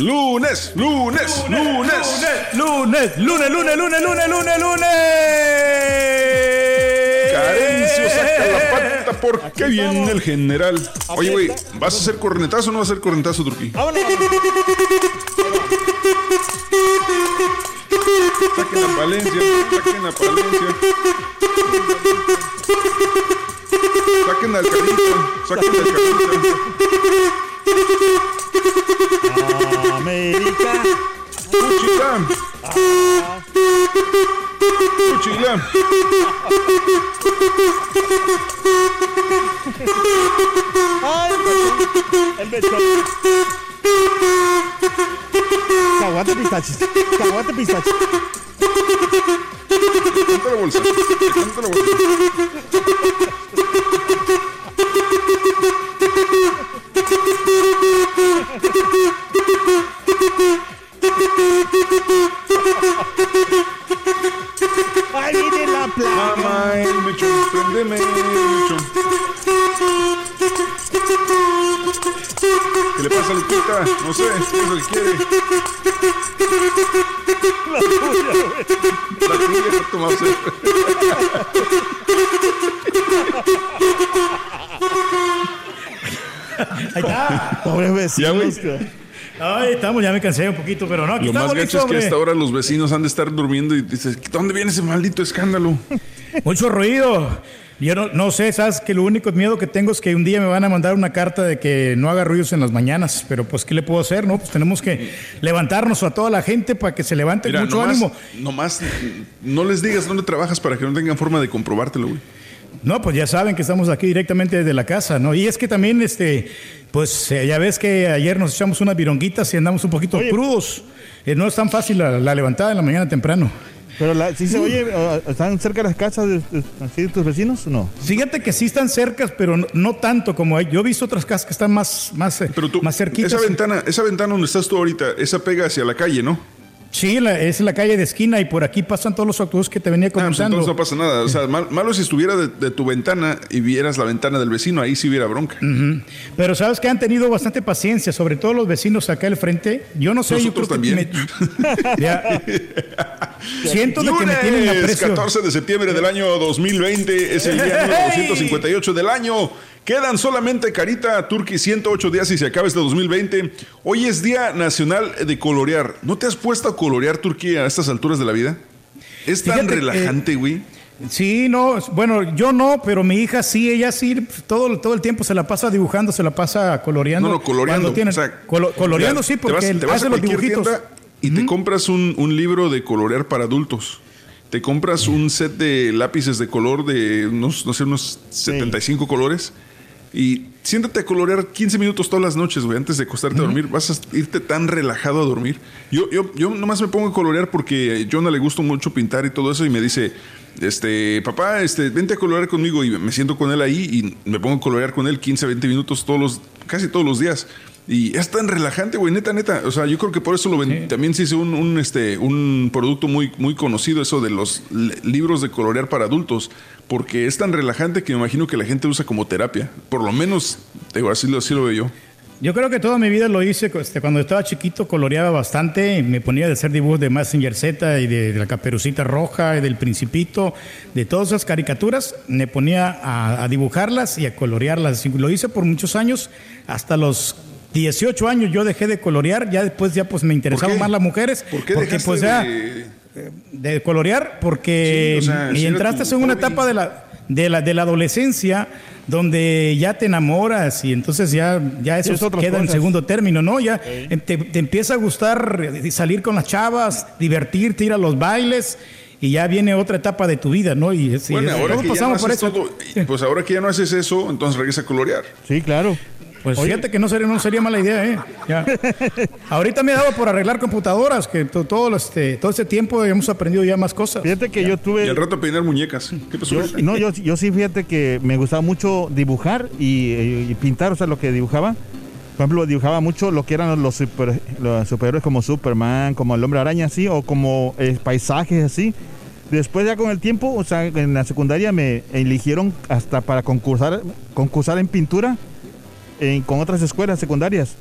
Lunes, lunes, lunes. Lunes, lunes, lunes, lunes, lunes, lunes, lunes. Carencio saca la pata porque viene el general. Oye, güey, ¿vas a hacer cornetazo o no vas a hacer cornetazo, Turquí? Saquen a Palencia, saquen a Palencia. Saquen al carrito, saquen al carrito. América. Cuchilán. Cuchilán. El bechón. Caguate pistaches. Caguate pistaches. Canta la bolsa. Canta la bolsa. Ahí viene la plaga. Mamá, el mechón, préndeme el mechón. ¿Qué le pasa a Lupita? No sé, ¿qué es lo que quiere? La tuya, güey. La tuya para tomarse. Ahí está. Pobres Ya, vecinos. güey. Ay, estamos, ya me cansé un poquito, pero no, aquí Lo más gacho es que hasta ahora los vecinos han de estar durmiendo y dices, ¿dónde viene ese maldito escándalo? Mucho ruido. Yo no, no sé, sabes que lo único miedo que tengo es que un día me van a mandar una carta de que no haga ruidos en las mañanas, pero pues ¿qué le puedo hacer? No, pues tenemos que levantarnos a toda la gente para que se levante Mira, mucho nomás, ánimo. nomás no les digas dónde trabajas para que no tengan forma de comprobártelo, güey. No, pues ya saben que estamos aquí directamente desde la casa, ¿no? Y es que también, este, pues eh, ya ves que ayer nos echamos unas vironguitas y andamos un poquito crudos. Eh, no es tan fácil la, la levantada en la mañana temprano. Pero la, sí se oye, ¿están cerca de las casas de, de- así de tus vecinos o no? Fíjate que sí están cercas, pero no, no tanto como hay. Yo he visto otras casas que están más, más, Pero tú, más cerquitas. esa ventana, esa ventana donde estás tú ahorita, esa pega hacia la calle, ¿no? Sí, la- es la calle de esquina y por aquí pasan todos los autobuses que te venía Ah, pues entonces no pasa nada. O sea, mal- malo si estuviera de, de tu ventana y vieras la ventana del vecino, ahí sí hubiera bronca. Pero sabes que han tenido bastante paciencia, sobre todo los vecinos acá al frente. Yo no sé, Nosotros yo creo que también. me- Ya. siento de que me tienen Lunes, aprecio. 14 de septiembre del año 2020 es el día número 258 del año. Quedan solamente Carita Turqui 108 días y se acaba este 2020. Hoy es Día Nacional de Colorear. ¿No te has puesto a colorear Turquía a estas alturas de la vida? Es tan Fíjate relajante, güey. Sí, no, bueno, yo no, pero mi hija sí, ella sí, todo, todo el tiempo se la pasa dibujando, se la pasa coloreando. No, no, coloreando. Tiene- O sea, colo- coloreando, sí, te porque vas, te vas hace a los dibujitos. y te compras un, un libro de colorear para adultos. Te compras un set de lápices de color de unos, no sé, unos 75 colores. Y siéntate a colorear 15 minutos todas las noches, güey, antes de acostarte a dormir. Vas a irte tan relajado a dormir. Yo, yo, yo nomás me pongo a colorear porque a Jonah le gusta mucho pintar y todo eso. Y me dice, este, papá, este, vente a colorear conmigo. Y me siento con él ahí y me pongo a colorear con él 15, 20 minutos todos los, casi todos los días. Y es tan relajante, güey, neta, neta. O sea, yo creo que por eso lo ven- también se hizo un, un, este, un producto muy, muy conocido, eso de los li- libros de colorear para adultos. Porque es tan relajante que me imagino que la gente usa como terapia. Por lo menos, digo, así lo, así lo veo yo. Yo creo que toda mi vida lo hice. este, cuando estaba chiquito coloreaba bastante. Me ponía de hacer dibujos de Massinger Z y de, de la Caperucita Roja y del Principito. De todas esas caricaturas me ponía a, a dibujarlas y a colorearlas. Lo hice por muchos años. Hasta los 18 años yo dejé de colorear. Ya después ya pues me interesaban más las mujeres. ¿Por qué porque dejaste pues ya... de- de colorear porque Sí, o sea, y entraste en una hobby. etapa de la, de la de la adolescencia donde ya te enamoras y entonces ya ya eso queda en cosas. segundo término, ¿no? Ya eh, te, te empieza a gustar eh, salir con las chavas, divertirte, ir a los bailes y ya viene otra etapa de tu vida, ¿no? Y, Bueno, ahora todos que ya no pasamos por haces eso. todo, pues ahora que ya no haces eso, entonces regresa a colorear. Sí, claro. Pues fíjate que no sería, no sería mala idea, ¿eh? Ya. Ahorita me he dado por arreglar computadoras, que to- todo, este, todo este tiempo hemos aprendido ya más cosas. Fíjate que yo Y tuve... al rato peinar muñecas. ¿Qué pasó? Yo, no, yo, yo sí, fíjate que me gustaba mucho dibujar y, y pintar, o sea, lo que dibujaba. Por ejemplo, dibujaba mucho lo que eran los, super- los superhéroes como Superman, como el hombre araña, así, o como eh, paisajes, así. Después ya con el tiempo, o sea, en la secundaria me eligieron hasta para concursar, concursar en pintura en- con otras escuelas secundarias.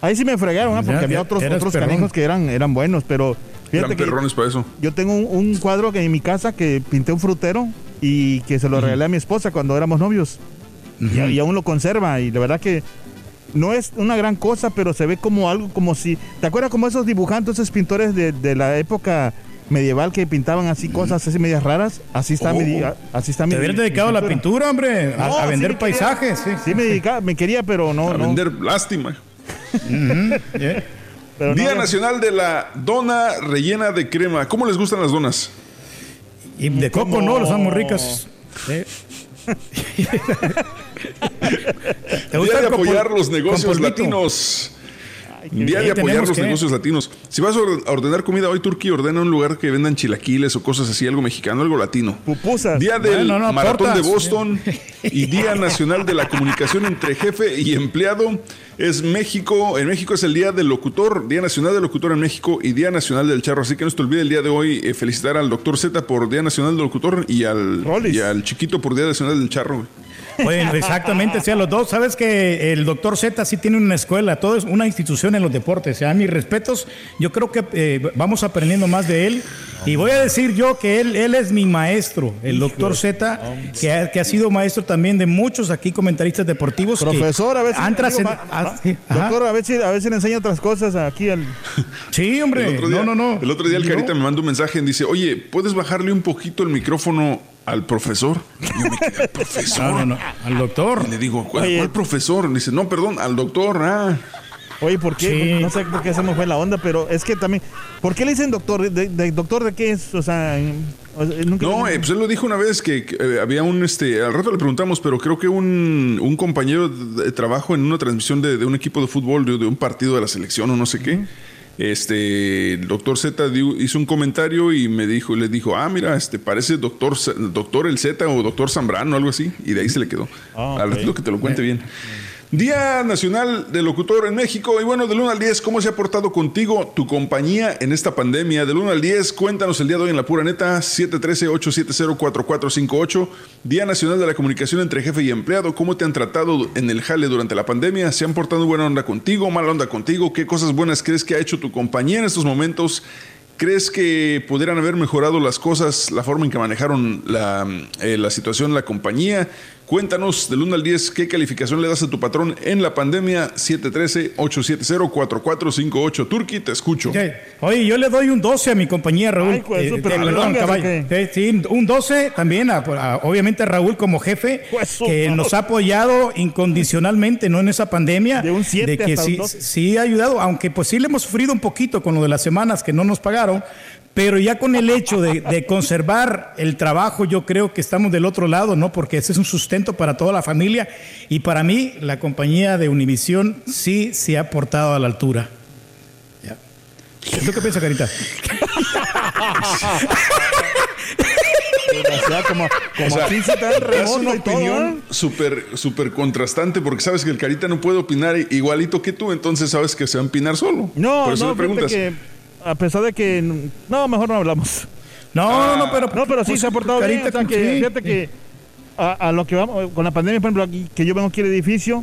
Ahí sí me fregaron, ¿ah? Ya, porque había otros, otros canijos que eran, eran buenos, pero fíjate Eran que perrones para eso. yo tengo un, un cuadro que en mi casa que pinté un frutero y que se lo regalé a mi esposa cuando éramos novios. y, y aún lo conserva. Y la verdad que no es una gran cosa, pero se ve como algo como si. ¿Te acuerdas como esos dibujantes, esos pintores de, de la época medieval que pintaban así cosas así medias raras? Así está mi, di- así está mi Te hubieras mi dedicado a la pintura, hombre, a, No, a sí vender me quería. paisajes. Sí, Sí me dedicaba, me quería, pero no, a no. vender lástima. Día no. Nacional de la Dona Rellena de Crema. ¿Cómo les gustan las donas? Y de coco no, los son muy ricas. ¿Te Día gusta de con pol- apoyar los negocios polvito? latinos. Día de apoyar los que- negocios latinos. Si vas a or- a ordenar comida hoy, Turquía, ordena un lugar que vendan chilaquiles o cosas así, algo mexicano, algo latino. Pupusas. Día del no, Maratón de. Boston y Día Nacional de la Comunicación entre Jefe y Empleado. Es México, en México es el Día del Locutor, Día Nacional del Locutor en México y Día Nacional del Charro. Así que no se te olvide el día de hoy eh, felicitar al doctor Z por Día Nacional del Locutor y al, y al chiquito por Día Nacional del Charro. Bueno, exactamente, sí, a los dos. Sabes que el doctor Z sí tiene una escuela, todo es una institución en los deportes. O sea, mis respetos, yo creo que eh, vamos aprendiendo más de él. Y voy a decir yo que él, él es mi maestro, el doctor Z, que ha, que ha sido maestro también de muchos aquí comentaristas deportivos. que Profesor, a si han digo, ma- ah, ajá. Doctor, a ver si a si le enseña otras cosas aquí al Sí, hombre. El otro día, no, no, no. El otro día el Carita me mandó un mensaje y dice, oye, ¿puedes bajarle un poquito el micrófono al profesor? Yo me quedé, ¿al profesor? No, no, no. Al doctor. Y le digo, ¿cuál, Oye. cuál profesor? Dice, no, perdón, al doctor. Ah. Oye, ¿por qué? Sí. No sé por qué hacemos fue la onda, pero es que también. ¿Por qué le dicen doctor? ¿De, de- doctor de qué es? O sea, nunca. No, eh, pues él lo dijo una vez que, que, eh, había un, este, al rato le preguntamos, pero creo que un, un compañero de, de trabajo en una transmisión de, de un equipo de fútbol, de, de un partido de la selección o no sé qué, este, el doctor Z hizo un comentario y me dijo, le dijo, ah, mira, este, parece doctor, doctor el Z o doctor Zambrano, algo así, y de ahí se le quedó. Ah, Al ok. ratito que te lo cuente bien. Día Nacional del Locutor en México. Y bueno, del 1 al 10, ¿cómo se ha portado contigo tu compañía en esta pandemia? Del 1 al 10, cuéntanos el día de hoy en la pura neta, 713-870-4458. Día Nacional de la Comunicación entre Jefe y Empleado. ¿Cómo te han tratado en el jale durante la pandemia? ¿Se han portado buena onda contigo, mala onda contigo? ¿Qué cosas buenas crees que ha hecho tu compañía en estos momentos? ¿Crees que pudieran haber mejorado las cosas, la forma en que manejaron la, eh, la situación la compañía? Cuéntanos del 1 al 10 qué calificación le das a tu patrón en la pandemia 713-870-4458. Turki, te escucho. Oye, yo le doy un 12 a mi compañía, Raúl. Ay, pues, Eh, eh, perdón, caballo. ¿o Eh, Sí, un 12 también, a- a- obviamente a Raúl como jefe, Pues, que nos ha apoyado incondicionalmente, ¿no? En esa pandemia. De un siete que hasta un sí, 12. sí ha ayudado, aunque pues sí le hemos sufrido un poquito con lo de las semanas que no nos pagaron, pero ya con el hecho de, de conservar el trabajo, yo creo que estamos del otro lado, ¿no? Porque ese es un sustento para toda la familia y para mí la compañía de Univisión sí se ha portado a la altura. Ya. ¿Tú qué piensas, Carita? O sea, como, como O sea, es una opinión ¿eh? súper súper contrastante porque sabes que el Carita no puede opinar igualito que tú, entonces sabes que se va a empinar solo. No, Por eso no, me preguntas. fíjate que a pesar de que... No, mejor no hablamos. No, no, no, pero. No, pero sí pues, se ha portado bien. Carita, O sea, que sí. fíjate que a, a lo que vamos, con la pandemia, por ejemplo, aquí, que yo vengo aquí al edificio,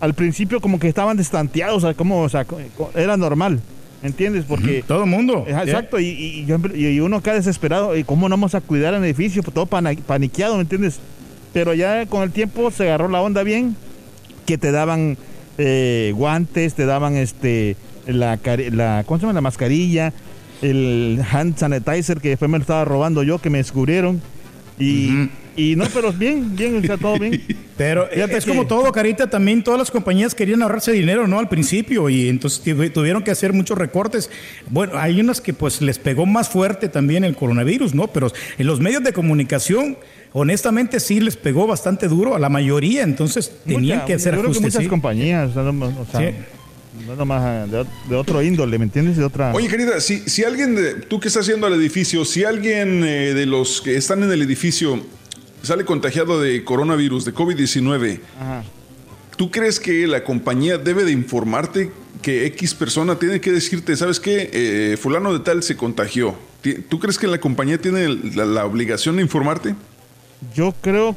al principio como que estaban destanteados, o sea, como, o sea, era normal, ¿entiendes? Porque... Todo el mundo. Exacto, y, y, yo- y uno acá desesperado, ¿y cómo no vamos a cuidar el edificio? Todo pana- paniqueado, ¿me entiendes? Pero ya con el tiempo se agarró la onda bien, que te daban eh, guantes, te daban este la, la ¿cómo se llama? la mascarilla, el hand sanitizer que después me lo estaba robando yo, que me descubrieron. Y, y no, pero bien, bien, o sea, todo bien. Pero eh, Fíjate es que- como todo, Carita, también todas las compañías querían ahorrarse dinero, ¿no? Al principio, y entonces tuvi- tuvieron que hacer muchos recortes. Bueno, hay unas que pues les pegó más fuerte también el coronavirus, ¿no? Pero en los medios de comunicación, honestamente sí les pegó bastante duro a la mayoría, entonces tenían que hacer yo creo que ajustes. muchas sí. compañías, o sea, no, o sea, Sí. No nomás ah, de, de otro índole, ¿me entiendes? De otra... Oye, querida, si, si alguien, de, tú que estás yendo al edificio, si alguien eh, de los que están en el edificio sale contagiado de coronavirus, de COVID-19, Ajá. ¿tú crees que la compañía debe de informarte que X persona tiene que decirte, ¿sabes qué? Eh, fulano de tal se contagió. ¿Tú crees que la compañía tiene la, la obligación de informarte? Yo creo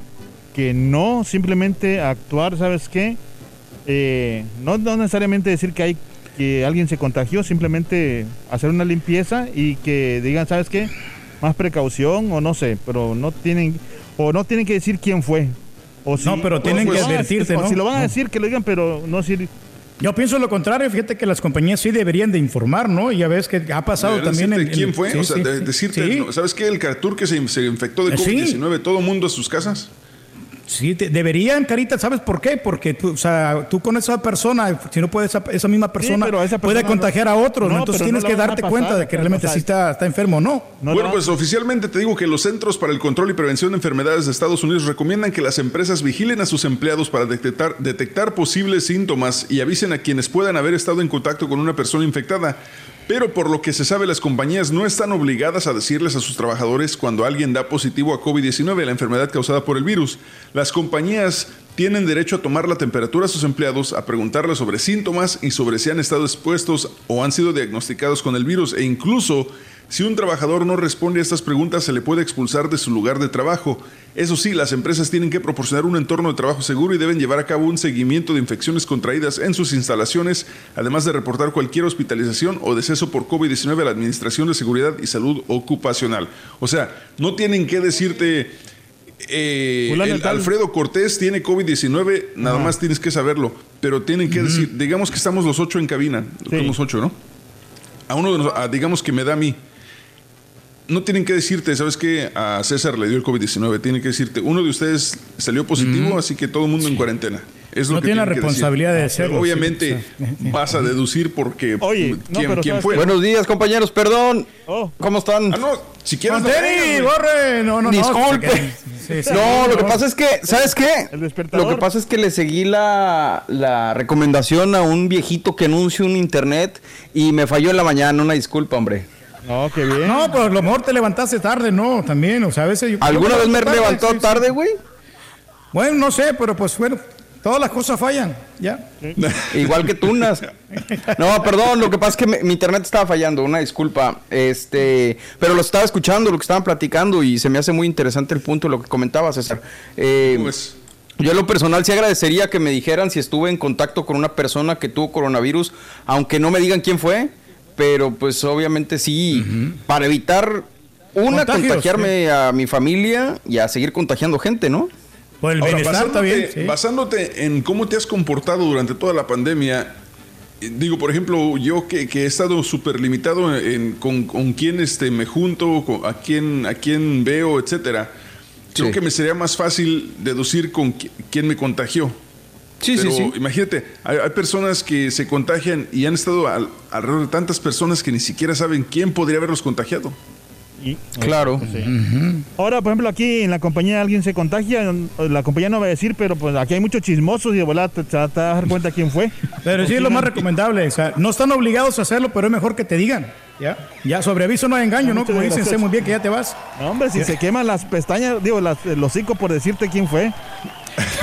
que no, simplemente actuar, ¿sabes qué? Eh, no, no necesariamente decir que hay que alguien se contagió, simplemente hacer una limpieza y que digan, ¿sabes qué? Más precaución o no sé, pero no tienen o no tienen que decir quién fue. O si- No, pero o tienen si que lo van a- advertirte, o ¿no? si lo van a No. decir, que lo digan, pero no decir... Yo pienso lo contrario, fíjate que las compañías sí deberían de informar, ¿no? Ya ves que ha pasado también en- quién en- fue, sí, o sea, sí, de- decirte, Sí. ¿sabes qué? El Cartur que se, se infectó de Sí. COVID-19, todo mundo a sus casas. Sí, te- deberían, Carita, ¿sabes por qué? Porque tú, o sea, tú con esa persona, si no puede esa, esa misma persona, pero esa puede contagiar a otros, no. Entonces tienes no que darte pasar, cuenta de que realmente sí está, está enfermo o no. No, bueno, no. pues oficialmente te digo que los Centros para el Control y Prevención de Enfermedades de Estados Unidos recomiendan que las empresas vigilen a sus empleados para detectar, detectar posibles síntomas y avisen a quienes puedan haber estado en contacto con una persona infectada. Pero por lo que se sabe, las compañías no están obligadas a decirles a sus trabajadores cuando alguien da positivo a COVID-19, la enfermedad causada por el virus. Las compañías tienen derecho a tomar la temperatura a sus empleados, a preguntarles sobre síntomas y sobre si han estado expuestos o han sido diagnosticados con el virus e incluso si un trabajador no responde a estas preguntas se le puede expulsar de su lugar de trabajo. Eso sí, las empresas tienen que proporcionar un entorno de trabajo seguro y deben llevar a cabo un seguimiento de infecciones contraídas en sus instalaciones, además de reportar cualquier hospitalización o deceso por COVID-19 a la Administración de Seguridad y Salud Ocupacional. O sea, no tienen que decirte... eh, el. Alfredo Cortés tiene COVID-19, nada más tienes que saberlo, pero tienen que decir, digamos que estamos los ocho en cabina, somos ocho, ¿no? A uno de a- digamos que me da a mí, no tienen que decirte, ¿sabes qué? A César le dio el COVID-19. Tienen que decirte, uno de ustedes salió positivo, así que todo el mundo en cuarentena. Es lo No que tiene la responsabilidad de hacerlo, sí, Obviamente o sea. vas a deducir porque Oye, quién, pero quién ¿sabes fue. Buenos días, compañeros, perdón. Oh. ¿Cómo están? Ah, no, si quieres... güey. borre, no, no, no. Disculpe. Sí, sí, no, lo que pasa es que, ¿sabes qué? El despertador. Lo que pasa es que le seguí la, la recomendación a un viejito que anuncia un internet y me falló en la mañana. Una disculpa, hombre. No, qué bien. No, pues a lo mejor te levantaste tarde, ¿no? También, o sea, a veces... yo- ¿Alguna vez me levantó sí, tarde, güey? Bueno, no sé, pero pues bueno, todas las cosas fallan, ya. Igual que tunas. No, perdón, lo que pasa es que me- mi internet estaba fallando, una disculpa. Este, pero lo estaba escuchando, lo que estaban platicando y se me hace muy interesante el punto de lo que comentaba César. Eh, Pues, Yo en lo personal sí agradecería que me dijeran si estuve en contacto con una persona que tuvo coronavirus, aunque no me digan quién fue, pero pues obviamente sí, para evitar una, Contagios, contagiarme a mi familia y a seguir contagiando gente, ¿no? Pues el Ahora, bienestar basándote, sí. basándote en cómo te has comportado durante toda la pandemia, eh, digo, por ejemplo, yo que, que he estado súper limitado en, con, con quién este, me junto, con- a, quién, a quién veo, etcétera, creo que me sería más fácil deducir con qui- quién me contagió. Sí, Pero sí, sí. imagínate, hay, hay personas que se contagian y han estado al- alrededor de tantas personas que ni siquiera saben quién podría haberlos contagiado. Y- Claro. Pues sí. Ahora, por ejemplo, aquí en la compañía alguien se contagia, la compañía no va a decir, pero pues aquí hay muchos chismosos y de volada te, te vas a dar cuenta quién fue. Pero sí es lo más recomendable. O sea, no están obligados a hacerlo, pero es mejor que te digan. Ya, ya sobre aviso no hay engaño, Ah, ¿no? Como dicen, sé muy bien que ya te vas. No, hombre, si se queman las pestañas, digo, las, el hocico por decirte quién fue.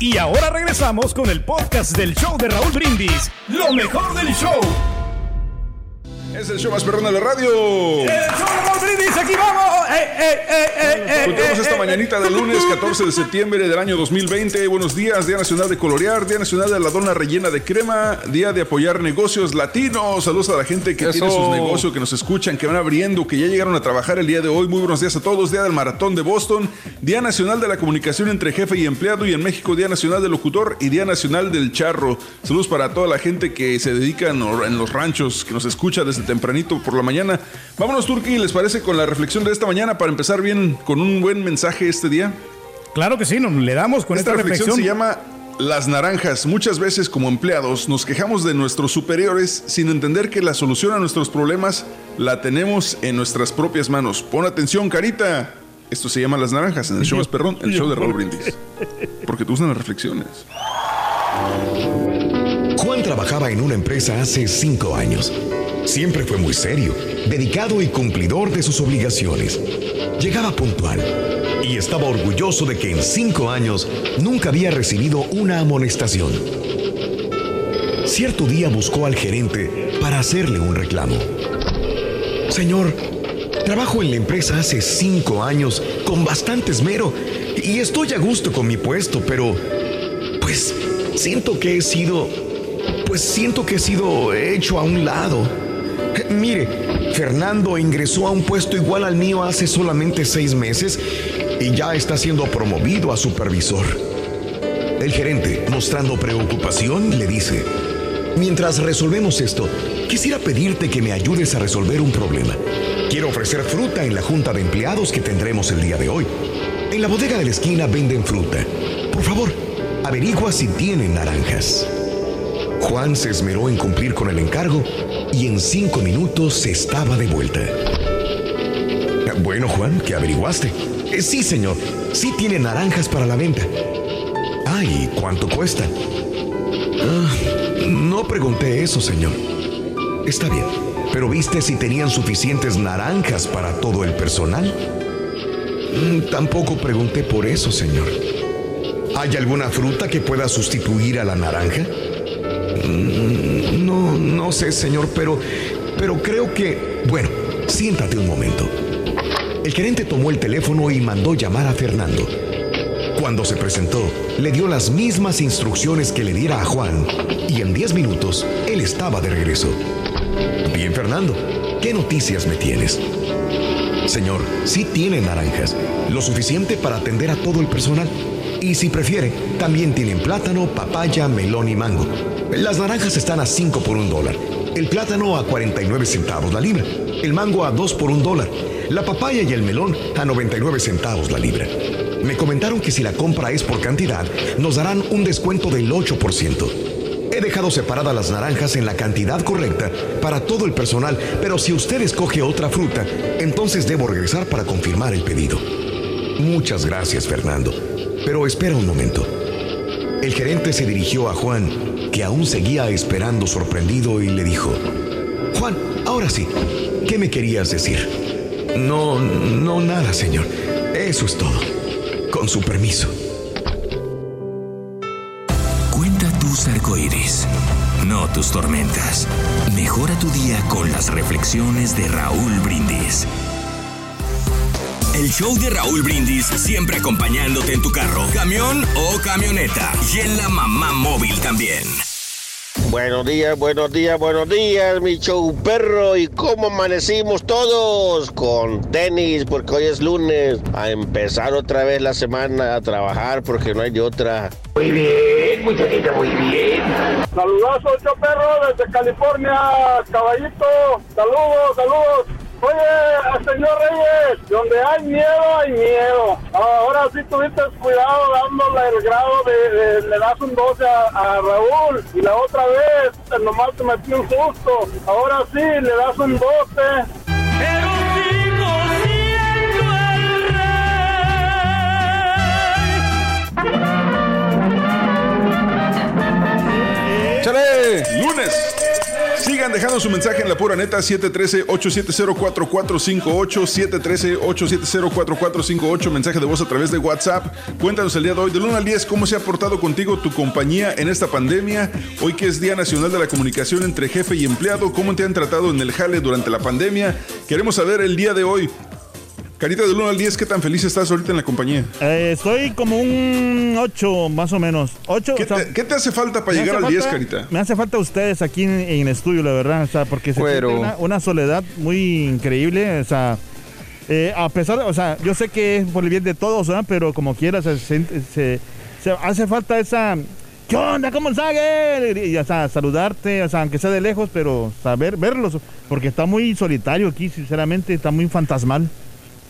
Y ahora regresamos con el podcast del show de Raúl Brindis. Lo mejor del show. Es el show más perrón de la radio. El show de Aquí vamos. ¡Eh, eh, eh, eh, eh, Continuamos eh, esta eh, mañanita del lunes 14 de septiembre del año 2020. Buenos días, Día Nacional de Colorear, Día Nacional de la Dona Rellena de Crema, Día de apoyar negocios latinos. Saludos a la gente que Eso. tiene sus negocios, que nos escuchan, que van abriendo, que ya llegaron a trabajar el día de hoy. Muy buenos días a todos. Día del Maratón de Boston, Día Nacional de la Comunicación entre Jefe y Empleado y en México Día Nacional del Locutor y Día Nacional del Charro. Saludos para toda la gente que se dedica en en los ranchos, que nos escucha desde tempranito por la mañana. Vámonos, Turki, ¿les parece con la reflexión de esta mañana para empezar bien con un buen mensaje este día? Claro que sí, nos le damos con Esta esta, reflexión, reflexión. se llama Las naranjas. Muchas veces como empleados nos quejamos de nuestros superiores sin entender que la solución a nuestros problemas la tenemos en nuestras propias manos. Pon atención, carita. Esto se llama Las naranjas en el show el show de Raúl Brindis. Porque te gustan las reflexiones. Juan trabajaba en una empresa hace cinco años. Siempre fue muy serio, dedicado y cumplidor de sus obligaciones. Llegaba puntual y estaba orgulloso de que en cinco años nunca había recibido una amonestación. Cierto día buscó al gerente para hacerle un reclamo. Señor, trabajo en la empresa hace cinco años con bastante esmero y estoy a gusto con mi puesto, pero pues siento que he sido pues siento que he sido hecho a un lado. Mire, Fernando ingresó a un puesto igual al mío hace solamente seis meses y ya está siendo promovido a supervisor. El gerente, mostrando preocupación, le dice, mientras resolvemos esto, quisiera pedirte que me ayudes a resolver un problema. Quiero ofrecer fruta en la junta de empleados que tendremos el día de hoy. En la bodega de la esquina venden fruta. Por favor, averigua si tienen naranjas. Juan se esmeró en cumplir con el encargo y en cinco minutos estaba de vuelta. Bueno, Juan, ¿qué averiguaste? "Eh, sí, señor. Sí tiene naranjas para la venta. Ah, ¿y cuánto cuestan? "Ah, no pregunté eso, señor. Está bien, pero ¿viste si tenían suficientes naranjas para todo el personal? "Mm, tampoco pregunté por eso, señor. ¿Hay alguna fruta que pueda sustituir a la naranja? No, no sé, señor, pero, pero creo que... Bueno, siéntate un momento. El gerente tomó el teléfono y mandó llamar a Fernando. Cuando se presentó, le dio las mismas instrucciones que le diera a Juan y en 10 minutos él estaba de regreso. Bien, Fernando, ¿qué noticias me tienes? Señor, sí tiene naranjas, lo suficiente para atender a todo el personal. Y si prefiere, también tienen plátano, papaya, melón y mango. Las naranjas están a 5 por un dólar, el plátano a 49 centavos la libra, el mango a 2 por un dólar, la papaya y el melón a 99 centavos la libra. Me comentaron que si la compra es por cantidad, nos darán un descuento del 8%. He dejado separadas las naranjas en la cantidad correcta para todo el personal, pero si usted escoge otra fruta, entonces debo regresar para confirmar el pedido. Muchas gracias, Fernando. Pero espera un momento. El gerente se dirigió a Juan, que aún seguía esperando sorprendido, y le dijo, Juan, ahora sí, ¿qué me querías decir? No, no, nada, señor. Eso es todo. Con su permiso. Cuenta tus arcoíris, no tus tormentas. Mejora tu día con las reflexiones de Raúl Brindis. El show de Raúl Brindis siempre acompañándote en tu carro, camión o camioneta. Y en la mamá móvil también. Buenos días, buenos días, buenos días, mi show perro. ¿Y cómo amanecimos todos? Con tenis, porque hoy es lunes. A empezar otra vez la semana a trabajar, porque no hay de otra. Muy bien, muchachita, muy bien. Saludazo, show perro, desde California, caballito. Saludos, saludos. Oye, señor Reyes, donde hay miedo, hay miedo. Ahora sí tuviste cuidado dándole el grado de, de- le das un 12 a, a Raúl y la otra vez nomás te metí un susto. Ahora sí le das un 12. Pero sigo siendo el ¡Chale! Lunes. Sigan dejando su mensaje en la pura neta 713-870-4458 713-870-4458 mensaje de voz a través de WhatsApp. Cuéntanos el día de hoy del 1 al 10 cómo se ha portado contigo tu compañía en esta pandemia. Hoy que es Día Nacional de la Comunicación entre jefe y empleado, cómo te han tratado en el jale durante la pandemia. Queremos saber el día de hoy. Carita del 1 al 10, ¿qué tan feliz estás ahorita en la compañía? Eh, estoy como un 8 más o menos. 8, ¿Qué, te, qué te hace falta para llegar al 10, falta- Carita? Me hace falta ustedes aquí en, en el estudio, la verdad, o sea, porque se siente una, una soledad muy increíble, o sea, eh, a pesar, o sea, yo sé que es por el bien de todos, ¿verdad? pero como quiera se, siente- se, se hace falta esa, ¿qué onda? ¿Cómo estás? Y, o sea, saludarte, o sea, aunque sea de lejos, pero saber verlos, porque está muy solitario aquí, sinceramente, está muy fantasmal.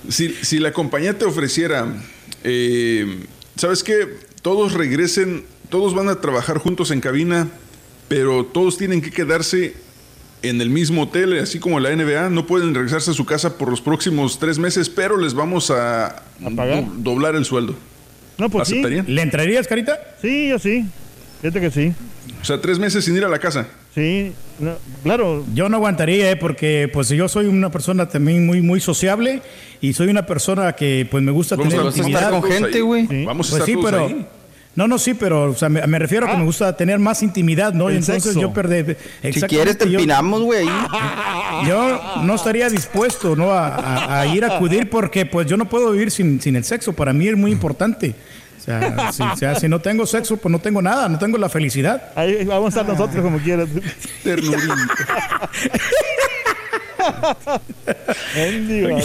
Si, si la compañía te ofreciera, eh, ¿sabes qué? Todos regresen, todos van a trabajar juntos en cabina, pero todos tienen que quedarse en el mismo hotel, así como la NBA. No pueden regresarse a su casa por los próximos tres meses, pero les vamos a, pagar? do- doblar el sueldo. No, pues sí. ¿Le entrarías, Carita? Sí, yo sí. Fíjate que sí. O sea, tres meses sin ir a la casa. Sí, no, claro. Yo no aguantaría, eh, porque pues yo soy una persona también muy muy sociable y soy una persona que pues me gusta Vamos tener a estar intimidad. todos ahí. Vamos a Pues estar sí, todos pero ahí. no, no, sí, pero o sea, me, me refiero a que Ah. me gusta tener más intimidad, ¿no? Y El entonces sexo. yo perder. Si quieres te empinamos, güey. Yo no estaría dispuesto ¿no? A, a- a ir a acudir porque pues yo no puedo vivir sin, sin el sexo. Para mí es muy importante. Sea, si, o sea, si no tengo sexo, pues no tengo nada, no tengo la felicidad. Ahí vamos a estar nosotros como quieras. Ternurita. Mendigo.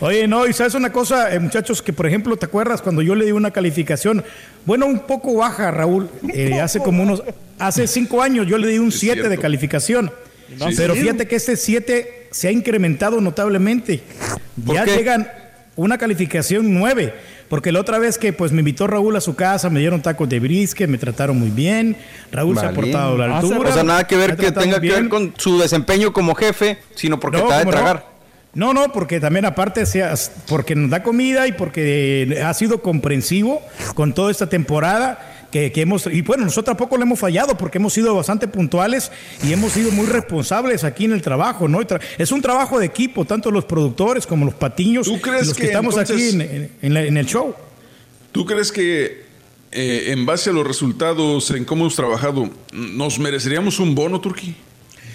Oye, no, y sabes una cosa, eh, muchachos, que por ejemplo, ¿te acuerdas cuando yo le di una calificación? Bueno, un poco baja, Raúl. eh, hace como unos, hace cinco años yo le di un Es 7 de calificación. Sí. Pero fíjate que este 7 se ha incrementado notablemente. ¿Por Ya qué? llegan una calificación 9. Porque la otra vez que pues me invitó Raúl a su casa, me dieron tacos de brisque, me trataron muy bien. Raúl se ha portado a la Ah, altura. O sea, nada que ver que tenga muy que ver bien. con su desempeño como jefe, sino porque No, ha de tragar. No, no, porque también aparte sea, porque nos da comida y porque ha sido comprensivo con toda esta temporada que, que hemos, y bueno, nosotros tampoco le hemos fallado porque hemos sido bastante puntuales y hemos sido muy responsables aquí en el trabajo, ¿no? Es un trabajo de equipo, tanto los productores como los patiños, ¿Tú crees y los que, que estamos entonces- aquí en, el show. ¿Tú crees que eh, en base a los resultados, en cómo hemos trabajado, nos mereceríamos un bono, Turquí?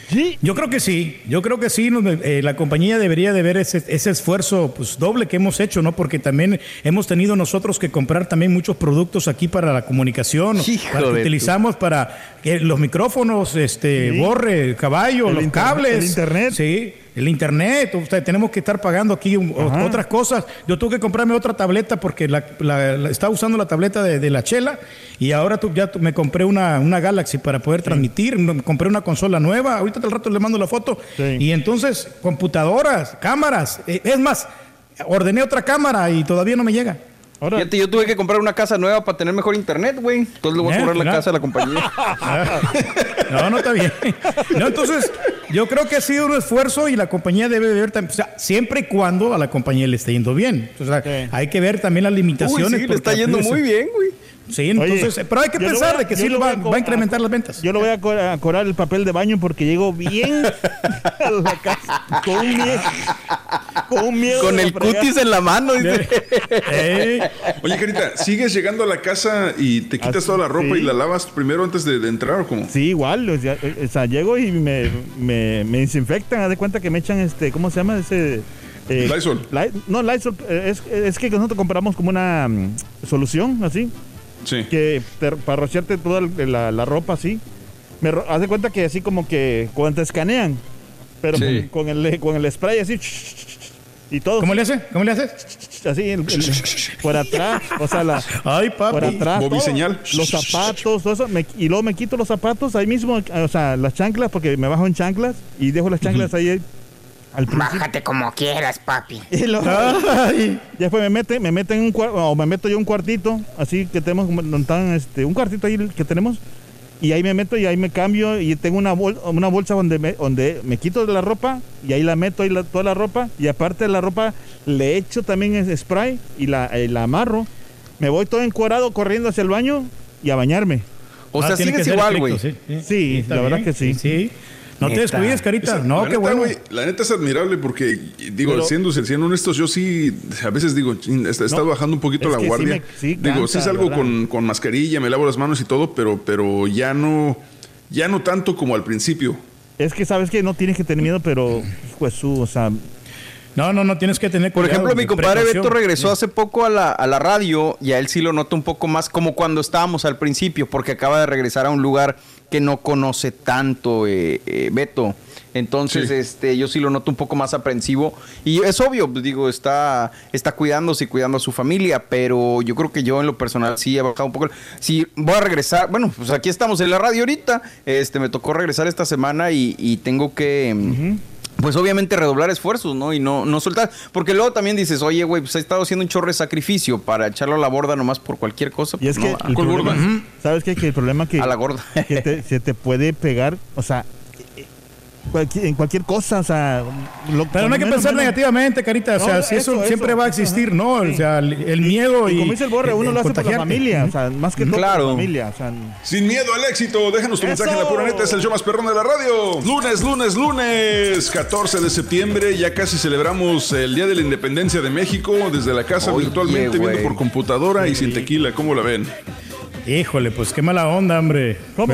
Sí, Yo creo que sí, yo creo que sí, eh, la compañía debería de ver ese, ese esfuerzo pues, doble que hemos hecho, ¿no? Porque también hemos tenido nosotros que comprar también muchos productos aquí para la comunicación, para que utilizamos para que los micrófonos, este, Sí. borre, caballo, El los internet- cables. el internet. Sí, el internet, o sea, tenemos que estar pagando aquí un- otras cosas. Yo tuve que comprarme otra tableta porque la, la- la- estaba usando la tableta de, de la chela y ahora tú, ya tú- me compré una, una Galaxy para poder transmitir. Me compré una consola nueva. Ahorita al rato le mando la foto. Sí. Y entonces, computadoras, cámaras. eh, Es más, ordené otra cámara y todavía no me llega. Fíjate, yo tuve que comprar una casa nueva para tener mejor internet, güey. Entonces le voy a Eh, cobrar la casa a la compañía. No, no está bien. No, entonces, yo creo que ha sido un esfuerzo y la compañía debe ver, tam- o sea, siempre y cuando a la compañía le esté yendo bien. O sea, hay que ver también las limitaciones. Uy, sí, le está yendo muy bien, güey. Sí, entonces, Oye, pero hay que pensar a- de que sí lo va, a va a incrementar las ventas. Yo lo voy a, co- a cobrar el papel de baño porque llego bien a la casa con un miedo. Con miedo. Con el fregar. cutis en la mano, dice. Eh, Oye, Carita, ¿sigues llegando a la casa y te quitas Así- toda la ropa sí. y la lavas primero antes de, de entrar o cómo? Sí, igual, o sea, eh, o sea, llego y me, me, me desinfectan, haz de cuenta que me echan este, ¿cómo se llama? Ese... eh, Lysol. Li- no, Lysol, eh, es, es que nosotros compramos como una mm, solución así, Sí. que te- para rociarte toda la, la ropa así. Me haz de cuenta que así como que cuando te escanean, pero Sí. con, el, con el spray así, y todo. ¿Cómo le hace? ¿Cómo le hace? Así, el- el- por atrás, o sea, la, Ay, papi. por atrás. Bobby todo. señal. Los zapatos, todo eso. me- y luego me quito los zapatos ahí mismo, o sea, las chanclas, porque me bajo en chanclas y dejo las chanclas ahí al. Bájate como quieras, papi. Y luego- Ay. y después me meten, me meten en un cuarto, o me meto yo en un cuartito, así que tenemos, como donde están, este, un cuartito ahí que tenemos. Y ahí me meto y ahí me cambio y tengo una, bol- una bolsa donde me, donde me quito de la ropa y ahí la meto ahí la- toda la ropa y aparte de la ropa le echo también ese spray y la, y la amarro. Me voy todo encuadrado corriendo hacia el baño y a bañarme. O Ah, sea, tiene que sigues ser igual, estricto, güey. Sí, sí. Sí, está la verdad que sí. Sí. No te descuides, carita. No, la qué neta, bueno. la neta es admirable porque, digo, Pero- siendo, siendo honestos, yo sí, a veces digo, he estado bajando un poquito es la que sí guardia. me- sí digo, sí salgo con, con mascarilla, me lavo las manos y todo, pero, pero ya no, ya no tanto como al principio. Es que sabes que no tienes que tener miedo, pero pues su, o sea, No, no, no tienes que tener Por cuidado, ejemplo, mi compadre precaución. Beto regresó hace poco a la, a la radio y a él sí lo noto un poco más como cuando estábamos al principio, porque acaba de regresar a un lugar que no conoce tanto eh, eh, Beto. Entonces, Sí. este, yo sí lo noto un poco más aprensivo. Y es obvio, pues, digo, está, está cuidándose y cuidando a su familia, pero yo creo que yo en lo personal sí he bajado un poco. Si voy a regresar, bueno, pues aquí estamos en la radio ahorita. Este, me tocó regresar esta semana y, y tengo que. mm, Pues obviamente redoblar esfuerzos, ¿no? Y no, no soltar. Porque luego también dices, oye, güey, pues he estado haciendo un chorro de sacrificio para echarlo a la borda nomás por cualquier cosa. y es que. ¿sabes qué? Que el problema que, A la gorda. que te- se te puede pegar, o sea, cualquier- en cualquier cosa, o sea, lo- Pero no hay que menos- pensar menos- negativamente, carita. O No, sea, si eso, eso, siempre eso. va a existir, ¿no? O sea, el, el miedo y. Y como dice el borre, uno lo hace por la familia, o sea, más que todo Claro. por la familia, o sea, Sin miedo al éxito, déjanos tu ¡Eso! mensaje en la pura neta, es el show más perrón de la radio. Lunes, lunes, lunes, 14 de septiembre, ya casi celebramos el Día de la Independencia de México desde la casa Oye, virtualmente, viendo por computadora y sin tequila, ¿cómo la ven? Híjole, pues qué mala onda, hombre. ¿Cómo?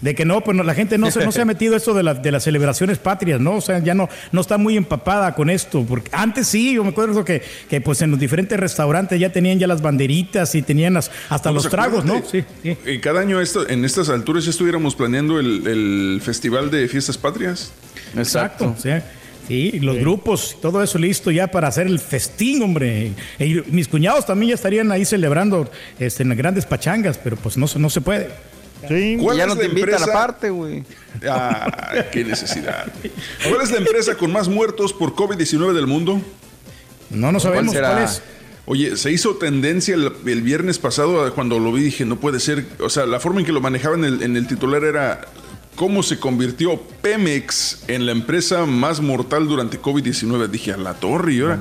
De que no, pues no, la gente no se, no se ha metido esto de, la- de las celebraciones patrias, ¿no? O sea, ya no, no está muy empapada con esto. Porque antes sí, yo me acuerdo que, que pues en los diferentes restaurantes ya tenían ya las banderitas y tenían las- hasta los Pues, tragos, ¿no? Sí, sí. eh, Cada año esto, en estas alturas ya estuviéramos planeando el, el Festival de Fiestas Patrias. Exacto. sí, y los grupos, todo eso listo ya para hacer el festín, hombre. Y mis cuñados también ya estarían ahí celebrando este, en las grandes pachangas, pero pues no, se- no se puede. Sí. ¿Cuál ya es no la te invitan empresa- aparte, güey. Ah, qué necesidad. ¿Cuál es la empresa con más muertos por COVID-19 del mundo? No, no sabemos cuál es. Oye, se hizo tendencia el, el viernes pasado cuando lo vi, dije, no puede ser. O sea, la forma en que lo manejaban en el, en el titular era cómo se convirtió Pemex en la empresa más mortal durante COVID-19. Dije, a la torre y ahora.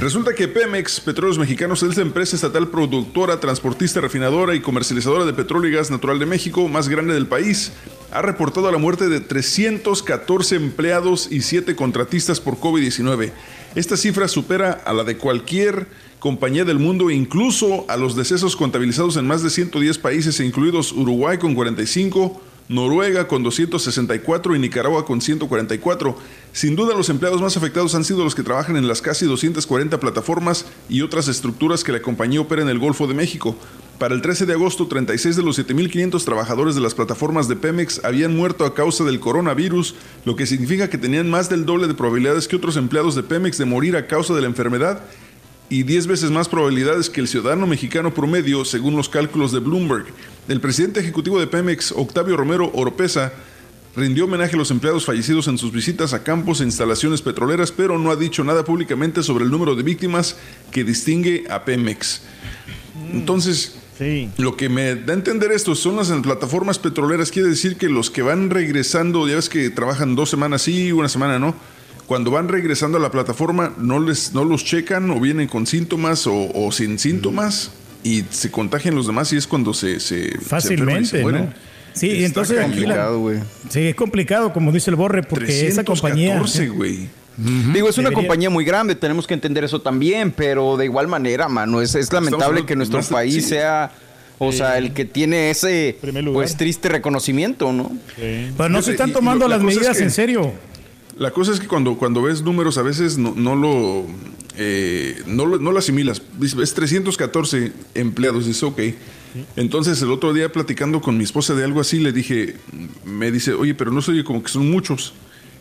Resulta que Pemex, Petróleos Mexicanos, es la empresa estatal productora, transportista, refinadora y comercializadora de petróleo y gas natural de México más grande del país. Ha reportado la muerte de 314 empleados y 7 contratistas por COVID-19. Esta cifra supera a la de cualquier compañía del mundo, incluso a los decesos contabilizados en más de 110 países, incluidos Uruguay con 45, Noruega con 264 y Nicaragua con 144. Sin duda los empleados más afectados han sido los que trabajan en las casi 240 plataformas y otras estructuras que la compañía opera en el Golfo de México. Para el 13 de agosto, 36 de los 7.500 trabajadores de las plataformas de Pemex habían muerto a causa del coronavirus, lo que significa que tenían más del doble de probabilidades que otros empleados de Pemex de morir a causa de la enfermedad y 10 veces más probabilidades que el ciudadano mexicano promedio, según los cálculos de Bloomberg. El presidente ejecutivo de Pemex, Octavio Romero Oropesa, rindió homenaje a los empleados fallecidos en sus visitas a campos e instalaciones petroleras, pero no ha dicho nada públicamente sobre el número de víctimas que distingue a Pemex. Entonces, lo que me da a entender esto son las plataformas petroleras. Quiere decir que los que van regresando, ya ves que trabajan dos semanas sí, una semana no. Cuando van regresando a la plataforma, no, les, no los checan o vienen con síntomas o, o sin síntomas y se contagian los demás y es cuando se, se se enferman y Fácilmente, se. Sí, Está entonces aquí la- complicado, güey. Sí, es complicado, como dice el Borre, porque esa compañía. 314, güey. Digo, es una Debería- compañía muy grande, tenemos que entender eso también, pero de igual manera, mano, es, es lamentable que nuestro país sí. sea, o sea, el que tiene ese, pues, triste reconocimiento, ¿no? Pero no se están y- y tomando las es medidas que- en serio. La cosa es que cuando, cuando ves números a veces no, no lo, eh, no lo no lo asimilas. Dices, Es 314 empleados, dices, ok. Entonces el otro día platicando con mi esposa de algo así, le dije, me dice, oye, pero no se oye como que son muchos.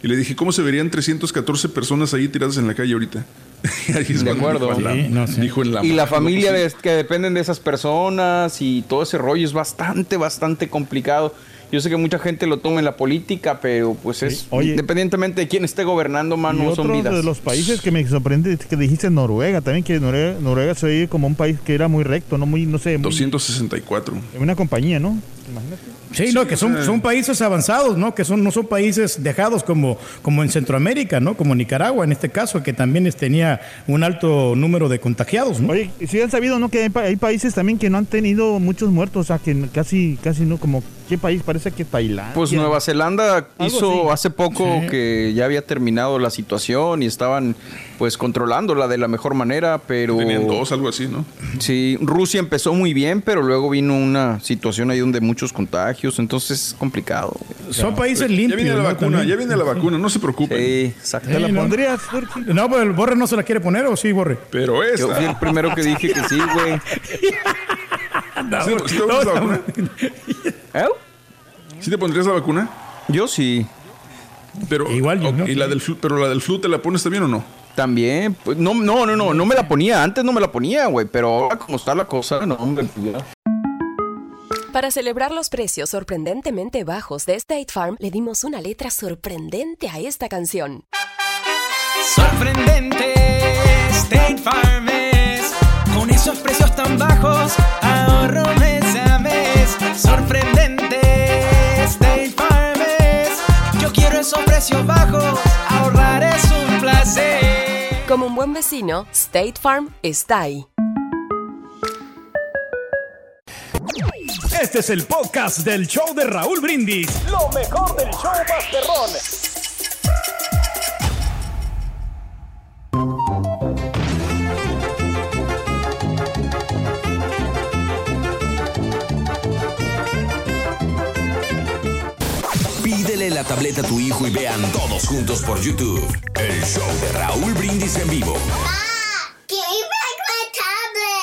Y le dije, ¿cómo se verían 314 personas ahí tiradas en la calle ahorita? Ahí es De acuerdo. Dijo, en la, Sí, no sé. dijo en la Y la familia de- que dependen de esas personas y todo ese rollo es bastante, bastante complicado. Yo sé que mucha gente lo toma en la política, pero pues es Oye. independientemente de quién esté gobernando, Y mano, son otro vidas. de los países que me sorprende es que dijiste Noruega también, que Noruega, Noruega se oye como un país que era muy recto, no muy, no sé, muy- 264. una compañía, ¿no? Imagínate. Sí, no, que son, son países avanzados, ¿no? Que son, no son países dejados como, como en Centroamérica, ¿no? Como Nicaragua, en este caso, que también tenía un alto número de contagiados, ¿no? Oye, si han sabido, ¿no? Que hay, pa- hay países también que no han tenido muchos muertos, o sea, que casi, casi no, como, ¿qué país? Parece que Tailandia. Pues Nueva Zelanda hizo así. hace poco Sí. que ya había terminado la situación y estaban pues controlándola de la mejor manera, pero Tenían dos, algo así, ¿no? sí, Rusia empezó muy bien, pero luego vino una situación ahí donde muchos contagios, entonces es complicado. güey. Son países Ya limpios. viene la ¿no? vacuna, También. ya viene la vacuna, no se preocupen. Sí, exacto. ¿Te la ¿no? pondrías? No, pero el Borre no se la quiere poner, ¿o sí, Borre? Pero esta. Yo fui el primero que dije que sí, güey. ¿Sí, ¿sí la vacuna? ¿Eh? ¿Sí te pondrías la vacuna? Yo sí. Pero, Igual yo. ¿Y la del flu, pero la del flu te la pones también o no? También, pues, no, no, no, no, no me la ponía, antes no me la ponía, güey, pero ahora como está la cosa, no, hombre, pues, ya. Para celebrar los precios sorprendentemente bajos de State Farm, le dimos una letra sorprendente a esta canción. Sorprendente, State Farm es. Con esos precios tan bajos, ahorro mes a mes. Sorprendente, bajos, ahorrar es un placer. Como un buen vecino, State Farm está ahí. Este es el podcast del show de Raúl Brindis. Lo mejor del show Masterrón. Pídele la tableta a tu hijo y vean todos juntos por YouTube. El show de Raúl Brindis en vivo.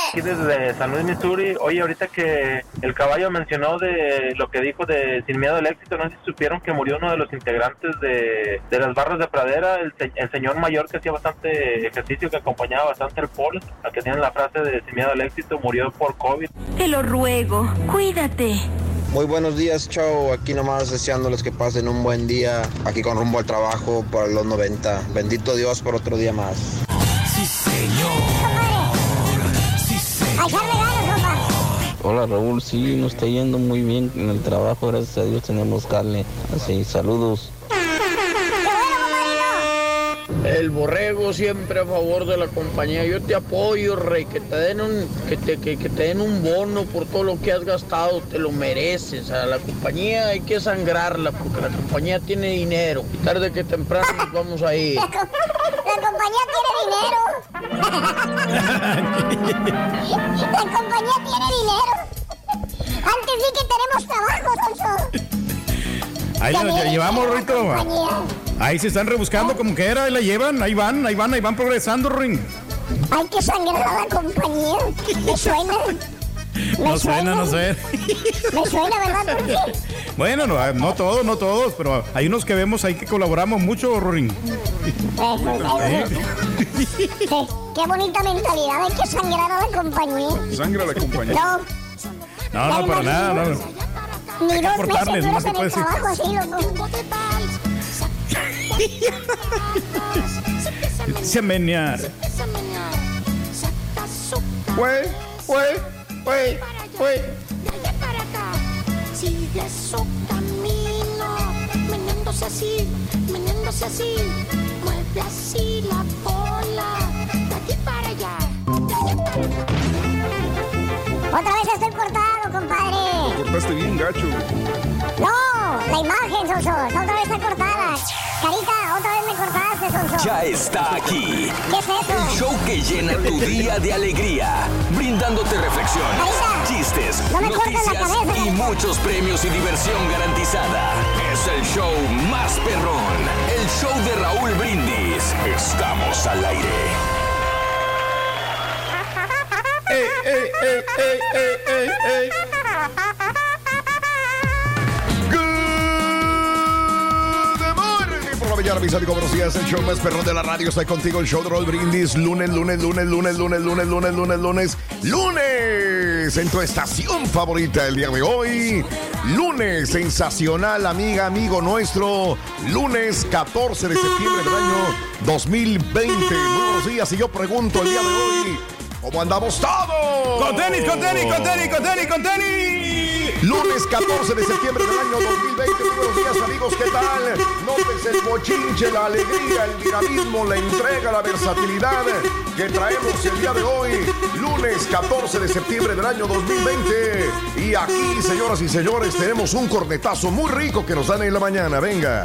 Aquí desde San Luis, Missouri. Oye, ahorita que el caballo mencionó de lo que dijo de Sin Miedo al Éxito, no sé si supieron que murió uno de los integrantes de, de las barras de pradera, el, se- el señor mayor que hacía bastante ejercicio, que acompañaba bastante al Paul, a que tiene la frase de Sin Miedo al Éxito, murió por COVID. Te lo ruego, cuídate. Muy buenos días, chao. Aquí nomás deseándoles que pasen un buen día. Aquí con rumbo al trabajo para los 90. Bendito Dios por otro día más. Sí, señor. Hola Raúl, sí, nos está yendo muy bien en el trabajo, gracias a Dios tenemos carne. Así, saludos. El borrego siempre a favor de la compañía. Yo te apoyo, rey, que te den un, que te, que, que te den un bono por todo lo que has gastado, te lo mereces. A la compañía hay que sangrarla porque la compañía tiene dinero. Y tarde que temprano nos vamos a ir. La compañía tiene dinero. La compañía tiene dinero. Antes sí que tenemos trabajo, Sonso. Ahí la También llevamos, la Rito. Ahí se están rebuscando como que era, ahí la llevan, ahí van, ahí van, ahí van progresando, Ring. Hay que sangrar a la compañía. ¿Me suena? ¿Me No suena, no suena. Me suena, ¿verdad? Bueno, no, no todos, no todos, pero hay unos que vemos ahí que colaboramos mucho, eso. Sí, Qué bonita mentalidad. Hay que sangrar a la compañía. Sangra la compañía. No, No, no, para nada, no. Ni Hay que dos aportarles, meses no en puede el decir. trabajo así, loco. Se menear. Güey, güey. Sigue su camino. Meneándose así, meneándose así. Mueve así la bola. De aquí para allá. De allá para acá. Otra vez estoy cortado, compadre. Cortaste bien, gacho. No, la imagen, Sonso. Otra vez está cortada. Carita, otra vez me cortaste, Sonso. Ya está aquí. ¿Qué es eso? El show que llena tu día de alegría, brindándote reflexiones, chistes, no me cortes la noticias cabeza, y muchos premios y diversión garantizada. Es el show más perrón, el show de Raúl Brindis. Estamos al aire. ¡Ey, ey, ey, ey, ey, ey, ey! Good morning por la mañana, mis amigos. Buenos días. El show más perrón de la radio está contigo. El show de Roll Brindis. Lunes, lunes, lunes, lunes, lunes, lunes, lunes, lunes, lunes, lunes. En tu estación favorita el día de hoy. Lunes sensacional, amiga, amigo nuestro. Lunes 14 de septiembre del año 2020. Muy buenos días. Y yo pregunto el día de hoy. ¿Cómo andamos todos? Con tenis, con tenis, con tenis, con tenis, con tenis. Lunes 14 de septiembre del año 2020. Muy buenos días, amigos. ¿Qué tal? Notes el bochinche, la alegría, el dinamismo, la entrega, la versatilidad que traemos el día de hoy. Lunes 14 de septiembre del año 2020. Y aquí, señoras y señores, tenemos un cornetazo muy rico que nos dan en la mañana. Venga.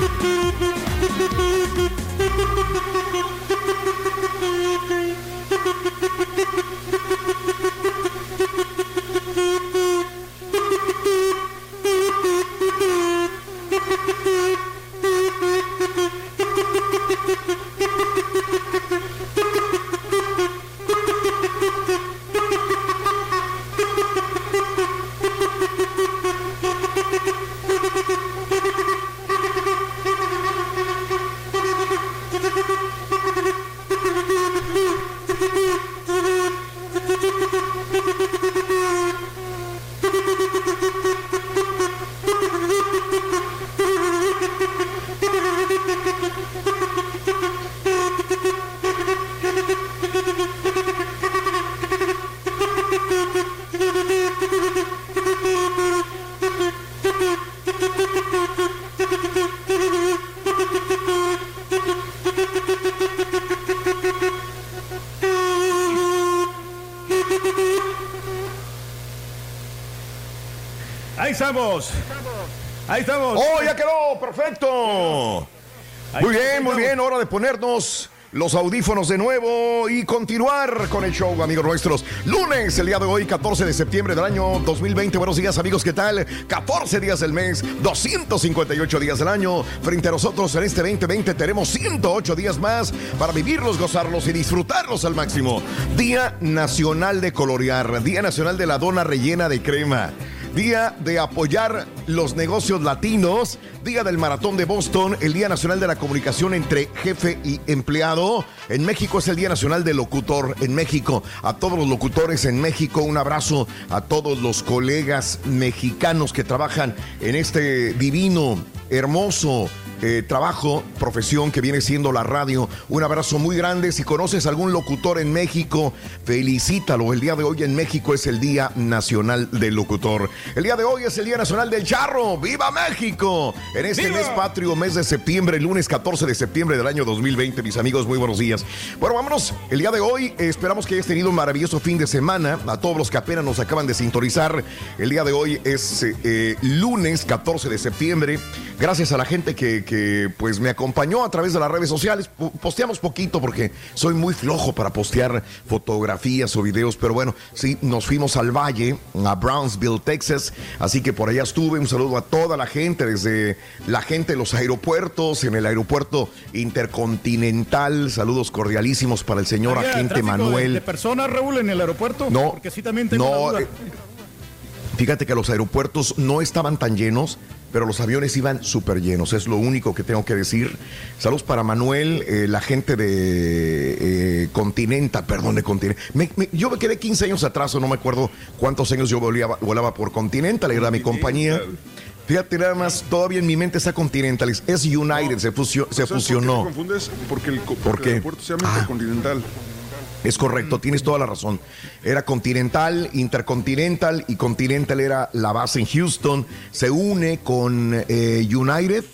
Thank you. Los audífonos de nuevo y continuar con el show, amigos nuestros. Lunes, el día de hoy, 14 de septiembre del año 2020. Buenos días, amigos, ¿qué tal? 14 días del mes, 258 días del año. Frente a nosotros en este 2020 tenemos 108 días más para vivirlos, gozarlos y disfrutarlos al máximo. Día Nacional de Colorear, Día Nacional de la Dona Rellena de Crema. Día de apoyar los negocios latinos, Día del Maratón de Boston, el Día Nacional de la Comunicación entre jefe y empleado. En México es el Día Nacional del Locutor. En México, a todos los locutores en México, un abrazo a todos los colegas mexicanos que trabajan en este divino, hermoso, eh, trabajo, profesión que viene siendo la radio. Un abrazo muy grande. Si conoces algún locutor en México, felicítalo. El día de hoy en México es el Día Nacional del Locutor. El día de hoy es el Día Nacional del Charro. ¡Viva México! En este ¡Viva! mes patrio, mes de septiembre, lunes 14 de septiembre del año 2020, mis amigos, muy buenos días. Bueno, vámonos. El día de hoy eh, esperamos que hayas tenido un maravilloso fin de semana. A todos los que apenas nos acaban de sintonizar, el día de hoy es eh, lunes 14 de septiembre. Gracias a la gente que, que pues me acompañó a través de las redes sociales. Po- Posteamos poquito porque soy muy flojo para postear fotografías o videos, pero bueno, sí, nos fuimos al valle, a Brownsville, Texas, así que por allá estuve. Un saludo a toda la gente, desde la gente de los aeropuertos, en el aeropuerto intercontinental. Saludos cordialísimos para el señor ¿Había agente tráfico de- Manuel. De, personas, Raúl, en el aeropuerto? No, Porque sí también tengo no, una duda. eh, Fíjate que los aeropuertos no estaban tan llenos, pero los aviones iban súper llenos. Es lo único que tengo que decir. Saludos para Manuel, eh, la gente de eh, Continental, perdón, de Continental. Me- me- yo me quedé 15 años atrás, o no me acuerdo cuántos años yo volaba, volaba por Continental, era mi compañía. Fíjate nada más, todavía en mi mente está Continental, es United, se, fusio- se ¿Sabes por qué fusionó. te confundes? Porque el, ¿Por qué? el aeropuerto se llama Ah. Intercontinental. Es correcto, tienes toda la razón. Era Continental, Intercontinental y Continental era la base en Houston. Se une con eh, United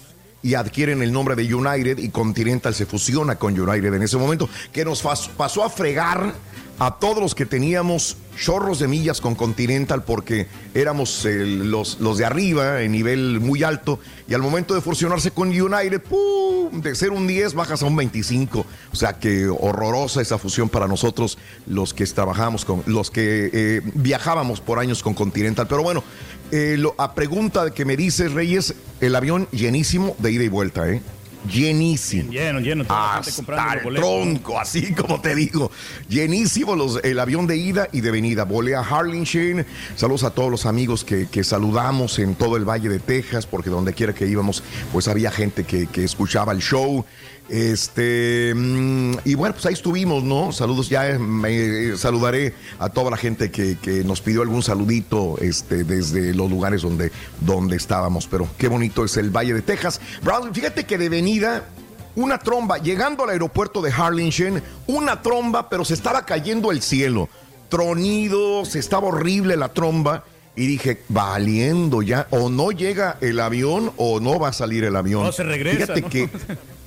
y adquieren el nombre de United y Continental se fusiona con United en ese momento, que nos pasó a fregar a todos los que teníamos chorros de millas con Continental porque éramos eh, los, los de arriba en nivel muy alto y al momento de fusionarse con United, ¡pum! de ser un 10 bajas a un 25. O sea que horrorosa esa fusión para nosotros los que trabajamos con, los que eh, viajábamos por años con Continental. Pero bueno, eh, lo- a pregunta que me dices, Reyes, el avión llenísimo de ida y vuelta, ¿eh? Llenísimo. Lleno, lleno. toda Hasta el tronco, así como te digo. Llenísimo los, el avión de ida y de venida. Volé a Harlingen. Saludos a todos los amigos que, que saludamos en todo el Valle de Texas, porque donde quiera que íbamos, pues había gente que, que escuchaba el show. Este, mm, y bueno, pues ahí estuvimos, ¿no? Saludos, ya eh, me saludaré a toda la gente que, que nos pidió algún saludito este, desde los lugares donde, donde estábamos. Pero qué bonito es el Valle de Texas. Brown, fíjate que de venida una tromba, llegando al aeropuerto de Harlingen, una tromba, pero se estaba cayendo el cielo. Tronidos, estaba horrible la tromba. Y dije, valiendo ya, o no llega el avión o no va a salir el avión. No, se regresa, Fíjate ¿no? que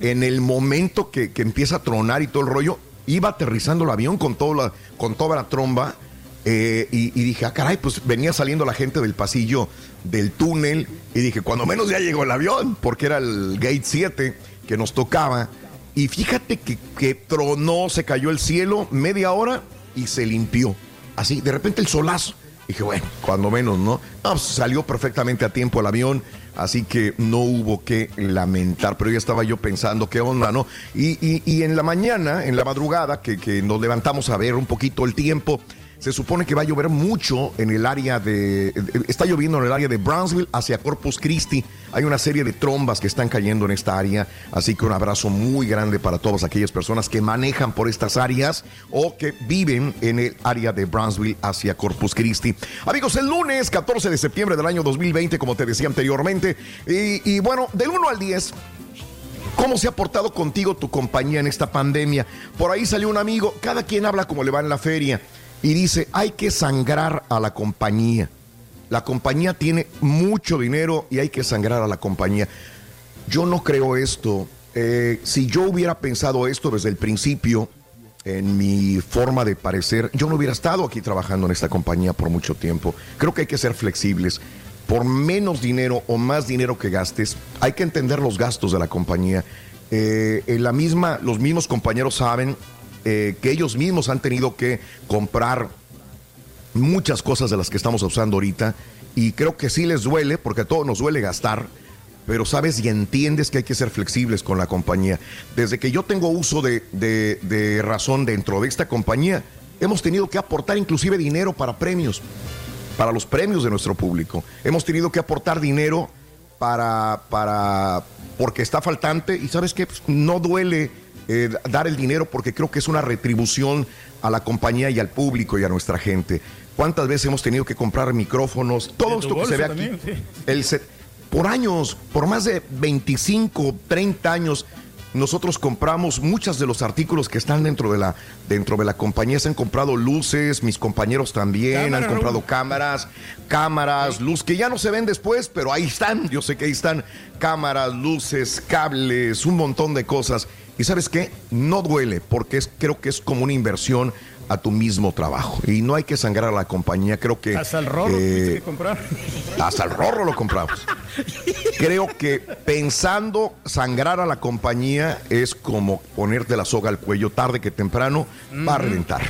en el momento que, que empieza a tronar y todo el rollo, iba aterrizando el avión con, toda la, con toda la tromba. eh, y, y dije, ah, caray, pues venía saliendo la gente del pasillo del túnel. Y dije, cuando menos ya llegó el avión, porque era el gate 7 que nos tocaba. Y fíjate que, que tronó, se cayó el cielo media hora y se limpió. Así, de repente el solazo. Dije, bueno, cuando menos, ¿no? No, pues, salió perfectamente a tiempo el avión, así que no hubo que lamentar, pero ya estaba yo pensando qué onda, ¿no? Y, y- y en la mañana, en la madrugada, que, que nos levantamos a ver un poquito el tiempo, se supone que va a llover mucho en el área de. Está lloviendo en el área de Brownsville hacia Corpus Christi. Hay una serie de trombas que están cayendo en esta área. Así que un abrazo muy grande para todas aquellas personas que manejan por estas áreas o que viven en el área de Brownsville hacia Corpus Christi. Amigos, el lunes 14 de septiembre del año 2020, como te decía anteriormente. Y, y bueno, del 1 al 10. ¿Cómo se ha portado contigo tu compañía en esta pandemia? Por ahí salió un amigo, cada quien habla como le va en la feria y dice, hay que sangrar a la compañía. La compañía tiene mucho dinero y hay que sangrar a la compañía. Yo no creo esto. Eh, si yo hubiera pensado esto desde el principio, en mi forma de parecer, yo no hubiera estado aquí trabajando en esta compañía por mucho tiempo. Creo que hay que ser flexibles. Por menos dinero o más dinero que gastes, hay que entender los gastos de la compañía. Eh, en la misma, los mismos compañeros saben eh, que ellos mismos han tenido que comprar muchas cosas de las que estamos usando ahorita y creo que sí les duele, porque a todos nos duele gastar, pero sabes y entiendes que hay que ser flexibles con la compañía. Desde que yo tengo uso de, de- razón dentro de esta compañía, hemos tenido que aportar inclusive dinero para premios, para los premios de nuestro público. Hemos tenido que aportar dinero para, para porque está faltante y sabes que no duele eh, dar el dinero porque creo que es una retribución a la compañía y al público y a nuestra gente. ¿Cuántas veces hemos tenido que comprar micrófonos? Todo esto que se ve aquí. también, sí. El set- por años, por más de 25, 30 años, nosotros compramos muchos de los artículos que están dentro de la, dentro de la compañía. Se han comprado luces, mis compañeros también Cámara, han comprado Raúl. cámaras, cámaras, luz que ya no se ven después, pero ahí están. Yo sé que ahí están cámaras, luces, cables, un montón de cosas. Y sabes qué? No duele, porque es, creo que es como una inversión a tu mismo trabajo. Y no hay que sangrar a la compañía, creo que... Hasta el rorro eh, que comprar. hasta el rorro lo compramos. Creo que pensando sangrar a la compañía es como ponerte la soga al cuello tarde que temprano va a Ujú. reventar.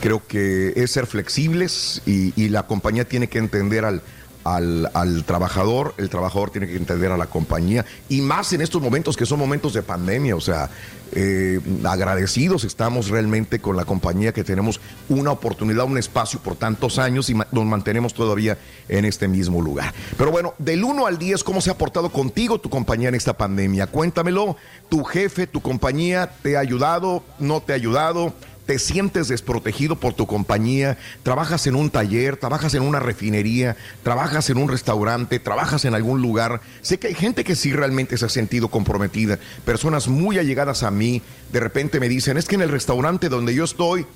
Creo que es ser flexibles y, y la compañía tiene que entender al, al, al trabajador, el trabajador tiene que entender a la compañía y más en estos momentos que son momentos de pandemia, o sea, eh, agradecidos estamos realmente con la compañía que tenemos una oportunidad, un espacio por tantos años y nos mantenemos todavía en este mismo lugar. Pero bueno, del 1 al 10, ¿cómo se ha portado contigo tu compañía en esta pandemia? Cuéntamelo, tu jefe, tu compañía, ¿te ha ayudado? ¿No te ha ayudado? Te sientes desprotegido por tu compañía, trabajas en un taller, trabajas en una refinería, trabajas en un restaurante, trabajas en algún lugar. Sé que hay gente que sí realmente se ha sentido comprometida, personas muy allegadas a mí, de repente me dicen, es que en el restaurante donde yo estoy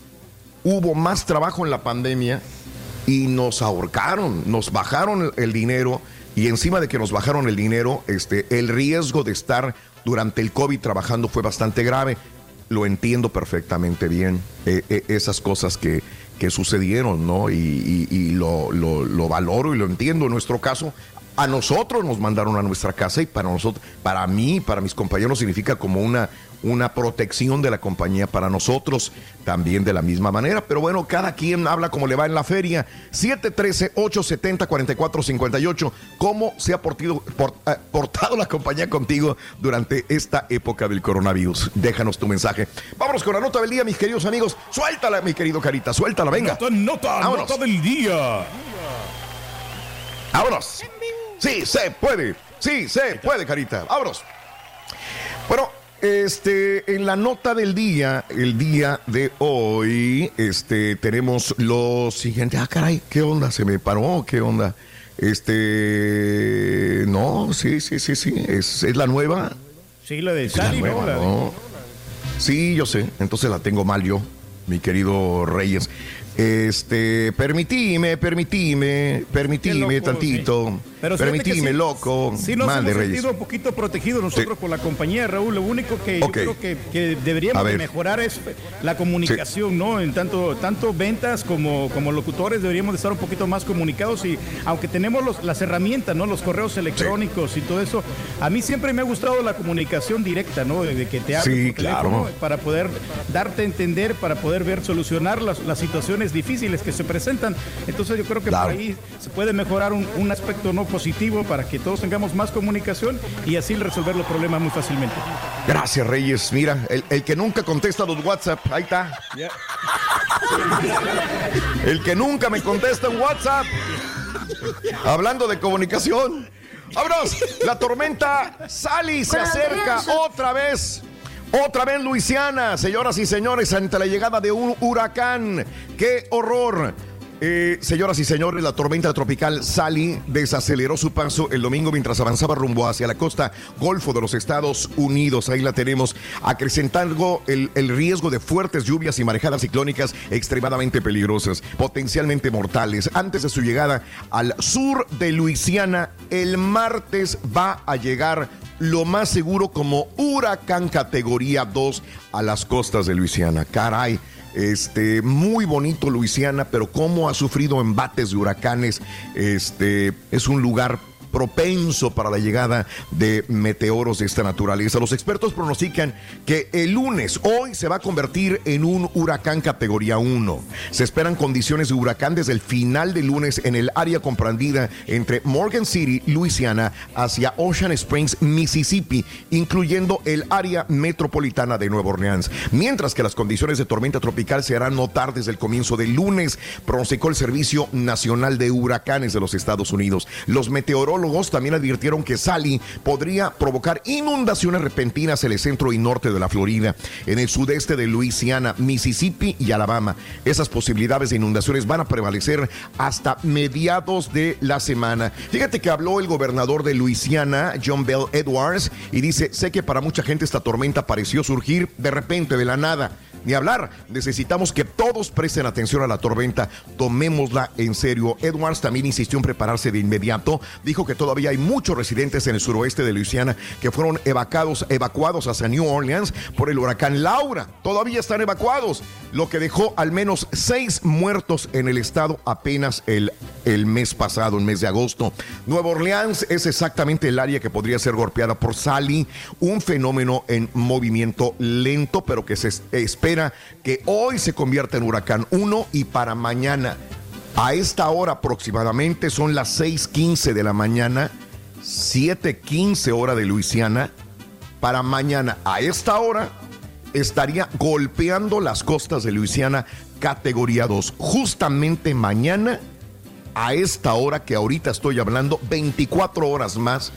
hubo más trabajo en la pandemia y nos ahorcaron, nos bajaron el dinero y encima de que nos bajaron el dinero, este, el riesgo de estar durante el COVID trabajando fue bastante grave. Lo entiendo perfectamente bien, eh, eh, esas cosas que, que sucedieron, ¿no? Y, lo, lo- lo valoro y lo entiendo. En nuestro caso, a nosotros nos mandaron a nuestra casa y para nosotros, para mí, para mis compañeros, significa como una, una protección de la compañía para nosotros también de la misma manera. Pero bueno, cada quien habla como le va en la feria. 713-870-4458. ¿Cómo se ha portido- por- eh, portado la compañía contigo durante esta época del coronavirus? Déjanos tu mensaje. Vámonos con la nota del día, mis queridos amigos. Suéltala, mi querido Carita, suéltala, venga. Nota, nota, Vámonos. nota del día. Vámonos. Sí, se puede. Sí, se puede, Carita. Vámonos. Bueno, este, en la nota del día, el día de hoy, este, tenemos lo siguiente. Ah, caray, ¿qué onda? ¿Se me paró? ¿Qué onda? Este, no, sí, sí, sí, sí. Es, es la nueva. Sí, la de la Sally, La de- ¿no? Sí, yo sé. Entonces la tengo mal yo, mi querido Reyes. Este, permitime, permitime, permitime loco, tantito. Pero permitime, sí- loco. Sí, nos hemos Reyes. sentido un poquito protegidos nosotros con la compañía, Raúl. Lo único que yo creo que, que deberíamos de mejorar es la comunicación, ¿no? En tanto, tanto ventas como, como locutores deberíamos de estar un poquito más comunicados y aunque tenemos los- las herramientas, ¿no? Los correos electrónicos y todo eso, a mí siempre me ha gustado la comunicación directa, ¿no? De, que te hablen Sí, claro. para poder darte a entender, para poder ver, solucionar las, las situaciones difíciles que se presentan. Entonces yo creo que Claro. por ahí se puede mejorar un, un aspecto no positivo para que todos tengamos más comunicación y así resolver los problemas muy fácilmente. Gracias, Reyes. Mira, el, el que nunca contesta los WhatsApp, ahí está. El que nunca me contesta en WhatsApp. Hablando de comunicación. ¡Vámonos! La tormenta Sally se acerca otra vez. Otra vez Luisiana, señoras y señores, ante la llegada de un huracán. ¡Qué horror! Eh, señoras y señores, la tormenta tropical Sally desaceleró su paso el domingo mientras avanzaba rumbo hacia la costa Golfo de los Estados Unidos. Ahí la tenemos, acrecentando el, el riesgo de fuertes lluvias y marejadas ciclónicas extremadamente peligrosas, potencialmente mortales. Antes de su llegada al sur de Luisiana, el martes va a llegar lo más seguro como huracán categoría 2 a las costas de Luisiana. Caray. Este, muy bonito Luisiana, pero cómo ha sufrido embates de huracanes. Este, es un lugar propenso para la llegada de meteoros de esta naturaleza. Los expertos pronostican que el lunes, hoy, se va a convertir en un huracán categoría 1. Se esperan condiciones de huracán desde el final del lunes en el área comprendida entre Morgan City, Luisiana, hacia Ocean Springs, Mississippi, incluyendo el área metropolitana de Nueva Orleans. Mientras que las condiciones de tormenta tropical se harán notar desde el comienzo del lunes, pronosticó el Servicio Nacional de Huracanes de los Estados Unidos. Los meteorólogos también advirtieron que Sally podría provocar inundaciones repentinas en el centro y norte de la Florida, en el sudeste de Luisiana, Mississippi y Alabama. Esas posibilidades de inundaciones van a prevalecer hasta mediados de la semana. Fíjate que habló el gobernador de Luisiana, John Bell Edwards, y dice, sé que para mucha gente esta tormenta pareció surgir de repente, de la nada. Ni hablar, necesitamos que todos presten atención a la tormenta, tomémosla en serio. Edwards también insistió en prepararse de inmediato, dijo que todavía hay muchos residentes en el suroeste de Luisiana que fueron evacuados, evacuados hacia New Orleans por el huracán Laura. Todavía están evacuados. lo que dejó al menos seis muertos en el estado apenas el, el mes pasado, el mes de agosto. Nueva Orleans es exactamente el área que podría ser golpeada por Sally, un fenómeno en movimiento lento, pero que se es- que hoy se convierta en huracán 1 y para mañana. A esta hora aproximadamente son las 6:15 de la mañana, 7:15 hora de Luisiana. Para mañana a esta hora estaría golpeando las costas de Luisiana categoría 2. Justamente mañana, a esta hora que ahorita estoy hablando, 24 horas más,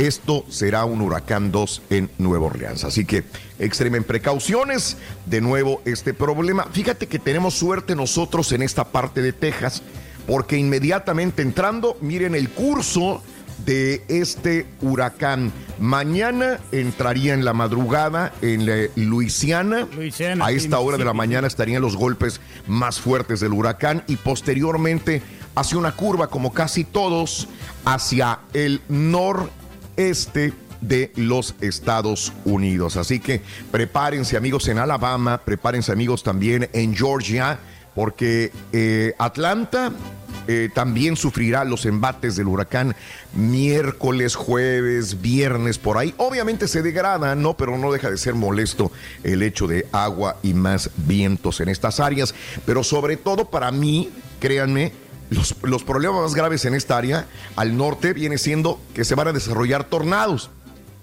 esto será un huracán 2 en Nueva Orleans. Así que extremen precauciones. De nuevo, este problema. Fíjate que tenemos suerte nosotros en esta parte de Texas, porque inmediatamente entrando, miren el curso de este huracán. Mañana entraría en la madrugada en la Luisiana. Luisiana, a esta hora de la mañana estarían los golpes más fuertes del huracán y posteriormente hacia una curva como casi todos hacia el noreste de los Estados Unidos. Así que prepárense amigos en Alabama, prepárense amigos también en Georgia, porque eh, Atlanta eh, también sufrirá los embates del huracán miércoles, jueves, viernes, por ahí. Obviamente se degrada, ¿no? Pero no deja de ser molesto el hecho de agua y más vientos en estas áreas. Pero sobre todo para mí, créanme, los, problemas más graves en esta área al norte viene siendo que se van a desarrollar tornados.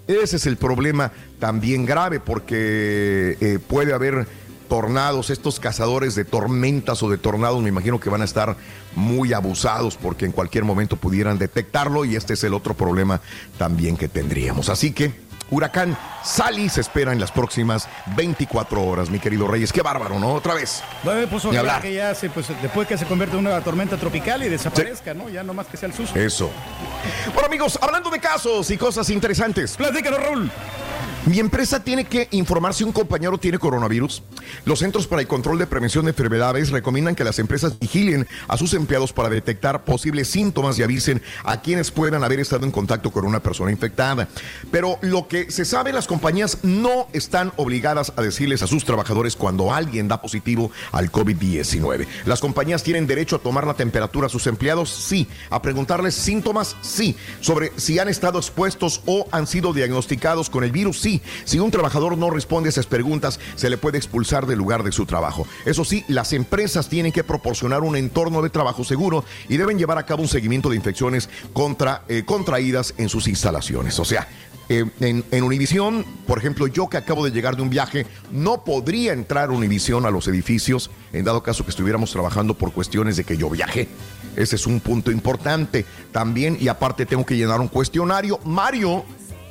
Ese es el problema también grave porque eh, puede haber tornados, estos cazadores de tormentas o de tornados me imagino que van a estar muy abusados porque en cualquier momento pudieran detectarlo y este es el otro problema también que tendríamos. Así que huracán Sally se espera en las próximas 24 horas, mi querido Reyes. Qué bárbaro, ¿no? Otra vez. Bueno, pues Ni ojalá hablar. que ya se, pues, después que se convierta en una tormenta tropical y desaparezca, ¿no? Ya nomás que sea el susto. Eso. Bueno, amigos, hablando de casos y cosas interesantes. Platícanos, Raúl. Mi empresa tiene que informar si un compañero tiene coronavirus. Los Centros para el Control de Prevención de Enfermedades recomiendan que las empresas vigilen a sus empleados para detectar posibles síntomas y avisen a quienes puedan haber estado en contacto con una persona infectada. Pero lo que se sabe, las compañías no están obligadas a decirles a sus trabajadores cuando alguien da positivo al COVID-19. Las compañías tienen derecho a tomar la temperatura a sus empleados, sí. A preguntarles síntomas, sí. Sobre si han estado expuestos o han sido diagnosticados con el virus, sí. Si un trabajador no responde a esas preguntas, se le puede expulsar del lugar de su trabajo. Eso sí, las empresas tienen que proporcionar un entorno de trabajo seguro y deben llevar a cabo un seguimiento de infecciones contra, eh, contraídas en sus instalaciones. O sea, eh, en, en Univisión, por ejemplo, yo que acabo de llegar de un viaje, no podría entrar Univisión a los edificios en dado caso que estuviéramos trabajando por cuestiones de que yo viajé. Ese es un punto importante también y aparte tengo que llenar un cuestionario. Mario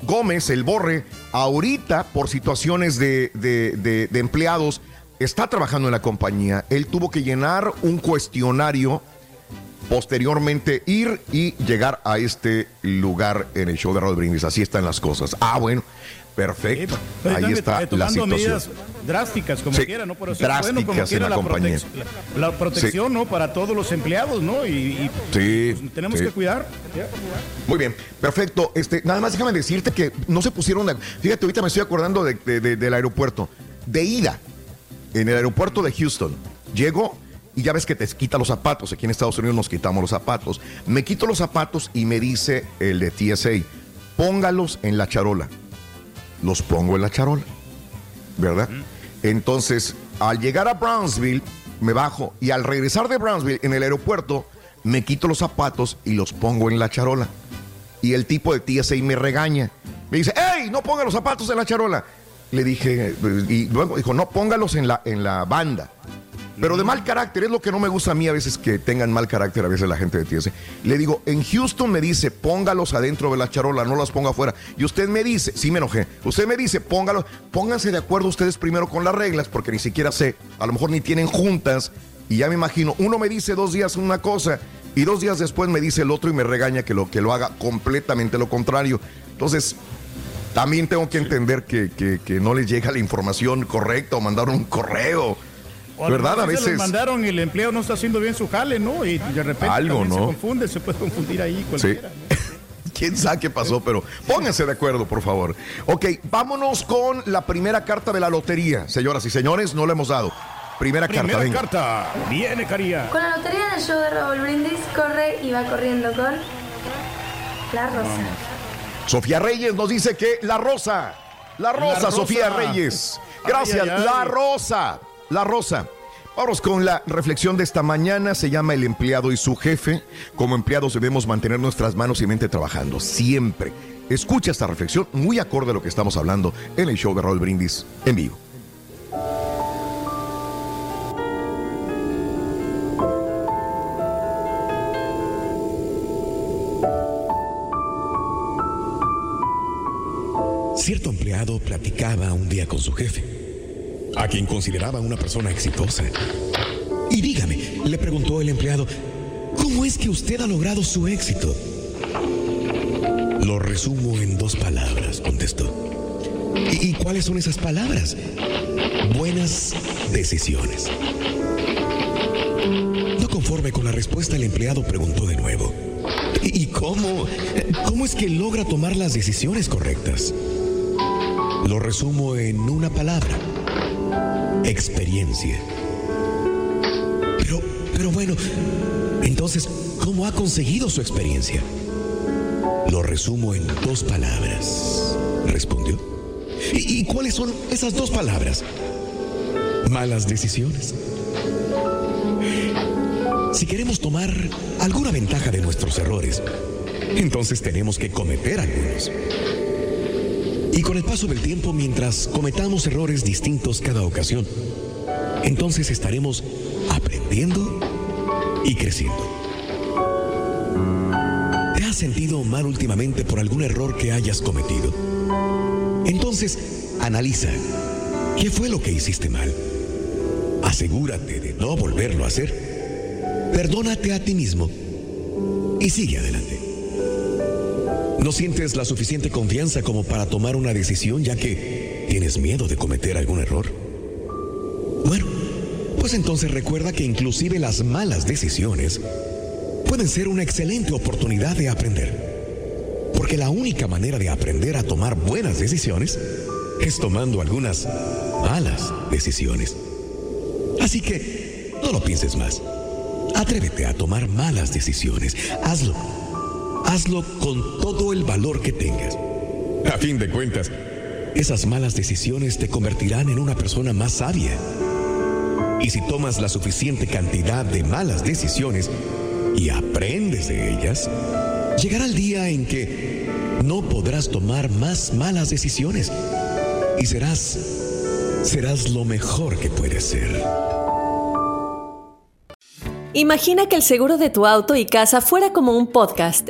Gómez, el Borre, ahorita por situaciones de, de- empleados, está trabajando en la compañía. Él tuvo que llenar un cuestionario posteriormente ir y llegar a este lugar en el show de Rod Brindis. Así están las cosas. Ah, bueno, perfecto. Pero Ahí está la tomando situación. medidas drásticas, como Sí, quiera, ¿no? Pero es bueno, como drásticas quiera en la la, compañía. protec- la- la protección, ¿no? Para todos los empleados, ¿no? Y, pues, tenemos que cuidar. Muy bien, perfecto. Este, nada más déjame decirte que no se pusieron. de- Fíjate, ahorita me estoy acordando de- de- de- del aeropuerto. De ida, en el aeropuerto de Houston, llego y ya ves que te quita los zapatos. Aquí en Estados Unidos nos quitamos los zapatos. Me quito los zapatos y me dice el de TSA: póngalos en la charola. Los pongo en la charola, ¿verdad? Entonces, al llegar a Brownsville, me bajo y al regresar de Brownsville en el aeropuerto, me quito los zapatos y los pongo en la charola. Y el tipo de TSA me regaña. Me dice, ¡Ey! No ponga los zapatos en la charola. Le dije, y luego dijo, no, póngalos en la, en la banda. Pero de mal carácter, es lo que no me gusta a mí a veces que tengan mal carácter a veces la gente de TSA. Le digo, en Houston me dice, póngalos adentro de la charola, no las ponga afuera. Y usted me dice, sí me enojé, usted me dice, póngalos, pónganse de acuerdo ustedes primero con las reglas, porque ni siquiera sé, a lo mejor ni tienen juntas. Y ya me imagino, uno me dice dos días una cosa y dos días después me dice el otro y me regaña que lo, que lo haga completamente lo contrario. Entonces, también tengo que entender que, que- que no les llega la información correcta o mandaron un correo. O ¿Verdad? A los veces. mandaron y el empleado no está haciendo bien su jale, ¿no? Y de repente Algo, ¿no? se confunde, se puede confundir ahí Sí. cualquiera. ¿Quién sabe qué pasó? Pero pónganse de acuerdo, por favor. Ok, vámonos con la primera carta de la lotería. Señoras y señores, no la hemos dado. Primera, carta, Primera venga. carta. Viene, Caría. Con la lotería del show de Raúl Brindis corre y va corriendo con la rosa. Sofía Reyes nos dice que la rosa. La rosa, rosa. Sofía Reyes. Gracias, Ay, ay, ay. la rosa. La rosa. Vamos con la reflexión de esta mañana. Se llama El empleado y su jefe. Como empleados debemos mantener nuestras manos y mente trabajando siempre. Escucha esta reflexión muy acorde a lo que estamos hablando en el show de Raúl Brindis en vivo. Cierto empleado platicaba un día con su jefe, a quien consideraba una persona exitosa. Y dígame, le preguntó el empleado, ¿cómo es que usted ha logrado su éxito? Lo resumo en dos palabras, contestó. ¿Y, cuáles son esas palabras? Buenas decisiones. No conforme con la respuesta, el empleado preguntó de nuevo. ¿Y y cómo? ¿Cómo es que logra tomar las decisiones correctas? Lo resumo en una palabra. Experiencia. Pero, pero bueno, entonces, ¿cómo ha conseguido su experiencia? Lo resumo en dos palabras, respondió. ¿Y, y cuáles son esas dos palabras? Malas decisiones. Si queremos tomar alguna ventaja de nuestros errores, entonces tenemos que cometer algunos. Y con el paso del tiempo, mientras cometamos errores distintos cada ocasión, entonces estaremos aprendiendo y creciendo. ¿Te has sentido mal últimamente por algún error que hayas cometido? Entonces, analiza. ¿Qué fue lo que hiciste mal? Asegúrate de no volverlo a hacer. Perdónate a ti mismo y sigue adelante. No sientes la suficiente confianza como para tomar una decisión ya que tienes miedo de cometer algún error. Bueno, pues entonces recuerda que inclusive las malas decisiones pueden ser una excelente oportunidad de aprender. Porque la única manera de aprender a tomar buenas decisiones es tomando algunas malas decisiones. Así que no lo pienses más. Atrévete a tomar malas decisiones. Hazlo. Hazlo con todo el valor que tengas. A fin de cuentas, esas malas decisiones te convertirán en una persona más sabia. Y si tomas la suficiente cantidad de malas decisiones y aprendes de ellas, llegará el día en que no podrás tomar más malas decisiones y serás serás lo mejor que puedes ser. Imagina que el seguro de tu auto y casa fuera como un podcast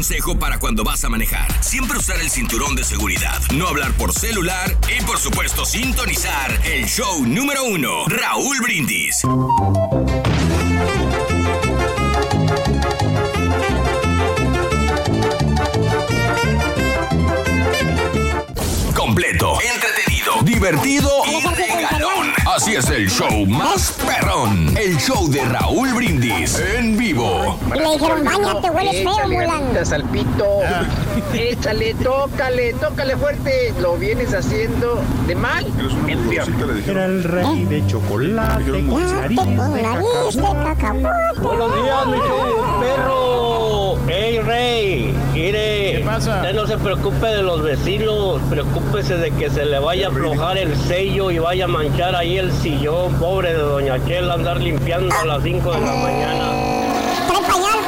Consejo para cuando vas a manejar. Siempre usar el cinturón de seguridad. No hablar por celular y por supuesto sintonizar el show número uno. Raúl Brindis. Completo, entretenido, divertido y regalón. Así es el show más perrón. El show de Raúl Brindis en vivo. Y le dijeron, bañate, hueles feo, Échale Mulan. ganitas al pito. Échale, tócale, tócale fuerte. Lo vienes haciendo de mal en peor. Era el rey de chocolate con nariz de cacahuate. Buenos días, mi show, perro. Hey, Rey. Mire. ¿Qué pasa? Usted no se preocupe de los vecinos. Preocúpese de que se le vaya a aflojar el sello y vaya a manchar ahí el sillón. Pobre de Doña Chela andar limpiando a las 5 de la mañana. Trae pañal,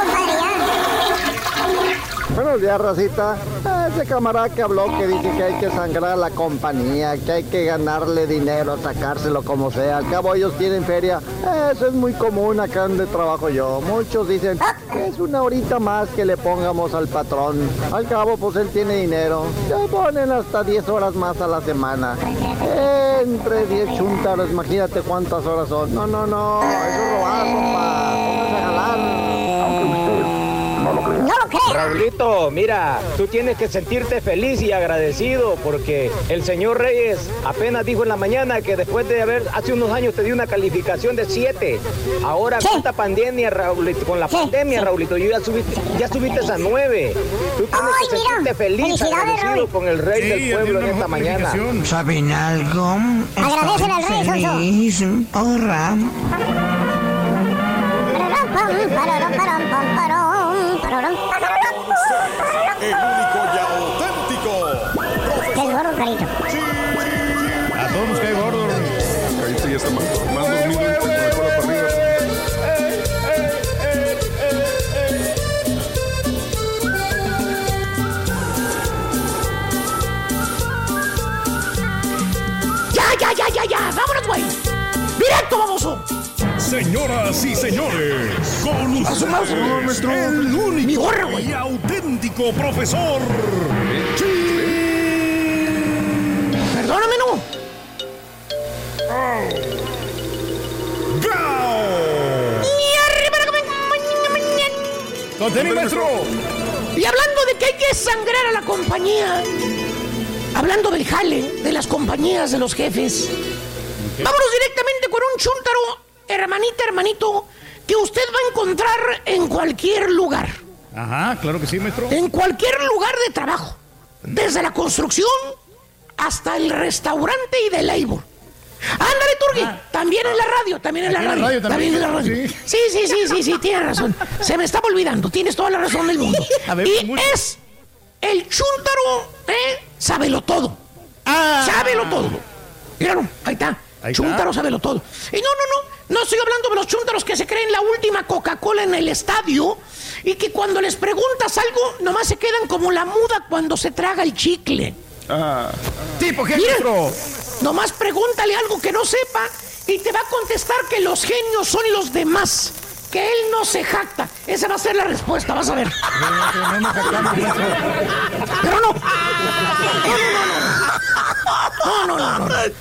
Buenos días, racita. Ah, Ese camarada que habló que dice que hay que sangrar a la compañía, que hay que ganarle dinero, sacárselo como sea. Al cabo ellos tienen feria. Eso es muy común acá donde trabajo yo. Muchos dicen que es una horita más que le pongamos al patrón. Al cabo, pues él tiene dinero. Le ponen hasta 10 horas más a la semana. Entre 10 chuntaros, imagínate cuántas horas son. No, no, no, eso es robar, compa. Póngase a. No lo creo. Raulito, mira, tú tienes que sentirte feliz y agradecido porque el señor Reyes apenas dijo en la mañana que después de haber, hace unos años te dio una calificación de 7. Ahora con esta pandemia, Raulito, con la pandemia, Raulito, yo ya subiste, ya subiste a 9. Tú tienes Ay, que mira, sentirte feliz, felicidades, agradecido Raúl. con el rey Sí, del pueblo en esta mañana. ¿Saben algo? Agradecele al rey, Sonso. feliz. Ahorra. Param, pararam, pararam. El único y auténtico. Qué gordo, carito. A todos nos cae gordo. Ahí sí ya está más, más dormido con la cola para arriba. Ya, ya, ya, ya, ya. Vámonos, güey. Directo, baboso. Señoras y señores, con ustedes, el único y auténtico profesor. Perdóname, no. Y arriba la Contení, maestro. Y hablando de que hay que sangrar a la compañía, hablando del jale, de las compañías, de los jefes, vámonos directamente con un chúntaro, hermanita, hermanito, que usted va a encontrar en cualquier lugar. Ajá, claro que sí, maestro. En cualquier lugar de trabajo. Desde la construcción hasta el restaurante y de labor. Ándale, Turgi. También en la radio, también en la radio. radio también en la radio. Sí, sí, sí, sí, sí, tienes razón. Se me estaba olvidando. Tienes toda la razón del mundo. Ver, y es el chúntaro, ¿eh? Sábelo todo. Sábelo todo. Míralo, ahí está. Chúntaro, sábelo todo. Y no, no, no. No estoy hablando de los chúntaros que se creen la última Coca-Cola en el estadio y que cuando les preguntas algo, nomás se quedan como la muda cuando se traga el chicle. Ah, ¿Tipo qué, Mira, nomás pregúntale algo que no sepa y te va a contestar que los genios son los demás. Que él no se jacta. Esa va a ser la respuesta, vas a ver. No jactamos, maestro. Pero no. No, no, no. No, no, no. no. Más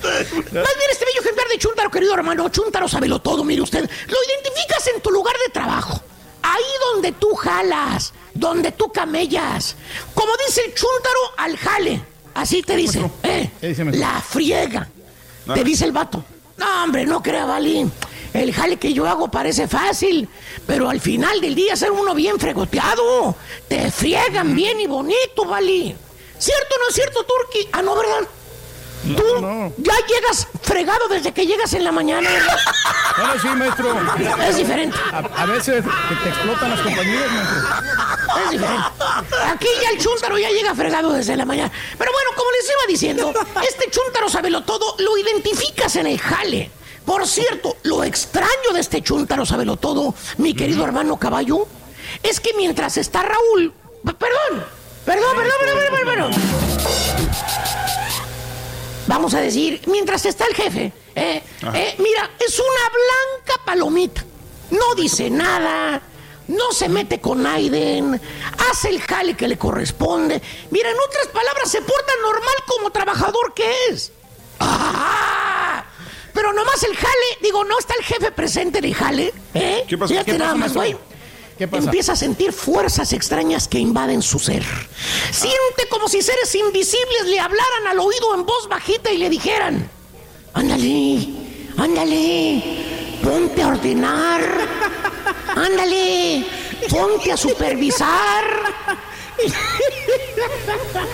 bien este bello ejemplar de Chuntaro, querido hermano. Chuntaro, sábelo todo, mire usted. Lo identificas en tu lugar de trabajo. Ahí donde tú jalas, donde tú camellas. Como dice el Chuntaro al jale. Así te dice. ¿eh? ¿Qué dice, maestro? La friega. Te dice el vato. No, hombre, no crea, Valín. El jale que yo hago parece fácil, pero al final del día ser uno bien fregoteado. Te friegan bien y bonito, Valín. ¿Cierto o no es cierto, Turki? Ah, no, ¿verdad? Tú ya llegas fregado desde que llegas en la mañana. Ahora sí, maestro. Es diferente. A, a veces te explotan las compañías, maestro. Es diferente. Aquí ya el chúntaro ya llega fregado desde la mañana. Pero bueno, como les iba diciendo, este chúntaro sabelo todo, lo identificas en el jale. Por cierto, lo extraño de este chúntaro sabelo todo, mi querido hermano caballo, es que mientras está Raúl. perdón, perdón, perdón, perdón, perdón. Vamos a decir, mientras está el jefe, eh, eh, mira, es una blanca palomita. No dice nada, no se mete con Aiden, hace el jale que le corresponde. Mira, en otras palabras, se porta normal como trabajador que es. ¡Ah! Pero nomás el jale, digo, no está el jefe presente en el jale, ¿eh? ¿Qué pasó? Fíjate ¿Qué nada pasó, más, güey. ¿Qué pasa? Empieza a sentir fuerzas extrañas que invaden su ser. Siente como si seres invisibles le hablaran al oído en voz bajita y le dijeran: Ándale, ándale, ponte a ordenar, ándale, ponte a supervisar,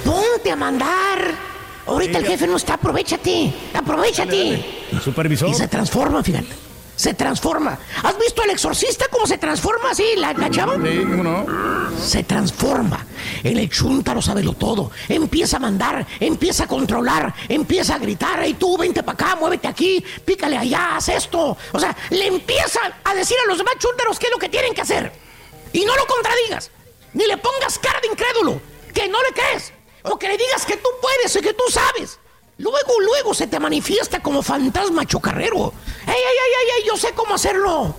ponte a mandar. Ahorita el jefe no está, aprovechate, aprovechate. Supervisor. Y se transforma, fíjate. Se transforma. ¿Has visto al exorcista cómo se transforma así, la, la chava? Sí, ¿cómo no? Se transforma. El chúntaro sabelo todo. Empieza a mandar, empieza a controlar, empieza a gritar. Y tú, vente para acá, muévete aquí, pícale allá, haz esto. O sea, le empieza a decir a los demás chúntaros qué es lo que tienen que hacer. Y no lo contradigas. ni le pongas cara de incrédulo, que no le crees, o que le digas que tú puedes y que tú sabes. Luego, luego se te manifiesta como fantasma chocarrero. ¡Ey, ey, ey, ey! Yo sé cómo hacerlo.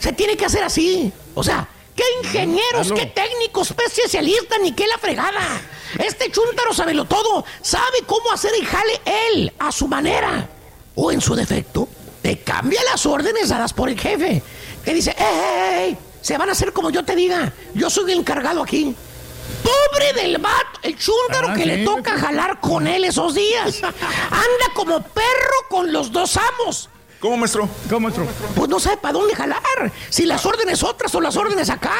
Se tiene que hacer así. O sea, ¿qué ingenieros, qué técnicos, qué especialistas, ni qué la fregada? Este chúntaro sabelo todo. Sabe cómo hacer el jale él, a su manera. O en su defecto, te cambia las órdenes dadas por el jefe. Que dice, ¡ey, ey, ey! Se van a hacer como yo te diga. Yo soy el encargado aquí. Pobre del vato, el chúntaro Ah, que sí, le toca jalar con él esos días. Anda como perro con los dos amos. ¿Cómo, maestro? ¿Cómo, maestro? Pues no sabe para dónde jalar. Si las órdenes otras o las órdenes acá.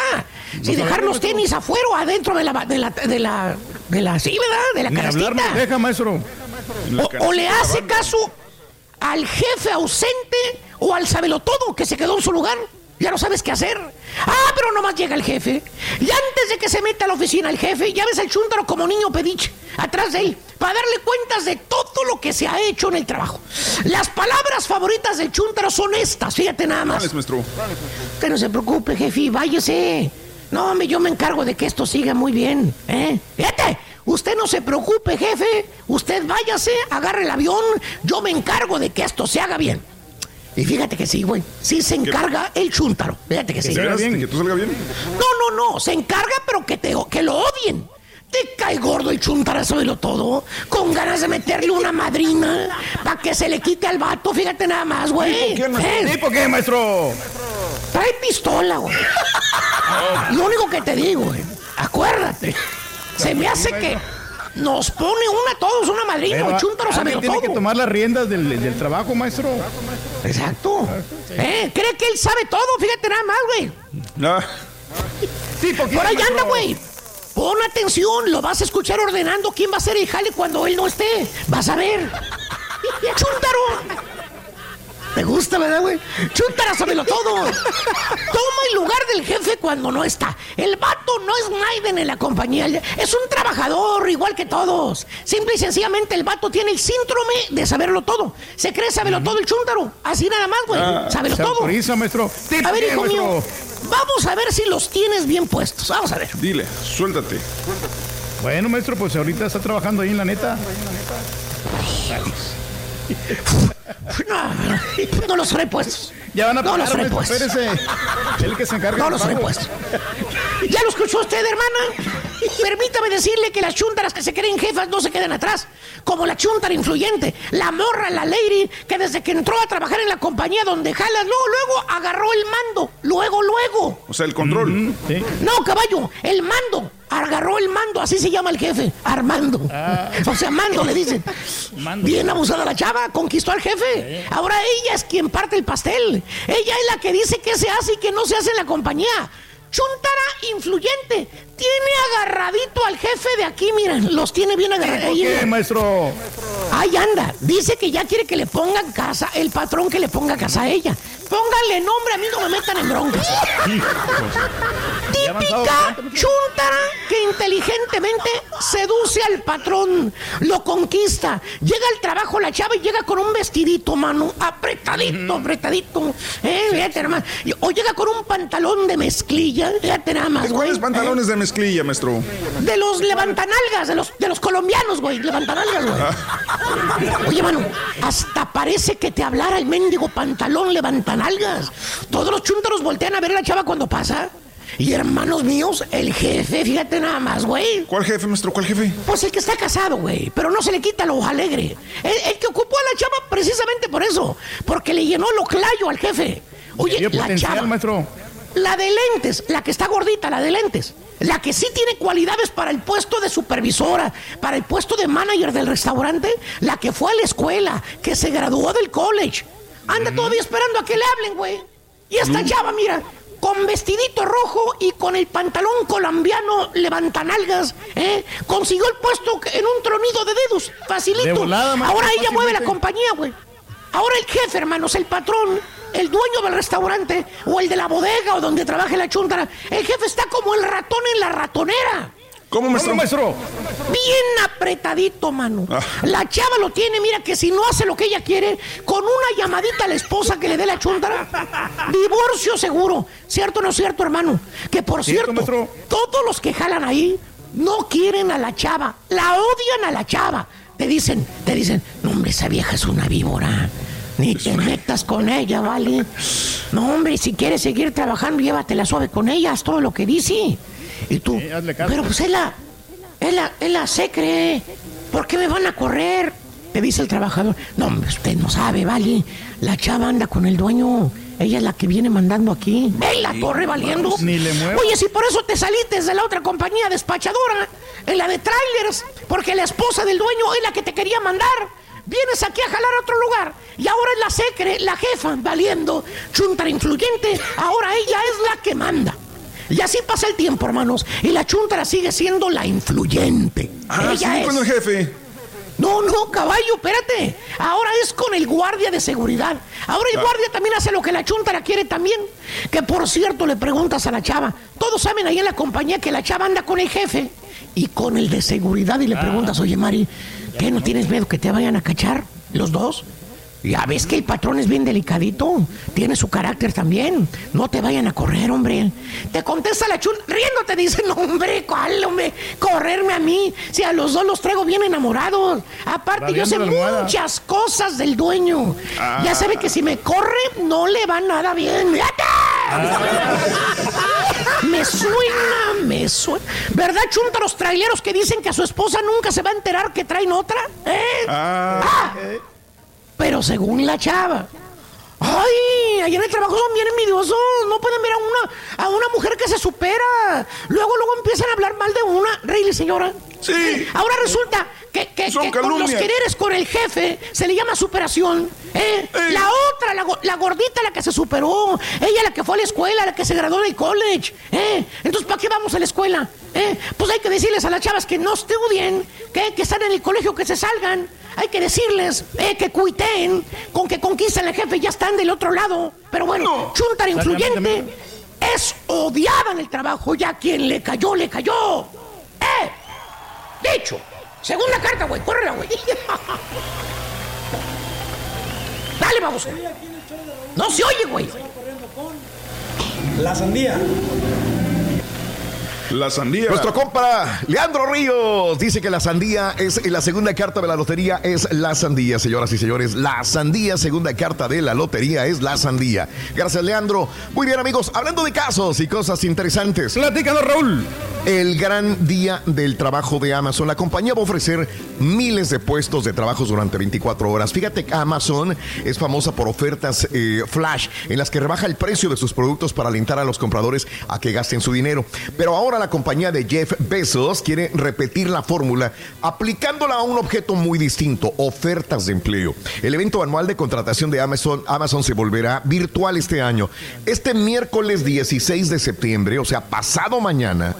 Si dejar los tenis afuera o adentro de la, de la, de la, de la, sí, ¿verdad? De la canastita. deja, maestro. O, o le hace caso al jefe ausente o al sabelotodo que se quedó en su lugar. Ya no sabes qué hacer. Ah, pero nomás llega el jefe. Y antes de que se meta a la oficina el jefe, ya ves al chúntaro como niño pediche, atrás de él, para darle cuentas de todo lo que se ha hecho en el trabajo. Las palabras favoritas del chúntaro son estas, fíjate nada más. ¿Cuáles, maestro? Usted no se preocupe, jefe, váyase. No, hombre, yo me encargo de que esto siga muy bien, ¿eh? Fíjate, usted no se preocupe, jefe. Usted váyase, agarre el avión. Yo me encargo de que esto se haga bien. Y fíjate que sí, güey. Sí se encarga el chúntaro. Fíjate que sí. ¿De veras? ¿De que tú salga bien? No, no, no. Se encarga, pero que, te, que lo odien. Te cae gordo el chuntarazo de lo todo. Con ganas de meterle una madrina. Para que se le quite al vato. Fíjate nada más, güey. ¿Tipo qué? ¿Eh? ¿Tipo qué, maestro? Trae pistola, güey. Lo único que te digo, güey. Acuérdate. Se me hace que nos pone una a todos, una madrina. Sabe alguien lo tiene que tomar las riendas del, del trabajo, maestro. Exacto. ¿Eh? Cree que él sabe todo. Fíjate nada más, güey. Ah, ¿Tipo qué, Por ahí maestro? anda, güey. Pon atención, lo vas a escuchar ordenando quién va a hacer el jale cuando él no esté. Vas a ver. ¡Chúntaro! ¿Te gusta, verdad, güey? ¡Chúntara, sábelo todo! Toma el lugar del jefe cuando no está. El vato no es Naiden en la compañía. Es un trabajador igual que todos. Simple y sencillamente el vato tiene el síndrome de saberlo todo. Se cree saberlo todo el chúntaro. Así nada más, güey. Ah, se todo. autoriza, maestro. ¿Tipo A ver, hijo mío. Vamos a ver si los tienes bien puestos. Vamos a ver. dile, suéltate. Bueno, maestro, pues ahorita está trabajando ahí en la neta. No, no los trae puestos. Ya van a No pagar, los trae maestro, puestos. espérese. El que se encarga No los pago. puestos. ¿Ya lo escuchó usted, hermana? Permítame decirle que las chuntaras que se creen jefas no se quedan atrás. Como la chuntara influyente, la morra, la lady, que desde que entró a trabajar en la compañía donde jalas, luego, luego agarró el mando. Luego, luego. O sea, el control. Sí. No, caballo, el mando. Agarró el mando, así se llama el jefe, Armando. O sea, mando le dicen. Mando. Bien abusada la chava, conquistó al jefe. Ahora ella es quien parte el pastel. Ella es la que dice qué se hace y qué no se hace en la compañía. Chuntara influyente. Tiene agarradito al jefe de aquí, miren, los tiene bien ¿Tipo agarraditos. qué, maestro? Ahí anda. Dice que ya quiere que le pongan casa, el patrón que le ponga casa a ella. Pónganle nombre, a mí no me metan en broncas. Maestro. chuntara que inteligentemente seduce al patrón, lo conquista. Llega al trabajo la chava y llega con un vestidito, mano, apretadito, apretadito. Eh, fíjate nada más. Y- O llega con un pantalón de mezclilla, fíjate nada más, ¿De güey. cuáles pantalones de mezclilla, maestro? De los levantanalgas, de los, de los colombianos, güey. Levantanalgas, güey. Oye, mano, hasta parece que te hablara el mendigo pantalón levantanalgas. Todos los chúntaros voltean a ver a la chava cuando pasa. Y hermanos míos, el jefe, fíjate nada más, güey. ¿Cuál jefe, maestro? ¿Cuál jefe? Pues el que está casado, güey. Pero no se le quita lo alegre. El, el que ocupó a la chava precisamente por eso. Porque le llenó lo clayo al jefe. Oye, la chava. maestro. La de lentes, la que está gordita, la de lentes. La que sí tiene cualidades para el puesto de supervisora, para el puesto de manager del restaurante. La que fue a la escuela, que se graduó del college. Anda todavía esperando a que le hablen, güey. Y esta chava, mira, con vestidito rojo y con el pantalón colombiano levantanalgas, ¿eh? Consiguió el puesto en un tronido de dedos, facilito. De volada, maestro, Ahora ella mueve la compañía, güey. Ahora el jefe, hermanos, el patrón, el dueño del restaurante o el de la bodega o donde trabaje la chuntara, el jefe está como el ratón en la ratonera. ¿Cómo, maestro? maestro? Bien apretadito, mano. Ah. La chava lo tiene, mira que si no hace lo que ella quiere, con una llamadita a la esposa que le dé la chuntara, divorcio seguro. ¿Cierto o no es cierto, hermano? Que por Cierto, cierto, todos los que jalan ahí no quieren a la chava, la odian a la chava. Te dicen, te dicen, no hombre, esa vieja es una víbora. Ni te metas con ella, ¿vale? No, hombre, si quieres seguir trabajando, llévatela suave con ella, haz todo lo que dice. Y tú, pero pues es la, es la, es la secre. ¿Por qué me van a correr? Te dice el trabajador. No, hombre, usted no sabe, ¿vale? La chava anda con el dueño. Ella es la que viene mandando aquí. ¡Ven la torre valiendo! Ni le muevo. Oye, si por eso te saliste de la otra compañía despachadora, en la de trailers, porque la esposa del dueño es la que te quería mandar. Vienes aquí a jalar a otro lugar y ahora es la secre, la jefa, valiendo, chuntra influyente. Ahora ella es la que manda. Y así pasa el tiempo, hermanos. Y la chuntara sigue siendo la influyente. Ah, sí, es. con el jefe. No, no, caballo, espérate. Ahora es con el guardia de seguridad. Ahora el Ah. guardia también hace lo que la chuntara quiere también. Que por cierto le preguntas a la chava. Todos saben ahí en la compañía que la chava anda con el jefe y con el de seguridad y le preguntas, oye Mari, ¿qué no tienes miedo que te vayan a cachar los dos? Ya ves que el patrón es bien delicadito, tiene su carácter también. No te vayan a correr, hombre. Te contesta la chun, riendo te dice, no, hombre, ¿cuál, hombre? Correrme a mí. Si a los dos los traigo bien enamorados. Aparte, yo sé muchas cosas del dueño. Ya sabe que si me corre, no le va nada bien. Me suena, me suena. ¿Verdad, chunta los traileros que dicen que a su esposa nunca se va a enterar que traen otra? ¿Eh? Ah. Pero según la chava. Ay, allá en el trabajo son bien envidiosos. No pueden ver a una, a una mujer que se supera. Luego, luego empiezan a hablar mal de una. Reyli, señora. Sí. Ahora resulta que, que- con los quereres con el jefe se le llama superación. ¿eh? La otra, la, la gordita, la que se superó. Ella la que fue a la escuela, la que se graduó del college. ¿eh? Entonces, ¿para qué vamos a la escuela? ¿eh? Pues hay que decirles a las chavas que no estudien, que, que están en el colegio, que se salgan. Hay que decirles eh, que cuiteen, con que conquisten al jefe, ya están del otro lado. Pero bueno, chuntar influyente es odiada en el trabajo, ya quien le cayó, le cayó. ¡Eh! Dicho, segunda carta, güey, córrela, güey. Dale, vamos. No se oye, güey. La sandía. La sandía. Nuestro compa Leandro Ríos dice que la sandía es la segunda carta de la lotería es la sandía, señoras y señores. La sandía, segunda carta de la lotería es la sandía. Gracias, Leandro. Muy bien, amigos, hablando de casos y cosas interesantes. Platícanos, Raúl. El gran día del trabajo de Amazon. La compañía va a ofrecer miles de puestos de trabajo durante 24 horas. Fíjate que Amazon es famosa por ofertas eh, flash en las que rebaja el precio de sus productos para alentar a los compradores a que gasten su dinero. Pero ahora la compañía de Jeff Bezos quiere repetir la fórmula aplicándola a un objeto muy distinto, ofertas de empleo. El evento anual de contratación de Amazon, Amazon se volverá virtual este año. Este miércoles 16 de septiembre, o sea, pasado mañana,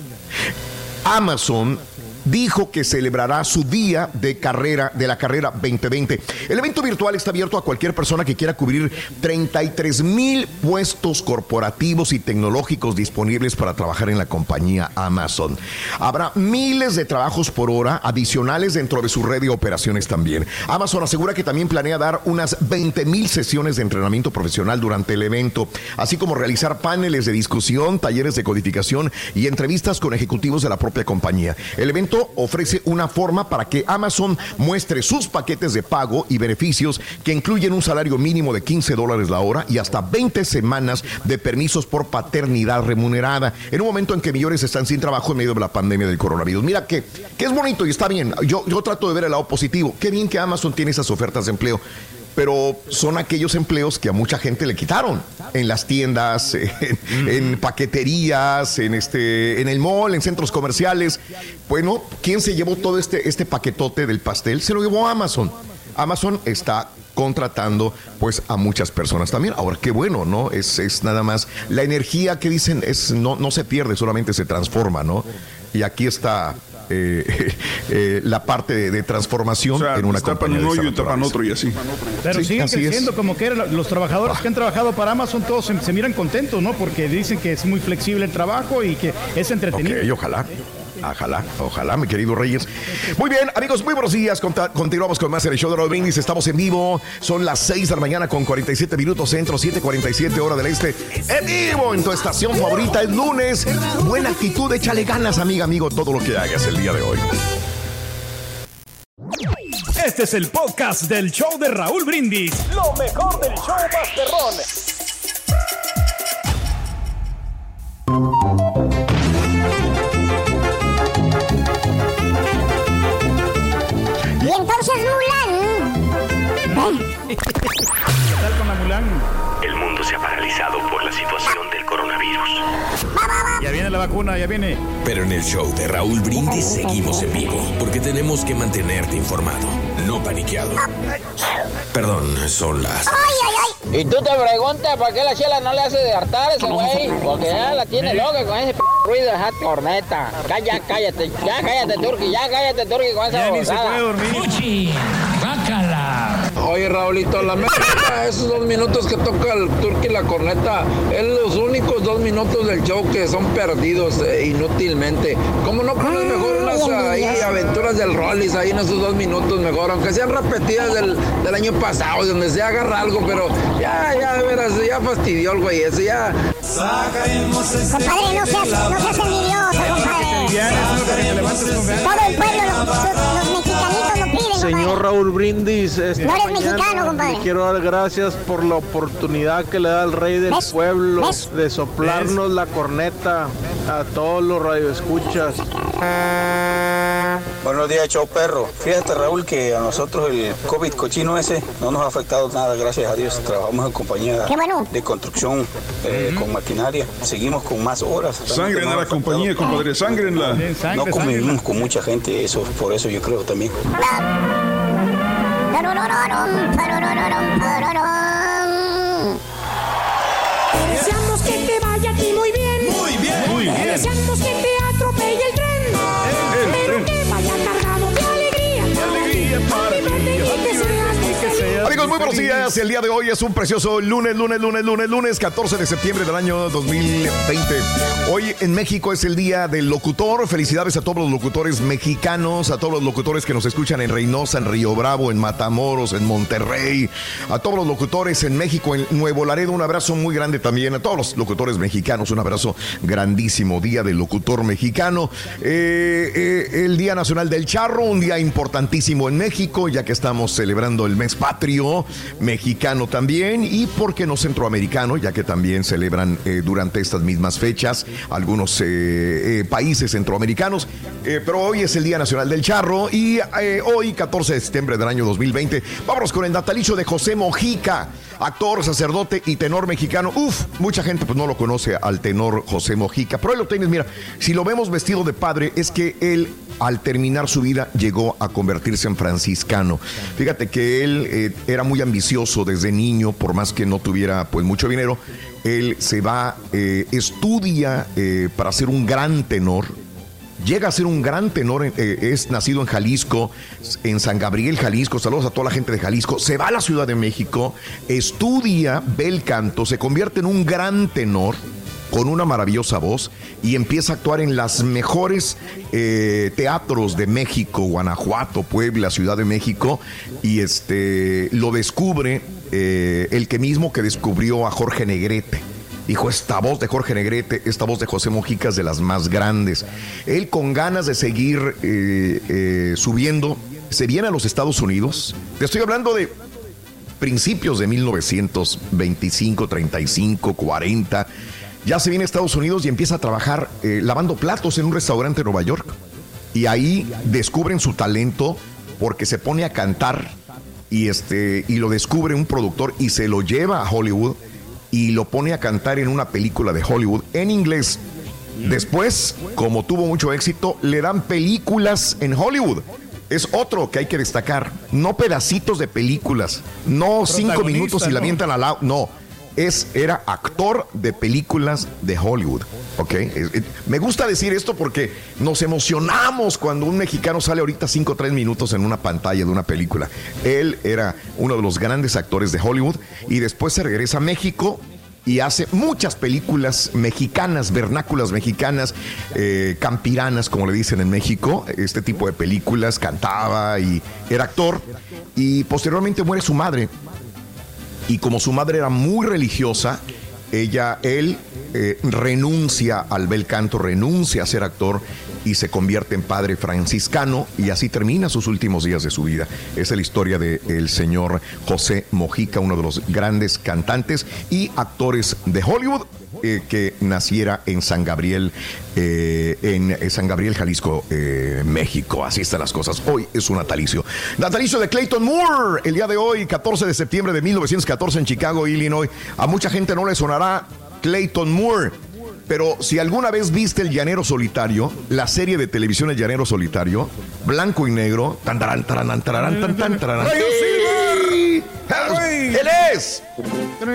Amazon dijo que celebrará su día de carrera de la carrera 2020. El evento virtual está abierto a cualquier persona que quiera cubrir 33 mil puestos corporativos y tecnológicos disponibles para trabajar en la compañía Amazon. Habrá miles de trabajos por hora adicionales dentro de su red de operaciones también. Amazon asegura que también planea dar unas 20 mil sesiones de entrenamiento profesional durante el evento, así como realizar paneles de discusión, talleres de codificación y entrevistas con ejecutivos de la propia compañía. El evento ofrece una forma para que Amazon muestre sus paquetes de pago y beneficios que incluyen un salario mínimo de 15 dólares la hora y hasta 20 semanas de permisos por paternidad remunerada, en un momento en que millones están sin trabajo en medio de la pandemia del coronavirus. Mira que, que es bonito y está bien. Yo, yo trato de ver el lado positivo. Qué bien que Amazon tiene esas ofertas de empleo pero son aquellos empleos que a mucha gente le quitaron en las tiendas, en, en paqueterías, en este, en el mall, en centros comerciales. Bueno, ¿quién se llevó todo este, este paquetote del pastel? Se lo llevó Amazon. Amazon está contratando pues a muchas personas también. Ahora, qué bueno, ¿no? Es, es nada más la energía que dicen es no, no se pierde, solamente se transforma, ¿no? Y aquí está eh, eh, la parte de, de transformación O sea, en una tapan compañía un de hoyo y tapan otro y así. Pero Sí, siguen así es. creciendo como que los trabajadores que han trabajado para Amazon todos se, se miran contentos, ¿no? Porque dicen que es muy flexible el trabajo y que es entretenido. Ok, ojalá. Ojalá, ojalá, mi querido Reyes. Muy bien, amigos, muy buenos días. Conta- continuamos con más en el show de Raúl Brindis. Estamos en vivo. Son las 6 de la mañana con 47 minutos centro, 7:47 hora del este. En vivo en tu estación favorita. Es lunes. Buena actitud, échale ganas, amiga, amigo, todo lo que hagas el día de hoy. Este es el podcast del show de Raúl Brindis. Lo mejor del show Masterrón. Entonces Mulan. ¿Qué tal con la Mulan? El mundo se ha paralizado por la situación del coronavirus. Ya viene la vacuna, ya viene. Pero en el show de Raúl Brindis seguimos en vivo, porque tenemos que mantenerte informado, no paniqueado. Perdón, son las... Y tú te preguntas por qué la chela no le hace de hartar a ese güey. Porque ya la tiene loca con ese p ruido de esa corneta. Calla, cállate, ya cállate, Turki, ya cállate, Turki, con esa Ya ni se puede dormir. Oye, Raulito, la meta, esos dos minutos que toca el turqui la corneta, es los únicos dos minutos del show que son perdidos eh, inútilmente. ¿Cómo no pones mejor unas ahí, aventuras del Rollis ahí en esos dos minutos mejor? Aunque sean repetidas del, del año pasado, donde se agarra algo, pero ya, ya, de veras, ya fastidió el güey ese, ya. Compadre, no seas, no seas envidioso, compadre. Todo el pueblo, lo Señor Raúl Brindis, esta No eres mañana mexicano, compadre. le quiero dar gracias por la oportunidad que le da el rey del ¿Ves? pueblo ¿Ves? de soplarnos la corneta a todos los radioescuchas. Buenos días, show perro. Fíjate, Raúl, que a nosotros el COVID cochino ese no nos ha afectado nada, gracias a Dios. Trabajamos en compañía Qué bueno. de construcción eh, con maquinaria. Seguimos con más horas. Sangre en la compañía, compadre, sangre en la... No convivimos con mucha gente, eso, por eso yo creo también. Deseamos que te vaya a ti muy bien. Muy bien. Muy bien. Deseamos Amigos, muy buenos días. El día de hoy es un precioso lunes, lunes, lunes, lunes, lunes, 14 de septiembre del año 2020. Hoy en México es el día del locutor. Felicidades a todos los locutores mexicanos, a todos los locutores que nos escuchan en Reynosa, en Río Bravo, en Matamoros, en Monterrey, a todos los locutores en México, en Nuevo Laredo. Un abrazo muy grande también a todos los locutores mexicanos. Un abrazo grandísimo. Día del locutor mexicano. Eh, eh, el Día Nacional del Charro, un día importantísimo en México, ya que estamos celebrando el mes patrio mexicano también y, ¿por qué no centroamericano? Ya que también celebran eh, durante estas mismas fechas algunos eh, eh, países centroamericanos. Pero hoy es el Día Nacional del Charro y hoy, 14 de septiembre del año 2020, vámonos con el natalicio de José Mojica, actor, sacerdote y tenor mexicano. Uf, mucha gente pues no lo conoce al tenor José Mojica, pero ahí lo tienes, mira, si lo vemos vestido de padre es que él al terminar su vida llegó a convertirse en franciscano. Fíjate que él eh, era muy ambicioso desde niño, por más que no tuviera pues mucho dinero, él se va, eh, estudia eh, para ser un gran tenor. Llega a ser un gran tenor, eh, es nacido en Jalisco, en San Gabriel, Jalisco. Saludos a toda la gente de Jalisco. Se va a la Ciudad de México, estudia, ve el canto, se convierte en un gran tenor con una maravillosa voz y empieza a actuar en las mejores eh, teatros de México, Guanajuato, Puebla, Ciudad de México y este lo descubre eh, el que mismo que descubrió a Jorge Negrete. Dijo, esta voz de Jorge Negrete, esta voz de José Mojica es de las más grandes. Él con ganas de seguir eh, eh, subiendo, se viene a los Estados Unidos. Te estoy hablando de principios de 1925, 35, 40. Ya se viene a Estados Unidos y empieza a trabajar eh, lavando platos en un restaurante en Nueva York. Y ahí descubren su talento porque se pone a cantar y, este, y lo descubre un productor y se lo lleva a Hollywood y lo pone a cantar en una película de Hollywood en inglés. Después, como tuvo mucho éxito, le dan películas en Hollywood. Es otro que hay que destacar. No pedacitos de películas, no cinco minutos y la ¿no? avientan al lado. No, es, era actor de películas de Hollywood. ¿Ok? Es- es- me gusta decir esto porque nos emocionamos cuando un mexicano sale ahorita 5 o 3 minutos en una pantalla de una película. Él era uno de los grandes actores de Hollywood y después se regresa a México y hace muchas películas mexicanas, vernáculas mexicanas, eh, campiranas, como le dicen en México. Este tipo de películas, cantaba y era actor. Y posteriormente muere su madre. Y como su madre era muy religiosa, ella, él eh, renuncia al bel canto, renuncia a ser actor y se convierte en padre franciscano y así termina sus últimos días de su vida. Esa es la historia del señor José Mojica, uno de los grandes cantantes y actores de Hollywood. eh, que naciera en San Gabriel, eh, en eh, San Gabriel, Jalisco, México. Así están las cosas. Hoy es su natalicio. Natalicio de Clayton Moore, el día de hoy, 14 de septiembre de 1914 en Chicago, Illinois. A mucha gente no le sonará Clayton Moore. Pero si alguna vez viste El Llanero Solitario, la serie de televisión El Llanero Solitario, blanco y negro, tan, taran, taran, taran, tan, tan, taran, ¡Ey! ¡Él es!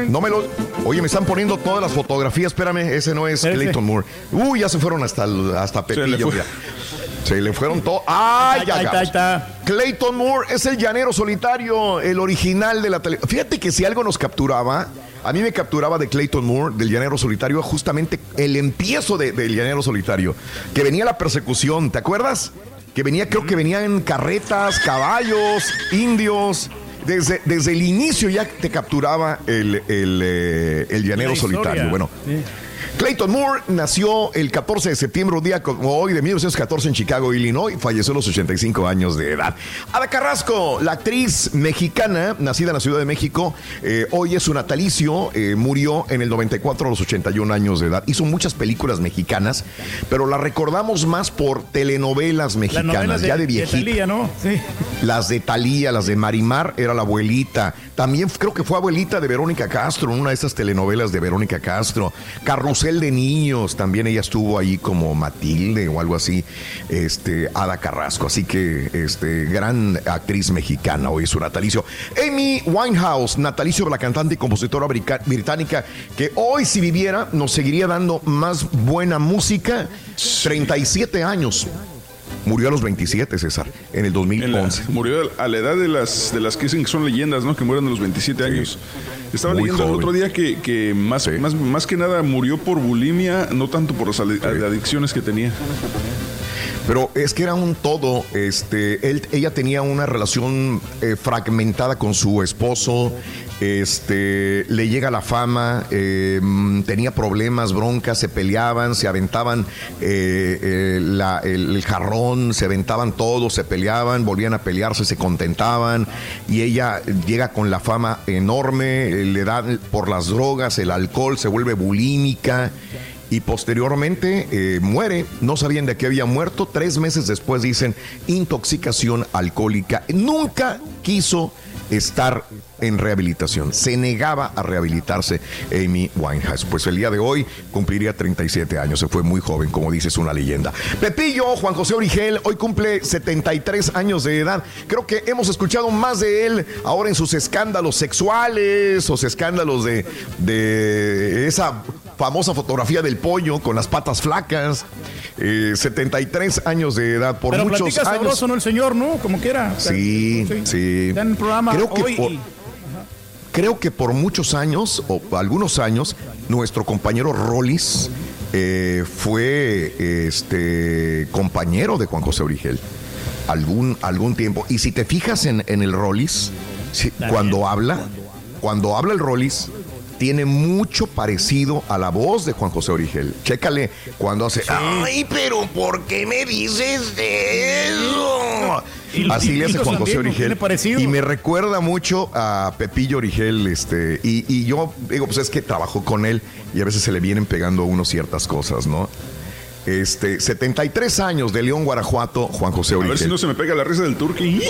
No me lo. Oye, me están poniendo todas las fotografías. Espérame, ese no es Clayton Moore. Uy, ya se fueron hasta, hasta Se le Pepillo. Se le fueron todos. ¡Ay, Ahí ya, está, ya! ahí está, ahí Clayton Moore es el llanero solitario, el original de la televisión. Fíjate que si algo nos capturaba, a mí me capturaba de Clayton Moore, del llanero solitario, justamente el empiezo de- del llanero solitario, que venía la persecución, ¿te acuerdas? Que venía, creo que venían carretas, caballos, indios. Desde, desde el inicio ya te capturaba el, el, eh, el llanero solitario. Bueno, Clayton Moore nació el 14 de septiembre, un día como hoy de 1914 en Chicago, Illinois. Falleció a los 85 años de edad. Ada Carrasco, la actriz mexicana, nacida en la Ciudad de México, eh, hoy es su natalicio, eh, murió en el 94 a los 81 años de edad. Hizo muchas películas mexicanas, pero la recordamos más por telenovelas Las mexicanas, ya de de viejita. ¿no? Sí. Las de Talía, las de Marimar, era la abuelita. También creo que fue abuelita de Verónica Castro, en una de esas telenovelas de Verónica Castro. Carrusel de Niños, también ella estuvo ahí como Matilde o algo así. Este, Ada Carrasco. Así que, este, gran actriz mexicana, hoy es su natalicio. Amy Winehouse, natalicio de la cantante y compositora británica, que hoy, si viviera, nos seguiría dando más buena música. 37 años. Murió a los 27, César, en el 2011. En la- murió a la edad de las, de las que dicen que son leyendas, ¿no? Que mueren a los 27 años. Estaba Muy leyendo el otro día que, que más, más, más que nada murió por bulimia, no tanto por las adi- adicciones que tenía. Pero es que era un todo. Este, él, ella tenía una relación eh, fragmentada con su esposo. Este, le llega la fama, eh, mm, tenía problemas, broncas, se peleaban, se aventaban eh, eh, el, jarrón, se aventaban todos, se peleaban, volvían a pelearse, se contentaban. Y ella llega con la fama enorme, le da por las drogas, el alcohol, se vuelve bulímica y posteriormente muere. No sabían de qué había muerto. Tres meses después dicen intoxicación alcohólica. Nunca quiso estar en rehabilitación. Se negaba a rehabilitarse Amy Winehouse. Pues el día de hoy cumpliría 37 años. Se fue muy joven, como dices, una leyenda. Pepillo, Juan José Origel, hoy cumple 73 años de edad. Creo que hemos escuchado más de él ahora en sus escándalos sexuales, o escándalos de, de esa famosa fotografía del pollo con las patas flacas. Eh, 73 años de edad por Pero muchos platica años. sabroso, ¿no? El señor, ¿no? Como quiera. O sea, Sí, sí. Está en el programa Creo que hoy por- y- Creo que por muchos años, o algunos años, nuestro compañero Rollis eh, fue este, compañero de Juan José Origel. Algún, algún tiempo. Y si te fijas en, en el Rollis, si- cuando habla, cuando habla el Rollis, tiene mucho parecido a la voz de Juan José Origel. Chécale cuando hace. Ay, pero ¿por qué me dices eso? Así le hace Juan José. Origel. Y me recuerda mucho a Pepillo Origel, este, y, y yo digo, pues es que trabajó con él y a veces se le vienen pegando a uno ciertas cosas, ¿no? Este, 73 años de León, Guanajuato, Juan José A ver si no se me pega la risa del turqui.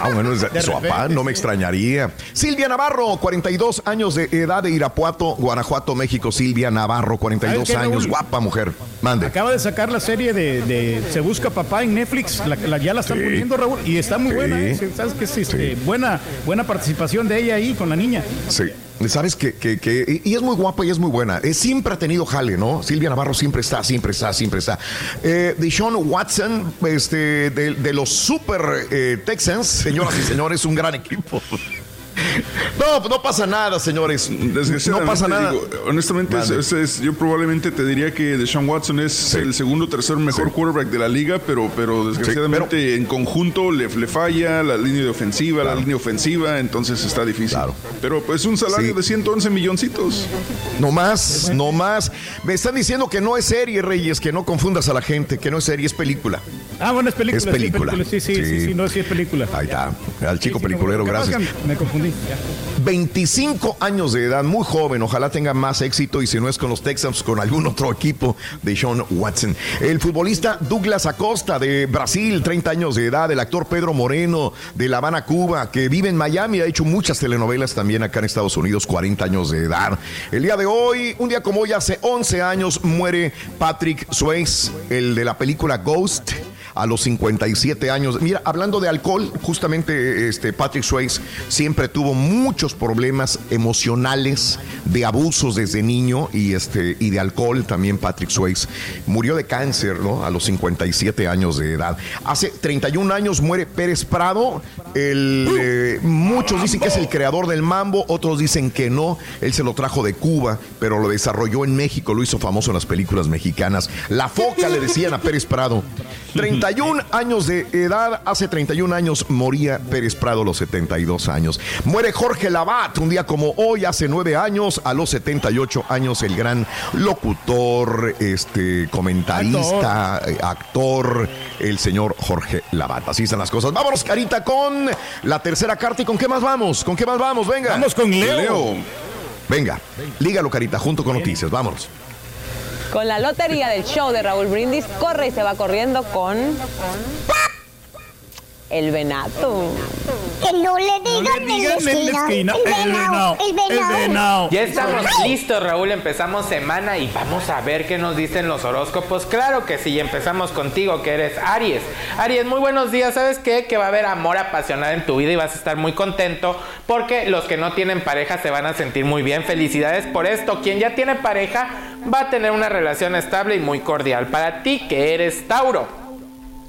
Ah, bueno, su papá, no me extrañaría. Silvia Navarro, 42 años de edad de Irapuato, Guanajuato, México. Silvia Navarro, 42 ¿Sabes qué, años, Raúl? guapa mujer. Mande. Acaba de sacar la serie de, de Se Busca Papá en Netflix. La, la- ya la están Sí. poniendo, Raúl. Y está muy Sí. buena. ¿eh? ¿Sabes qué? Es, este, buena, buena participación de ella ahí con la niña. Sí. Sabes que, que- que- y es muy guapa y es muy buena. Eh, siempre ha tenido jale, ¿no? Silvia Navarro siempre está, siempre está, siempre está. Eh, Deshaun Watson, este, de, de los Super eh, Texans, señoras y señores, un gran equipo. No, no pasa nada, señores. Desgraciadamente, No pasa nada. digo, honestamente, es- es- yo probablemente te diría que Deshaun Watson es el segundo o tercer mejor quarterback de la liga, pero, pero desgraciadamente en conjunto le, le falla la línea de ofensiva, la línea ofensiva, entonces está difícil. Pero pues un salario Sí. de 111 milloncitos. No más, no más. Me están diciendo que no es serie, Reyes, que no confundas a la gente, que no es serie, es película. Ah, bueno, es película. Es sí, película. Sí, sí, sí, sí, sí, no, sí es película. Ahí está. Al chico Sí, sí, peliculero, gracias. Me confundí. Ya. 25 años de edad, muy joven, ojalá tenga más éxito y si no es con los Texans, con algún otro equipo de Sean Watson. El futbolista Douglas Acosta de Brasil, 30 años de edad, el actor Pedro Moreno de La Habana, Cuba, que vive en Miami, ha hecho muchas telenovelas también acá en Estados Unidos, 40 años de edad. El día de hoy, un día como hoy, hace 11 años, muere Patrick Swayze, el de la película Ghost a los 57 años. Mira, hablando de alcohol, justamente este Patrick Swayze siempre tuvo muchos problemas emocionales, de abusos desde niño y este y de alcohol también Patrick Swayze murió de cáncer, ¿no? A los 57 años de edad. Hace 31 años muere Pérez Prado. Eh, muchos dicen que es el creador del mambo, otros dicen que no. Él se lo trajo de Cuba, pero lo desarrolló en México, lo hizo famoso en las películas mexicanas. La foca le decían a Pérez Prado. 31 años de edad, hace 31 años moría Pérez Prado a los 72 años. Muere Jorge Labat un día como hoy, hace 9 años, a los 78 años, el gran locutor, este, comentarista, eh, actor, el señor Jorge Labat. Así están las cosas. Vámonos, Carita, con la tercera carta. ¿Y con qué más vamos? ¿Con qué más vamos? Venga. Vamos con Leo. Venga, lígalo, Carita, junto con noticias. Vámonos. Con la lotería del show de Raúl Brindis, corre y se va corriendo con. El venato. Que no le digan en la esquina. El venado. El venado. Ya estamos listos, Raúl. Empezamos semana y vamos a ver qué nos dicen los horóscopos. Claro que sí, empezamos contigo, que eres Aries. Aries, muy buenos días. ¿Sabes qué? Que va a haber amor apasionado en tu vida y vas a estar muy contento porque los que no tienen pareja se van a sentir muy bien. Felicidades por esto. Quien ya tiene pareja va a tener una relación estable y muy cordial. Para ti, que eres Tauro.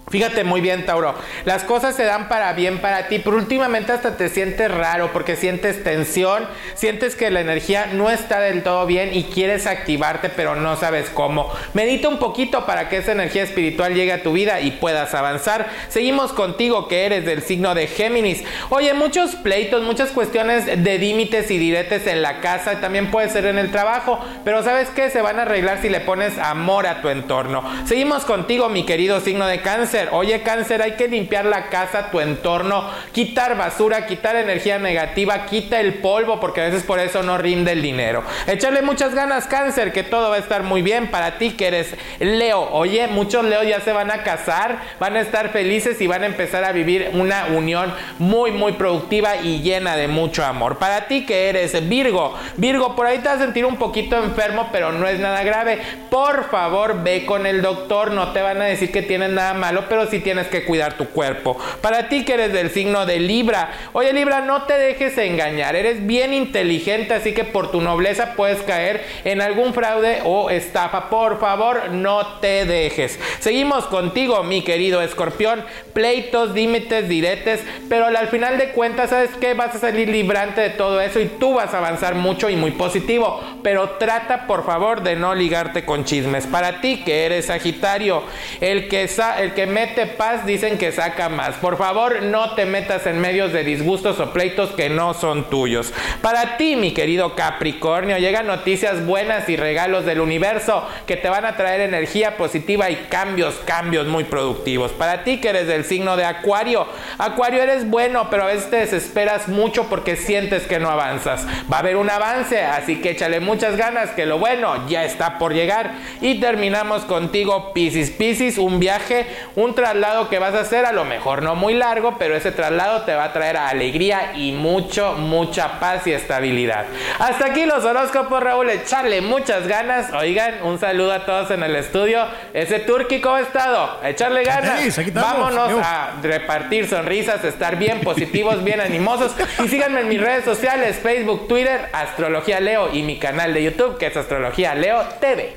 Fíjate muy bien, Tauro. Las cosas se dan para bien para ti, pero últimamente hasta te sientes raro porque sientes tensión, sientes que la energía no está del todo bien y quieres activarte, pero no sabes cómo. Medita un poquito para que esa energía espiritual llegue a tu vida y puedas avanzar. Seguimos contigo, que eres del signo de Géminis. Oye, muchos pleitos, muchas cuestiones de límites y diretes en la casa, también puede ser en el trabajo, pero ¿sabes qué? Se van a arreglar si le pones amor a tu entorno. Seguimos contigo, mi querido signo de Cáncer. Oye, cáncer, hay que limpiar la casa, tu entorno, quitar basura, quitar energía negativa, quita el polvo, porque a veces por eso no rinde el dinero. Échale muchas ganas, cáncer, que todo va a estar muy bien para ti, que eres Leo. Oye, muchos Leo ya se van a casar, van a estar felices y van a empezar a vivir una unión muy, muy productiva y llena de mucho amor. Para ti, que eres Virgo. Virgo, por ahí te vas a sentir un poquito enfermo, pero no es nada grave. Por favor, ve con el doctor, no te van a decir que tienes nada malo, pero sí tienes que cuidar tu cuerpo. Para ti que eres del signo de Libra, oye Libra, no te dejes engañar, eres bien inteligente, así que por tu nobleza puedes caer en algún fraude o estafa. Por favor, no te dejes. Seguimos contigo, mi querido escorpión. Pleitos, límites, diretes, pero al final de cuentas, ¿sabes qué? Vas a salir librante de todo eso y tú vas a avanzar mucho y muy positivo. Pero trata, por favor, de no ligarte con chismes. Para ti, que eres Sagitario, el que, el que mete paz dicen que saca más. Por favor, no te metas en medios de disgustos o pleitos que no son tuyos. Para ti, mi querido Capricornio, llegan noticias buenas y regalos del universo que te van a traer energía positiva y cambios, cambios muy productivos. Para ti, que eres del signo de Acuario, Acuario eres bueno, pero a veces te desesperas mucho porque sientes que no avanzas. Va a haber un avance, así que échale muchas ganas, que lo bueno ya está por llegar. Y terminamos contigo, Piscis. Piscis, un viaje, un traslado que vas a hacer, a lo mejor no muy largo, pero ese traslado te va a traer alegría y mucho, mucha paz y estabilidad. Hasta aquí los horóscopos, Raúl. Echarle muchas ganas. Oigan, un saludo a todos en el estudio. Ese Turki, ¿cómo ha estado? Echarle ganas. Vámonos a repartir sonrisas, estar bien positivos, bien animosos. Y síganme en mis redes sociales, Facebook, Twitter, Astrología Leo y mi canal de YouTube, que es Astrología Leo TV.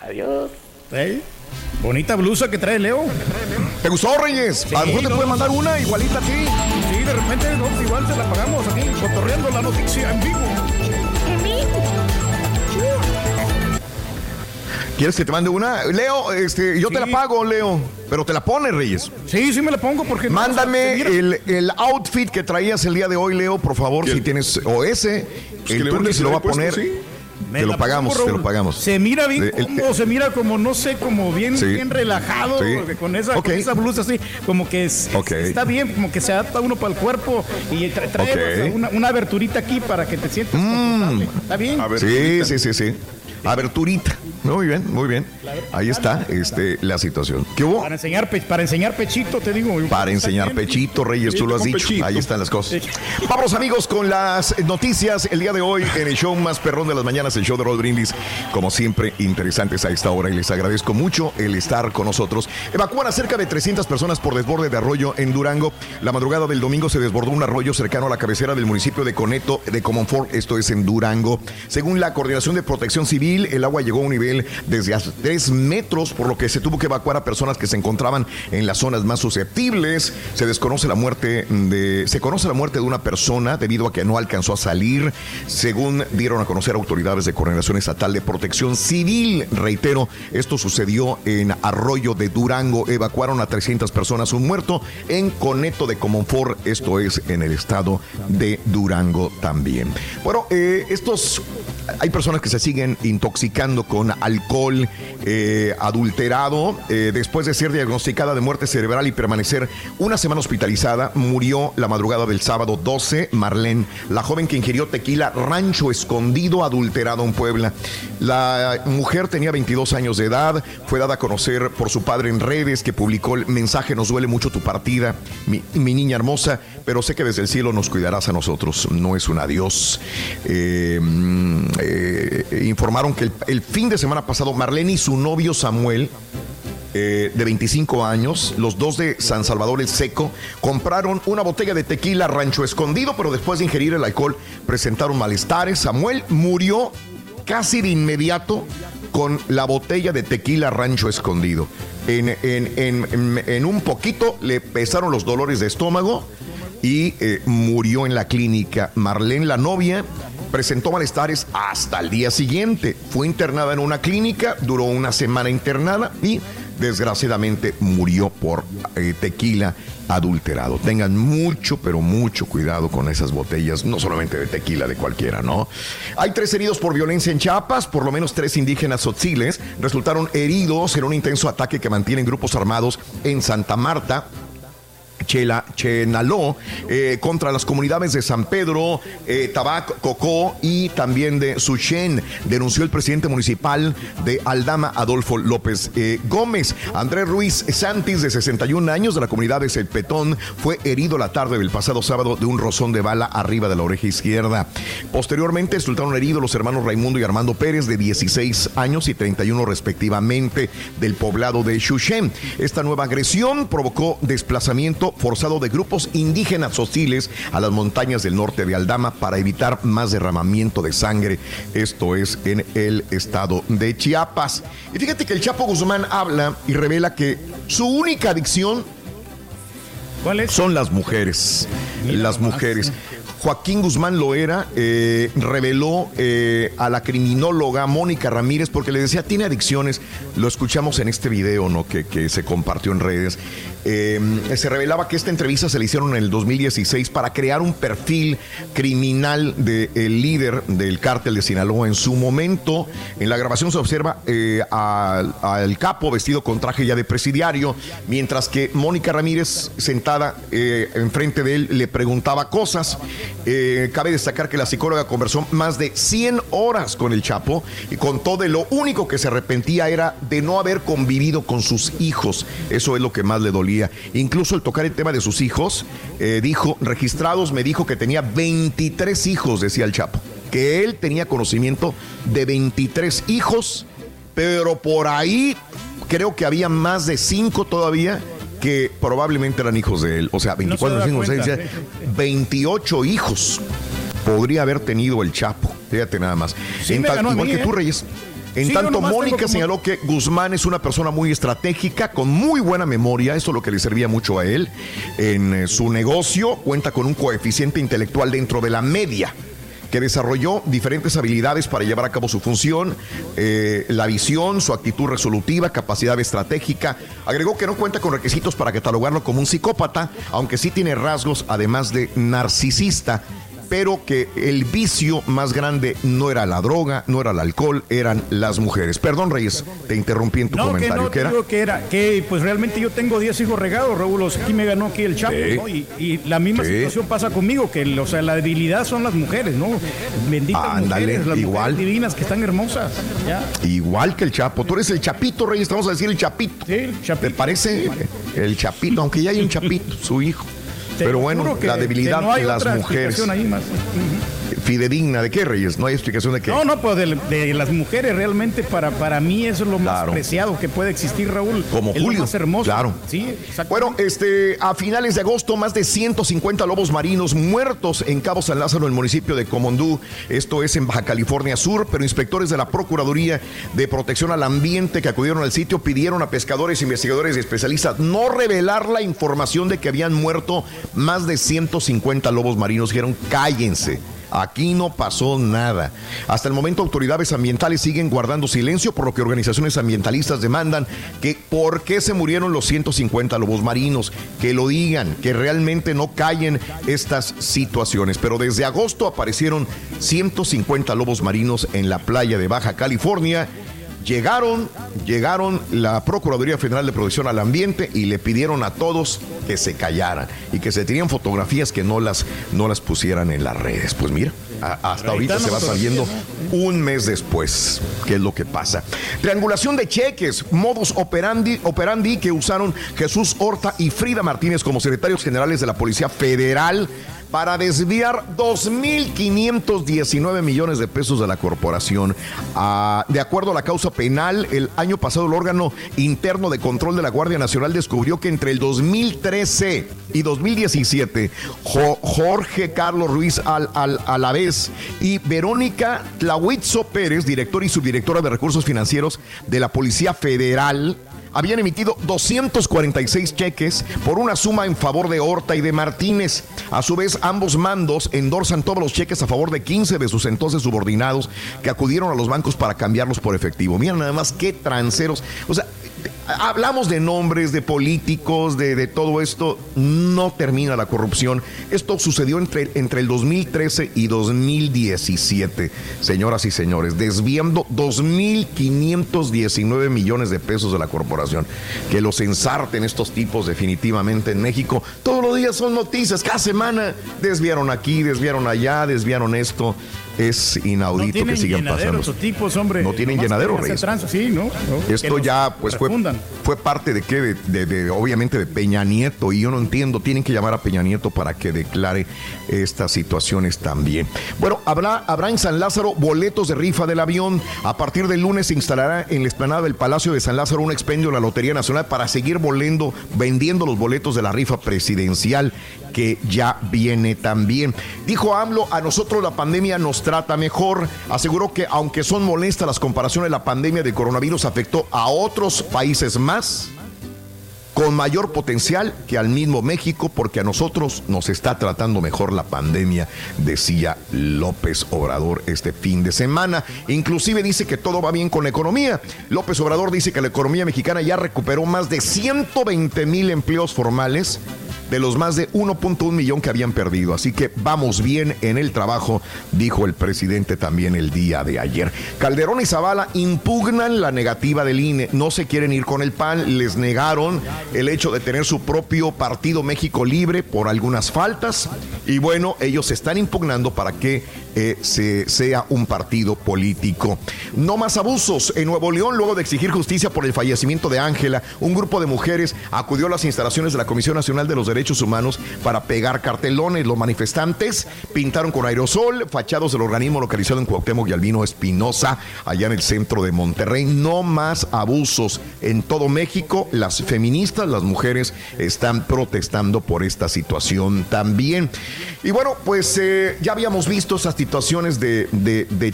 Adiós. Bonita blusa que trae Leo. ¿Te gustó, Reyes? a lo mejor te no, puede no. mandar una igualita a ti. Sí, de repente no, pues igual se la pagamos aquí, cotorreando la noticia en vivo. ¿Quieres que te mande una? Leo, este, yo te la pago, Leo. Pero te la pones, Reyes. Sí, sí me la pongo porque... Mándame el, el outfit que traías el día de hoy, Leo, por favor, si tienes. O ese. que el Turki mandes se lo va a puesto, poner. sí. Me Te lo pagamos, pongo, te lo pagamos. Se mira bien Eh, el- cómodo, se mira como, no sé, como bien, Sí. bien relajado, Sí. con esa, Ok. con esa blusa así, como que es- está bien, como que se adapta uno para el cuerpo y tra- trae Ok. o sea, una, una aberturita aquí para que te sientas confortable. Está bien. Sí, sí, sí, sí. Aberturita. Muy bien, muy bien. Ahí está este, la situación. ¿Qué hubo? Para enseñar, pe- para enseñar pechito, te digo. Para enseñar pechito, Reyes, tú lo has dicho. Ahí están las cosas. Vamos, amigos, con las noticias el día de hoy en el show más perrón de las mañanas, el show de Rod Brindis. Como siempre, interesantes a esta hora y les agradezco mucho el estar con nosotros. Evacúan a cerca de 300 personas por desborde de arroyo en Durango. La madrugada del domingo se desbordó un arroyo cercano a la cabecera del municipio de Coneto de Comonfort, esto es en Durango. Según la Coordinación de Protección Civil, el agua llegó a un nivel desde hace 3 metros, por lo que se tuvo que evacuar a personas que se encontraban en las zonas más susceptibles. Se desconoce la muerte de, se conoce la muerte de una persona debido a que no alcanzó a salir, según dieron a conocer autoridades de Coordinación Estatal de Protección Civil. Reitero, esto sucedió en Arroyo de Durango. Evacuaron a 300 personas, un muerto en Coneto de Comonfort, esto es en el estado de Durango también. Bueno, eh, estos hay personas que se siguen intoxicando con alcohol eh, adulterado. Eh, después de ser diagnosticada de muerte cerebral y permanecer una semana hospitalizada, murió la madrugada del sábado 12. Marlene, la joven que ingirió tequila rancho escondido adulterado en Puebla. La mujer tenía 22 años de edad, fue dada a conocer por su padre en redes que publicó el mensaje Nos duele mucho tu partida, mi, niña hermosa, pero sé que desde el cielo nos cuidarás a nosotros, no es un adiós. Mm, eh, informaron que el, el fin de semana pasado Marlene y su novio Samuel eh, de 25 años, los dos de San Salvador el Seco, compraron una botella de tequila rancho escondido, pero después de ingerir el alcohol presentaron malestares. Samuel murió casi de inmediato con la botella de tequila rancho escondido. En, en- en- en- un poquito le pesaron los dolores de estómago y eh, murió en la clínica. Marlene, la novia, presentó malestares hasta el día siguiente. Fue internada en una clínica, duró una semana internada y desgraciadamente murió por eh, tequila adulterado. Tengan mucho, pero mucho cuidado con esas botellas, no solamente de tequila, de cualquiera, ¿no? Hay tres heridos por violencia en Chiapas, por lo menos tres indígenas tzotziles resultaron heridos en un intenso ataque que mantienen grupos armados en Santa Marta. Chela, Chenaló eh, contra las comunidades de San Pedro, eh, Tabac, Cocó y también de Suchen, denunció el presidente municipal de Aldama, Adolfo López eh, Gómez. Andrés Ruiz Santis, de 61 años, de la comunidad de Celpetón, fue herido la tarde del pasado sábado de un rozón de bala arriba de la oreja izquierda. Posteriormente resultaron heridos los hermanos Raimundo y Armando Pérez, de 16 años y 31 respectivamente, del poblado de Xuchen. Esta nueva agresión provocó desplazamiento forzado de grupos indígenas hostiles a las montañas del norte de Aldama para evitar más derramamiento de sangre. Esto es en el estado de Chiapas. Y fíjate que el Chapo Guzmán habla y revela que su única adicción son las mujeres. las mujeres. Joaquín Guzmán Loera eh, reveló eh, a la criminóloga Mónica Ramírez porque le decía, tiene adicciones. Lo escuchamos en este video ¿no? que, que se compartió en redes. Eh, se revelaba que esta entrevista se le hicieron en el 2016 para crear un perfil criminal del líder del cártel de Sinaloa. En su momento, en la grabación se observa eh, al, capo vestido con traje ya de presidiario, mientras que Mónica Ramírez, sentada eh, enfrente de él, le preguntaba cosas. Eh, cabe destacar que la psicóloga conversó más de 100 horas con el Chapo y con todo y lo único que se arrepentía era de no haber convivido con sus hijos. Eso es lo que más le dolía. Incluso el tocar el tema de sus hijos, eh, dijo, registrados, me dijo que tenía 23 hijos, decía el Chapo, que él tenía conocimiento de 23 hijos, pero por ahí creo que había más de 5 todavía que probablemente eran hijos de él. O sea, 24, da 25, cuenta, 6, sí, sí, 28 hijos podría haber tenido el Chapo. Fíjate nada más. Sí, En me tal- ganó a igual mí, que tú, ¿eh? En Sí, tanto, Mónica señaló que Guzmán es una persona muy estratégica, con muy buena memoria, eso es lo que le servía mucho a él. En eh, su negocio cuenta con un coeficiente intelectual dentro de la media que desarrolló diferentes habilidades para llevar a cabo su función, eh, la visión, su actitud resolutiva, capacidad estratégica. Agregó que no cuenta con requisitos para catalogarlo como un psicópata, aunque sí tiene rasgos además de narcisista pero que el vicio más grande no era la droga, no era el alcohol, eran las mujeres. Perdón, Reyes, te interrumpí en tu No, que comentario. no, ¿Qué era? digo que era, que pues realmente yo tengo 10 hijos regados, Raúl, o sea, aquí me ganó aquí el Chapo, Sí. ¿no? Y, y la misma Sí. situación pasa conmigo, que o sea, la debilidad son las mujeres, ¿no? Benditas mujeres, las igual. mujeres divinas que están hermosas. Ya. Igual que el Chapo. Tú eres el Chapito, Reyes, vamos a decir el Chapito. ¿Te parece? El Chapito, aunque ya hay un Chapito, su hijo. Pero bueno, la debilidad no de las mujeres. ahí más. Fidedigna, ¿de qué, Reyes? No hay explicación de qué. No, no, pues de, de las mujeres realmente para, para mí eso es lo más Claro. preciado que puede existir, Raúl. Como Es lo Julio. más hermoso. Claro. Sí. Bueno, este, a finales de agosto, más de 150 lobos marinos muertos en Cabo San Lázaro, en el municipio de Comondú. Esto es en Baja California Sur, pero inspectores de la Procuraduría de Protección al Ambiente que acudieron al sitio pidieron a pescadores, investigadores y especialistas no revelar la información de que habían muerto más de 150 lobos marinos. Dijeron, cállense. Aquí no pasó nada. Hasta el momento autoridades ambientales siguen guardando silencio, por lo que organizaciones ambientalistas demandan que por qué se murieron los 150 lobos marinos, que lo digan, que realmente no callen estas situaciones. Pero desde agosto aparecieron 150 lobos marinos en la playa de Baja California. Llegaron, llegaron la Procuraduría Federal de Protección al Ambiente y le pidieron a todos que se callaran y que se tenían fotografías que no las, no las pusieran en las redes. Pues mira, a- hasta ahorita se va sabiendo fotografías, un mes después qué es lo que pasa. Triangulación de cheques, modus operandi, operandi que usaron Jesús Horta y Frida Martínez como secretarios generales de la Policía Federal para desviar 2.519 millones de pesos de la corporación. Ah, de acuerdo a la causa penal, el año pasado el órgano interno de control de la Guardia Nacional descubrió que entre el 2013 y 2017, Jo- Jorge Carlos Ruiz Al, Al- Alavés y Verónica Tlahuitzo Pérez, director y subdirectora de recursos financieros de la Policía Federal, habían emitido 246 cheques por una suma en favor de Horta y de Martínez. A su vez, ambos mandos endorsan todos los cheques a favor de 15 de sus entonces subordinados que acudieron a los bancos para cambiarlos por efectivo. Mira nada más qué tranceros. O sea, hablamos de nombres, de políticos, de, todo esto. No termina la corrupción. Esto sucedió entre, entre el 2013 y 2017, señoras y señores, desviando 2.519 millones de pesos de la corporación. Que los ensarten estos tipos definitivamente en México. Todos los días son noticias, cada semana desviaron aquí, desviaron allá, desviaron esto. Es inaudito no que sigan pasando. tipos, hombre. No tienen llenadero, Reyes. trans- Sí, ¿no? Esto ya, pues fue, refundan. fue parte de qué? De, de- de, obviamente de Peña Nieto. Y yo no entiendo, tienen que llamar a Peña Nieto para que declare estas situaciones también. Bueno, habrá, habrá en San Lázaro boletos de rifa del avión. A partir del lunes se instalará en la explanada del Palacio de San Lázaro un expendio de la Lotería Nacional para seguir volando, vendiendo los boletos de la rifa presidencial que ya viene también. Dijo AMLO, a nosotros la pandemia nos trata mejor. Aseguró que aunque son molestas las comparaciones, la pandemia de coronavirus afectó a otros países más con mayor potencial que al mismo México, porque a nosotros nos está tratando mejor la pandemia, decía López Obrador este fin de semana. Inclusive dice que todo va bien con la economía. López Obrador dice que la economía mexicana ya recuperó más de 120 mil empleos formales de los más de 1.1 millón que habían perdido. Así que vamos bien en el trabajo, dijo el presidente también el día de ayer. Calderón y Zavala impugnan la negativa del INE. No se quieren ir con el PAN. Les negaron el hecho de tener su propio partido México Libre por algunas faltas. Y bueno, ellos están impugnando para que eh, se, sea un partido político. No más abusos. En Nuevo León, luego de exigir justicia por el fallecimiento de Ángela, un grupo de mujeres acudió a las instalaciones de la Comisión Nacional de los Derechos Humanos para pegar cartelones. Los manifestantes pintaron con aerosol fachados del organismo localizado en Cuauhtémoc y Albino Espinosa, allá en el centro de Monterrey. No más abusos. En todo México, las feministas, las mujeres, están protestando por esta situación también. Y bueno, pues eh, ya habíamos visto esas situaciones de, de, de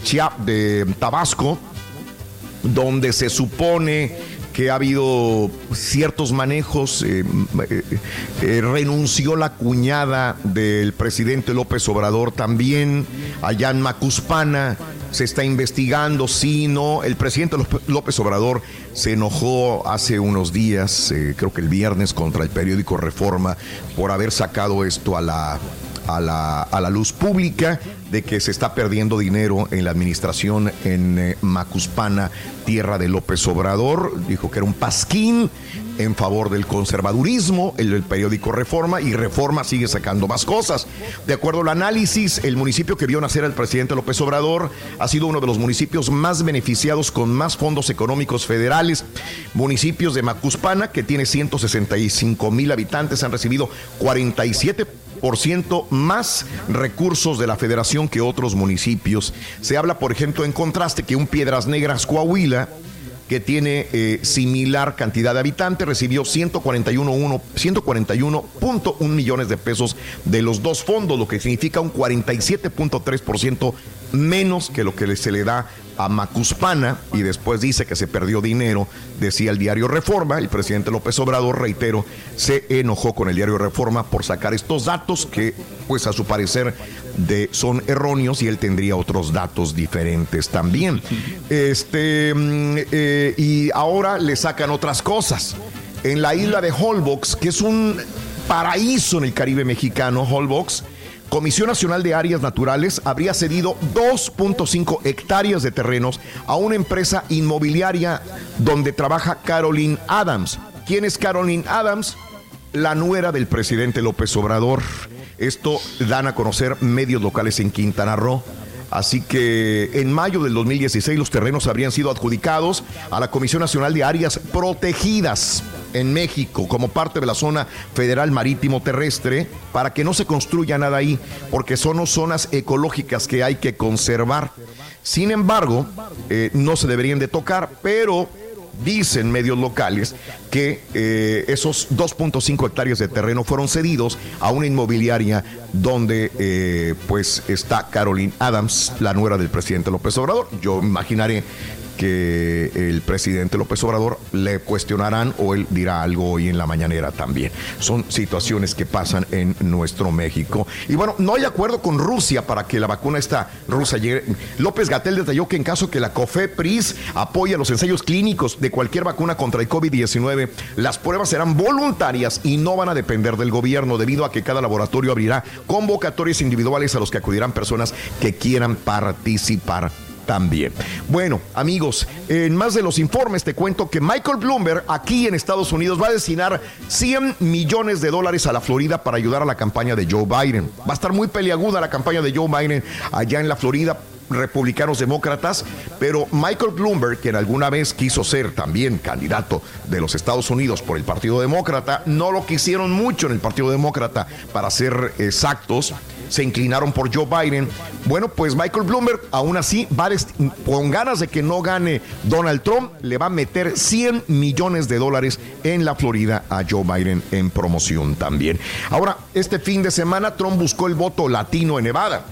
de Tabasco donde se supone que ha habido ciertos manejos. eh, eh, eh, renunció la cuñada del presidente López Obrador también, allá en Macuspana. Se está investigando, sí, no. El presidente López- Obrador se enojó hace unos días, creo que el viernes, contra el periódico Reforma por haber sacado esto a la, a la, a la luz pública de que se está perdiendo dinero en la administración en eh, Macuspana, tierra de López Obrador. Dijo que era un pasquín en favor del conservadurismo, el, el periódico Reforma, y Reforma sigue sacando más cosas. De acuerdo al análisis, el municipio que vio nacer al presidente López Obrador ha sido uno de los municipios más beneficiados con más fondos económicos federales. Municipios de Macuspana, que tiene 165 mil habitantes, han recibido 47 por ciento más recursos de la federación que otros municipios. Se habla, por ejemplo, en contraste que un Piedras Negras Coahuila que tiene eh, similar cantidad de habitantes, recibió 141.1 141.1 millones de pesos de los dos fondos, lo que significa un 47.3% menos que lo que se le da a Macuspana y después dice que se perdió dinero, decía el diario Reforma. El presidente López Obrador, reitero, se enojó con el diario Reforma por sacar estos datos que, pues a su parecer, de, son erróneos y él tendría otros datos diferentes también. Este, mm, eh, y ahora le sacan otras cosas. En la isla de Holbox, que es un paraíso en el Caribe mexicano, Holbox, Comisión Nacional de Áreas Naturales habría cedido 2.5 hectáreas de terrenos a una empresa inmobiliaria donde trabaja Caroline Adams. ¿Quién es Caroline Adams? La nuera del presidente López Obrador. Esto dan a conocer medios locales en Quintana Roo. Así que en mayo del 2016 los terrenos habrían sido adjudicados a la Comisión Nacional de Áreas Protegidas en México como parte de la zona federal marítimo terrestre para que no se construya nada ahí porque son zonas ecológicas que hay que conservar. Sin embargo, eh, no se deberían de tocar, pero dicen medios locales que eh, esos 2.5 hectáreas de terreno fueron cedidos a una inmobiliaria donde eh, pues está Caroline Adams, la nuera del presidente López Obrador. Yo imaginaré que el presidente López Obrador le cuestionarán o él dirá algo hoy en la mañanera también. Son situaciones que pasan en nuestro México. Y bueno, no hay acuerdo con Rusia para que la vacuna esta rusa llegue. López Gatel detalló que en caso que la COFEPRIS apoye los ensayos clínicos de cualquier vacuna contra el COVID-19, las pruebas serán voluntarias y no van a depender del gobierno debido a que cada laboratorio abrirá convocatorias individuales a los que acudirán personas que quieran participar también. Bueno, amigos, en más de los informes te cuento que Michael Bloomberg aquí en Estados Unidos va a destinar 100 millones de dólares a la Florida para ayudar a la campaña de Joe Biden. Va a estar muy peleaguda la campaña de Joe Biden allá en la Florida republicanos demócratas, pero Michael Bloomberg, quien alguna vez quiso ser también candidato de los Estados Unidos por el Partido Demócrata, no lo quisieron mucho en el Partido Demócrata, para ser exactos, se inclinaron por Joe Biden. Bueno, pues Michael Bloomberg, aún así, va con ganas de que no gane Donald Trump, le va a meter 100 millones de dólares en la Florida a Joe Biden en promoción también. Ahora, este fin de semana, Trump buscó el voto latino en Nevada.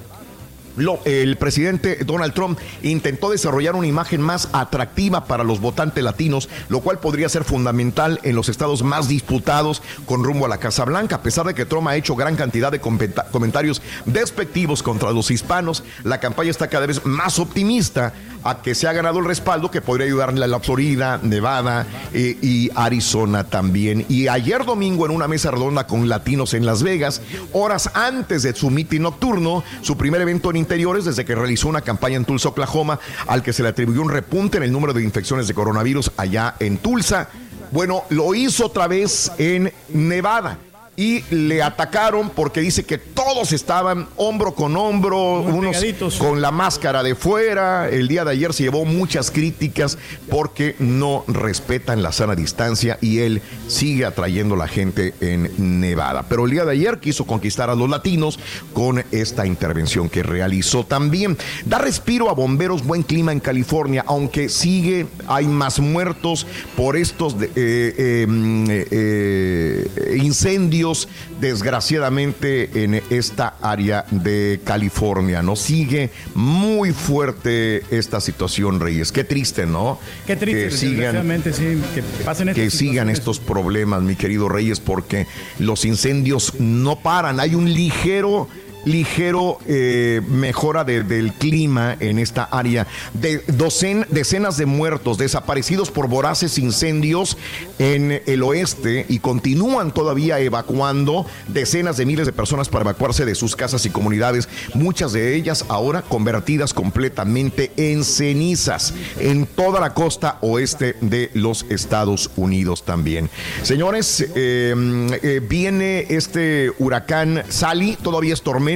El presidente Donald Trump intentó desarrollar una imagen más atractiva para los votantes latinos, lo cual podría ser fundamental en los estados más disputados con rumbo a la Casa Blanca. A pesar de que Trump ha hecho gran cantidad de comenta- comentarios despectivos contra los hispanos, la campaña está cada vez más optimista a que se ha ganado el respaldo que podría ayudarle a la Florida, Nevada eh, y Arizona también. Y ayer domingo en una mesa redonda con latinos en Las Vegas, horas antes de su mitin nocturno, su primer evento en interiores desde que realizó una campaña en Tulsa, Oklahoma, al que se le atribuyó un repunte en el número de infecciones de coronavirus allá en Tulsa. Bueno, lo hizo otra vez en Nevada. Y le atacaron porque dice que todos estaban hombro con hombro, unos con la máscara de fuera. El día de ayer se llevó muchas críticas porque no respetan la sana distancia y él sigue atrayendo a la gente en Nevada. Pero el día de ayer quiso conquistar a los latinos con esta intervención que realizó también. Da respiro a bomberos, buen clima en California, aunque sigue, hay más muertos por estos eh, eh, eh, incendios, desgraciadamente, en esta área de California. No sigue muy fuerte esta situación, Reyes. Qué triste, ¿no? Qué triste, que sigan, sí, que pasen que sigan estos problemas, mi querido Reyes, porque los incendios no paran. Hay un ligero ligero eh, mejora de- del clima en esta área. De docen- decenas de muertos desaparecidos por voraces incendios en el oeste y continúan todavía evacuando decenas de miles de personas para evacuarse de sus casas y comunidades, muchas de ellas ahora convertidas completamente en cenizas en toda la costa oeste de los Estados Unidos también. Señores, eh, eh, viene este huracán Sally, todavía es tormenta.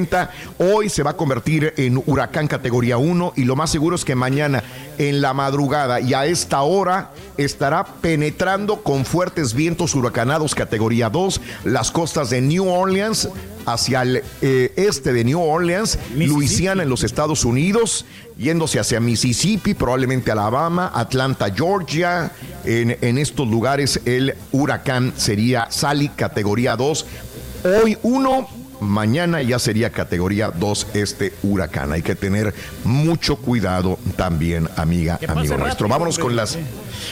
Hoy se va a convertir en huracán categoría 1 y lo más seguro es que mañana en la madrugada y a esta hora estará penetrando con fuertes vientos huracanados categoría 2 las costas de New Orleans hacia el eh, este de New Orleans, Luisiana en los Estados Unidos, yéndose hacia Mississippi, probablemente Alabama, Atlanta, Georgia. En, en estos lugares el huracán sería Sally categoría 2. Hoy 1, mañana ya sería categoría 2 este huracán. Hay que tener mucho cuidado también, amiga, amigo nuestro. rápido, Vámonos con las...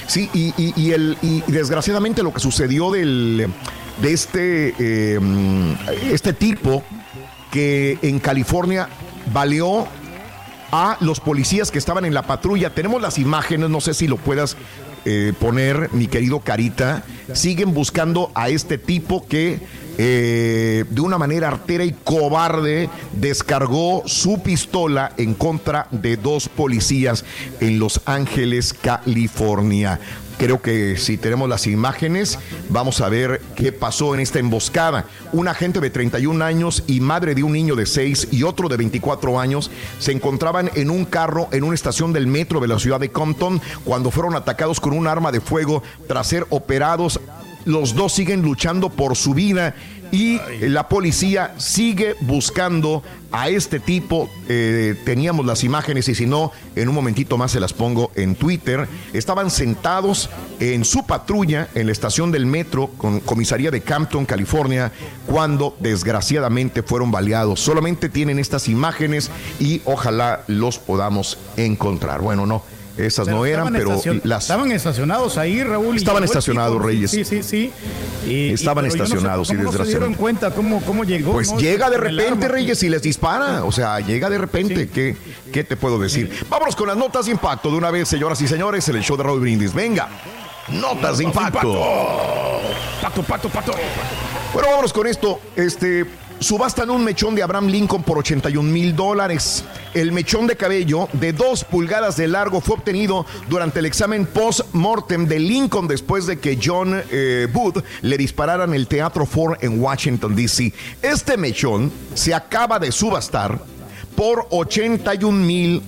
Sí, y, y- y el, y desgraciadamente lo que sucedió del, de este, eh, este tipo que en California baleó a los policías que estaban en la patrulla. Tenemos las imágenes, no sé si lo puedas eh, poner, mi querido Carita. Siguen buscando a este tipo que eh, de una manera artera y cobarde descargó su pistola en contra de dos policías en Los Ángeles, California. Creo que si tenemos las imágenes, vamos a ver qué pasó en esta emboscada. Un agente de 31 años y madre de un niño de 6 y otro de 24 años se encontraban en un carro en una estación del metro de la ciudad de Compton cuando fueron atacados con un arma de fuego tras ser operados. Los dos siguen luchando por su vida y la policía sigue buscando a este tipo. Eh, teníamos las imágenes y si no, en un momentito más se las pongo en Twitter. Estaban sentados en su patrulla en la estación del metro con comisaría de Campton, California, cuando desgraciadamente fueron baleados. Solamente tienen estas imágenes y ojalá los podamos encontrar. Bueno, no. Esas no eran, pero las Estaban estacionados ahí, Raúl. y Estaban estacionados, tipo. Reyes. Sí, sí, sí. Y- Estaban y- pero yo no sé estacionados, sí, cómo no se dieron desgraciadamente. cuenta cómo, cómo llegó. Pues ¿no? llega de repente. Reyes, y les dispara. O sea, llega de repente. ¿Qué, ¿Qué te puedo decir? Vámonos con las notas de impacto de una vez, señoras y señores, en el show de Raúl Brindis. Venga, notas de impacto. Pato, pato, pato. Bueno, vámonos con esto. Este. Subastan un mechón de Abraham Lincoln por 81 mil dólares. El mechón de cabello de dos pulgadas de largo fue obtenido durante el examen post-mortem de Lincoln después de que John eh, Booth le disparara en el Teatro Ford en Washington, D.C. Este mechón se acaba de subastar por 81 mil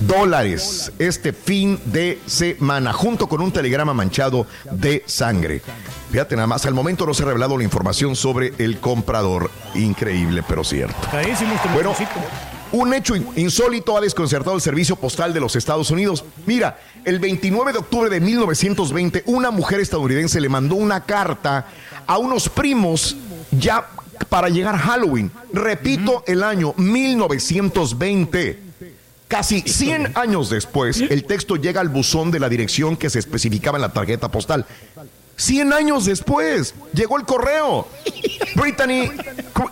dólares este fin de semana, junto con un telegrama manchado de sangre. Fíjate nada más, al momento no se ha revelado la información sobre el comprador. Increíble, pero cierto. Este Bueno, un hecho in- insólito ha desconcertado el servicio postal de los Estados Unidos. Mira, el 29 de octubre de 1920, una mujer estadounidense le mandó una carta a unos primos ya para llegar a Halloween. Repito, el año 1920. Casi 100 años después, el texto llega al buzón de la dirección que se especificaba en la tarjeta postal. 100 años después, llegó el correo. Brittany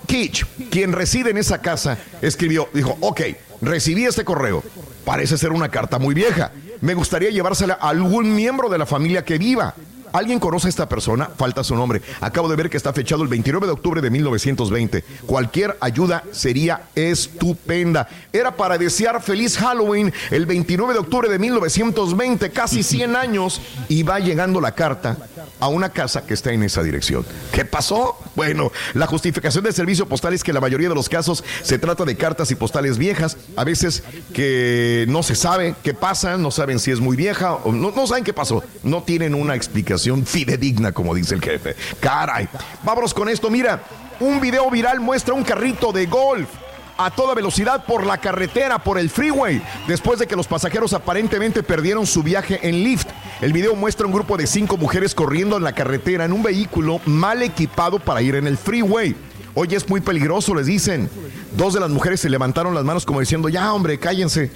Kitch, quien reside en esa casa, escribió, dijo, ok, recibí este correo. Parece ser una carta muy vieja. Me gustaría llevársela a algún miembro de la familia que viva. ¿Alguien conoce a esta persona? Falta su nombre. Acabo de ver que está fechado el 29 de octubre de 1920. Cualquier ayuda sería estupenda. Era para desear feliz Halloween el 29 de octubre de 1920, casi 100 años, y va llegando la carta a una casa que está en esa dirección. ¿Qué pasó? Bueno, la justificación del servicio postal es que la mayoría de los casos se trata de cartas y postales viejas, a veces que no se sabe qué pasa, no saben si es muy vieja, o no saben qué pasó, no tienen una explicación fidedigna, como dice el jefe. Caray, vámonos con esto, mira, un video viral muestra un carrito de golf a toda velocidad por la carretera, por el freeway, después de que los pasajeros aparentemente perdieron su viaje en Lyft. El video muestra un grupo de cinco mujeres corriendo en la carretera en un vehículo mal equipado para ir en el freeway. Oye, es muy peligroso, les dicen. Dos de las mujeres se levantaron las manos como diciendo, ya hombre, cállense.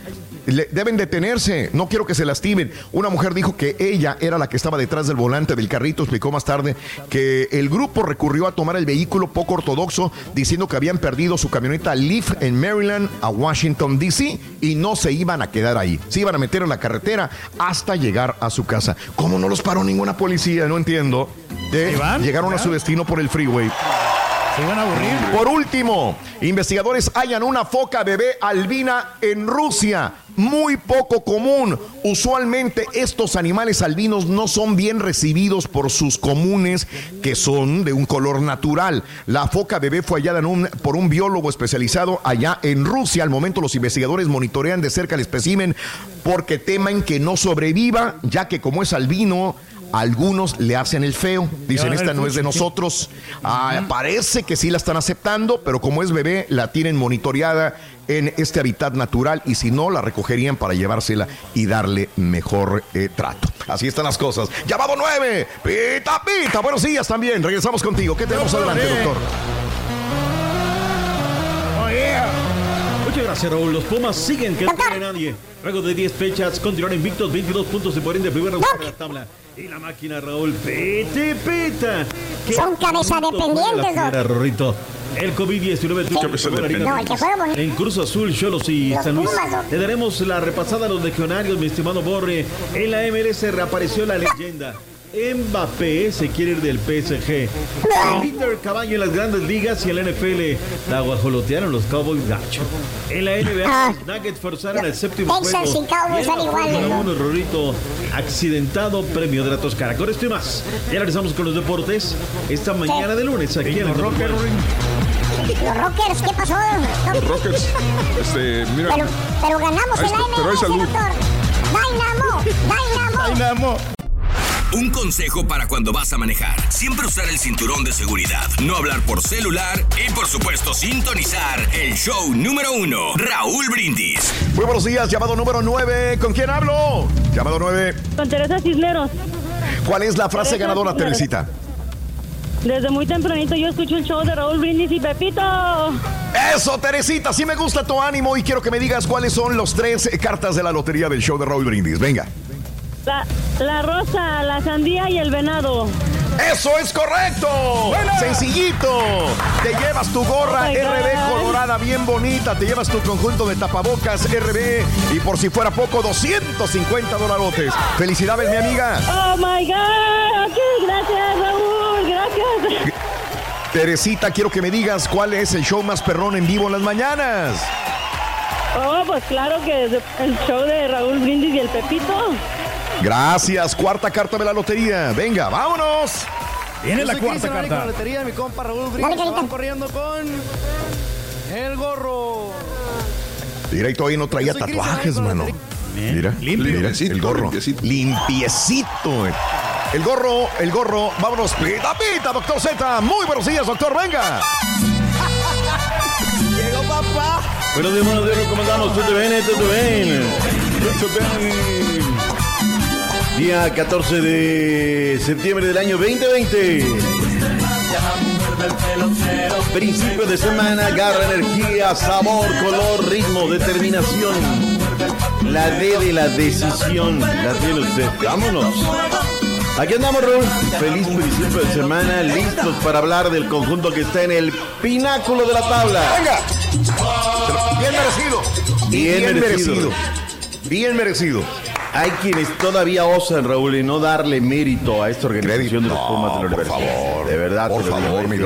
Le- deben detenerse, no quiero que se lastimen. Una mujer dijo que ella era la que estaba detrás del volante del carrito, explicó más tarde que el grupo recurrió a tomar el vehículo poco ortodoxo diciendo que habían perdido su camioneta Leaf en Maryland a Washington, D.C. y no se iban a quedar ahí, se iban a meter en la carretera hasta llegar a su casa. ¿Cómo no los paró ninguna policía? No entiendo. Llegaron a su destino por el freeway. Se iban a aburrir. Por último, investigadores hallan una foca bebé albina en Rusia. Muy poco común. Usualmente estos animales albinos no son bien recibidos por sus comunes que son de un color natural. La foca bebé fue hallada en un- por un biólogo especializado allá en Rusia. Al momento los investigadores monitorean de cerca el espécimen porque temen que no sobreviva, ya que como es albino, algunos le hacen el feo. Dicen, esta no es de fuchi". nosotros. Ah, parece que sí la están aceptando, pero como es bebé, la tienen monitoreada en este hábitat natural y si no, la recogerían para llevársela y darle mejor eh, trato. Así están las cosas. Llamado 9, pita, pita. Buenos días también. Regresamos contigo. ¿Qué tenemos adelante, doctor? Muchas gracias, Raúl. Los Pumas siguen que no tiene nadie. Luego de 10 fechas, continuaron invictos, 22 puntos y por ende primer lugar de la tabla. Y la máquina, Raúl, pete, peta. ¿Qué Son cabeza dependientes, Rorrito? El COVID-19 tuvo Cabeza que jugar dependiente. No, el que fue bonito. en Cruz Azul, Cholos y Los San Luis. Le daremos la repasada a los legionarios, mi estimado Borre. En la MLS reapareció la leyenda. Mbappé se quiere ir del PSG. El Inter Caballo en las grandes ligas y en la NFL la guajolotearon los Cowboys gacho. En la NBA, los Nuggets forzaron el séptimo Texans juego. y Cowboys iguales, uno, Rorrito, accidentado premio de la Toscara. Con esto y más, ya regresamos con los deportes esta mañana de lunes aquí en el Rocker Los Rockers, ¿qué pasó? Los Rockers, este, mira. Pero, pero ganamos el está, pero hay salud. doctor. Dynamo, Dynamo. Dynamo. Un consejo para cuando vas a manejar. Siempre usar el cinturón de seguridad, no hablar por celular y por supuesto sintonizar el show número uno, Raúl Brindis. Muy buenos días. Llamado número 9. ¿Con quién hablo? Llamado 9. Con Teresa Cisneros. ¿Cuál es la frase Teresa ganadora. Teresita? Desde muy tempranito yo escucho el show de Raúl Brindis y Pepito. Eso, Teresita, sí me gusta tu ánimo y quiero que me digas cuáles son los tres cartas de la lotería del show de Raúl Brindis. Venga. La, la rosa, la sandía y el venado. ¡Eso es correcto! ¡Sencillito! Te llevas tu gorra Oh RB colorada bien bonita, te llevas tu conjunto de tapabocas RB y por si fuera poco, 250 dolarotes. ¡Felicidades, mi amiga! Oh my God. Gracias Raúl, gracias. Teresita, quiero que me digas cuál es el show más perrón en vivo en las mañanas. Oh, pues claro que es el show de Raúl Brindis y el Pepito. Gracias, cuarta carta de la lotería. Venga, vámonos. Viene la cuarta con la carta. lotería mi compa Raúl carita. Vamos corriendo con el gorro. Directo ahí no traía Cristian tatuajes, mano. Mira, Limpio. mira, Limpiecito, el gorro. limpiecito. Limpiecito. eh. El gorro, el gorro. Vámonos, pita, pita, doctor Z. Muy buenos días, doctor. Venga. Llegó papá. Buenos días, buenos días, ¿cómo andamos? ¿Todo bien? ¿Todo bien? ¿Todo bien? Día 14 de septiembre del año 2020. Principio de semana, garra, energía, sabor, color, ritmo, determinación. La D de la decisión. La tiene usted. Vámonos. Aquí andamos, Raúl. Feliz principio de semana, listos para hablar del conjunto que está en el pináculo de la tabla. Venga. Bien merecido. Bien merecido. Bien merecido. Hay quienes todavía osan, Raúl, en no darle mérito a esta organización de los Pumas de la por Universidad. favor. De verdad, Por favor, mi que-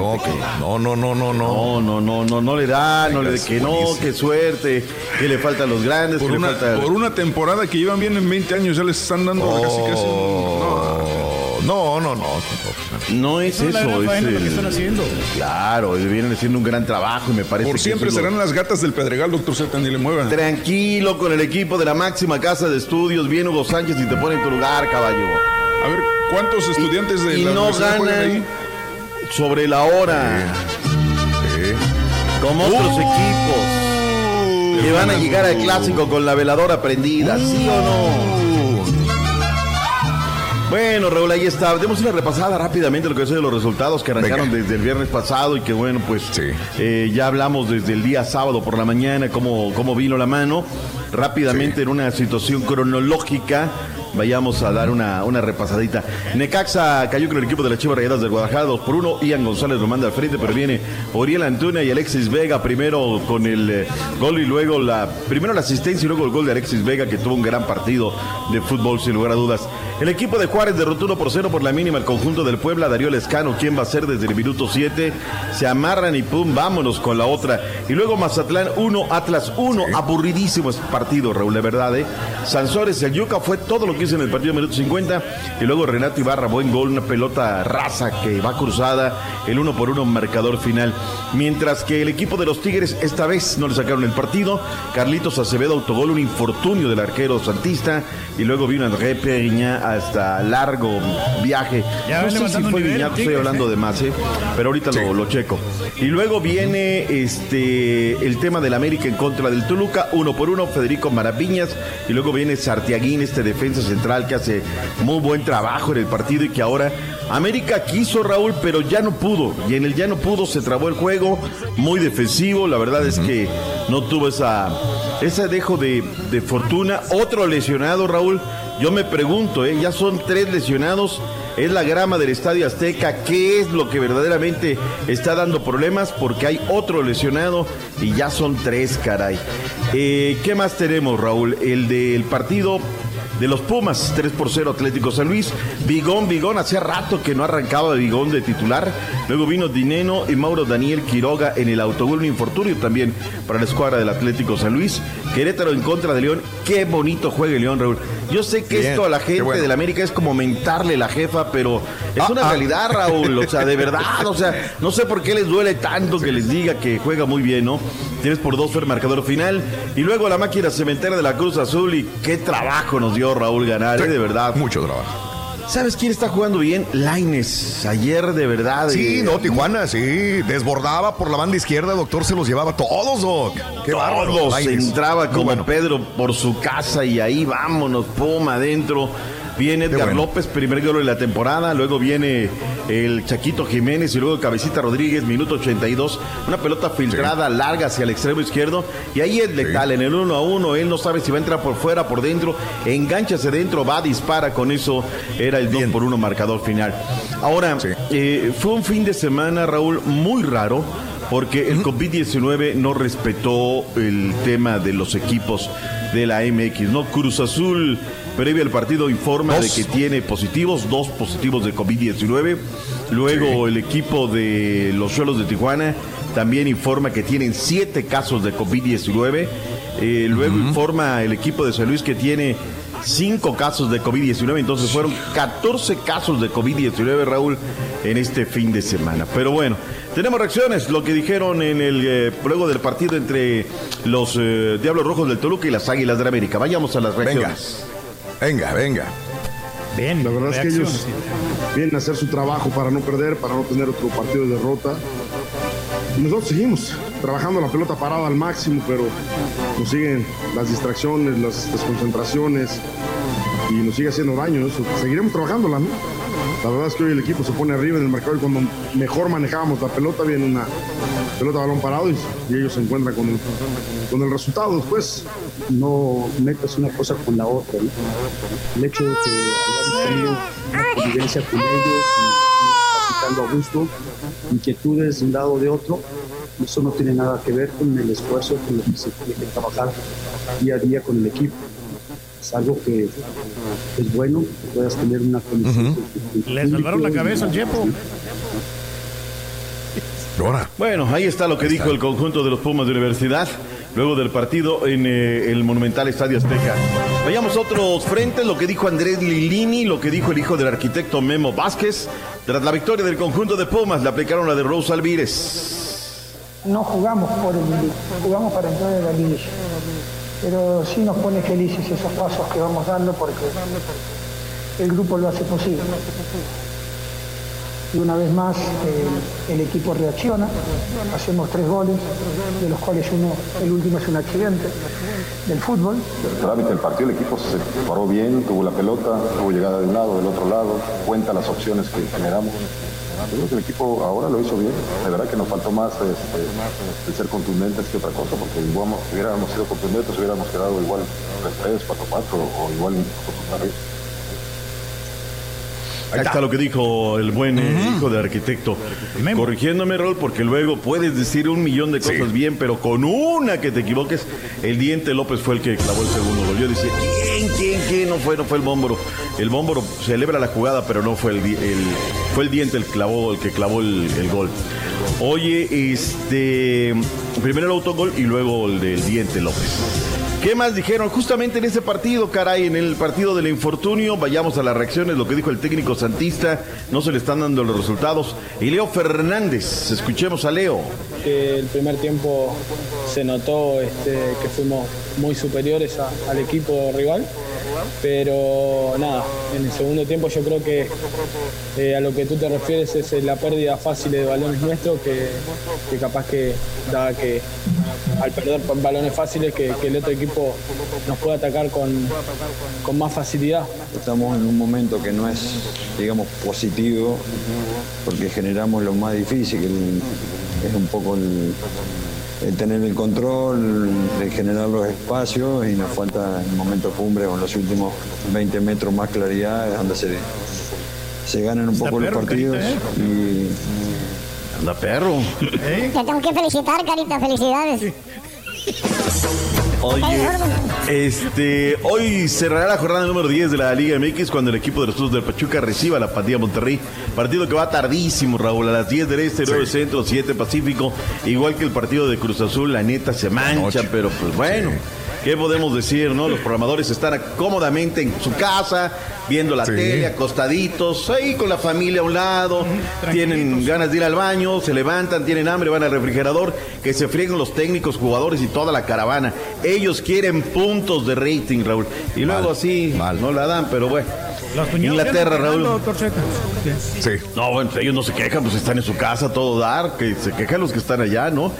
No, no, no, no, no. No, no, no, no, no le da, no le que no, que suerte, que le faltan los grandes, Por que una, le falta. por una temporada que llevan bien en 20 años, ya les están dando casi, casi. No, no, no. No es Eso es lo que el- están haciendo. Claro, vienen haciendo un gran trabajo y me parece Por que siempre lo- serán las gatas del Pedregal, doctor Z, ni le muevan. Tranquilo con el equipo de la máxima casa de estudios, bien Hugo Sánchez y te pone en tu lugar, caballo. A ver, ¿cuántos estudiantes de y la no ganan ahí? sobre la hora. Como otros equipos que van a llegar al clásico con la veladora prendida, ¿sí o no? Bueno, Raúl, ahí está. Demos una repasada rápidamente lo que son los resultados que arrancaron desde el viernes pasado y que bueno, pues eh, ya hablamos desde el día sábado por la mañana cómo, cómo vino la mano. Rápidamente en una situación cronológica vayamos a dar una, una repasadita. Necaxa cayó con el equipo de las Chivas Rayadas del Guadalajara 2 por 1. Ian González lo manda al frente, pero viene Oriel Antuna y Alexis Vega primero con el eh, gol y luego la primero la asistencia y luego el gol de Alexis Vega que tuvo un gran partido de fútbol sin lugar a dudas. El equipo de Juárez derrotó 1 por 0 por la mínima el conjunto del Puebla. Darío Lescano, ¿quién va a ser desde el minuto 7? Se amarran y pum, vámonos con la otra. Y luego Mazatlán 1, Atlas 1. Aburridísimo este partido, Raúl, de verdad, ¿eh? Sansores, el Yuca fue todo lo que hizo en el partido minuto 50. Y luego Renato Ibarra, buen gol, una pelota raza que va cruzada. El 1 por 1 marcador final. Mientras que el equipo de los Tigres esta vez no le sacaron el partido. Carlitos Acevedo autogol, un infortunio del arquero santista. Y luego vino André Peña hasta largo viaje. Ya no sé si fue nivel, Viñato, estoy hablando ¿eh? de más, ¿eh? pero ahorita lo, lo checo. Y luego viene este el tema del América en contra del Toluca, uno por uno, Federico Maraviñas, y luego viene Sartiaguín, este defensa central que hace muy buen trabajo en el partido y que ahora América quiso Raúl, pero ya no pudo. Y en el ya no pudo se trabó el juego, muy defensivo. La verdad es que no tuvo esa, ese dejo de, de fortuna. Otro lesionado, Raúl. Yo me pregunto, ¿eh? ya son tres lesionados. Es la grama del Estadio Azteca. ¿Qué es lo que verdaderamente está dando problemas? Porque hay otro lesionado y ya son tres, caray. Eh, ¿Qué más tenemos, Raúl? El del partido de los Pumas, 3 por 0 Atlético San Luis. Bigón, Bigón, hacía rato que no arrancaba Bigón de titular. Luego vino Dineno y Mauro Daniel Quiroga en el autogol, un infortunio también para la escuadra del Atlético San Luis. Querétaro en contra de León. Qué bonito juega León, Raúl. Yo sé que Bien, esto a la gente bueno. del América es como mentarle la jefa, pero es Ah, una ah. realidad, Raúl. O sea, de verdad, o sea, no sé por qué les duele tanto que les diga que juega muy bien, ¿no? Tienes por dos fue el marcador final. Y luego la máquina cementera de la Cruz Azul. Y qué trabajo nos dio Raúl ganar, ¿eh? de verdad. Mucho trabajo. ¿Sabes quién está jugando bien? Laines. Ayer, de verdad. Sí, eh, no, Tijuana, sí. Desbordaba por la banda izquierda, doctor se los llevaba todos, Doc. Qué bárbaro. Lainez. entraba como bueno. Pedro por su casa y ahí vámonos, puma adentro. Viene Edgar bueno. López, primer gol de la temporada. Luego viene el Chaquito Jiménez y luego Cabecita Rodríguez, minuto 82. Una pelota filtrada larga hacia el extremo izquierdo. Y ahí es letal, en el 1 a 1. Él no sabe si va a entrar por fuera, por dentro. Enganchase dentro, va, dispara. Con eso era el 2 por 1 marcador final. Ahora, eh, fue un fin de semana, Raúl, muy raro. Porque el COVID-19 no respetó el tema de los equipos de la MX, ¿no? Cruz Azul, previo al partido, informa Dos. de que tiene positivos, dos positivos de COVID-19. Luego el equipo de los suelos de Tijuana también informa que tienen siete casos de COVID-19. Eh, luego informa el equipo de San Luis que tiene cinco casos de COVID-19, entonces fueron 14 casos de COVID-19, Raúl, en este fin de semana. Pero bueno, tenemos reacciones, lo que dijeron en el eh, luego del partido entre los eh, Diablos Rojos del Toluca y las Águilas de la América. Vayamos a las reacciones. Venga, venga. Bien, La verdad es que ellos vienen a hacer su trabajo para no perder, para no tener otro partido de derrota. Y nosotros seguimos trabajando la pelota parada al máximo, pero nos siguen las distracciones, las desconcentraciones y nos sigue haciendo daño eso. Seguiremos trabajándola, ¿no? La verdad es que hoy el equipo se pone arriba en el marcador cuando mejor manejábamos la pelota viene una pelota balón parado y, ellos se encuentran con el, con el resultado después. no metas una cosa con la otra. El hecho de que tenido una convivencia con ellos y a gusto, inquietudes de un lado o de otro, eso no tiene nada que ver con el esfuerzo con lo que se tiene que trabajar día a día con el equipo. Es algo que es bueno, que puedas tener una conexión. con tu Le salvaron la cabeza al Chepo. Bueno, ahí está lo que dijo el conjunto de los Pumas de Universidad luego del partido en eh, el Monumental Estadio Azteca. Vayamos a otros frentes, lo que dijo Andrés Lilini, lo que dijo el hijo del arquitecto Memo Vázquez. Tras la victoria del conjunto de Pumas, le aplicaron la de Rose Alvírez. No jugamos por el jugamos para entrar en la liguilla. Pero sí nos pone felices esos pasos que vamos dando porque el grupo lo hace posible. y una vez más eh, el equipo reacciona, hacemos tres goles, de los cuales uno, el último es un accidente del fútbol. El trámite del partido, el equipo se paró bien, tuvo la pelota, tuvo llegada de un lado, del otro lado, cuenta las opciones que generamos. Creo que el equipo ahora lo hizo bien. De verdad que nos faltó más este, el ser contundentes que otra cosa, porque si hubiéramos sido contundentes, hubiéramos quedado igual 3-3, 4-4 o igual incluso Ahí está lo que dijo el buen eh, hijo de arquitecto. Corrigiéndome, Rol, porque luego puedes decir un millón de cosas bien, pero con una que te equivoques, el diente López fue el que clavó el segundo gol. Yo decía, ¿quién, quién, quién? No fue, no fue el bómboro. El bómboro celebra la jugada, pero no fue el, el- fue el diente el, clavó, el que clavó el, el gol. Oye, este, primero el autogol y luego el del diente López. ¿Qué más dijeron? Justamente en ese partido, caray, en el partido del infortunio, vayamos a las reacciones, lo que dijo el técnico Santista, no se le están dando los resultados. Y Leo Fernández, escuchemos a Leo. el primer tiempo se notó este, que fuimos muy superiores al equipo rival, pero nada, en el segundo tiempo yo creo que eh, a lo que tú te refieres es eh, la pérdida fácil de balones nuestros, que, que capaz que da que al perder balones fáciles que, que el otro equipo nos puede atacar con, con más facilidad. Estamos en un momento que no es, digamos, positivo, porque generamos lo más difícil, que es un poco el tener el control, de generar los espacios, y nos falta en el momento cumbre, con los últimos 20 metros más claridad, es donde se, se ganan un poco los partidos. Carita, y Anda perro. Te tengo que felicitar, Carita, felicidades. Oye, este, hoy cerrará la jornada número 10 de la Liga MX cuando el equipo de los Tuzos del Pachuca reciba a la Pandilla Monterrey. Partido que va tardísimo, Raúl, a las 10 del Este, 9 Centro, 7 Pacífico. Igual que el partido de Cruz Azul, la neta se mancha, pero pues bueno. ¿Qué podemos decir, no? Los programadores están cómodamente en su casa, viendo la Sí. tele, acostaditos, ahí con la familia a un lado, tienen ganas de ir al baño, se levantan, tienen hambre, van al refrigerador, que se frieguen los técnicos, jugadores y toda la caravana. Ellos quieren puntos de rating, Raúl. Y luego así no la dan, pero bueno. Inglaterra, Raúl. Sí. No, bueno, ellos no se quejan, pues están en su casa, todo dar, que se quejan los que están allá, ¿no?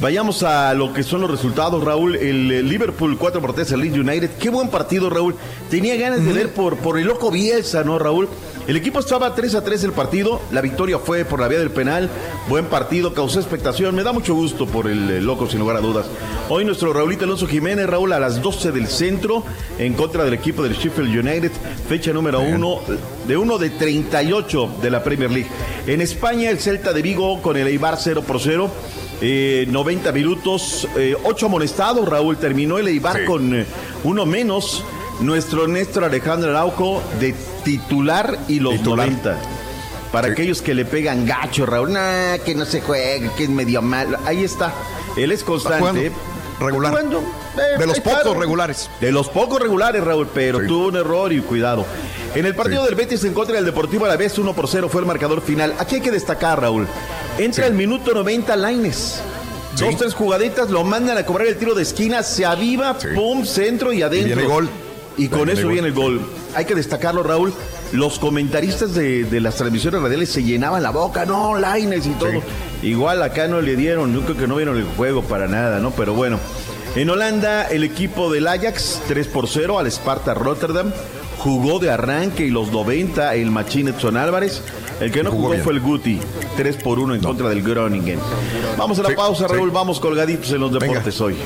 Vayamos a lo que son los resultados, Raúl. El, Liverpool 4 por 3 al Leeds United. Qué buen partido, Raúl. Tenía ganas de ver por, por el loco Bielsa, ¿no, Raúl? El equipo estaba 3 a 3 el partido. La victoria fue por la vía del penal. Buen partido, causó expectación. Me da mucho gusto por el, eh, loco, sin lugar a dudas. Hoy nuestro Raulito Alonso Jiménez, Raúl, a las 12 del centro, en contra del equipo del Sheffield United. Fecha número 1 de uno de 38 de la Premier League. En España, el Celta de Vigo con el Eibar 0 por 0. Eh, 90 minutos, 8 amonestados, Raúl. Terminó el Eibar con eh, uno menos. Nuestro Néstor Alejandro Araujo de titular y los 90. Para aquellos que le pegan gacho, Raúl, nah, que no se juega, que es medio malo. Ahí está. Él es constante. jugando regular. Jugando, eh, De los eh, pocos claro. regulares. De los pocos regulares, Raúl, pero tuvo un error y cuidado. En el partido del Betis en contra del Deportivo a la vez 1 por 0 fue el marcador final. Aquí hay que destacar, Raúl. Entra el minuto 90 Laines. Dos, tres jugaditas, lo mandan a cobrar el tiro de esquina, se aviva, pum, centro y adentro. viene gol. Y con eso viene el gol. Hay que destacarlo, Raúl. Los comentaristas de, de las transmisiones radiales se llenaban la boca, no, Laines y todo. Igual acá no le dieron, yo creo que no vieron el juego para nada, ¿no? Pero bueno. En Holanda, el equipo del Ajax, 3 por 0 al Sparta Rotterdam. Jugó de arranque y los 90 el Machín Edson Álvarez. El que no Jugó bien. fue el Guti, 3 por 1 en contra del Groningen. Vamos a la Sí, pausa, sí. Raúl. Vamos colgaditos en los deportes hoy.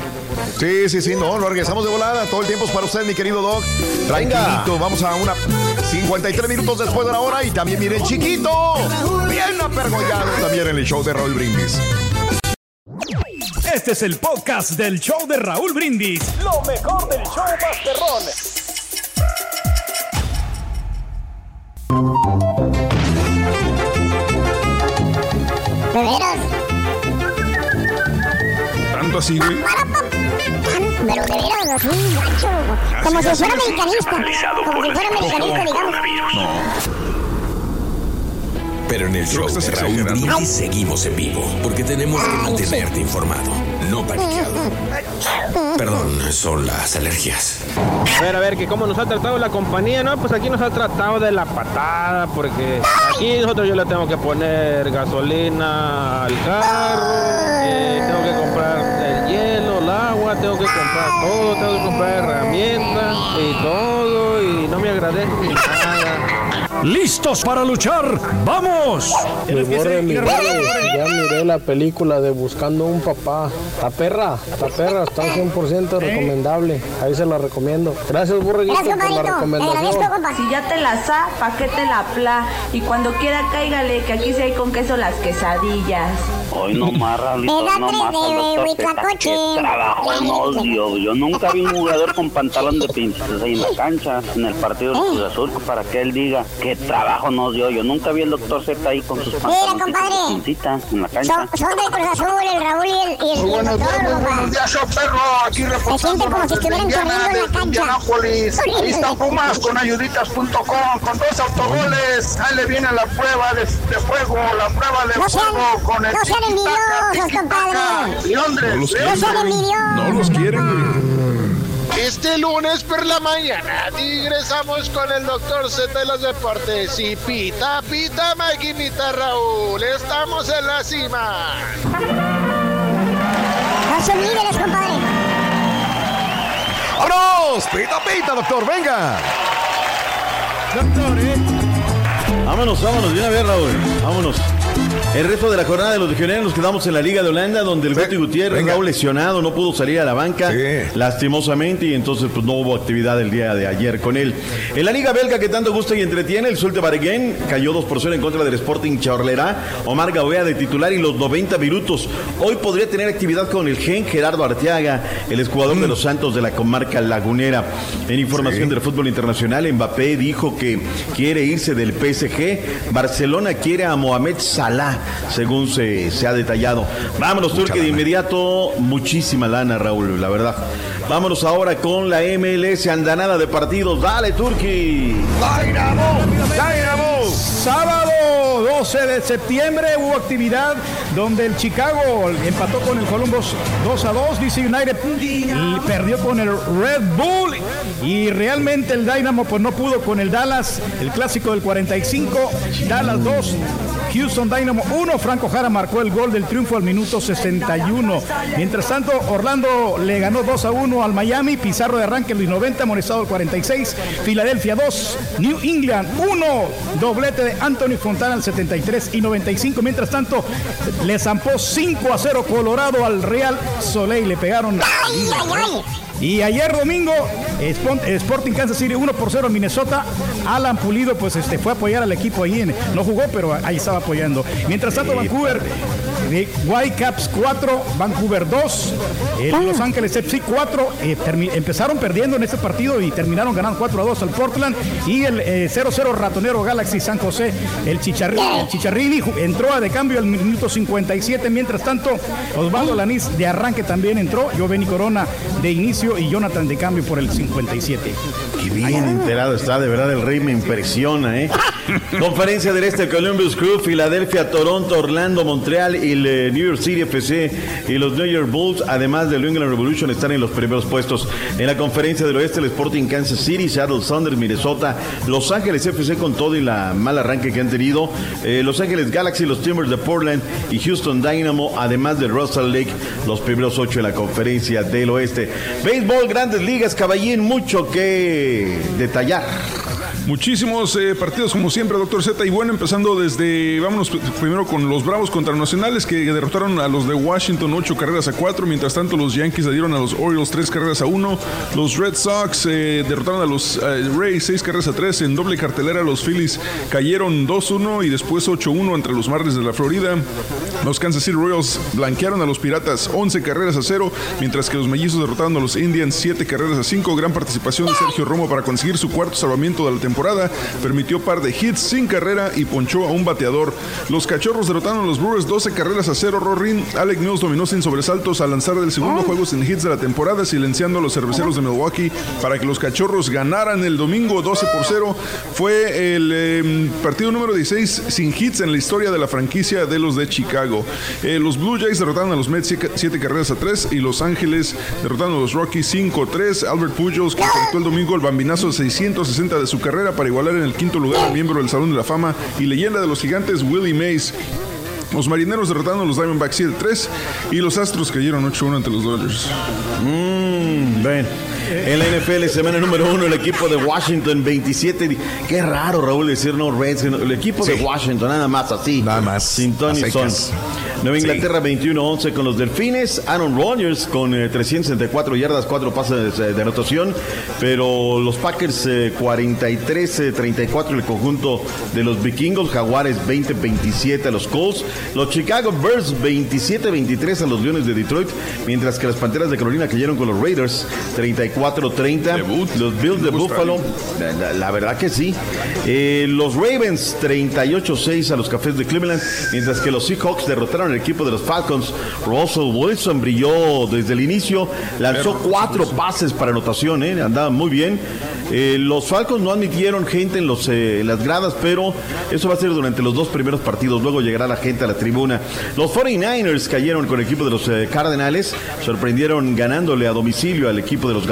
Sí, sí, sí, no, lo regresamos de volada. Todo el tiempo es para usted, mi querido Doc. Tranquilito, vamos a una 53 minutos después de la hora y también miren chiquito, bien apergollado también en el show de Raúl Brindis. Este es el podcast del show de Raúl Brindis. Lo mejor del show Masterrón. ¿De veras? Tanto así, güey. Pero de veras, así, gacho. Como si fuera americanista. Como si fuera americanista, digamos. Pero en el show de Raúl. Brindis seguimos en vivo, porque tenemos que mantenerte informado, no paniqueado. Perdón, son las alergias. A ver, a ver, que cómo nos ha tratado la compañía, ¿no? Pues aquí nos ha tratado de la patada, porque aquí nosotros yo le tengo que poner gasolina al carro, eh, tengo que comprar el hielo, el agua, tengo que comprar todo, tengo que comprar herramientas y todo, y no me agradece ni nada. ¿Listos para luchar? ¡Vamos! Mi borre, mi ya miré la película de Buscando un Papá. Está perra, está perra, está 100% recomendable. Ahí se la recomiendo. Gracias, Gracias, por la recomendación. Si ya te la sa, pa' que te la pla. Y cuando quiera cáigale, que aquí sí hay con queso las quesadillas. Hoy no más, Raulito, Era no más trabajo nos dio. Yo nunca vi un jugador con pantalón de pinches ahí en la cancha, en el partido de Cruz Azul, para que él diga qué trabajo nos dio. Yo nunca vi al doctor Z ahí con sus pantalones compadre. de pincitas en la cancha. Son, son del Cruz Azul, el Raúl y el, y el, y el Buenos doctor, días, perro, aquí Se siente como si estuvieran corriendo en la cancha. Ahí está Pumas con ayuditas.com con dos autogoles. Ahí le viene la prueba de, de fuego, la prueba de No sean- fuego con el no sean envidiosos, compadre. Londres, No los quieren. No los quieren. Este lunes por la mañana ingresamos con el doctor Z de los deportes y pita, pita, maquinita Raúl. Estamos en la cima. No son líderes, compadre. ¡Vámonos! ¡Pita, pita, doctor! ¡Venga! Doctor, ¿eh? Vámonos, vámonos, de una vez, Raúl. Vámonos. El resto de la jornada de los legionarios nos quedamos en la Liga de Holanda, donde el Guti Gutiérrez, venga. Raúl lesionado, no pudo salir a la banca, Sí. lastimosamente, y entonces pues no hubo actividad el día de ayer con él. En la Liga Belga que tanto gusta y entretiene, el Zulte Bareguen cayó 2 por 0 en contra del Sporting Chorlerá, Omar Gauea de titular y los 90 minutos. Hoy podría tener actividad con el Gen Gerardo Arteaga, el exjugador de los Santos de la comarca lagunera. En información del fútbol internacional, Mbappé dijo que quiere irse del PSG. Barcelona quiere a Mohamed Salah, según se, se ha detallado. Vámonos, Turque, de inmediato. Muchísima lana, Raúl, la verdad. Vámonos ahora con la MLS, andanada de partidos. Dale, Turqui. ¡Dynamo! ¡Dynamo! Sábado 12 de septiembre hubo actividad donde el Chicago empató con el Columbus 2 a 2. DC United y perdió con el Red Bull. Y realmente el Dynamo pues no pudo con el Dallas, el clásico del 45. Dallas 2. Houston Dynamo 1, Franco Jara marcó el gol del triunfo al minuto 61. Mientras tanto, Orlando le ganó 2 a 1 al Miami, Pizarro de arranque los 90, Monestado el 46, Filadelfia 2, New England 1, doblete de Anthony Fontana al 73 y 95. Mientras tanto, le zampó 5 a 0 Colorado al Real Soleil, le pegaron. Y ayer domingo, Sporting Kansas City 1 por 0 en Minnesota. Alan Pulido pues este, fue a apoyar al equipo ahí. en- no jugó, pero ahí estaba apoyando. Mientras tanto, Vancouver, Whitecaps 4, Vancouver 2, eh, Los Ángeles FC 4. eh, empezaron perdiendo en este partido y terminaron ganando 4 a 2 al Portland. Y el eh, 0-0 Ratonero Galaxy San José. El Chicharrini, el Chicharrini entró a de cambio al minuto 57. Mientras tanto, Osvaldo Lanís de arranque también entró. Giovanni Corona de inicio y Jonathan de cambio por el 57. Qué bien enterado está, de verdad el rey me impresiona, ¿eh? Conferencia del Este, Columbus Crew, Filadelfia, Toronto, Orlando, Montreal y el New York City FC y los New York Bulls, además del New England Revolution, están en los primeros puestos. En la Conferencia del Oeste, el Sporting Kansas City, Seattle Sounders, Minnesota, Los Ángeles FC con todo y la mal arranque que han tenido, eh, Los Ángeles Galaxy, los Timbers de Portland y Houston Dynamo, además de Russell Lake, los primeros ocho en la Conferencia del Oeste. Béisbol, grandes ligas, caballín, mucho que detallar. Muchísimos eh, partidos como siempre, doctor Z. Y bueno, empezando desde, vámonos primero con los Bravos contra Nacionales que derrotaron a los de Washington 8 carreras a 4. Mientras tanto, los Yankees le dieron a los Orioles 3 carreras a 1. Los Red Sox eh, derrotaron a los eh, Rays 6 carreras a 3. En doble cartelera, los Phillies cayeron 2-1 y después 8-1 entre los Marlins de la Florida. Los Kansas City Royals blanquearon a los Piratas 11 carreras a 0, mientras que los Mellizos derrotaron a los Indians 7 carreras a 5. Gran participación de Sergio Romo para conseguir su cuarto salvamiento de la temporada temporada, permitió par de hits sin carrera y ponchó a un bateador. Los cachorros derrotaron a los Brewers 12 carreras a cero. Rorin, Alec Mills dominó sin sobresaltos al lanzar el segundo juego sin hits de la temporada, silenciando a los cerveceros de Milwaukee para que los cachorros ganaran el domingo 12 por 0. Fue el em, partido número 16 sin hits en la historia de la franquicia de los de Chicago. Eh, los Blue Jays derrotaron a los Mets 7 carreras a 3 y Los Ángeles derrotaron a los Rockies 5-3. Albert Pujols conectó el domingo el bambinazo 660 de su carrera para igualar en el quinto lugar al miembro del Salón de la Fama y leyenda de los gigantes Willie Mays. Los marineros derrotaron a los Diamondbacks 7-3 y los Astros cayeron 8-1 ante los Dodgers. Mmm, ven. En la NFL, semana número uno, el equipo de Washington 27. Qué raro, Raúl, decir no Reds. El equipo de Washington, nada más así. Nada más. Sin Tony Son. Nueva Inglaterra 21-11 con los Delfines. Aaron Rodgers con 364 yardas, 4 pases de anotación. Pero los Packers 43-34 el conjunto de los Vikingos. Jaguares 20-27 a los Colts. Los Chicago Bears 27-23 a los Leones de Detroit. Mientras que las Panteras de Carolina cayeron con los Raiders 34-30. Los Bills de Buffalo. La, la, verdad que sí. Eh, los Ravens 38-6 a los Cafés de Cleveland. Mientras que los Seahawks derrotaron al equipo de los Falcons. Russell Wilson brilló desde el inicio. Lanzó cuatro pases para anotación. ¿eh? Andaba muy bien. Eh, los Falcons no admitieron gente en, los, eh, en las gradas, pero eso va a ser durante los dos primeros partidos. Luego llegará la gente a la tribuna. Los 49ers cayeron con el equipo de los Cardenales. Sorprendieron ganándole a domicilio al equipo de los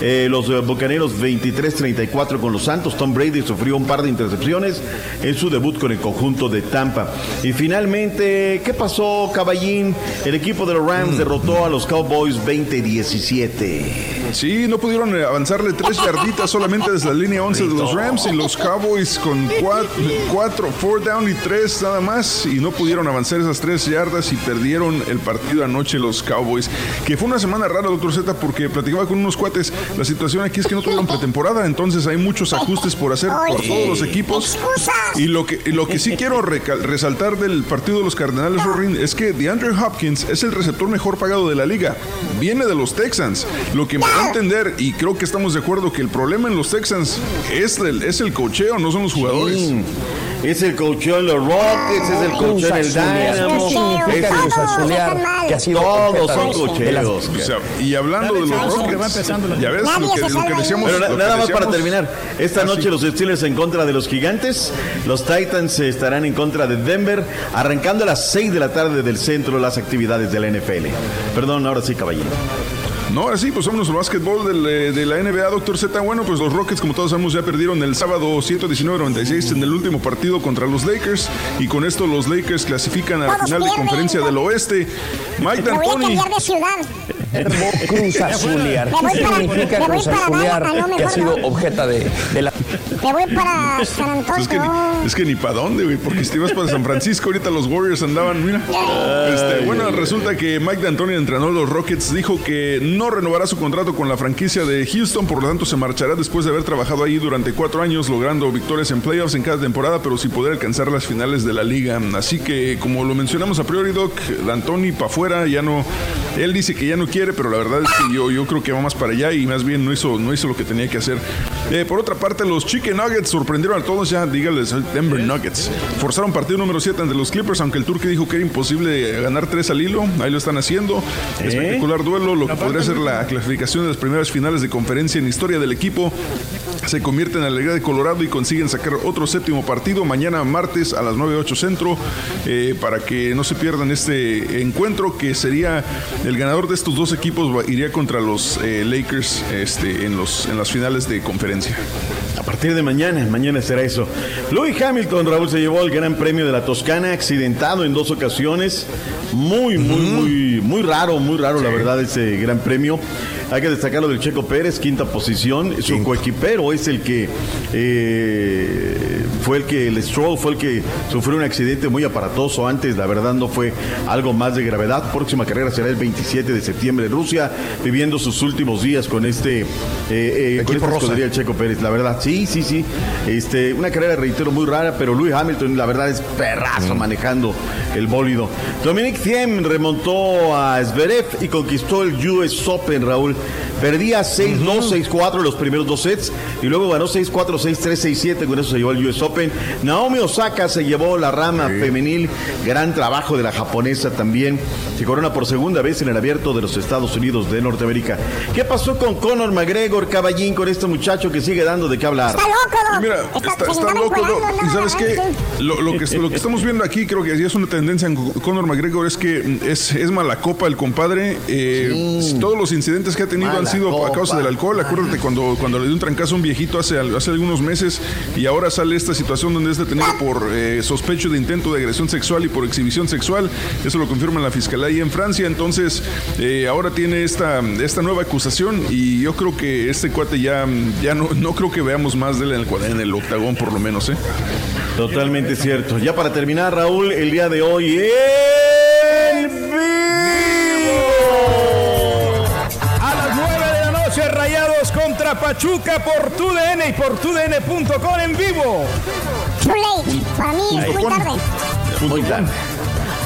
Eh, los eh, Bucaneros 23-34 con los Santos. Tom Brady sufrió un par de intercepciones en su debut con el conjunto de Tampa. Y finalmente, ¿qué pasó, Caballín? El equipo de los Rams derrotó a los Cowboys 20-17. Sí, no pudieron avanzarle tres yarditas solamente desde la línea 11 de los Rams y los Cowboys con cuatro, cuatro four down y tres nada más y no pudieron avanzar esas tres yardas y perdieron el partido anoche los Cowboys, que fue una semana rara, doctor Z, porque platicaba con unos cuates, la situación aquí es que no tuvieron pretemporada, entonces hay muchos ajustes por hacer por todos los equipos. y lo que, lo que sí quiero resaltar del partido de los Cardenales Rorin es que DeAndre Hopkins es el receptor mejor pagado de la liga, viene de los Texans, lo que me da a entender y creo que estamos de acuerdo que el problema en los Texans es el, es el cocheo, no son los jugadores. Sí. Es el cocheo en los Rockets, es el cocheo en el Dynamo. Es el azulear que ha sido Todos son cocheos. O sea, y hablando de los Rockets, ya ves lo que, lo que decíamos. Pero lo que nada más para terminar. Esta Ah, noche los Steelers en contra de los Gigantes. Los Titans estarán en contra de Denver. Arrancando a las 6 de la tarde del centro las actividades de la NFL. Perdón, ahora sí, caballero. No, ahora sí, pues vámonos al básquetbol del, eh, de la NBA, doctor Z. Bueno, pues los Rockets, como todos sabemos, ya perdieron el sábado 119-96 en el último partido contra los Lakers. Y con esto los Lakers clasifican a la final de conferencia del oeste. Mike D'Antoni. Cruz Azulear. Me voy ¿Qué para- significa me voy Cruz para Azulear Dallas, no, que ha sido no. objeto de, de la... Me voy para San es, que ni, Antonio. es que ni para dónde, güey, porque si te vas para San Francisco, ahorita los Warriors andaban, mira. Este, bueno, resulta que Mike D'Antoni, entrenador de los Rockets, dijo que no renovará su contrato con la franquicia de Houston, por lo tanto se marchará después de haber trabajado ahí durante cuatro años, logrando victorias en playoffs en cada temporada, pero sin poder alcanzar las finales de la liga. Así que, como lo mencionamos a priori, Doc, D'Antoni para afuera, ya no. Él dice que ya no quiere, pero la verdad es que yo, yo creo que va más para allá y más bien no hizo, no hizo lo que tenía que hacer. Eh, por otra parte, los Chicken Nuggets sorprendieron a todos, ya dígales, Denver Nuggets. Forzaron partido número 7 ante los Clippers, aunque el turque dijo que era imposible ganar 3 al hilo. Ahí lo están haciendo. Espectacular duelo, lo que podría ser la clasificación de las primeras finales de conferencia en historia del equipo. Se convierte en la alegría de Colorado y consiguen sacar otro séptimo partido mañana martes a las 9.08 centro eh, para que no se pierdan este encuentro que sería el ganador de estos dos equipos iría contra los eh, Lakers este, en, los, en las finales de conferencia. A partir de mañana, mañana será eso. Louis Hamilton, Raúl, se llevó el Gran Premio de la Toscana, accidentado en dos ocasiones. Muy, muy, muy, muy raro, muy raro, la verdad, ese Gran Premio. Hay que destacar lo del Checo Pérez, quinta posición. Su coequipero es el que eh, fue el que, el Stroll fue el que sufrió un accidente muy aparatoso antes. La verdad, no fue algo más de gravedad. Próxima carrera será el 27 de septiembre en Rusia, viviendo sus últimos días con este, eh, eh, con esta el Checo Pérez, la verdad, sí, sí, sí. Este, una carrera, reitero, muy rara, pero Louis Hamilton, la verdad, es perrazo manejando el bólido. Dominic Thiem remontó a Zverev y conquistó el US Open, Raúl. Perdía 6-2, 6-4 los primeros dos sets y luego ganó 6-4, 6-3, 6-7. Con eso se llevó el US Open. Naomi Osaka se llevó la rama femenil. Gran trabajo de la japonesa también. Se corona por segunda vez en el abierto de los Estados Unidos de Norteamérica. ¿Qué pasó con Conor McGregor, caballín, con este muchacho que sigue dando de qué hablar? Está loco, Doc. Mira, Está- está, está loco, no, Y sabes qué? sí. Lo, lo que, lo que estamos viendo aquí, creo que es una tendencia en Conor McGregor, es que es, es mala copa el compadre. Eh, Todos los incidentes que ha tenido han sido a copa. causa del alcohol. Acuérdate cuando, cuando le dio un trancazo a un viejito hace, hace algunos meses y ahora sale esta situación donde es detenido por eh, sospecho de intento de agresión sexual y por exhibición sexual. Eso lo confirma la fiscalía ahí en Francia. Entonces, eh, ahora tiene esta, esta nueva acusación y yo creo que este cuate ya, ya no, no creo que veamos más de él en el, en el octagón, por lo menos. ¿eh? Totalmente cierto. Ya para terminar, Raúl, el día de hoy en contra Pachuca por TUDN y por TUDN.com en vivo. Too late. Para mí es muy tarde. Muy tarde.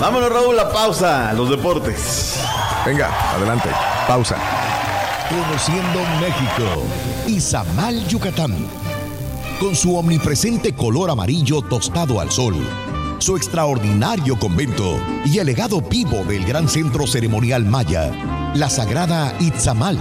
Vámonos, Raúl, la pausa. Los deportes. Venga, adelante. Pausa. Conociendo México. Izamal, Yucatán. Con su omnipresente color amarillo tostado al sol, su extraordinario convento y el legado vivo del gran centro ceremonial maya, la sagrada Itzamal,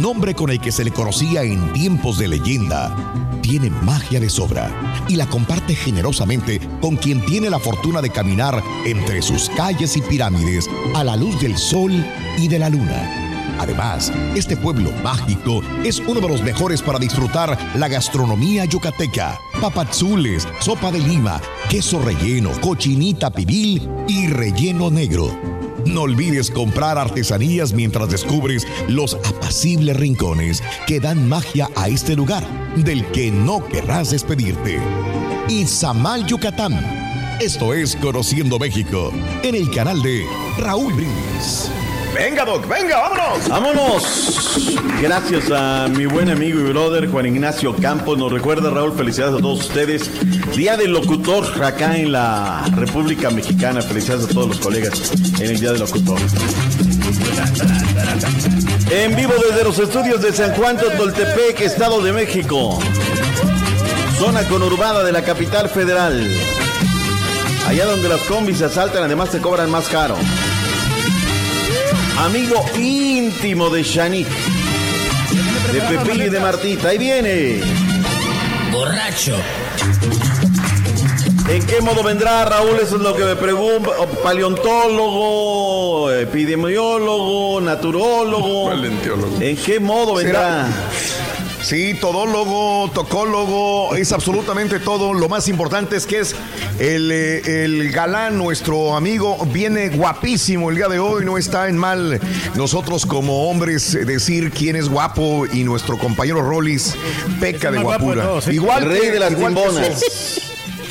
nombre con el que se le conocía en tiempos de leyenda, tiene magia de sobra y la comparte generosamente con quien tiene la fortuna de caminar entre sus calles y pirámides a la luz del sol y de la luna. Además, este pueblo mágico es uno de los mejores para disfrutar la gastronomía yucateca. Papazules, sopa de lima, queso relleno, cochinita pibil y relleno negro. No olvides comprar artesanías mientras descubres los apacibles rincones que dan magia a este lugar, del que no querrás despedirte. Izamal, Yucatán. Esto es Conociendo México, en el canal de Raúl Brindis. Venga, Doc, venga, vámonos. Vámonos. Gracias a mi buen amigo y brother Juan Ignacio Campos. Nos recuerda, Raúl, felicidades a todos ustedes. Día del locutor acá en la República Mexicana. Felicidades a todos los colegas en el Día del Locutor. En vivo desde los estudios de San Juan Toltepec, Estado de México. Zona conurbada de la capital federal. Allá donde las combis se asaltan, además te cobran más caro. Amigo íntimo de Shanique. De Pepillo y de Martita. Ahí viene. Borracho. ¿En qué modo vendrá Raúl? Eso es lo que me pregunto. Paleontólogo, epidemiólogo, naturólogo. ¿En qué modo vendrá? Sí, todólogo, tocólogo, es absolutamente todo. Lo más importante es que es el, eh, el galán, nuestro amigo, viene guapísimo el día de hoy. No está en mal nosotros como hombres eh, decir quién es guapo y nuestro compañero Rollis peca de guapo guapura. sí. Igual El rey que- de las timbonas.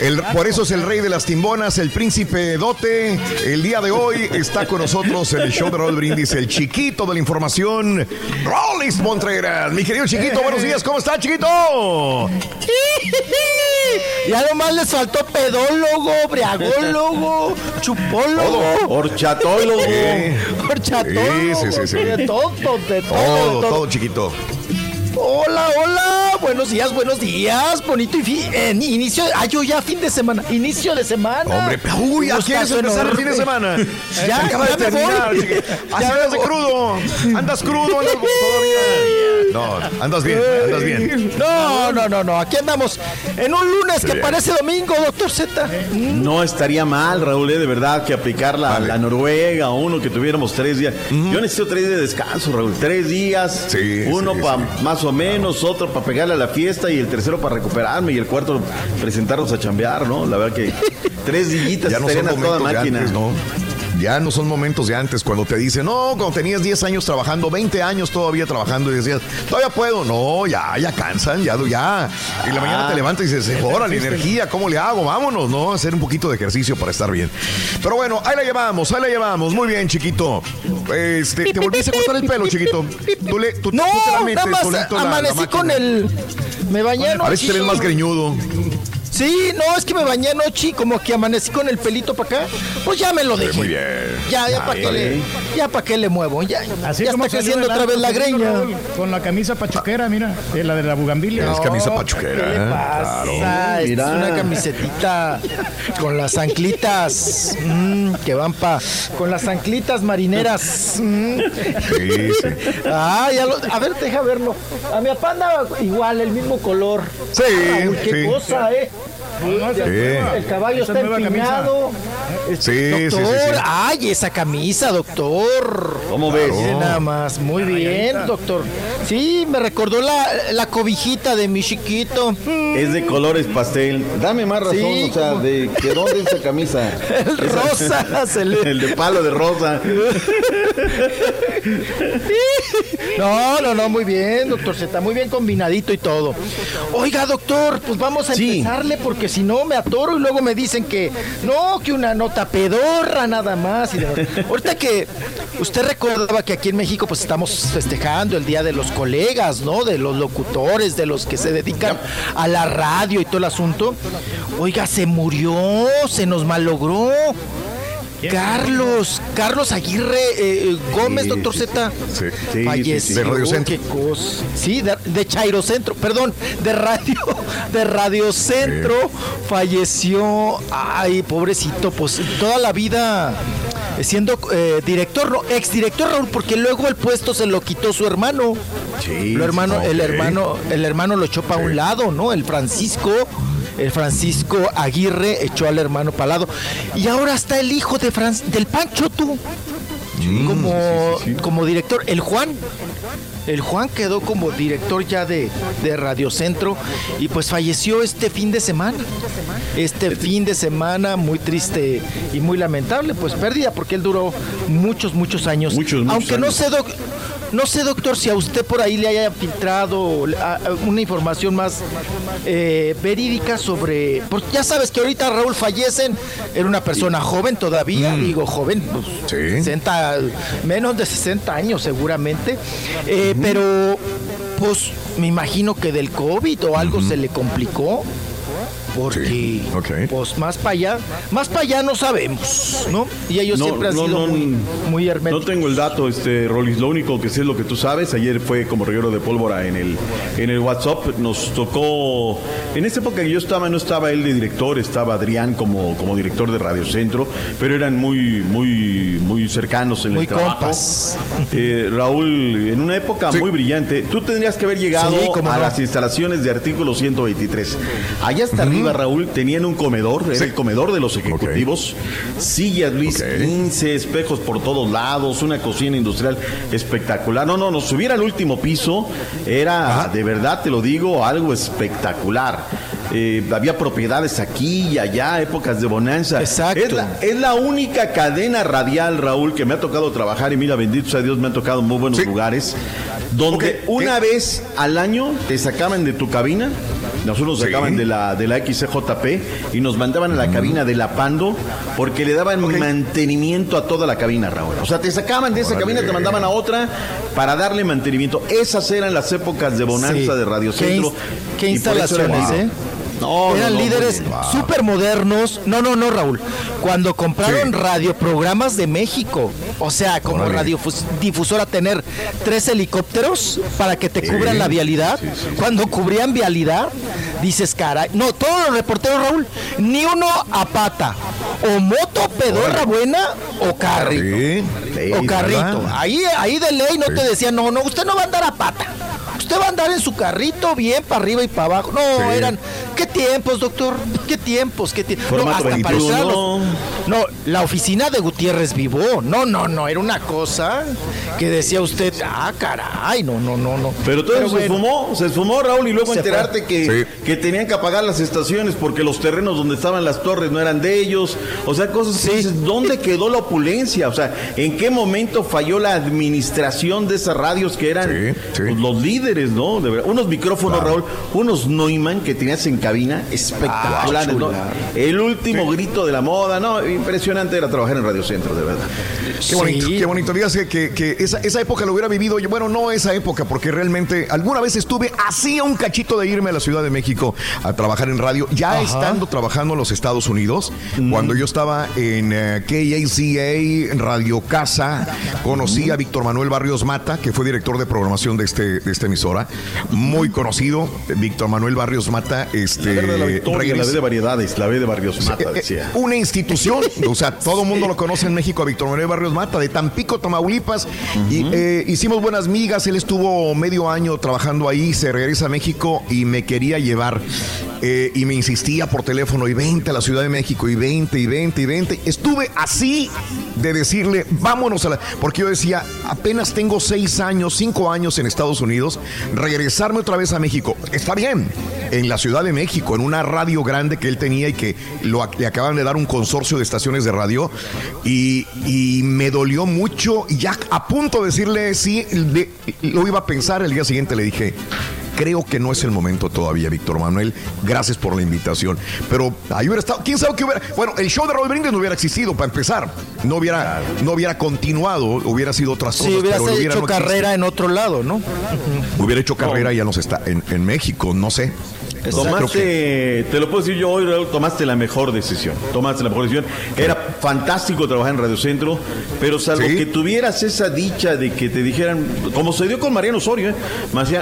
El- por eso es el rey de las timbonas, el príncipe dote. El día de hoy está con nosotros en el show de Raúl Brindis, el chiquito de la información, Rollis Montreras. Mi querido chiquito, buenos días, ¿cómo está, chiquito? Ya nomás les faltó pedólogo, briagólogo, chupólogo. Horchatólogo. Horchatólogo. Sí, sí, sí, sí. De todo, de todo, de Todo, todo. todo, chiquito. Hola, hola. Buenos días, buenos días. Bonito y fi- en inicio. Ah, yo ya fin de semana. Inicio de semana. Hombre, uy, ya quieres empezar el fin de semana. Ya, acaba ya de terminar. voy. Así andas de crudo. Andas crudo, andas todavía. No, andas bien, andas bien. No, no, no, no. Aquí andamos en un lunes que Bien. parece domingo, doctor Z. No estaría mal, Raúl, eh, de verdad, que aplicar la, la Noruega o uno que tuviéramos tres días. Yo necesito tres días de descanso, Raúl. Tres días. uno sí, para más o menos, otro para pegarle a la fiesta y el tercero para recuperarme y el cuarto presentarnos a chambear, ¿no? La verdad que tres dillitas Ya no son estarían a toda máquina. antes, ¿no? Ya no son momentos de antes cuando te dicen, no, cuando tenías 10 años trabajando, 20 años todavía trabajando y decías, todavía puedo. No, ya, ya cansan, ya, ya. Y la mañana Ah. te levantas y dices, ahora la existe. energía, ¿cómo le hago? Vámonos, ¿no? Hacer un poquito de ejercicio para estar bien. Pero bueno, ahí la llevamos, ahí la llevamos. Muy bien, chiquito. Este, te volviste a cortar el pelo, chiquito. Tú, le, tú, No, tú te la metes nada más solito la- la amanecí con el. Me bañé A veces te ves más greñudo. Sí, no, es que me bañé anoche y como que amanecí con el pelito para acá. Pues ya me lo dejé. Muy bien. Ya, ya para qué le, ya para qué le muevo. Ya, Así ya como está creciendo otra vez la greña. Con la camisa pachuquera, mira, de la de la bugambilia. Es camisa pachuquera. ¿Qué le ¿eh? pasa? Claro. Es una camisetita con las anclitas mm, que van pa con las anclitas marineras. mm. Sí, sí. Ah, ya lo- a ver, deja verlo. A mi papá andaba igual, el mismo color. Sí, Raúl, qué sí. cosa, ¿eh? El caballo Esa está empinado. Sí, sí, sí, doctor, sí. ay, esa camisa, doctor. ¿Cómo ves? Nada más, muy bien, doctor. Sí, me recordó la, la cobijita de mi chiquito. Es de colores pastel. Dame más razón, Sí, o sea, de que dónde es esa camisa. El rosa, se le- El de palo de rosa. No, no, no, muy bien, doctor. Se está muy bien combinadito y todo. Oiga, doctor, pues vamos a Sí. Porque si no me atoro y luego me dicen que no, que una nota pedorra nada más. y demás. Ahorita que usted recordaba que aquí en México pues estamos festejando el Día de los Colegas, ¿no? De los locutores, de los que se dedican a la radio y todo el asunto. Oiga, se murió, se nos malogró. Carlos, Carlos Aguirre eh, Gómez, Sí, doctor Z. sí. Sí, Falleció. De Radio Centro. Qué cosa. Sí, de, de Chairo Centro, perdón, de Radio, de Radio Centro falleció. Ay, pobrecito, pues toda la vida eh, siendo eh, director, no, exdirector Raúl, porque luego el puesto se lo quitó su hermano. Sí, el hermano, el hermano, el hermano lo echó para un lado, ¿no? El Francisco. El Francisco Aguirre echó al hermano palado. Y ahora está el hijo de Fran- del Pancho, tú. como, como director. El Juan. El Juan quedó como director ya de, de Radio Centro y pues falleció este fin de semana. Este fin de semana muy triste y muy lamentable, pues pérdida porque él duró muchos, muchos años. Muchos, muchos Aunque no años. sé, doc- no sé, doctor, si a usted por ahí le haya filtrado una información más eh, verídica sobre... Porque ya sabes que ahorita Raúl fallecen, era una persona joven todavía, digo joven, pues, 60, menos de 60 años seguramente, eh, pero pues me imagino que del COVID o algo se le complicó. Porque, pues más para allá, más para allá no sabemos, ¿no? Y ellos No, siempre han no, sido no, muy, muy No herméticos. tengo el dato, este, Rolis. Lo único que sé es lo que tú sabes. Ayer fue como reguero de pólvora en el, en el WhatsApp. Nos tocó. En esa época que yo estaba, no estaba él de director, estaba Adrián como, como director de Radio Centro, pero eran muy, muy, muy cercanos en Muy el trabajo. compas. Eh, Raúl, en una época muy brillante, tú tendrías que haber llegado Sí, a no. las instalaciones de artículo 123. Allá hasta arriba, Raúl, tenían un comedor, era el comedor de los ejecutivos, sillas Luis 15, espejos por todos lados, una cocina industrial espectacular. No, no, nos subiera al último piso, era de verdad, te lo digo, algo espectacular. Eh, había propiedades aquí y allá, épocas de bonanza. Exacto. Es la, es la única cadena radial, Raúl, que me ha tocado trabajar y mira, bendito sea Dios, me han tocado muy buenos lugares, donde una vez al año te sacaban de tu cabina, nosotros nos Sí. sacaban de la, de la XCJP y nos mandaban a la cabina de la Pando porque le daban mantenimiento a toda la cabina, Raúl. O sea, te sacaban de esa Órale. cabina, te mandaban a otra para darle mantenimiento. Esas eran las épocas de bonanza Sí. de Radio Qué Centro. qué por eso instalaciones, ¿eh? No, Eran no, no, líderes súper modernos. No, no, no, Raúl. Cuando compraron radioprogramas de México, o sea, como radiodifusora tener tres helicópteros para que te Sí. cubran la vialidad. Cuando cubrían vialidad, dices, caray. No, todos los reporteros, Raúl, ni uno a pata. O moto pedorra buena o carrito. Sí. O Sí, carrito. Ahí, ahí de ley no Sí. te decían, no, no, usted no va a andar a pata. Usted va a andar en su carrito bien para arriba y para abajo. No, Sí. eran. ¿Qué tiempos, doctor? ¿Qué tiempos? ¿Qué tiempos? No, hasta 21. parecían los- No, la oficina de Gutiérrez Vivó. No, no, no. Era una cosa que decía usted, ah, caray, no, no, no, no. Pero todo eso se bueno. esfumó, se esfumó, Raúl, y luego Se enterarte que, que tenían que apagar las estaciones porque los terrenos donde estaban las torres no eran de ellos. O sea, cosas dices, ¿dónde quedó la opulencia? O sea, ¿en qué momento falló la administración de esas radios que eran los líderes líderes, ¿no? De verdad. Unos micrófonos, Raúl, unos Neumann que tenías en cabina espectaculares, ¿no? El último grito de la moda, ¿no? Impresionante era trabajar en Radio Centro, de verdad. Qué bonito, qué bonito. Dígase que, que esa, esa época lo hubiera vivido yo. Bueno, no esa época, porque realmente alguna vez estuve así a un cachito de irme a la Ciudad de México a trabajar en radio, ya Ajá. estando trabajando en los Estados Unidos. Cuando yo estaba en eh, KACA, Radio Casa, conocí a Víctor Manuel Barrios Mata, que fue director de programación de, este, de esta emisora. Muy conocido, Víctor Manuel Barrios Mata. Este, La de la victoria, la regres- B de variedades, la B de Barrios Mata, eh, decía. Una institución, o sea, todo el mundo lo conoce en México a Víctor Manuel Barrios Mata, de Tampico, Tamaulipas. Y eh, hicimos buenas migas, él estuvo medio año trabajando ahí, se regresa a México y me quería llevar. Eh, y me insistía por teléfono, y 20 a la Ciudad de México, y 20, y 20, y 20. Estuve así de decirle, vámonos a la... Porque yo decía, apenas tengo seis años, cinco años en Estados Unidos, regresarme otra vez a México. Está bien, en la Ciudad de México, en una radio grande que él tenía y que lo, le acaban de dar un consorcio de estaciones de radio. Y, y me dolió mucho, y ya a punto de decirle sí, lo iba a pensar, el día siguiente le dije... Creo que no es el momento todavía, Víctor Manuel. Gracias por la invitación. Pero ahí hubiera estado. ¿Quién sabe qué hubiera? Bueno, el show de Raúl Brindis no hubiera existido para empezar. No hubiera, no hubiera continuado, hubiera sido otras cosas. Pero hecho hubiera no existe. carrera en otro lado, ¿no? Hubiera hecho carrera ya nos está en, en México, no sé. Tomaste, te lo puedo decir yo hoy, Raúl, tomaste la mejor decisión. Tomaste la mejor decisión. Era fantástico trabajar en Radio Centro, pero salvo que tuvieras esa dicha de que te dijeran, como se dio con Mariano Osorio, ¿eh?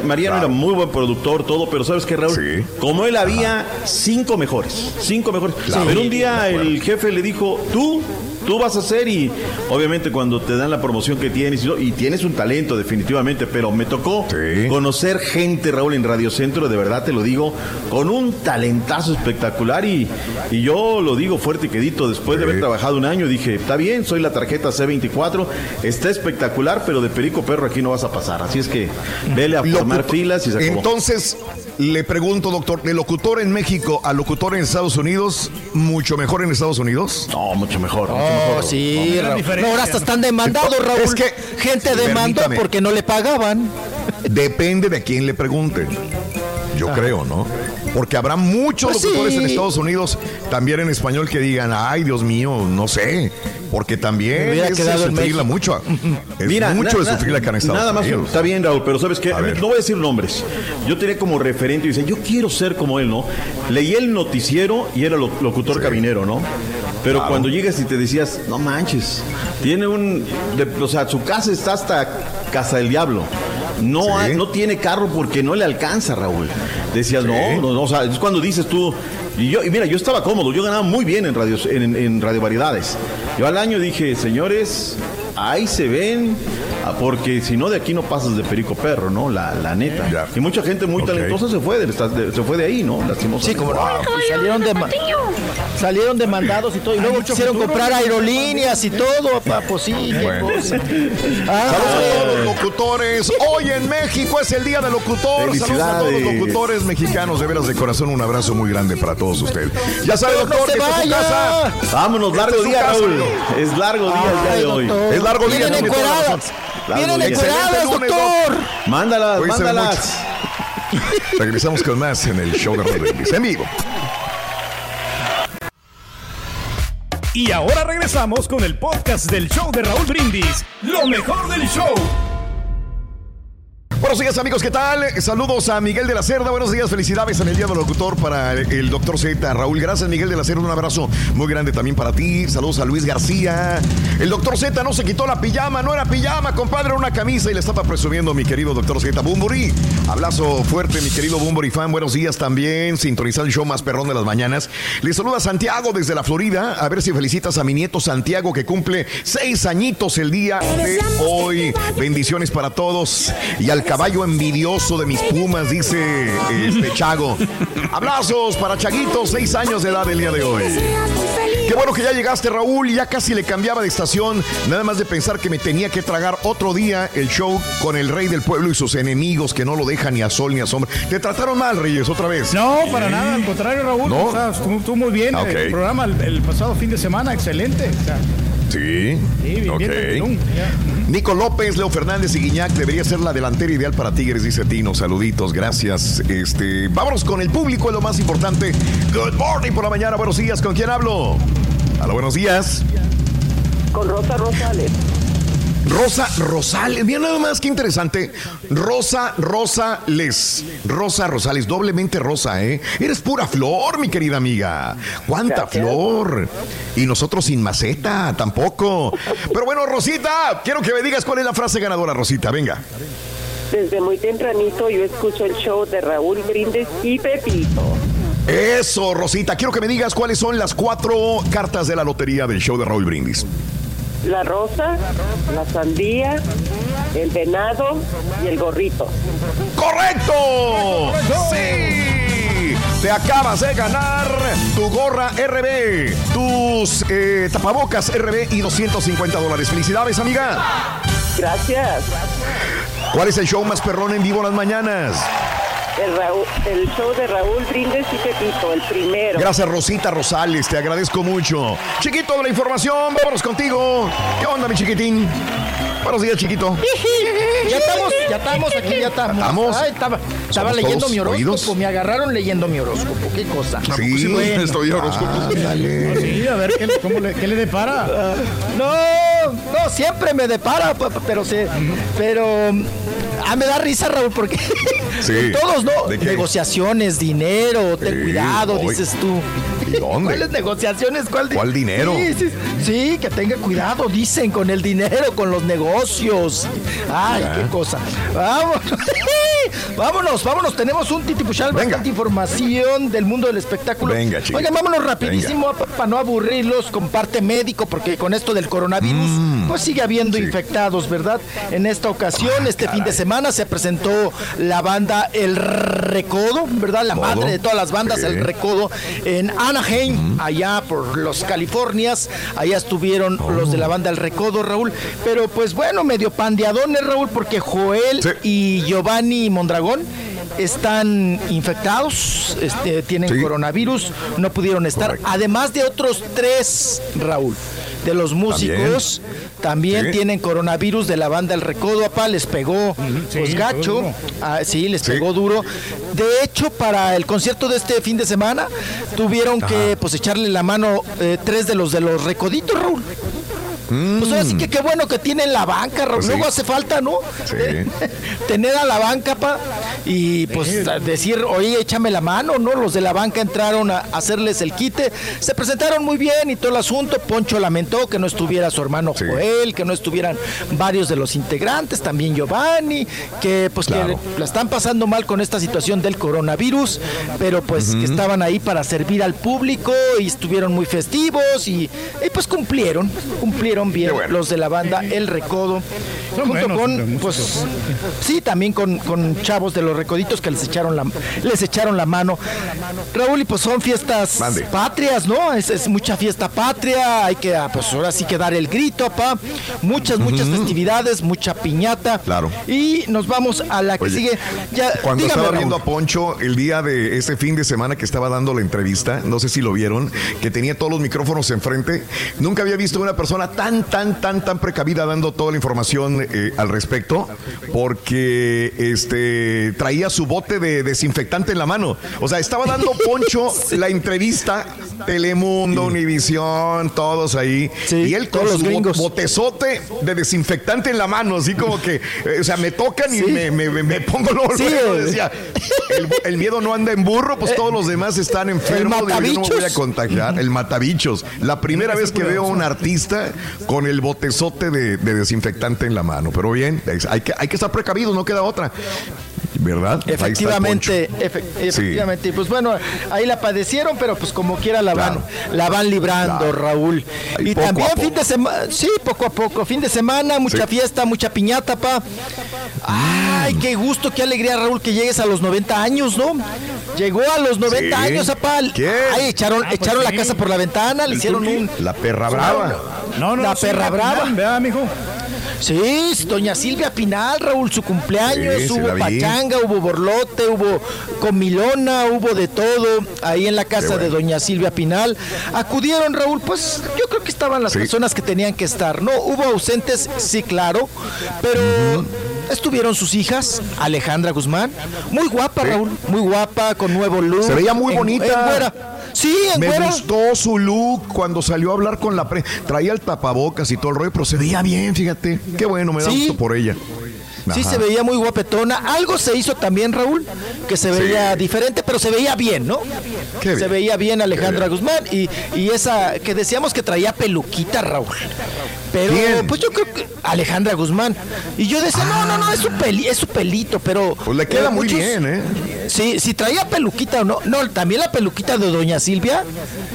Mariano era muy buen productor, todo, pero ¿sabes qué, Raúl? Como él había cinco mejores, cinco mejores. Claro. Pero un Sí, día el jefe le dijo, tú tú vas a ser y obviamente cuando te dan la promoción que tienes y, tienes un talento definitivamente, pero me tocó conocer gente, Raúl, en Radio Centro, de verdad te lo digo, con un talentazo espectacular y, y yo lo digo fuerte y quedito, después de haber trabajado un año dije, está bien, soy la tarjeta C24, está espectacular, pero de Perico Perro aquí no vas a pasar, así es que vele a formar filas y se acabó. Entonces, le pregunto, doctor, ¿de locutor en México a locutor en Estados Unidos, mucho mejor en Estados Unidos? No, mucho mejor. Oh, sí, Raúl. No, ahora hasta están demandados, Raúl. Es que, Gente demandó porque no le pagaban. Depende de quién le pregunte. Yo creo, ¿no? Porque habrá muchos Pues locutores sí. en Estados Unidos, también en español, que digan, ay, Dios mío, no sé. Porque también es de sufrirla mucho. Es Mira, mucho na- de sufrirla acá en Estados Nada más, Unidos. está bien, Raúl, pero ¿sabes qué? A. No voy a decir nombres. Yo tenía como referente y dice, yo quiero ser como él, ¿no? Leí el noticiero y era lo- locutor cabinero, ¿no? Pero Claro. cuando llegas y te decías, no manches, tiene un. de- o sea, su casa está hasta Casa del Diablo. No, hay- no tiene carro porque no le alcanza, Raúl. Decías, no, no, no, o sea, es cuando dices tú. Y yo, y mira, yo estaba cómodo, yo ganaba muy bien en radio, en, en Radio Variedades. Yo al año dije, señores, ahí se ven, porque si no de aquí no pasas de perico perro, ¿no? La, la neta. Y mucha gente muy talentosa se fue, de, se fue de ahí, ¿no? Lastimosamente. Sí, como no. Y salieron, dema- salieron demandados y todo. Y luego quisieron comprar aerolíneas y todo. papá, Pues sí, qué Bueno. Saludos Ah, a todos los locutores. Hoy en México es el Día del Locutor. Saludos a todos los locutores mexicanos. De veras de corazón, un abrazo muy grande para todos ustedes. Ya sabe, doctor, se que esta es su vaya. casa. Vámonos, Esta largo es su día. Raúl. Es largo día el día de hoy. doctor. Es largo día, Vienen lunes, doctor. Mándalas, mándalas. Regresamos con más en el show de Rodríguez. En vivo. Y ahora regresamos con el podcast del show de Raúl Brindis. Lo mejor del show. Buenos días amigos, ¿qué tal? Saludos a Miguel de la Cerda, buenos días, felicidades en el Día del Locutor para el doctor Z. Raúl, gracias Miguel de la Cerda, un abrazo muy grande también para ti. Saludos a Luis García. El doctor Z no se quitó la pijama, no era pijama, compadre, era una camisa y le estaba presumiendo mi querido doctor Z. Bumburi, abrazo fuerte mi querido Bumburi fan, buenos días también, sintonizar el show más perrón de las mañanas. Le saluda Santiago desde la Florida, a ver si felicitas a mi nieto Santiago que cumple seis añitos el día de hoy. Bendiciones para todos y al caballo envidioso de mis pumas, dice este Chago. Abrazos para Chaguito, seis años de edad el día de hoy. Qué bueno que ya llegaste, Raúl. Ya casi le cambiaba de estación. Nada más de pensar que me tenía que tragar otro día el show con el rey del pueblo y sus enemigos que no lo dejan ni a sol ni a sombra. ¿Te trataron mal, Reyes, otra vez? No, para nada, al contrario, Raúl. ¿No? O sea, muy bien Ah, el programa el, el pasado fin de semana, excelente. O sea, Sí. sí, bien, ok. bien. Nico López, Leo Fernández y Guiñac debería ser la delantera ideal para Tigres, dice Tino. Saluditos, gracias. Este, vámonos con el público, es lo más importante. Good morning por la mañana, buenos días. ¿Con quién hablo? Hola, buenos días. Con Rosa Rosales. Rosa Rosales, mira nada más que interesante. Rosa Rosales. Rosa Rosales, doblemente rosa, ¿eh? Eres pura flor, mi querida amiga. ¿Cuánta flor? Y nosotros sin maceta, tampoco. Pero bueno, Rosita, quiero que me digas cuál es la frase ganadora, Rosita, venga. Desde muy tempranito yo escucho el show de Raúl Brindis y Pepito. Eso, Rosita, quiero que me digas cuáles son las cuatro cartas de la lotería del show de Raúl Brindis. La rosa, la sandía, el venado y el gorrito. ¡Correcto! ¡Sí! Te acabas de ganar tu gorra RB, tus eh, tapabocas RB y 250 dólares. Felicidades, amiga. Gracias. ¿Cuál es el show más perrón en vivo en las mañanas? El, show de Raúl Brindis y Pepito, el primero. Gracias, Rosita Rosales, te agradezco mucho. Chiquito la información, vámonos contigo. ¿Qué onda, mi chiquitín? Buenos días, chiquito. Ya estamos, ya estamos aquí, ya estamos. ¿Estamos? Ay, estaba estaba ¿Somos leyendo mi horóscopo, oídos? me agarraron leyendo mi horóscopo. Qué cosa. Sí, Bueno. estoy horóscopos. Ándale. Sí, a ver, ¿qué, le- cómo le, qué le depara? No, no, siempre me depara, pa- pa- pero se, pero ah, me da risa, Raúl, porque Sí. todos, ¿no? Negociaciones, dinero, ten Sí, cuidado, dices tú. ¿Y dónde? ¿Cuáles negociaciones? ¿Cuál, di- ¿Cuál dinero? Sí, sí, sí, que tenga cuidado, dicen, con el dinero, con los negocios. Ay, Ya. qué cosa. Vamos. Vámonos, vámonos, tenemos un titipuchal, bastante información del mundo del espectáculo. Venga, chico. Oigan, vámonos rapidísimo para no aburrirlos con parte médico, porque con esto del coronavirus, Mm. pues sigue habiendo infectados, ¿verdad? En esta Ah, ocasión, este fin de semana, se presentó la banda El Recodo, ¿verdad? La madre de todas las bandas, Sí. El Recodo, en Anaheim, allá por los Californias. Allá estuvieron Oh. los de la banda El Recodo, Raúl. Pero pues bueno, medio pandeadones, Raúl, porque Joel y Giovanni Mondragón están infectados, este, tienen coronavirus, no pudieron estar. Además de otros tres, Raúl, de los músicos, también, Sí. tienen coronavirus de la banda El Recodo, apá, les pegó pues gacho. Ah, sí, les pegó duro. De hecho, para el concierto de este fin de semana, tuvieron que pues echarle la mano eh, tres de los de los recoditos, Raúl. Pues ahora sí que qué bueno que tienen la banca. Pues sí. Luego hace falta, ¿no? Sí. Tener a la banca, pa, y pues decir, oye, échame la mano, ¿no? Los de la banca entraron a hacerles el quite. Se presentaron muy bien y todo el asunto. Poncho lamentó que no estuviera su hermano Joel, que no estuvieran varios de los integrantes, también Giovanni, que pues Claro. que la están pasando mal con esta situación del coronavirus, pero pues que estaban ahí para servir al público y estuvieron muy festivos y, y, pues cumplieron, cumplieron bien los de la banda El Recodo, Son junto buenos con pues sí, también con, con chavos de los recoditos que les echaron la les echaron la mano. Raúl, y pues son fiestas Mande. patrias, ¿no? Es, es mucha fiesta patria, hay que ah, pues ahora sí que dar el grito, pa. Muchas, muchas festividades, mucha piñata. Claro. Y nos vamos a la que Oye, sigue. Ya, Cuando dígame, estaba Raúl. viendo a Poncho el día de este fin de semana que estaba dando la entrevista, no sé si lo vieron, que tenía todos los micrófonos enfrente, nunca había visto una persona tan, tan, tan, tan precavida dando toda la información eh, al respecto, porque este traía su bote de desinfectante en la mano. O sea, estaba dando Poncho la entrevista, Telemundo, Univisión, todos ahí, y él con los su gringos. botezote de desinfectante en la mano, así como que, eh, o sea, me tocan y Sí. me, me- me- me pongo luego, eh. decía, el, el miedo no anda en burro, pues todos los demás están enfermos, yo no me voy a contagiar, el matabichos. La primera vez que veo a un artista con el botezote de, de desinfectante en la mano, pero bien, hay que, hay que estar precavidos, no queda otra. ¿Verdad? Ahí Efectivamente, efe- efectivamente. Y Pues bueno, ahí la padecieron, pero pues como quiera la van, la van librando, Claro. Raúl. Ahí y también fin de semana, sí, poco a poco, fin de semana, mucha Sí. fiesta, mucha piñata, pa. Ay, qué gusto, qué alegría, Raúl, que llegues a los 90 años, ¿no? Llegó a los 90 Sí. años, apá. Ay, echaron, Ah, pues echaron la sí. casa por la ventana, le ¿El hicieron un La perra brava. No, no, La sí, perra brava. ¿verdad, mijo? Sí, doña Silvia Pinal, Raúl, su cumpleaños, Sí, hubo pachanga, hubo borlote, hubo comilona, hubo de todo ahí en la casa bueno. de doña Silvia Pinal. Acudieron, Raúl, pues yo creo que estaban las Sí. personas que tenían que estar, ¿no? Hubo ausentes, sí, claro, pero... Estuvieron sus hijas, Alejandra Guzmán, muy guapa, Raúl, muy guapa, con nuevo look. Se veía muy en- bonita. en. Sí, en Me güera. gustó su look cuando salió a hablar con la prensa. Traía el tapabocas y todo el rollo, pero se veía bien, fíjate. Qué bueno, me da Sí. gusto por ella. Sí, Ajá. se veía muy guapetona. Algo se hizo también, Raúl, que se veía diferente, pero se veía bien, ¿no? Qué Se bien. veía bien Alejandra Guzmán y, y esa que decíamos que traía peluquita, Raúl. Pero ¿Quién? pues yo creo que Alejandra Guzmán. Y yo decía, no, no, no, es su, peli, es su pelito, pero... Pues le queda muy muchos- bien, ¿eh? Sí, si traía peluquita o no. No, también la peluquita de Doña Silvia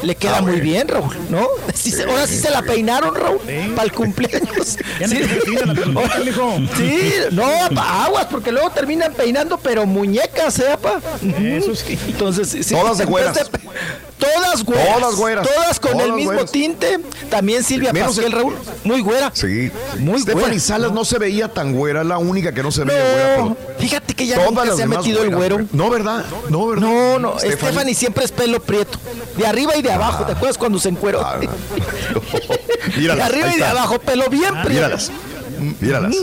le queda Ah, muy bien, Raúl, ¿no? Sí se- ahora sí se la peinaron, Raúl, para el cumpleaños. Ya no Sí. peluquita. Sí, no, aguas, porque luego terminan peinando, pero muñecas, ¿eh, pa? Eso sí. Entonces, sí, Todas de Todas güeras. Todas güeras. Todas con Todas el mismo güeras. tinte. También Silvia Menos Pasquel, el- Raúl. Muy güera. Sí. Muy Stephanie güera. Salas no se veía tan güera, la única que no se veía güera. No, pero fíjate que ya nunca se ha metido el güero. No, ¿verdad? No, ¿verdad? No, no, Stephanie. siempre es pelo prieto. De arriba y de abajo. ¿Te acuerdas cuando se encueró? Ah, de arriba y de abajo, pelo bien prieto. Míralas. Míralas.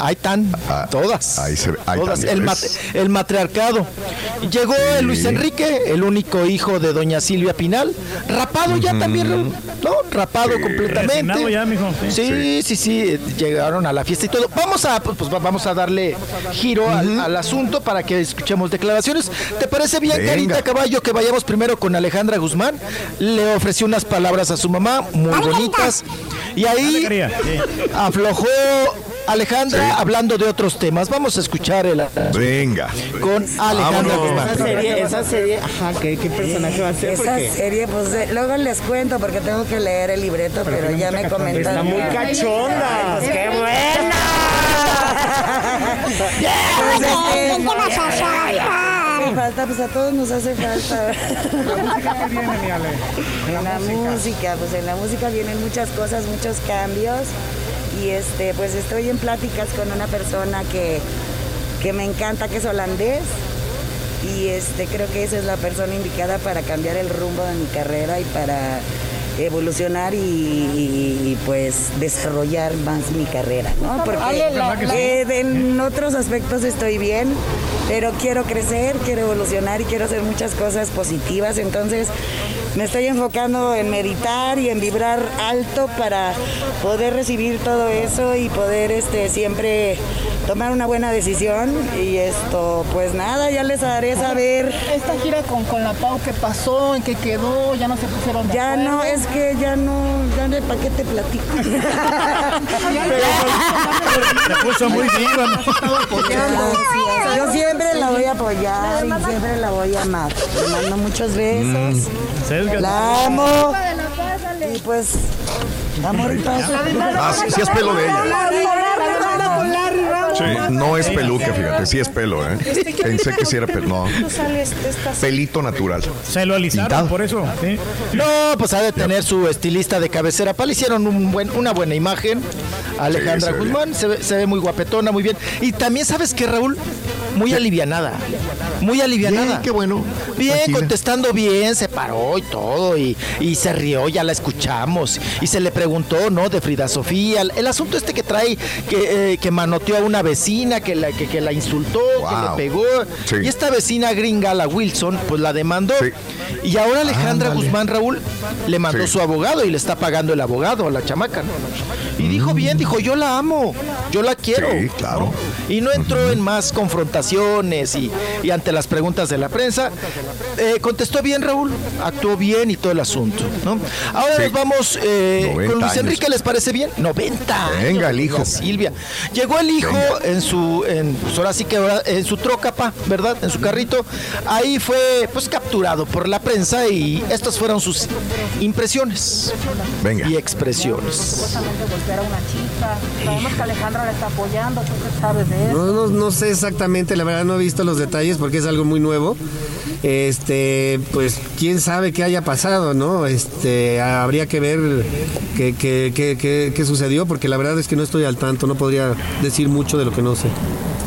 Ahí están, Ah, todas. ahí se ve- ahí todas. El, el matriarcado. Llegó el Luis Enrique, el único hijo de doña Silvia Pinal. Rapado ya también, ¿no? Rapado completamente. Ya, mijo, sí. Sí, sí, sí, llegaron a la fiesta y todo. Vamos a, pues, pues, vamos a darle giro al, al asunto para que escuchemos declaraciones. ¿Te parece bien, Venga. Carita Caballo, que vayamos primero con Alejandra Guzmán? Le ofreció unas palabras a su mamá muy bonitas. Y ahí Dale, Sí. Alejandra hablando de otros temas. Vamos a escuchar el Venga. con Alejandra. Guzmán. Esa serie, esa serie, ajá, ¿qué, qué personaje va a ser? Esa serie, pues luego les cuento porque tengo que leer el libreto, pero, ya me comentaron. está muy cachonda. Ay, pues, ¡Qué buena! Pues, Oye, es que- ¿qué te vas a hacer? Hace falta, pues a todos nos hace falta. En la música, pues en la música vienen muchas cosas, muchos cambios. Y este, pues estoy en pláticas con una persona que, que me encanta, que es holandés. Y este, creo que esa es la persona indicada para cambiar el rumbo de mi carrera y para evolucionar y, y- y, pues desarrollar más mi carrera, ¿no? Porque eh, en otros aspectos estoy bien, pero quiero crecer, quiero evolucionar y quiero hacer muchas cosas positivas, entonces me estoy enfocando en meditar y en vibrar alto para poder recibir todo eso y poder este siempre tomar una buena decisión y esto pues nada, ya les haré saber. Esta gira con, con la Pau, ¿qué pasó? ¿En qué quedó? ¿Ya no se pusieron de Ya acuerdo? no, es que ya no, ya no, ¿para qué te platico? Se puso muy viva. Yo siempre la voy a apoyar y siempre la voy a amar. Le mando muchos besos. La amo. Y pues, amor y paz. Es pelo de ella. Sí. No es peluca, fíjate, sí es pelo, ¿eh? Pensé que sí era pelo. No, Este, pelito natural. Se lo alisaron, Pintado. por eso. sí. No, pues ha de tener su estilista de cabecera. Pa, le hicieron un buen, una buena imagen. Alejandra Sí, se ve Guzmán se ve, se ve muy guapetona, muy bien. Y también, ¿sabes qué, Raúl? Muy alivianada. Muy alivianada. Bien, qué bueno. Bien, Tranquila. contestando bien, se paró y todo, y, y se rió, ya la escuchamos. Y se le preguntó, ¿no? De Frida Sofía. El, el asunto este que trae, que, eh, que manoteó a una vecina, que la, que, que la insultó, que le pegó. Sí. Y esta vecina gringa, la Wilson, pues la demandó. Sí. Y ahora Alejandra. Guzmán, Raúl, le mandó Sí. su abogado y le está pagando el abogado a la chamaca. ¿no? Y dijo bien, dijo, yo la amo, yo la quiero. Mm. Sí, claro. ¿no? Y no entró en más confrontaciones y, y ante las preguntas de la prensa. Eh, contestó bien, Raúl, actuó bien y todo el asunto. ¿no? Ahora Sí. nos vamos eh, 90 con Luis años. Enrique, ¿les parece bien? 90. Venga, años, el hijo. Silvia. Llegó el hijo Venga. En su, en, pues ahora sí que en su troca, pa, ¿verdad? En su carrito. Ahí fue pues capturado por la prensa y estas fueron sus impresiones Venga. y expresiones. golpear a una chica. Sabemos que Alejandra la está apoyando. ¿Tú qué sabes de eso? No, no, no sé exactamente, la verdad no he visto los detalles porque es algo muy nuevo. Este, pues quién sabe qué haya pasado, ¿no? Este, habría que ver qué, qué, qué, qué, sucedió, porque la verdad es que no estoy al tanto, no podría decir mucho de lo que no sé.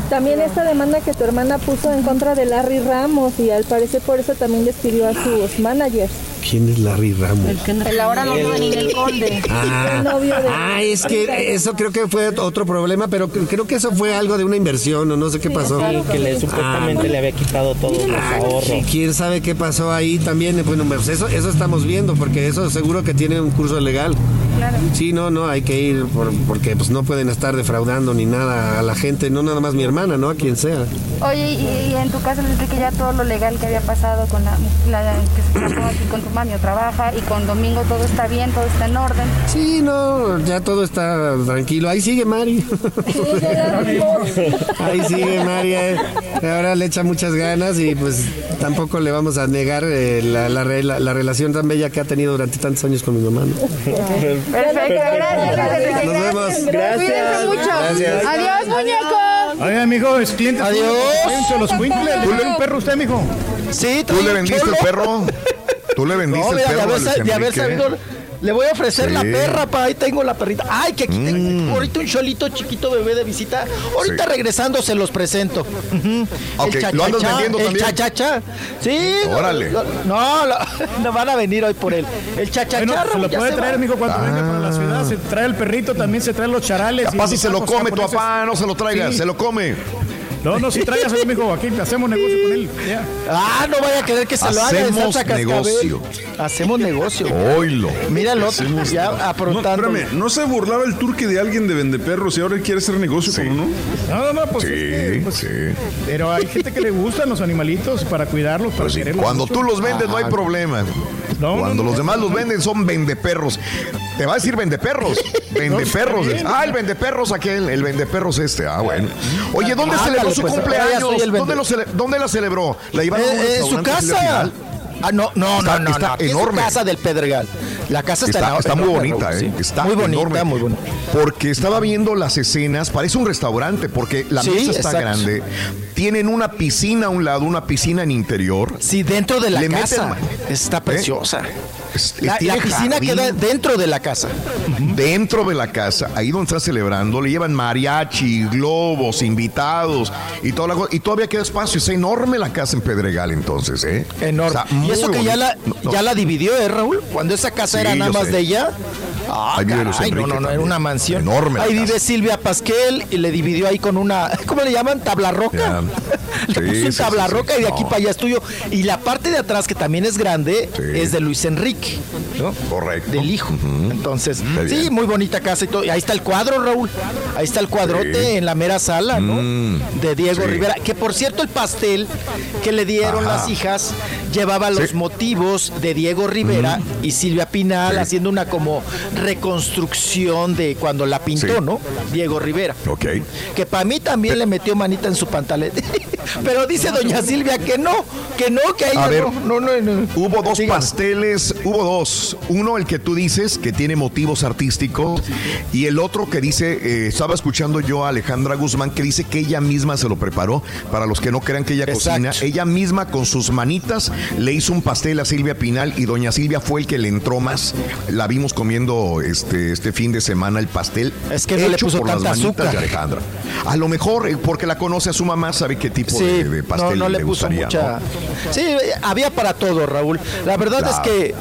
También esta demanda que tu hermana puso en contra de Larry Ramos y al parecer por eso también despidió a sus managers. ¿Quién es Larry Ramos? El ahora novio de Ninel Conde. Ah, El novio de- ah, es que eso creo que fue otro problema, pero cre- creo que eso fue algo de una inversión o no sé qué pasó. Sí, que le, supuestamente le había quitado todos los ahorros. ¿Quién sabe qué pasó ahí también? Bueno, pues eso, eso estamos viendo, porque eso seguro que tiene un curso legal. Claro. Sí, no, no, hay que ir por- porque pues no pueden estar defraudando ni nada a la gente, no nada más mi hermana, ¿no? A quien sea. Oye, y, y en tu caso, Enrique, ya todo lo legal que había pasado con la, la que se trató aquí con tu mami o trabaja y con Domingo todo está bien, todo está en orden. Sí, no, ya todo está tranquilo. Ahí sigue Mari. Ahí sigue Mari. eh. Ahora le echa muchas ganas y pues tampoco le vamos a negar eh, la, la- la relación tan bella que ha tenido durante tantos años con mi mamá. ¿no? Perfecto, gracias. Nos vemos. Cuídense mucho. Gracias. Adiós, muñeco. Oiga, mijo, es cliente. Adiós. Cuídense los cuincles. ¿Le vendió un perro usted, mijo? Sí, ¿Tú le vendiste el perro? ¿Tú le vendiste No, el perro a haber, Luis sa- de haber Enrique? sabido, le voy a ofrecer la perra, pa, ahí tengo la perrita. Ay, que aquí tengo Mm. ahorita un cholito chiquito bebé de visita. Ahorita Sí. regresando se los presento. El ¿lo andas cha-cha-cha, vendiendo el también? cha-cha-cha. Sí. no, Órale. lo- No, lo- no van a venir hoy por él. El cha-cha-cha. Bueno, se lo puede traer, mijo, cuando venga para la ciudad. Se trae el perrito, también se trae los charales. Capaz si se lo come tu papá, no se lo traigas, Sí. se lo come. No, no, si tráigaselo, mijo. Aquí hacemos negocio con él. Ya. Ah, no vaya a querer que se lo haga Hacemos negocio. Hacemos negocio. Oilo. Míralo, Hacemos- ya No, aprontando. espérame, ¿no se burlaba el turque de alguien de vendeperros y ahora él quiere hacer negocio con uno? No, no, no, pues. Sí, es que, pues, sí. Pero hay gente que le gustan los animalitos para cuidarlos, para Pues sí, quererlos Cuando mucho. tú los vendes no hay problema. No, Cuando no, los demás los venden son vendeperros. Te va a decir vendeperros. Vendeperros. ah, el vendeperros aquel, el vendeperros este. Ah, bueno. Oye, ¿dónde Ándale, celebró su pues, ya cumpleaños? ¿Dónde, lo cele- ¿Dónde la celebró? ¿La llevaron a un Eh, eh, en su casa. Ah, no, no, Está- no, no, está no. aquí es enorme. su casa del Pedregal. La casa está, Está, en- está muy enorme, bonita, Raúl, ¿eh? sí. Está muy bonita, enorme. muy bonita. Porque estaba viendo las escenas, parece un restaurante, porque la Sí, mesa está exacto. grande. Tienen una piscina a un lado, una piscina en interior. Sí, dentro de la Le casa. meten- Está preciosa. Es- La, piscina jardín. queda dentro de la casa. dentro de la casa, ahí donde está celebrando, le llevan mariachi, globos, invitados y toda la cosa. Y todavía queda espacio. Es enorme la casa en Pedregal, entonces, ¿eh? Enorme. Y eso que ya la. No, ya la dividió, ¿eh, Raúl? Cuando esa casa Sí, era nada más sé. de ella. Ah, Ahí caray, no, no, no, era una mansión. Enorme Ahí vive Silvia Pasquel y le dividió ahí con una, ¿cómo le llaman? Tabla roca. Le puso sí, tabla roca y de aquí No. para allá es tuyo. Y la parte de atrás, que también es grande, es de Luis Enrique, ¿no? Correcto. Del hijo. Entonces, sí, muy bonita casa y todo. Y ahí está el cuadro, Raúl. Ahí está el cuadrote Sí. en la mera sala, ¿no? Mm, de Diego sí. Rivera. Que por cierto, el pastel que le dieron Ajá. las hijas llevaba los Sí. motivos de Diego Rivera y Silvia Pinal haciendo una como reconstrucción de cuando la pintó. ¿no? Diego Rivera. Ok. Que para mí también le metió manita en su pantaleta. Pero dice doña Silvia que no, que no, que a ella A ver, no, no, no, no. Hubo dos pasteles, hubo dos. Uno, el que tú dices, que tiene motivos artísticos, y el otro que dice, eh, estaba escuchando yo a Alejandra Guzmán, que dice que ella misma se lo preparó. Para los que no crean que ella Exacto. cocina, ella misma con sus manitas le hizo un pastel a Silvia Pinal y doña Silvia fue el que le entró más. La vimos comiendo este, este fin de semana el pastel. Es que no le puso por las manitas azúcar. de Alejandra. A lo mejor, eh, porque la conoce a su mamá, sabe qué tipo Sí, de, de no, pastel no le, le puso gustaría. mucha. ¿no? Sí, había para todo, Raúl. La verdad Claro. es que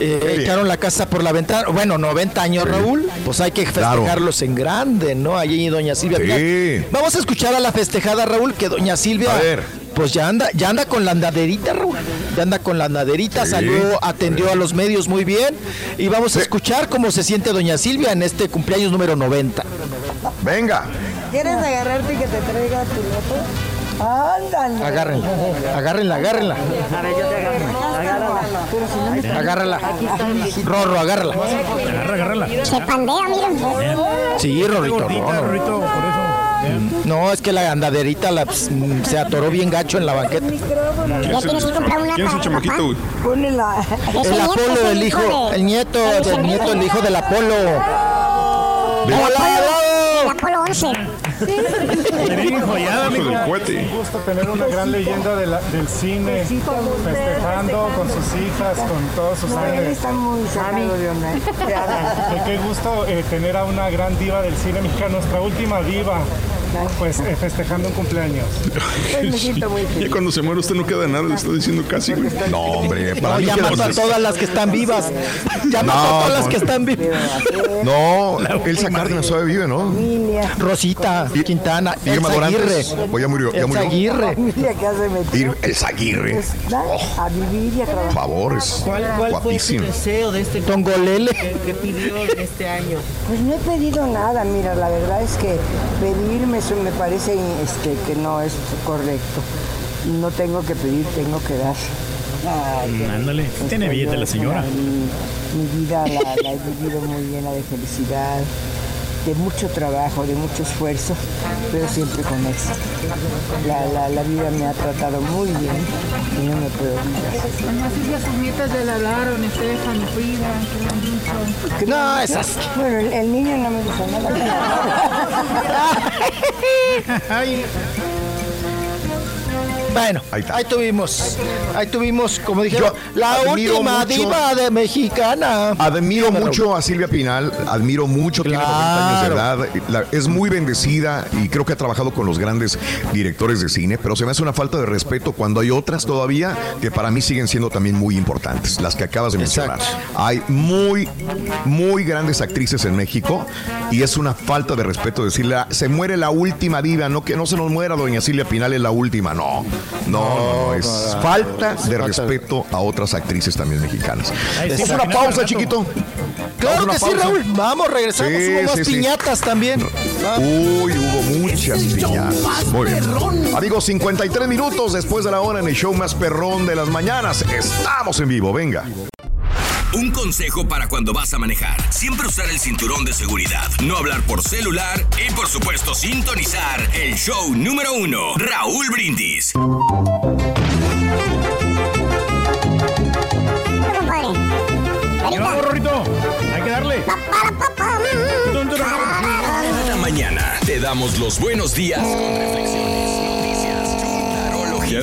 eh, echaron la casa por la ventana. Bueno, 90 años, Sí. Raúl. Pues hay que Claro. festejarlos en grande, ¿no? Allí doña Silvia. Sí. Vamos a escuchar a la festejada, Raúl, que doña Silvia. A ver. Pues ya anda, ya anda con la andaderita, Raúl. Ya anda con la andaderita, Sí. salió, atendió a los medios muy bien. Y vamos a escuchar cómo se siente doña Silvia en este cumpleaños número 90. Venga. ¿Quieres agarrarte y que te traiga tu loto? Ándale. Agárrenla, agárrenla, agárrenla. A ver, yo te agarro. Agárrala. Agárrala. Rorro, agárrala. Agarra, agárrala. Se pandea, miren. Sí, Rorrito. Rorrito, por eso. No, es que la andaderita la, pues, se atoró bien gacho en la banqueta. Ya tienes que comprar una ¿Quién es el para chamaquito, güey? Ponela. Es El Apolo, es el hijo, el nieto, el nieto, el hijo del Apolo. ¡Hola, Apolo, bravo! el Apolo 14. enjollada, Hijo amigo. del cohete. Un gusto tener una gran leyenda de la- del cine festejando con sus hijas, con todos sus años. Qué gusto eh, tener a una gran diva del cine mexicano, nuestra última diva, pues eh, festejando un cumpleaños. Ya cuando se muere usted no queda nada, le está diciendo casi, güey. No, hombre, para No, mí ya queda- a todas las que están vivas. No, a todas las que están vivas. No, Elsa Cárdenas todavía vive, ¿no? Rosita, Quintana, Irma Elsa Aguirre. O ya murió, ya Elsa murió. Aguirre. Familia que hace metido. Ir- Elsa Aguirre. Está a vivir y a trabajar. favor, es ¿Cuál, cuál fue su guapísimo. deseo de este Tongolele. que, que pidió este año? Pues no he pedido nada, mira, la verdad es que pedirme eso me parece este, que no es correcto. No tengo que pedir, tengo que dar. Ay, Ándale, tiene este, billete yo, la señora. Mi, mi vida la, la he vivido muy llena de felicidad, de mucho trabajo, de mucho esfuerzo, pero siempre con éxito. La, la, la vida me ha tratado muy bien y no me puedo olvidar. Así ya sus nietas ya le hablaron, Estefan, Frida, que le han dicho. No, esas. Bueno, el, el niño no me dijo nada. Bueno, ahí, tuvimos, ahí tuvimos, como dijeron, la admiro última mucho- diva de mexicana. Admiro mucho a Silvia Pinal, admiro mucho, tiene 90 años de edad, la- es muy bendecida y creo que ha trabajado con los grandes directores de cine, pero se me hace una falta de respeto cuando hay otras todavía que para mí siguen siendo también muy importantes, las que acabas de mencionar. Hay muy, muy grandes actrices en México y es una falta de respeto decirle, "Ah, se muere la última diva, no que no se nos muera doña Silvia Pinal es la última, no, no, no, no, es no, falta de falta respeto a otras actrices también mexicanas. Ay, sí, Es una pausa, chiquito. Claro que sí. Raúl. Vamos, regresamos. Sí, Hubo más sí. piñatas también. Uy, hubo muchas piñatas. Muy bien. Amigos, 53 minutos después de la hora en el show más perrón de las mañanas. Estamos en vivo, venga. Un consejo para cuando vas a manejar. Siempre usar el cinturón de seguridad, no hablar por celular y por supuesto sintonizar el show número uno, Raúl Brindis. Hay que darle. Cada mañana te damos los buenos días con reflexiones,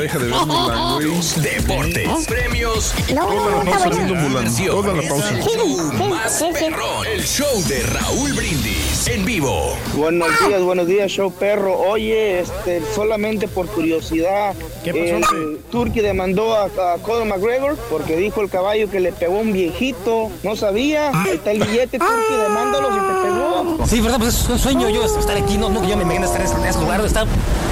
deja de ver Mulan, güey. deportes, premios y Toda la pausa viendo Mulan. relaciones. Toda la pausa. El show más perrón, el show de Raúl Brindis en vivo. Buenos días, buenos días, show perro. Oye, este, solamente por curiosidad, ¿Qué pasó, el Turkey demandó a, a Conor McGregor porque dijo el caballo que le pegó un viejito. No sabía. Ahí está el billete, Turkey, demándalo si te pegó. Sí, verdad, pues es un sueño yo estar aquí, no, no que yo me imagino estar en ese lugar, está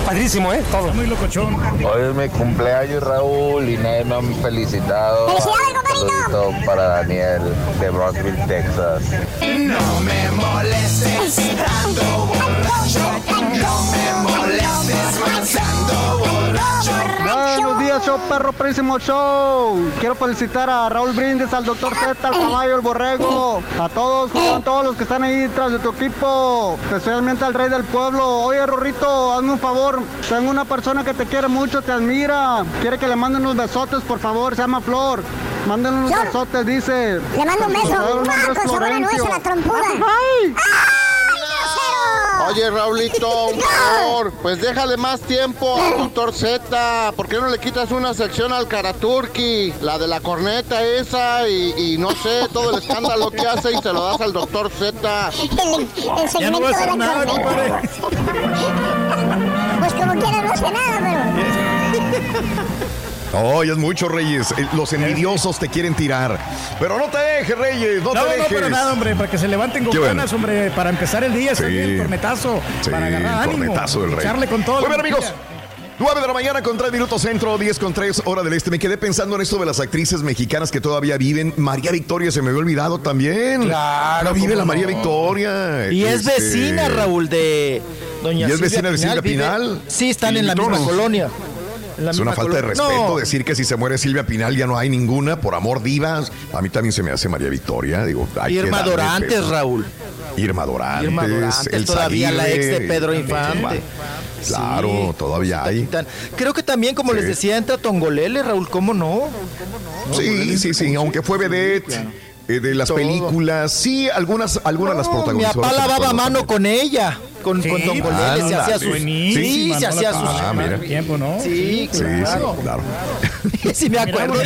padrísimo, ¿eh? Todo. Muy locochón. Hoy es mi cumpleaños, Raúl, y nadie me ha felicitado. Saludito para Daniel de Brownsville, Texas. No me molestes, ando borracho. No me molestes, más ando borracho. Días, show perro, prísimo show. Quiero felicitar a Raúl Brindis, al doctor Z, al caballo, el borrego, a todos, a todos los que están ahí tras de tu equipo, especialmente al rey del pueblo. Oye, Rorrito, hazme un favor. Tengo una persona que te quiere mucho, te admira. Quiere que le manden unos besotes, por favor. Se llama Flor. Manden unos besotes, dice. Le mando un beso. Con sabor a nuez Florencio. a la trompuda. ¡Ay! Oye, Raulito, un favor, pues déjale más tiempo al doctor Z. ¿Por qué no le quitas una sección al Karaturki? La de la corneta esa y, y no sé, todo el escándalo que hace y se lo das al doctor Z. El, el segmento va a de la nada, corneta. Pues como quiera no hace nada, Oh, ya es mucho, Reyes. Eh, Los envidiosos te quieren tirar. Pero no te dejes, Reyes, no, No, te no, dejes. pero nada, hombre, para que se levanten con Qué bueno. ganas, hombre, para empezar el día, Sí. es el cornetazo, Sí, para agarrar ánimo, cornetazo del rey. echarle con todo. Muy bien, amigos. quiera. 9 de la mañana con 3 minutos centro, 10 con 3 hora del este. Me quedé pensando en esto de las actrices mexicanas que todavía viven. María Victoria se me había olvidado también. Claro, No vive la María no. Victoria. Y es Este, vecina, Raúl, de doña ¿Y es Silvia vecina de Silvia Vive- Pinal? Sí, están ¿Y en la misma colonia. La Es una falta de respeto No, decir que si se muere Silvia Pinal ya no hay ninguna, por amor divas. A mí también se me hace María Victoria. Digo, hay que Irma darle Dorantes, peso. Raúl. Irma Dorantes. Irma Dorantes, todavía la ex de Pedro Infante. Claro, Sí, todavía hay. Creo que también, como Sí. les decía, entra Tongolele, Raúl, ¿cómo no? Sí, sí, sí, aunque fue vedette. Eh, de las Todo. películas. Sí, algunas, algunas las Mi protagonizó. papá lavaba mano con ella, con, Sí, con Don pues, Golele, se hacía sus... Sí, se ¿no? hacía sus... Ah, mira. tiempo, ¿no? Sí, Sí, claro. sí, claro. Sí, me acuerdo.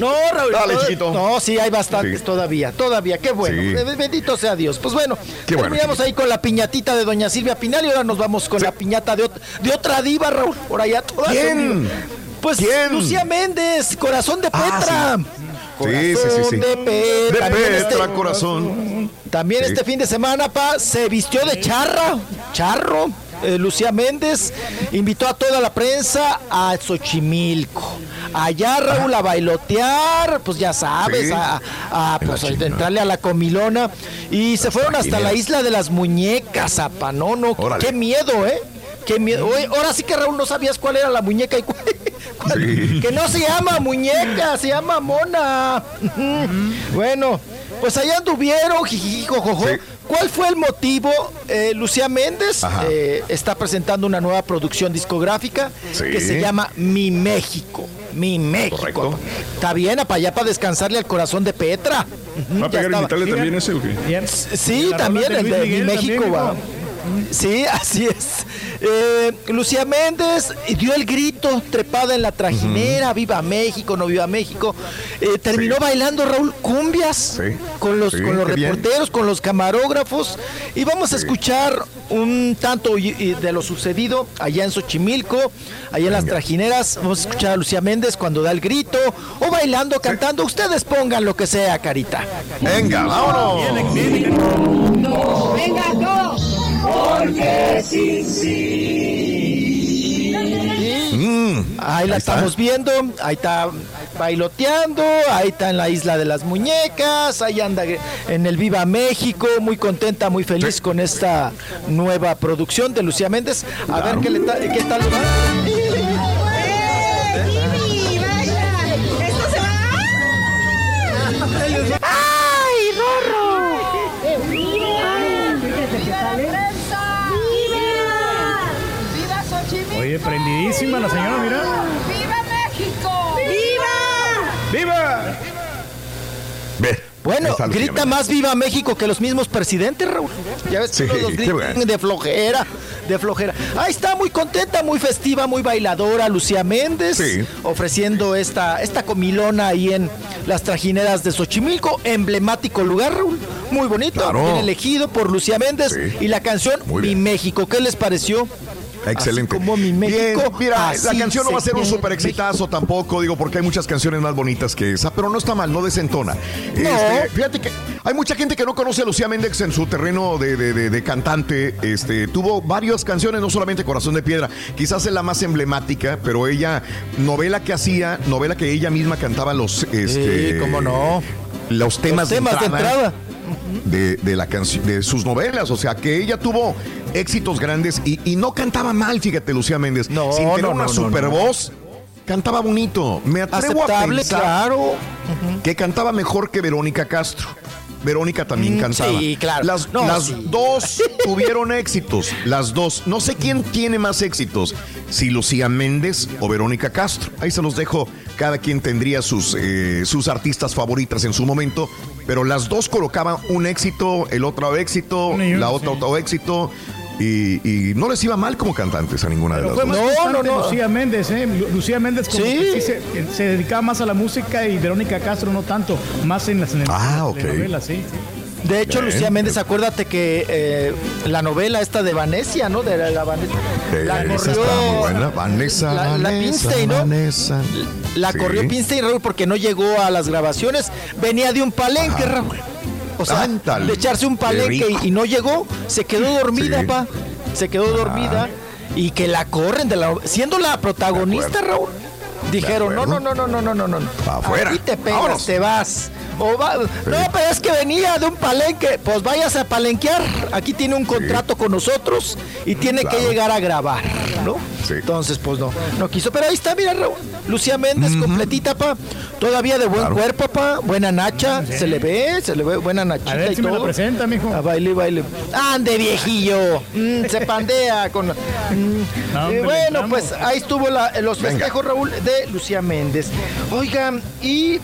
No, Raúl. Dale, chiquito. No, sí, hay bastantes Sí. todavía, todavía. Qué bueno. Sí. Bendito sea Dios. Pues bueno, Qué bueno, terminamos ahí con la piñatita de doña Silvia Pinal y ahora nos vamos con la piñata de, ot- de otra diva, Raúl. Por allá todas ¿Quién? Pues ¿Quién? Lucía Méndez, corazón de Ah, Petra. Sí, sí, sí, sí. De Petra. De También Petra, este- corazón. También Sí. este fin de semana, pa, se vistió de charra, charro. eh, Lucía Méndez invitó a toda la prensa a Xochimilco. Allá Raúl a bailotear, pues ya sabes, Sí. a, a, pues, a chingada. entrarle a la comilona. Y se fueron hasta la isla de las muñecas, apa, no, no, Órale. qué miedo, ¿eh? Qué miedo. Oye, ahora sí que Raúl no sabías cuál era la muñeca y cuál- cuál- Sí. que no se llama muñeca, se llama mona. bueno, pues allá anduvieron, jiji, jojojo. Sí. ¿Cuál fue el motivo? Eh, Lucía Méndez eh, está presentando una nueva producción discográfica Sí. que se llama Mi México. Mi México. Correcto. Está bien, para allá para descansarle al corazón de Petra. ¿Va a pegar estaba. invitarle también ese o qué? Sí, también de el de Miguel Mi México también, va. Sí, así es. Eh, Lucía Méndez dio el grito trepada en la trajinera, viva México, no viva México. Eh, terminó Sí. bailando Raúl cumbias Sí. con los, Sí, con los bien. reporteros, con los camarógrafos. Y vamos a escuchar un tanto de lo sucedido allá en Xochimilco, allá en las trajineras. Vamos a escuchar a Lucía Méndez cuando da el grito, o bailando, cantando. Ustedes pongan lo que sea, carita. Venga, vámonos. Venga todos, porque sí, sí. Mm, Ahí la Ahí estamos viendo, ahí está bailoteando, ahí está en la isla de las muñecas, ahí anda en el Viva México, muy contenta, muy feliz Sí. con esta nueva producción de Lucía Méndez. A ver qué, le ta- qué tal. le va. ¡Ay, Rorro! ¡Viva Xochimilco! Oye, prendidísima la señora, mira. ¡Viva México! ¡Viva! ¡Viva! Ve. Bueno, grita más viva México que los mismos presidentes, Raúl. Ya ves que Sí, los gritan bueno. de flojera, de flojera. Ahí está, muy contenta, muy festiva, muy bailadora, Lucía Méndez, Sí. ofreciendo esta, esta comilona ahí en las trajineras de Xochimilco, emblemático lugar, Raúl. Muy bonito, Claro. bien elegido por Lucía Méndez. Sí. Y la canción Mi. México, ¿qué les pareció? Excelente. Así como mi México. Bien, mira, la canción no va a ser un super exitazo tampoco, digo, porque hay muchas canciones más bonitas que esa, pero no está mal, no desentona. Este, fíjate que hay mucha gente que no conoce a Lucía Méndez en su terreno de, de- de- de cantante. Este, tuvo varias canciones, no solamente Corazón de Piedra, quizás es la más emblemática, pero ella, novela que hacía, novela que ella misma cantaba los. Este, Sí, cómo no. Los temas, Los temas de entrada. de, de la canción de sus novelas, o sea que ella tuvo éxitos grandes y, y no cantaba mal, fíjate, Lucía Méndez. No, Sin tener no, una no, super no. voz, cantaba bonito. Me atrevo a Aceptable, pensar claro. que cantaba mejor que Verónica Castro. Verónica también Mm, cantaba. sí, claro. Las, No, las sí. dos tuvieron éxitos. Las dos. No sé quién tiene más éxitos. Si Lucía Méndez o Verónica Castro. Ahí se los dejo. Cada quien tendría sus, eh, sus artistas favoritas en su momento. Pero las dos colocaban un éxito, el otro éxito, la otra sí. otro éxito. Y, y no les iba mal como cantantes a ninguna de las dos. No, no, no. Lucía Méndez, ¿eh? Lu- Lucía Méndez como Sí. que sí se, se dedicaba más a la música y Verónica Castro no tanto, más en las en Ah, ok. telenovelas, sí. sí. De hecho, Bien. Lucía Méndez, acuérdate que eh, la novela esta de Vanesia, ¿no? De la, la Vanessa. Eh, la esa corrió- está muy buena. Vanessa, la- la Vanessa, Pinstein, ¿no? Vanessa. La Sí. corrió Pinstein, Raúl, porque no llegó a las grabaciones. Venía de un palenque, Ajá. Raúl. O sea, Ándale. de echarse un palenque y, y no llegó. Se quedó dormida, Sí. pa. Se quedó dormida. Y que la corren de la siendo la protagonista, Raúl. Dijeron, no, no, no, no, no, no, no, no. Afuera. Aquí te pegas, Vámonos. te vas. O va- No, pero es que venía de un palenque. Pues váyase a palenquear. Aquí tiene un contrato con nosotros y tiene que llegar a grabar, ¿no? Entonces, pues no, no quiso. Pero ahí está, mira, Raúl. Lucía Méndez, completita, pa. Todavía de buen cuerpo, pa. Buena nacha. Se le ve, se le ve buena nachita A ver y si me todo. lo presenta, mijo. A baile, baile. ¡Ande, viejillo! Mm, se pandea con. Mm, No, eh, bueno, pues ahí estuvo la- los festejos, Raúl, de Lucía Méndez. Oigan, y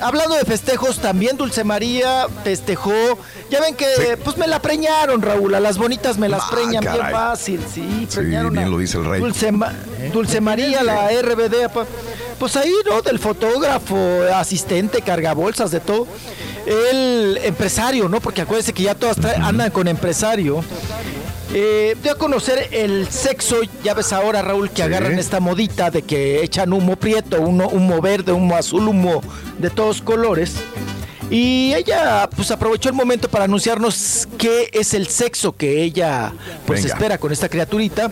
hablando de festejos, también Dulce María festejó. Ya ven que, pues me la preñaron, Raúl. A las bonitas me las Ah, preñan bien fácil, sí. Sí, preñaron bien a lo dice el rey. Dulce, Ma- Dulce María, la RBD. Pues ahí, ¿no? Del fotógrafo, asistente, cargabolsas, de todo. El empresario, ¿no? Porque acuérdense que ya todas andan con empresario. Eh, dio a conocer el sexo, ya ves ahora Raúl que agarran esta modita de que echan humo prieto, uno, humo verde, humo azul, humo de todos colores. Y ella pues aprovechó el momento para anunciarnos qué es el sexo que ella pues Venga. espera con esta criaturita.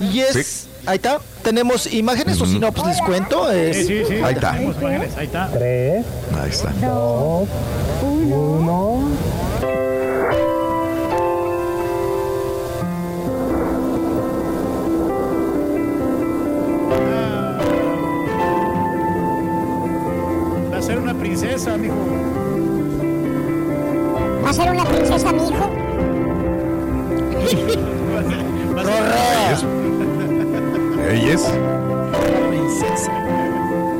Y es, ahí está, tenemos imágenes o si no pues les cuento. Es, Sí, sí, sí. Ahí está. Tenemos imágenes, Ahí está. Ahí está. Va a ser una princesa, mijo. ¿Va a ser una princesa, mi hijo? Va a ser- Ella es. princesa.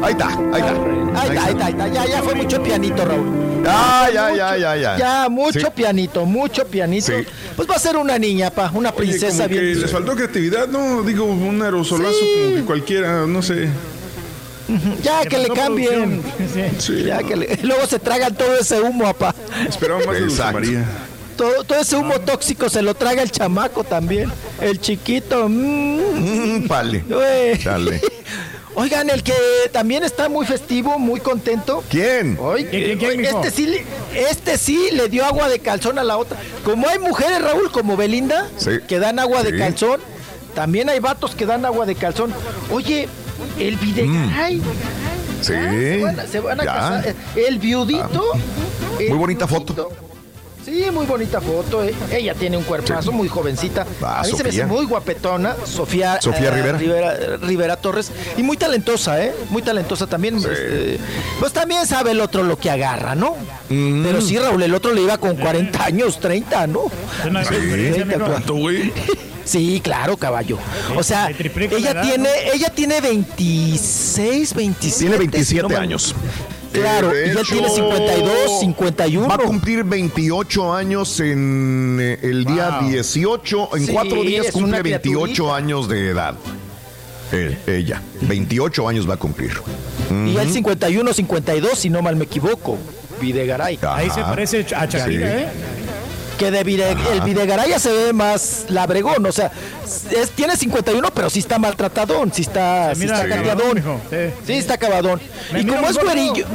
Ahí está, ahí está. Ahí está, ahí está, ahí está. Ya, ya fue mucho pianito, Raúl. Ya, ya, ya, ya, ya. Ya, mucho Sí. pianito, mucho pianito. Sí. Pues va a ser una niña, pa, una Oye, princesa como que bien. les faltó creatividad, ¿no? Digo, un aerosolazo como que cualquiera, no sé. Ya que le cambien. producción. Sí. Sí, Ya que le- luego se tragan todo ese humo, apá. Esperaba más de. María. Todo, todo ese humo tóxico se lo traga el chamaco también. El chiquito. mm. Mm, vale. Dale. Oigan, el que también está muy festivo, muy contento. ¿Quién? Oye, ¿Quién, quién, quién, mijo? este, sí, le- este sí le dio agua de calzón a la otra. Como hay mujeres, Raúl, como Belinda, Sí. que dan agua de calzón, también hay vatos que dan agua de calzón. Oye, el Videgaray. Sí. Se van a, se van a casar. El viudito. el Muy bonita viudito. foto. Sí, muy bonita foto. eh. Ella tiene un cuerpazo muy jovencita. Ah, a mí se me hace Sofía. muy guapetona. Sofía, Sofía Rivera. Rivera, Rivera Torres. Y muy talentosa, ¿eh? Muy talentosa también. este, pues también sabe el otro lo que agarra, ¿no? Mm. Pero sí, Raúl, el otro le iba con 40 años, 30, ¿no? Es una Sí. experiencia, mijo. ¿Cuánto, güey? Sí, claro, caballo. O sea, ella edad, tiene, ¿no? ella tiene 26, 27. Tiene 27 si no años. Claro, De y él hecho, tiene 52, 51. Va a cumplir 28 años en eh, el día Wow. 18. En Sí, cuatro días cumple una 28 criaturita. años de edad. Él, ella. 28 años va a cumplir. Y él 51, 52, si no mal me equivoco. Videgaray. Ahí se Ajá. parece a Shakira, Sí. ¿eh? Que de Vide- el Videgaray ya se ve más labregón, o sea, es- tiene 51, pero sí está maltratadón, sí está, sí está cateadón. sí. Sí, está acabadón. Me Y como es güerillo,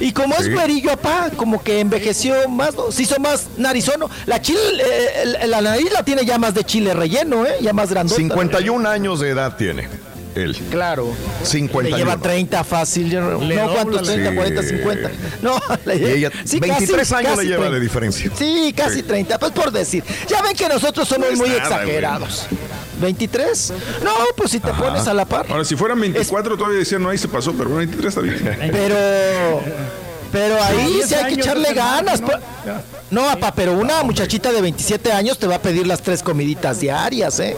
y como es güerillo, apá, como que envejeció más, ¿no? se hizo más narizono. La chile, eh, el- la nariz la tiene ya más de chile relleno, ¿eh? Ya más grandota. 51 años de edad tiene. Él. Claro. 51. Le lleva 30 fácil. no, dobla ¿cuántos? la- 30, Sí. 40, 50. No, le Y ella, sí, 23 casi- años casi le lleva 30. de diferencia. Sí, casi Sí. 30, pues por decir. Ya ven que nosotros somos No es muy nada, exagerados. ¿23? No, pues si te pones a la par. Ahora, si fueran 24, todavía decían, no, ahí se pasó, pero 23 está bien. Pero. Pero ahí 10 sí hay que echarle es ganas. máximo. No, papá, pero una muchachita de 27 años te va a pedir las tres comiditas diarias, ¿eh?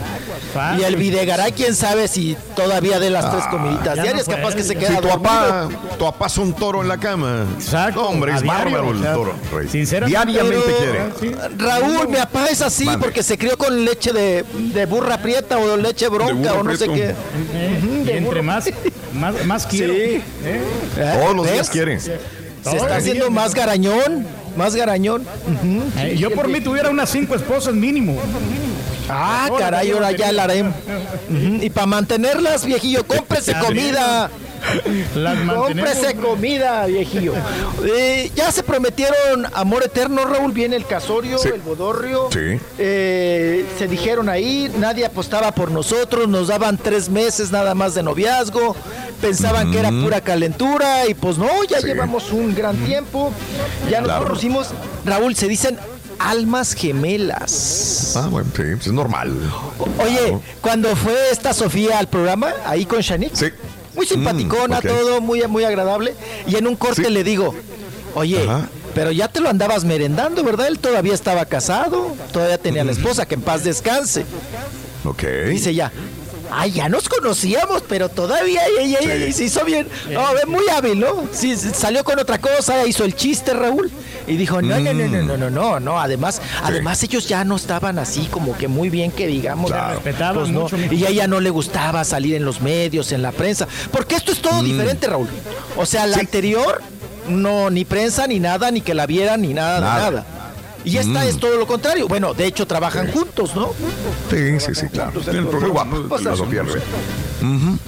Y el Videgaray, quién sabe si todavía de las tres comiditas Ah, no diarias, capaz que se queda Si tu dormido. papá, tu papá es un toro en la cama. Exacto. No, hombre, es bárbaro el toro. Rey. sinceramente, Diariamente quiere. Raúl, mi papá es así Mande. porque se crió con leche de, de burra prieta o leche bronca o no sé qué. Eh, y entre más, más, más quiero. Sí. ¿eh? Todos los ¿Ves? días quiere. Se está haciendo más garañón, más garañón. Eh, yo por mí tuviera unas cinco esposas mínimo. Ah, caray, ahora ya la haré. Y para mantenerlas, viejillo, cómprese comida. Las. Cómprese comida, viejillo. Eh, ya se prometieron amor eterno, Raúl. Viene el casorio, Sí. el bodorrio. Sí. Eh, se dijeron ahí, nadie apostaba por nosotros, nos daban tres meses nada más de noviazgo. Pensaban que era pura calentura y pues no, ya Sí. llevamos un gran tiempo. Ya nos Claro. conocimos, Raúl, se dicen almas gemelas. Ah, bueno, sí, pues es normal. Oye, cuando fue esta Sofía al programa, ahí con Shanique, Sí. Muy simpaticona, Mm, todo muy, muy agradable, y en un corte le digo, oye, Ajá. pero ya te lo andabas merendando, ¿verdad? Él todavía estaba casado, todavía tenía la esposa, que en paz descanse. Ok. Dice ya. Ay, ya nos conocíamos, pero todavía ella, ella- ella se hizo bien. No, ve, muy hábil, ¿no? Sí, salió con otra cosa, hizo el chiste, Raúl. Y dijo, no, no, no, no, no, no, no, no. Además, además ellos ya no estaban así como que muy bien que digamos. Claro. Pues no. mucho. Y a ella no le gustaba salir en los medios, en la prensa. Porque esto es todo diferente, Raúl. O sea, la anterior, no, ni prensa, ni nada, ni que la vieran, ni nada, Nada. de nada. Y esta Mm. es todo lo contrario. Bueno, de hecho trabajan juntos, ¿no? Sí, sí, sí, claro. Pues, Muy guapo, pues, la eso. Sofía Rivera. Ujú.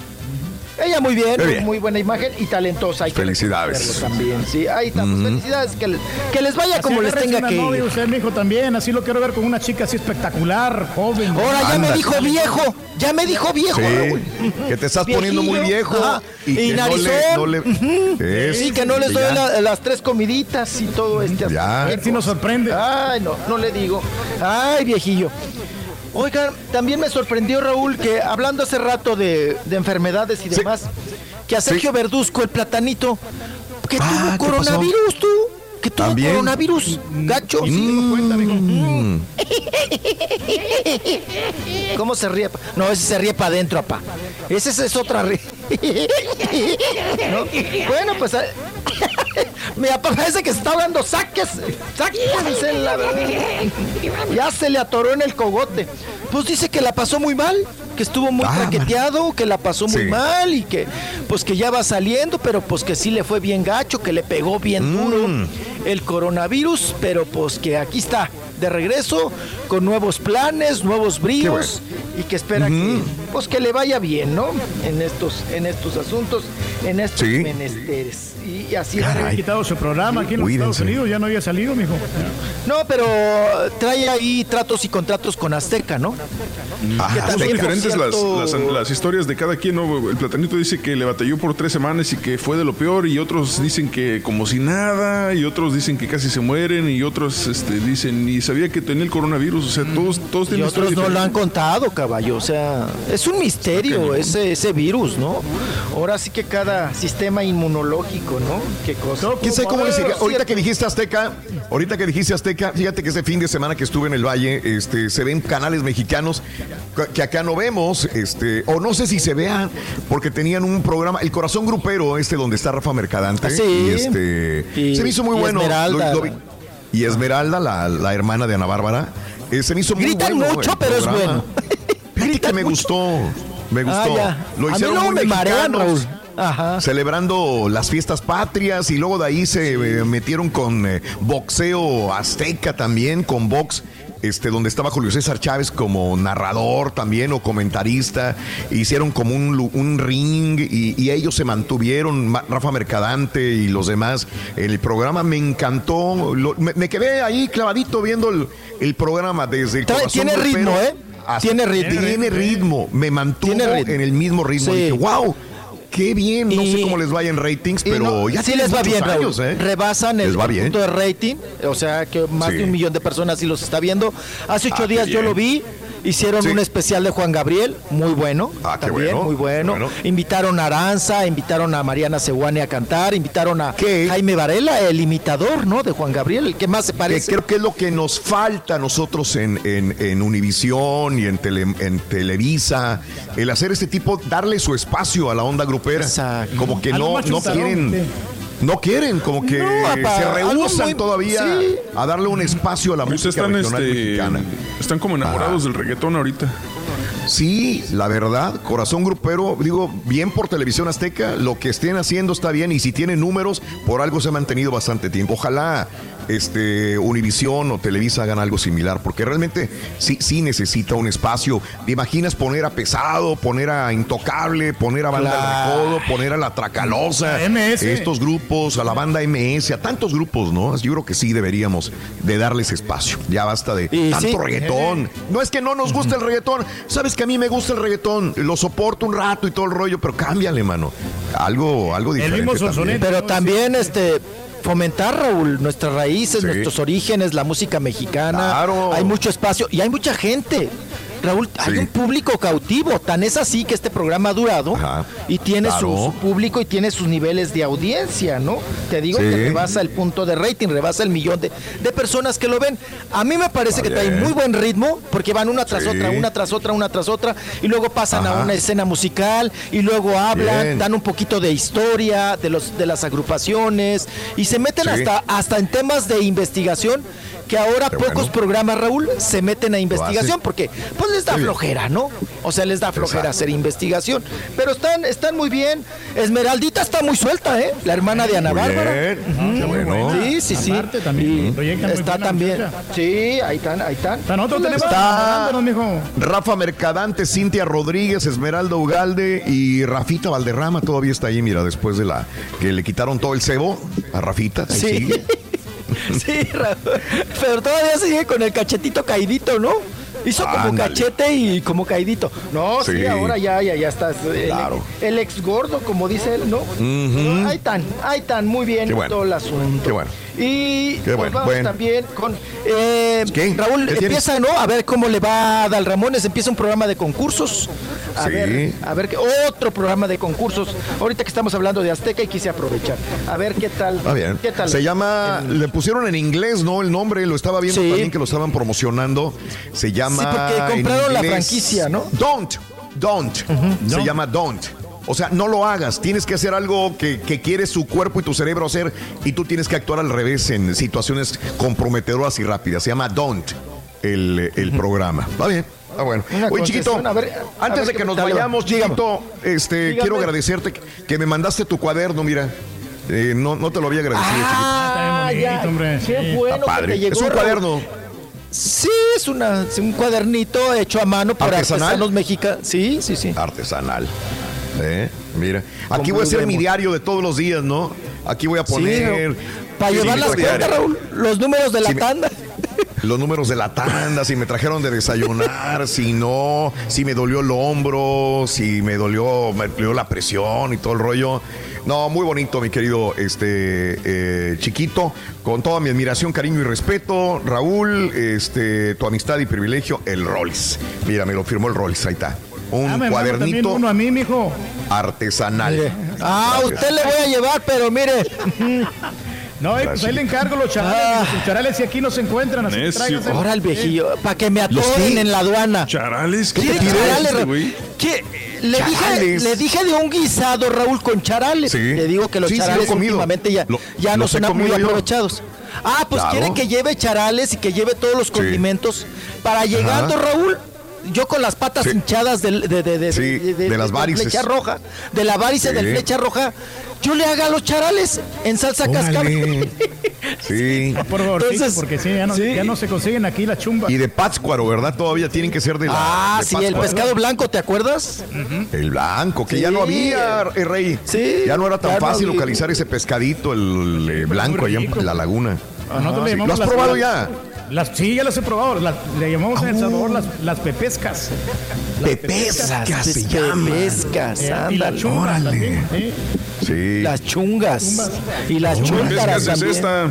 Ella muy bien, Muy muy, bien. muy buena imagen y talentosa. hay que Felicidades. reconocerlo También, sí, ahí estamos. Felicidades, que, les- que les vaya Así como les tenga que novia ir. usted, mijo, también. Así lo quiero ver con una chica así espectacular, joven. Ahora ya me dijo viejo, ya me dijo viejo, Raúl. Sí, que te estás poniendo muy viejo ajá, y, y que no narizón. le, no le- Ujú. Es- Sí, que no les doy la- las tres comiditas y todo este Ya. A ver si nos sorprende. Ay, no, no le digo. Ay, viejillo. Oigan, también me sorprendió Raúl que hablando hace rato de, de enfermedades y demás, que a Sergio Verduzco, el platanito, que Ah, tuvo coronavirus, tú, que tuvo ¿También? coronavirus, gacho. Mm. ¿Cómo se ríe? No, ese se ríe para adentro, papá. Ese es, otra ¿No? Bueno, pues papá parece que se está dando saques. Saques, dice la verdad. Ya se le atoró en el cogote. Pues dice que la pasó muy mal, que estuvo muy Ah, traqueteado, que la pasó muy Sí. mal y que pues que ya va saliendo, pero pues que sí le fue bien gacho, que le pegó bien duro Mm. el coronavirus, pero pues que aquí está de regreso con nuevos planes, nuevos bríos y que espera que pues que le vaya bien, ¿no? En estos en estos asuntos, en estos Sí. menesteres. Y, y así Ya había quitado su programa aquí en los. Estados Unidos, ya no había salido, mijo. No, pero trae ahí tratos y contratos con Azteca, ¿no? Ah, Que Son diferentes las, cierto- las- las historias de cada quien. ¿no? El platanito dice que le batalló por tres semanas y que fue de lo peor, y otros dicen que como si nada, y otros dicen que casi se mueren, y otros este, dicen y sabía que tenía el coronavirus. O sea, todos, todos Y tienen otros historias no lo han diferentes. contado, caballo. O sea, es un misterio ese, ese virus, ¿no? Ahora sí que cada sistema inmunológico, ¿no? Qué cosa. ¿Quién sabe cómo le sigue? Bueno, Ahorita que dijiste Azteca, ahorita que dijiste Azteca, fíjate que ese fin de semana que estuve en el Valle, este, se ven canales mexicanos que- acá no vemos, este, o no sé si se vean, porque tenían un programa, El Corazón Grupero, este donde está Rafa Mercadante, Ah, sí. y este, Y- se me hizo muy y bueno. Esmeralda. vi. y Esmeralda, la, la hermana de Ana Bárbara, eh, se me hizo muy Gritan bueno. mucho, pero es programa. bueno. Fíjate que me gustó, me gustó. Ah. Lo A mí hicieron luego muy me marean, mexicanos Raúl. Ajá. celebrando las fiestas patrias y luego de ahí se eh, metieron con eh, boxeo azteca también, con box. Este, donde estaba Julio César Chávez como narrador también o comentarista, hicieron como un, un ring y, y ellos se mantuvieron, Ma- Rafa Mercadante y los demás. El programa me encantó, lo- me, me quedé ahí clavadito viendo el, el programa desde el corazón tiene ritmo, ¿eh? Tiene ritmo. Tiene ritmo, me mantuvo en el mismo ritmo. Sí. Dije, wow, qué bien, no Y- sé cómo les vaya en ratings, pero no, ya sí tienen les va bien, años, ¿eh? Rebasan el, punto de rating, o sea que más Sí. de un millón de personas sí los está viendo. Hace ocho Ah, días yo lo vi. Hicieron Sí. un especial de Juan Gabriel, muy bueno. Ah, qué bueno, muy bueno. bueno. Invitaron a Aranza, invitaron a Mariana Seguane a cantar, invitaron a Jaime Varela, el imitador, ¿no? De Juan Gabriel, el que más se Que parece. creo que es lo que nos falta a nosotros en, en, en Univisión y en, tele- en Televisa, el hacer este tipo, darle su espacio a la onda grupera. Como que no, no quieren. No quieren, como que No, papá, se rehusan muy- todavía sí. a darle un espacio a la música están, regional este, mexicana. están como enamorados del reggaetón ahorita. Sí, la verdad, Corazón Grupero, digo, bien por Televisión Azteca, lo que estén haciendo está bien y si tienen números, por algo se ha mantenido bastante tiempo. Ojalá este Univisión o Televisa hagan algo similar, porque realmente sí, sí necesita un espacio. ¿Te imaginas poner a Pesado, poner a Intocable, poner a Banda Claro. del Recodo, poner a La Tracalosa, A MS. estos grupos, a la banda MS, a tantos grupos, ¿no? Yo creo que sí deberíamos de darles espacio. Ya basta de Y tanto sí. reggaetón. No es que no nos guste el reggaetón. Sabes que a mí me gusta el reggaetón. Lo soporto un rato y todo el rollo, pero cámbiale, mano. Algo, algo El diferente. mismo también. Pero también, este, fomentar, Raúl, nuestras raíces, Sí. nuestros orígenes, la música mexicana. Claro. Hay mucho espacio y hay mucha gente. Raúl, hay Sí. un público cautivo, tan es así que este programa ha durado y tiene su- Claro. su, público y tiene sus niveles de audiencia, ¿no? Te digo Sí. que rebasa el punto de rating, rebasa el millón de, de personas que lo ven. A mí me parece Está que trae muy buen ritmo porque van una tras Sí. otra, una tras otra, una tras otra y luego pasan a una escena musical y luego hablan, Bien. dan un poquito de historia de los de las agrupaciones y se meten hasta hasta en temas de investigación que ahora Qué pocos bueno. programas Raúl se meten a investigación porque pues les da flojera, ¿no? O sea, les da flojera Exacto. hacer investigación, pero están están muy bien. Esmeraldita está muy suelta, ¿eh? La hermana de Ana Muy Bárbara. bien. Ujú. Qué bueno. Sí, sí, sí. También, Y está también. muchacha. Sí, ahí están, ahí están. Está, nosotros tenemos Está-. Rafa Mercadante, Cintia Rodríguez, Esmeralda Ugalde y Rafita Valderrama todavía está ahí, mira, después de la que le quitaron todo el cebo a Rafita. ahí Sí. sigue. Sí, Raúl. pero todavía sigue con el cachetito caidito, ¿no? Hizo como Ándale. cachete y como caidito. No, sí, Sí. ahora ya, ya, ya estás. El, Claro. el ex gordo, como dice él, ¿no? Pero ahí están, ahí están, muy bien Qué bueno. todo el asunto. Qué bueno. Y Qué bueno, vamos bueno. también con eh. Raúl, empieza, ¿no? A ver cómo le va a Dal Ramones, empieza un programa de concursos. A Sí. ver, a ver qué otro programa de concursos. Ahorita que estamos hablando de Azteca y quise aprovechar. A ver qué tal. Está bien. ¿Qué tal? Se llama, le pusieron en inglés, ¿no? El nombre, lo estaba viendo Sí. también que lo estaban promocionando. Se llama. Sí, porque compraron la franquicia, ¿no? Don't, don't. Se Don't. llama Don't. O sea, no lo hagas. Tienes que hacer algo que, que quiere su cuerpo y tu cerebro hacer y tú tienes que actuar al revés en situaciones comprometedoras y rápidas. Se llama Don't el, el programa. Va bien. Está bueno. Oye, chiquito, concesión, a ver, a antes ver de que nos vayamos, chiquito, este, Dígame. quiero agradecerte que, que me mandaste tu cuaderno, mira. Eh, no, no te lo había agradecido, chiquito. Ah, Está bien ya. bonito, hombre. Qué Sí. bueno Está que padre. te llegó. Es un cuaderno. Sí, es, una, es un cuadernito hecho a mano por ¿Artesanal? artesanos mexicanos. Sí, sí, sí. Artesanal. Eh, Mira, aquí voy a hacer mi diario de todos los días, ¿no? Aquí voy a poner Para llevar las cuentas, Raúl. Los números de la me- tanda. los números de la tanda, si me trajeron de desayunar, si no, si me dolió el hombro, si me dolió, me dolió la presión y todo el rollo. No, muy bonito, mi querido este eh, chiquito, con toda mi admiración, cariño y respeto, Raúl, este, tu amistad y privilegio, el Rolls. Mira, me lo firmó el Rolls, ahí está. Un Ah, cuadernito uno a mí, mijo. artesanal. Ah, Gracias. usted le voy a llevar, pero mire. No, eh, pues ahí le encargo los charales. Ah. Los charales si aquí no se encuentran. Así que. Ahora el viejillo, para que me ¿Los atoren en la aduana. Charales, ¿qué ¿Quiere te charales, este. Le dije, le dije de un guisado, Raúl, con charales. Sí. Le digo que los Sí, sí, lo he charales últimamente ya, Lo- ya no son muy yo. aprovechados. Ah, pues Claro. quieren que lleve charales y que lleve todos los condimentos. Para llegando, Ajá. Raúl, yo con las patas Sí. hinchadas del- de, de, de, Sí, de las varices. flecha roja, de la varice Sí. del flecha roja, yo le haga los charales en salsa cascabel. Sí. Por favor, Entonces, porque sí ya, no, sí. ya no se consiguen aquí las chumbas. Y de Pátzcuaro, ¿verdad? Todavía tienen que ser de la. Ah, de sí, el pescado blanco, ¿te acuerdas? El blanco, que Sí. ya no había, eh, Rey. Sí, Ya no era tan no fácil localizar ese pescadito, el eh, blanco allá en la laguna. A nosotros le Sí. llamamos ¿Lo has probado ya? Las, sí, ya las he probado. Las- le llamamos en El Salvador las, las pepescas. Las Pepescas se Las llaman. pepescas, Eh, y las ándale. chungas Órale. también, sí. Sí. Las chungas. Y las ¿Qué chúntaras es esta?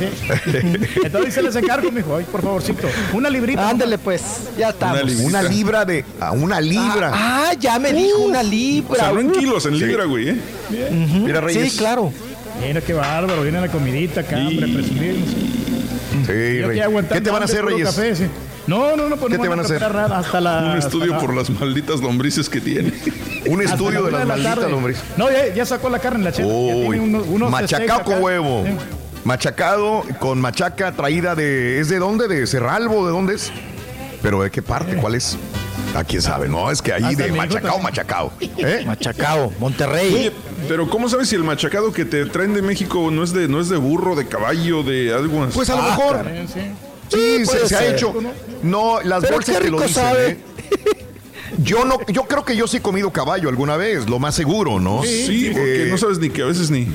Entonces se les encargo, mijo. Ay, por favorcito. Una librita. Ándale, pues, ya estamos. librita. Una libra de. A una libra. Ah, ya me dijo una libra. O sea, no en Uh. kilos, en libra, güey, ¿eh? Mira, Reyes. Sí, claro. Mira qué bárbaro. Viene la comidita acá, hombre, presumir. Sí, Rey. ¿Qué te van a hacer, Reyes? café, sí. No, no, no, pues ¿Qué no te van a hacer? nada hasta la. Un hasta estudio la- por las malditas lombrices que tiene. Un estudio la de las la malditas tarde. lombrices. No, ya, ya sacó la carne en la chela. unos machacado con huevo. Sí. Machacado con machaca traída de. ¿Es de dónde? ¿De Cerralbo? ¿De dónde es? ¿Pero de qué parte? ¿Cuál es? A quién sabe, no, es que ahí Hasta de machacao, machacao. ¿Eh? Machacao, Monterrey. Oye, pero ¿cómo sabes si el machacado que te traen de México no es de, no es de burro, de caballo, de algo así? Pues a lo Ah, mejor. Sí, sí. Sí, se, ha hecho. No, las Pero bolsas qué te lo rico dicen, sabe. ¿eh? Yo no, yo creo que yo sí he comido caballo alguna vez, lo más seguro, ¿no? Sí, porque Eh, no sabes ni que a veces ni.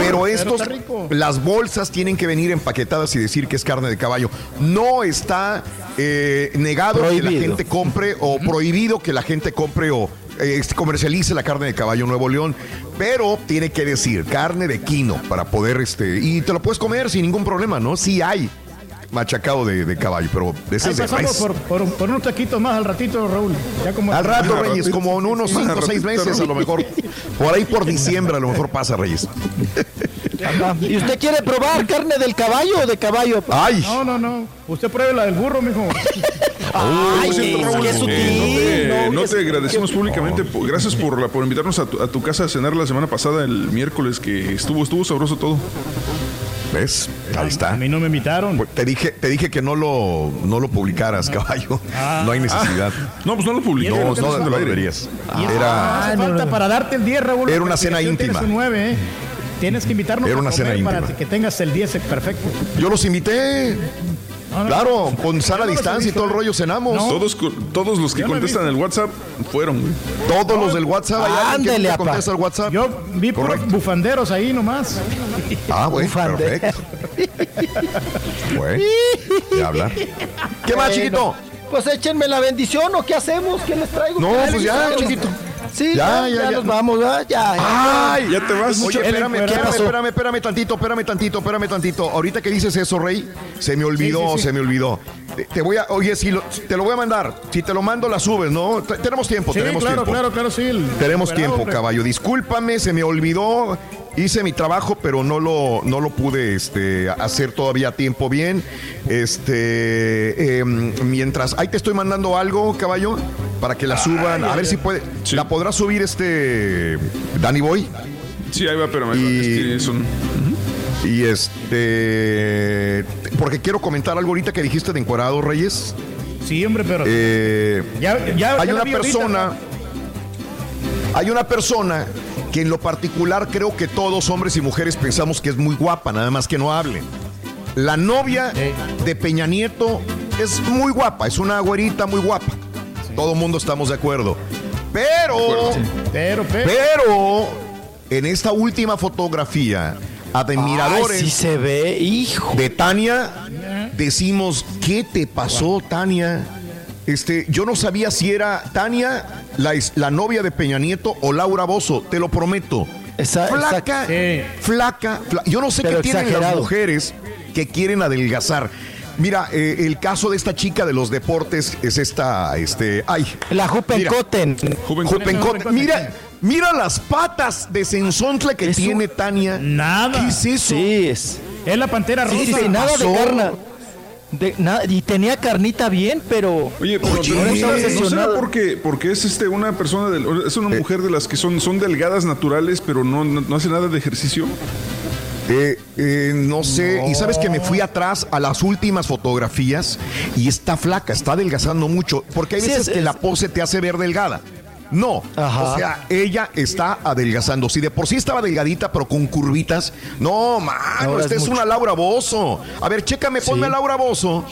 Pero estos, rico. las bolsas tienen que venir empaquetadas y decir que es carne de caballo. No está eh, negado que la Prohibido. gente compre o prohibido que la gente compre o eh, comercialice la carne de caballo Nuevo León, pero tiene que decir carne de quino para poder, este, y te lo puedes comer sin ningún problema, ¿no? Sí hay machacado de, de caballo, pero de ese Ahí es de pasamos por, por, por unos taquitos más al ratito, Raúl. Ya como Al rato, Reyes, como en unos 5 o 6 meses a lo mejor. Por ahí por diciembre a lo mejor pasa, Reyes. ¿Y usted quiere probar carne del caballo o de caballo? Ay. No, no, no. Usted pruebe la del burro, mijo. Ay, es eh, sutil. no te, no, te agradecemos públicamente. por- Gracias por, la- por invitarnos a tu, a tu casa a cenar la semana pasada, el miércoles, que estuvo, estuvo sabroso todo. ¿Ves? Ahí está. A mí no me invitaron. Te dije, te dije que no lo, no lo publicaras, caballo. Ah. no hay necesidad. No, pues no lo publiqué. No, lo no, no lo deberías. Era, falta para darte el 10, Raúl. Era una cena íntima. Tienes un 9, ¿eh? Tienes que invitarnos Era a una comer cena para íntima. que tengas el 10 perfecto. yo los invité. No, no, Claro, con sana Yo no los he distancia y todo el ¿eh? rollo cenamos. No. Todos, todos los que contestan el WhatsApp fueron, güey. Todos los del WhatsApp. ¿hay alguien que Ándele, apa. contesta el WhatsApp? Yo vi Correcto. bufanderos ahí nomás. Ah, güey, perfecto. Güey, ¿qué hablar? ¿Qué más, chiquito? Pues échenme la bendición o qué hacemos, ¿qué les traigo? No, ¿Qué pues ya, chiquito. Sí, Ya, ya, ya, nos vamos, ¿verdad? Ya, ya. Ay, Ya te vas. Oye, espérame, ¿Qué espérame, espérame, espérame tantito, espérame tantito, espérame tantito. Ahorita que dices eso, Rey, se me olvidó, Sí, sí, sí. se me olvidó. Te, te voy a, oye, si lo- te lo voy a mandar. Si te lo mando, la subes, ¿no? Te- tenemos tiempo, Sí, tenemos claro, tiempo. claro, claro, sí. el- Tenemos tiempo, hombre. caballo. Discúlpame, se me olvidó. Hice mi trabajo, pero no lo, no lo pude este, hacer todavía a tiempo bien. Este, em, mientras, ahí te estoy mandando algo, caballo, para que la suban. A ver si puede. Sí. ¿La podrá subir este Danny Boy? Sí, ahí va, pero Y- es que son. Y este. Porque quiero comentar algo ahorita que dijiste de encuadrado, Reyes. Sí, hombre, pero. Eh, ya, ya, hay ya una ahorita, persona. Hay una persona que en lo particular creo que todos, hombres y mujeres, pensamos que es muy guapa, nada más que no hable. La novia de Peña Nieto es muy guapa, es una güerita muy guapa. Todo el mundo estamos de acuerdo. Pero, Pero, pero. pero, en esta última fotografía, admiradores Ay, sí se ve, hijo. de Tania, decimos, ¿qué te pasó, Tania? Este, yo no sabía si era Tania, la, la novia de Peña Nieto, o Laura Bozo, te lo prometo. Esa- flaca, flaca, fla- Yo no sé Pero qué tienen las exagerado. mujeres que quieren adelgazar. Mira, eh, el caso de esta chica de los deportes es esta, este, ay. La Jupencoten. Jupencote. Mira, mira las patas de sensontle que Eso- tiene Tania. Nada. ¿Qué es eso? Sí, es. Es la pantera rosa. Sí, sí, sí, nada de pasó? De, nada, y tenía carnita bien, pero. Oye, pero Oye, pero no, será porque, porque es este una persona del- es una mujer de las que son, son delgadas naturales, pero no, no, no hace nada de ejercicio. Eh, eh, no sé, y sabes que me fui atrás a las últimas fotografías y está flaca, está adelgazando mucho, porque hay Sí, veces es- que es- la pose te hace ver delgada. No, Ajá. o sea, ella está adelgazando. Si de por sí estaba delgadita, pero con curvitas, no, mano, esta es una Laura Bozo. A ver, chécame, ponme a Laura Bozo.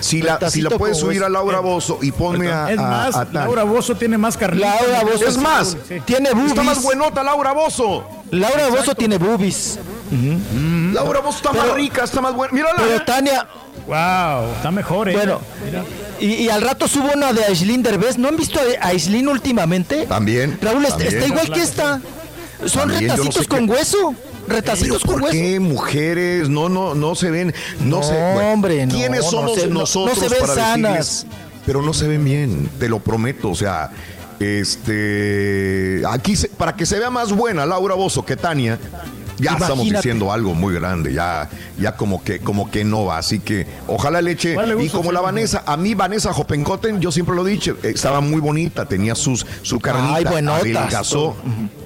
Si la, si la puedes subir es. a Laura Bozo y ponme a, Es más, a. Laura Bozo tiene más carnita. Laura Bozo Es más, Sí. tiene boobies. está más buenota Laura Bozo. Laura Bozo tiene boobies. Laura Bozo está Pero- más rica, está más buena. Mírala. Pero Tania, Wow, está mejor, ¿eh? bueno. Y, y al rato subo una de Aislinn Derbez. ¿No han visto a Aislinn últimamente? También. Raúl, está- también. está igual que esta. Son También, yo no retacitos sé con qué- hueso. Retacitos con ¿por hueso. qué mujeres no no no se ven no, No, sé bueno, hombre, no, quiénes no somos se- no- no nosotros se ven para sanas. decirles pero no se ven bien te lo prometo o sea este aquí se- para que se vea más buena Laura Bozo que Tania ya estamos diciendo algo muy grande ya ya como que como que no va así que ojalá le eche. ¿Cuál le y como la? Vanessa a mí Vanessa Hoppenkotten yo siempre lo he dicho estaba muy bonita tenía sus su carnita buenotas. adelgazó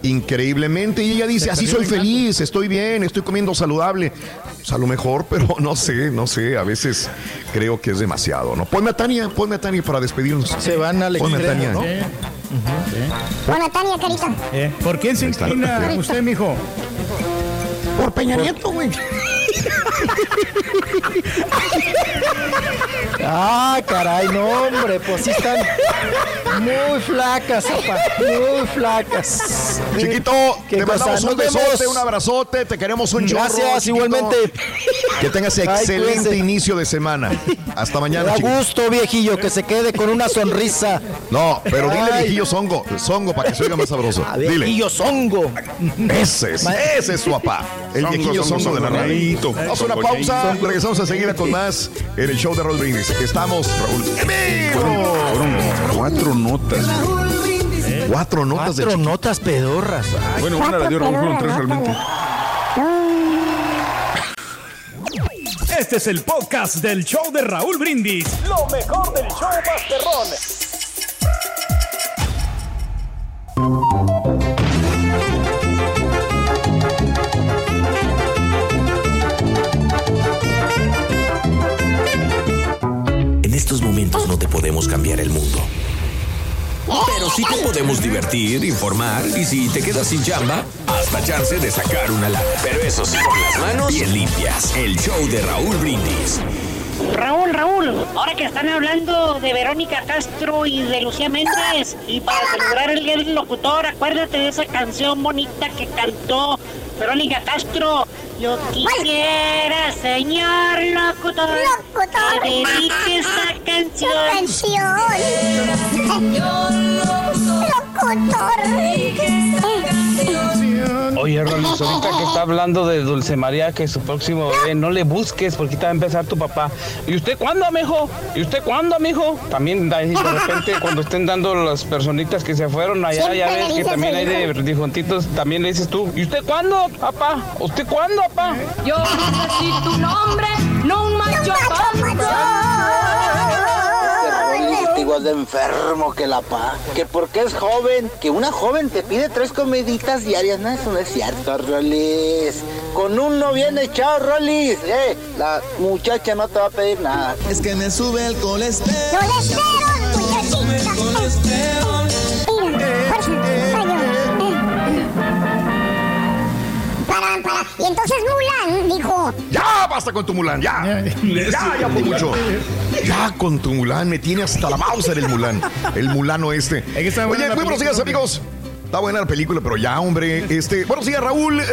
increíblemente y ella dice así soy feliz estoy bien estoy comiendo saludable pues a lo mejor pero no sé no sé a veces creo que es demasiado no ponme a Tania ponme a Tania para despedirnos. Se van al ponme a Tania ¿no? Hola, Tania, carita. eh. ¿Por quién se inclina usted, mijo? por Peña Nieto güey Ah, caray, no, hombre, pues sí están muy flacas, papá, muy flacas. Chiquito, ¿Qué te cosa? mandamos un vemos. besote, un abrazote, te queremos un chorro. Gracias, chiquito. igualmente. Que tengas excelente inicio de semana. Hasta mañana, chiquito. gusto, viejillo, que se quede con una sonrisa. No, pero dile Ay. viejillo zongo, zongo para que se oiga más sabroso. A Dile. viejillo zongo. Ese es, ese es su papá. El viejillo zongo, zongo de la zonguito, Vamos a una pausa, regresamos enseguida con más en el show de Brindis. Estamos, Raúl. Fueron cuatro notas. Cuatro notas de Cuatro chiquito. notas pedorras. Bueno, una la dio Raúl, fueron tres realmente. Este es el podcast del show de Raúl Brindis. Lo mejor del show Masterrón. En estos momentos no te podemos cambiar el mundo. Pero sí te podemos divertir, informar y si te quedas sin chamba, hasta chance de sacar una lana. Pero eso sí, con las manos bien limpias. El show de Raúl Brindis. Raúl, Raúl, ahora que están hablando de Verónica Castro y de Lucía Méndez, y para celebrar el Locutor, acuérdate de esa canción bonita que cantó Verónica Castro. Yo quisiera, señor locutor, Locutor. que dedique esta canción. canción. Locutor. Oye, Rolis, ahorita que está hablando de Dulce María, que es su próximo bebé, no le busques porque te va a empezar tu papá. ¿Y usted cuándo, mijo? ¿Y usted cuándo, mijo? También de repente cuando estén dando las personitas que se fueron allá, Siempre ya ves que también hay de difuntitos, también le dices tú. ¿Y usted cuándo, papá? ¿Usted cuándo, papá? Yo necesito un hombre, no un macho igual de enfermo que la pa. Que porque es joven, que una joven te pide tres comiditas diarias. No, eso no es cierto, Rolis. Con uno bien echado, Rolis. Eh, la muchacha no te va a pedir nada. Es que me sube el colesterol. Colesterol, muchachita. Para, para. Y entonces Mulan dijo, Ya, basta con tu Mulan, ya. Ya, ya fue mucho. Ya con tu Mulan, me tiene hasta la Mauser el Mulan. El Mulano este. Oye, muy buenos días, amigos. Está buena la película, pero ya, hombre. Este, buenos días, Raúl. eh,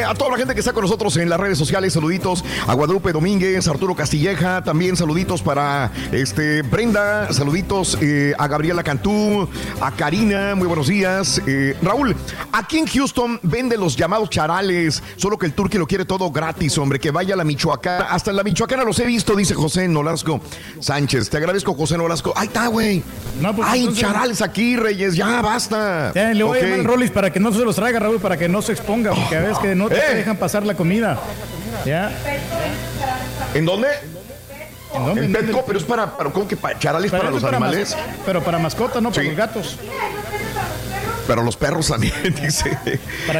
eh, a toda la gente que está con nosotros en las redes sociales, saluditos a Guadalupe Domínguez, Arturo Castilleja, también saluditos para este Brenda, saluditos eh, a Gabriela Cantú, a Karina, muy buenos días. Eh, Raúl, aquí en Houston venden los llamados charales, solo que el turqui lo quiere todo gratis, hombre, que vaya a la Michoacana. Hasta en la Michoacana los he visto, dice José Nolasco Sánchez. Te agradezco, José Nolasco. Ahí está, güey. pues, Hay entonces- charales aquí, Reyes, ya basta. Ya, le voy Ok. a llamar a Rollis para que no se los traiga, Raúl, para que no se exponga, porque a veces que no te Eh. dejan pasar la comida. ¿Ya? ¿En dónde? ¿En dónde? En Petco, pero es para, para ¿cómo que para charales para, los animales? pero para mascotas, no para los gatos. Pero los perros también, dice.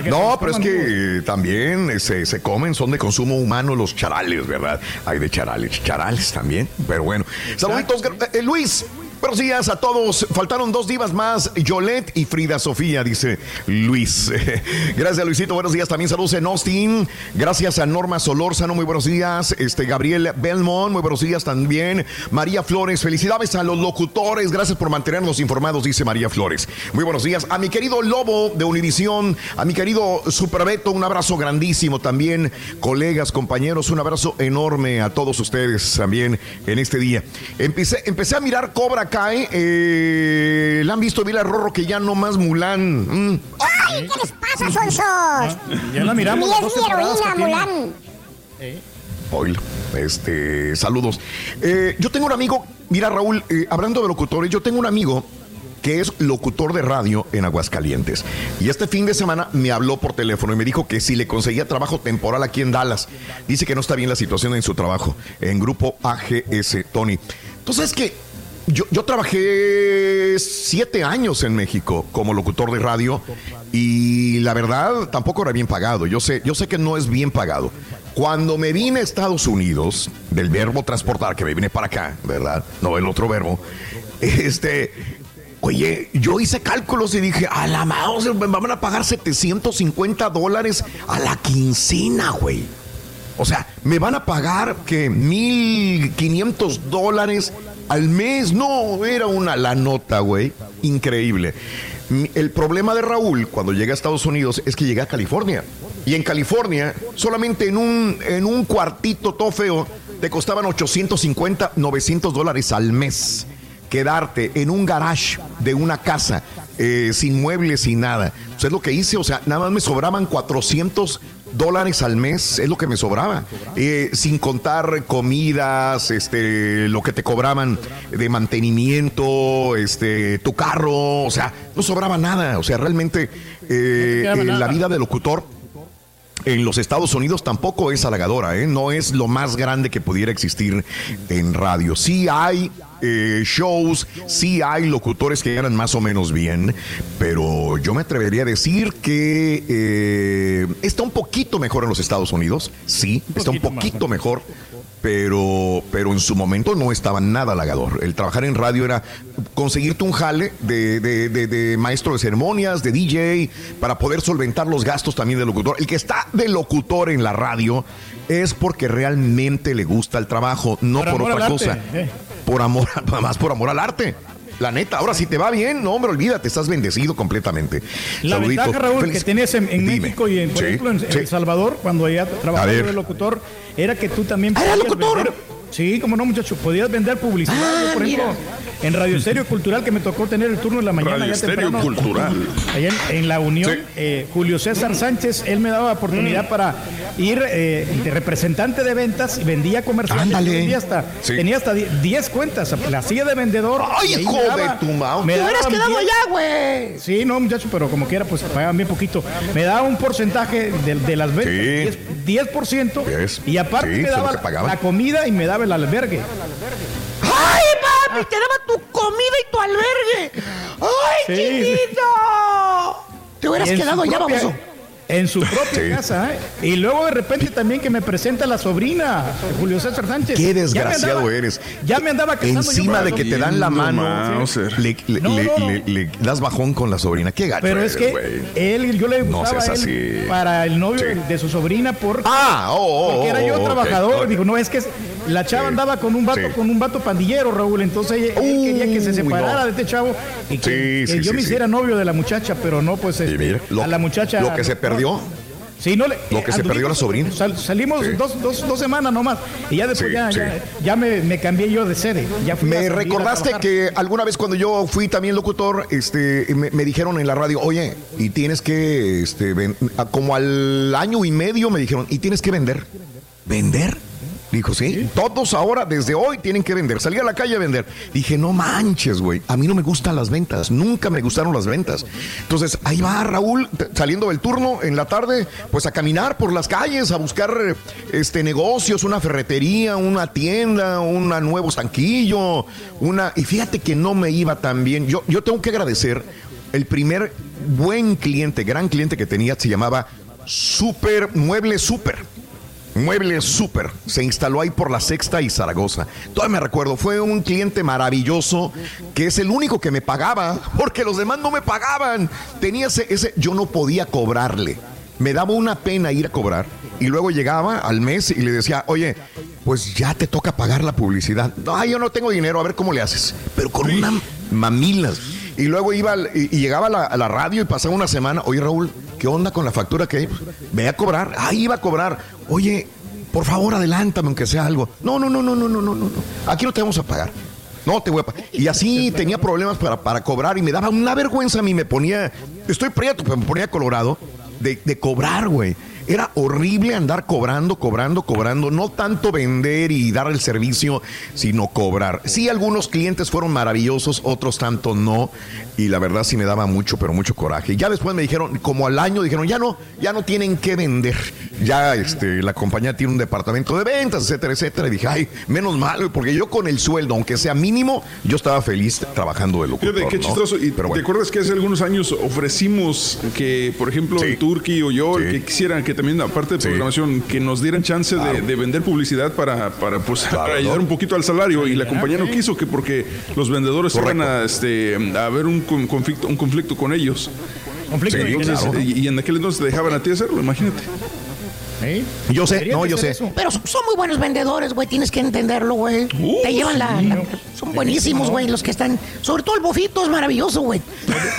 No, pero es que también se, se comen, son de consumo humano los charales, ¿verdad? Hay de charales, charales también, pero bueno. Saluditos, eh, Luis. Buenos días a todos. Faltaron dos divas más, Yolette y Frida Sofía, dice Luis. Gracias, Luisito. Buenos días. También saludos en Austin. Gracias a Norma Solórzano. Muy buenos días. Este Gabriel Belmont. Muy buenos días también. María Flores. Felicidades a los locutores. Gracias por mantenernos informados, dice María Flores. Muy buenos días. A mi querido Lobo de Univisión. A mi querido Superbeto. Un abrazo grandísimo también. Colegas, compañeros. Un abrazo enorme a todos ustedes también en este día. Empecé, empecé a mirar Cobra Kai. Eh, la han visto, Vila Rorro, que ya no más Mulan. Mm. ¡Ay, qué les pasa, sonsos! Ya la miramos las es mi heroína. Mulan. Oilo, este, saludos. Eh, yo tengo un amigo, mira Raúl, eh, hablando de locutores, yo tengo un amigo que es locutor de radio en Aguascalientes. Y este fin de semana me habló por teléfono y me dijo que si le conseguía trabajo temporal aquí en Dallas. Dice que no está bien la situación en su trabajo, en grupo AGS, Tony. Entonces es que yo, yo trabajé siete años en México como locutor de radio y la verdad tampoco era bien pagado. Yo sé, yo sé que no es bien pagado. Cuando me vine a Estados Unidos, del verbo transportar, que me vine para acá, ¿verdad? No el otro verbo. Este, oye, yo hice cálculos y dije, a la mouse, me van a pagar 750 dólares a la quincena, güey. O sea, me van a pagar que 1500 dólares al mes. No, era una la nota, güey. Increíble. El problema de Raúl cuando llega a Estados Unidos es que llega a California. Y en California, solamente en un, en un cuartito todo feo, te costaban 850, 900 dólares al mes. Quedarte en un garage de una casa, eh, sin muebles, sin nada. Eso es lo que hice, o sea, nada más me sobraban 400 dólares al mes, es lo que me sobraba. Eh, sin contar comidas, este, lo que te cobraban de mantenimiento, este, tu carro, o sea, no sobraba nada. O sea, realmente eh, eh, la vida de locutor en los Estados Unidos tampoco es halagadora, ¿eh? no es lo más grande que pudiera existir en radio. Sí hay eh, shows, sí hay locutores que ganan más o menos bien, pero yo me atrevería a decir que eh, está un poquito mejor en los Estados Unidos, sí, está un poquito mejor. Pero, pero en su momento no estaba nada halagador. El trabajar en radio era conseguirte un jale de, de- de- de maestro de ceremonias, de DJ, para poder solventar los gastos también del locutor. El que está de locutor en la radio es porque realmente le gusta el trabajo, no Por otra cosa. eh. Por amor, más por amor al arte. La neta, ahora si te va bien, no, hombre, olvídate, estás bendecido completamente. La Saluditos. ventaja, Raúl, Feliz- que tenías en, en. México y en, por Sí, ejemplo en, sí. El Salvador, cuando ya A trabajaba de locutor, era que tú también ¿Ah, era locutor? vender- sí, como no, muchacho, podías vender publicidad. Ah, Yo, por ejemplo, en Radio Estéreo Cultural, que me tocó tener el turno de la mañana. Radio ya Estéreo temprano, Cultural. Allá en, en la Unión, eh, Julio César Sánchez, él me daba Mm. oportunidad para ir eh, de representante de ventas y vendía comerciales. Ándale. Vendía hasta, Sí. Tenía hasta 10 cuentas, la silla de vendedor. ¡Ay, hijo me de tu mao! me ¡Te hubieras quedado 10 allá, güey! Sí, no, muchacho, pero como quiera, pues pagan bien poquito. Me daba un porcentaje de, de las ventas, 10%, 10%, Diez. y aparte Sí, me daba pagaban. la comida y me daba el albergue. ¡Ay, papi! Te daba tu comida y tu albergue. ¡Ay, Sí, chiquito! Te hubieras en quedado allá, propia- baboso. En su propia casa, ¿eh? Y luego de repente también que me presenta la sobrina, Julio César Sánchez. Qué Ya desgraciado andaba- eres. Ya me andaba yo Encima de que te dan la No, mano, Mauser. le, le- No, le- no, no. le- le das bajón con la sobrina. Qué gacho Pero es que él, yo le No gustaba seas a él así. para el novio Sí. de su sobrina por, Ah, oh, oh, porque era yo oh, trabajador. Digo, no, es que la chava Sí. andaba con un vato, Sí. con un vato pandillero, Raúl. Entonces ella- él quería que se separara no. de este chavo y que, Sí, que sí, yo sí, me sí. hiciera novio de la muchacha, pero no, pues este, mira, lo- a la muchacha. lo que se perdió. Sí, no le, Lo que se perdió la sobrina. sal- salimos Sí. dos, dos, dos semanas nomás. Y ya después Sí, ya, sí. ya, ya me, me cambié yo de sede. Ya fui Me recordaste que alguna vez cuando yo fui también locutor, este, me, me dijeron en la radio, oye, y tienes que, este, ven- como al año y medio me dijeron, y tienes que vender. ¿Vender? Dijo, sí, todos ahora, desde hoy, tienen que vender. Salí a la calle a vender. Dije, no manches, güey. A mí no me gustan las ventas. Nunca me gustaron las ventas. Entonces, ahí va Raúl, saliendo del turno en la tarde, pues a caminar por las calles, a buscar este negocios, una ferretería, una tienda, un nuevo estanquillo, una. Y fíjate que no me iba tan bien. Yo, yo tengo que agradecer el primer buen cliente, gran cliente que tenía, se llamaba Super Mueble Super. Mueble Super se instaló ahí por la Sexta y Zaragoza. Todavía me recuerdo, fue un cliente maravilloso que es el único que me pagaba porque los demás no me pagaban. Tenía ese, ese yo no podía cobrarle. Me daba una pena ir a cobrar y luego llegaba al mes y le decía, oye, pues ya te toca pagar la publicidad. No, yo no tengo dinero, a ver cómo le haces. Pero con una mamilas. Y luego iba y, llegaba a la, la radio y pasaba una semana. Oye, Raúl, ¿qué onda con la factura que hay? Ve a cobrar. Ahí iba a cobrar. Oye, por favor, adelántame aunque sea algo. No, no, no, no, no, no, no, no. Aquí no te vamos a pagar. No te voy a pagar. Y así tenía problemas para, para cobrar y me daba una vergüenza a mí. Me ponía, estoy prieto, pero me ponía colorado de, de cobrar, güey. Era horrible andar cobrando, cobrando, cobrando. No tanto vender y dar el servicio, sino cobrar. Sí, algunos clientes fueron maravillosos, otros tanto no. Y la verdad sí me daba mucho, pero mucho coraje. Ya después me dijeron, como al año, dijeron, ya no, ya no tienen que vender. Ya este, la compañía tiene un departamento de ventas, etcétera, etcétera. Y dije, ay, menos mal, porque yo con el sueldo, aunque sea mínimo, yo estaba feliz trabajando de locutor. Fíjate qué ¿no? chistoso. Y Pero ¿Te bueno. acuerdas que hace algunos años ofrecimos que, por ejemplo, el Turkey o yo, el que quisieran que también, aparte de programación, que nos dieran chance de, de vender publicidad para, para, pues, para ayudar un poquito al salario? Y la compañía no quiso que porque los vendedores iban a, este, a ver un con- conflicto, un conflicto con ellos. Conflicto de Entonces, y, y en aquel entonces te dejaban a ti hacerlo, imagínate. Yo sé, no, yo sé. Pero son muy buenos vendedores, güey. Tienes que entenderlo, güey. Te llevan la, la- Son buenísimos, güey. Los que están. Sobre todo el bofito es maravilloso, güey.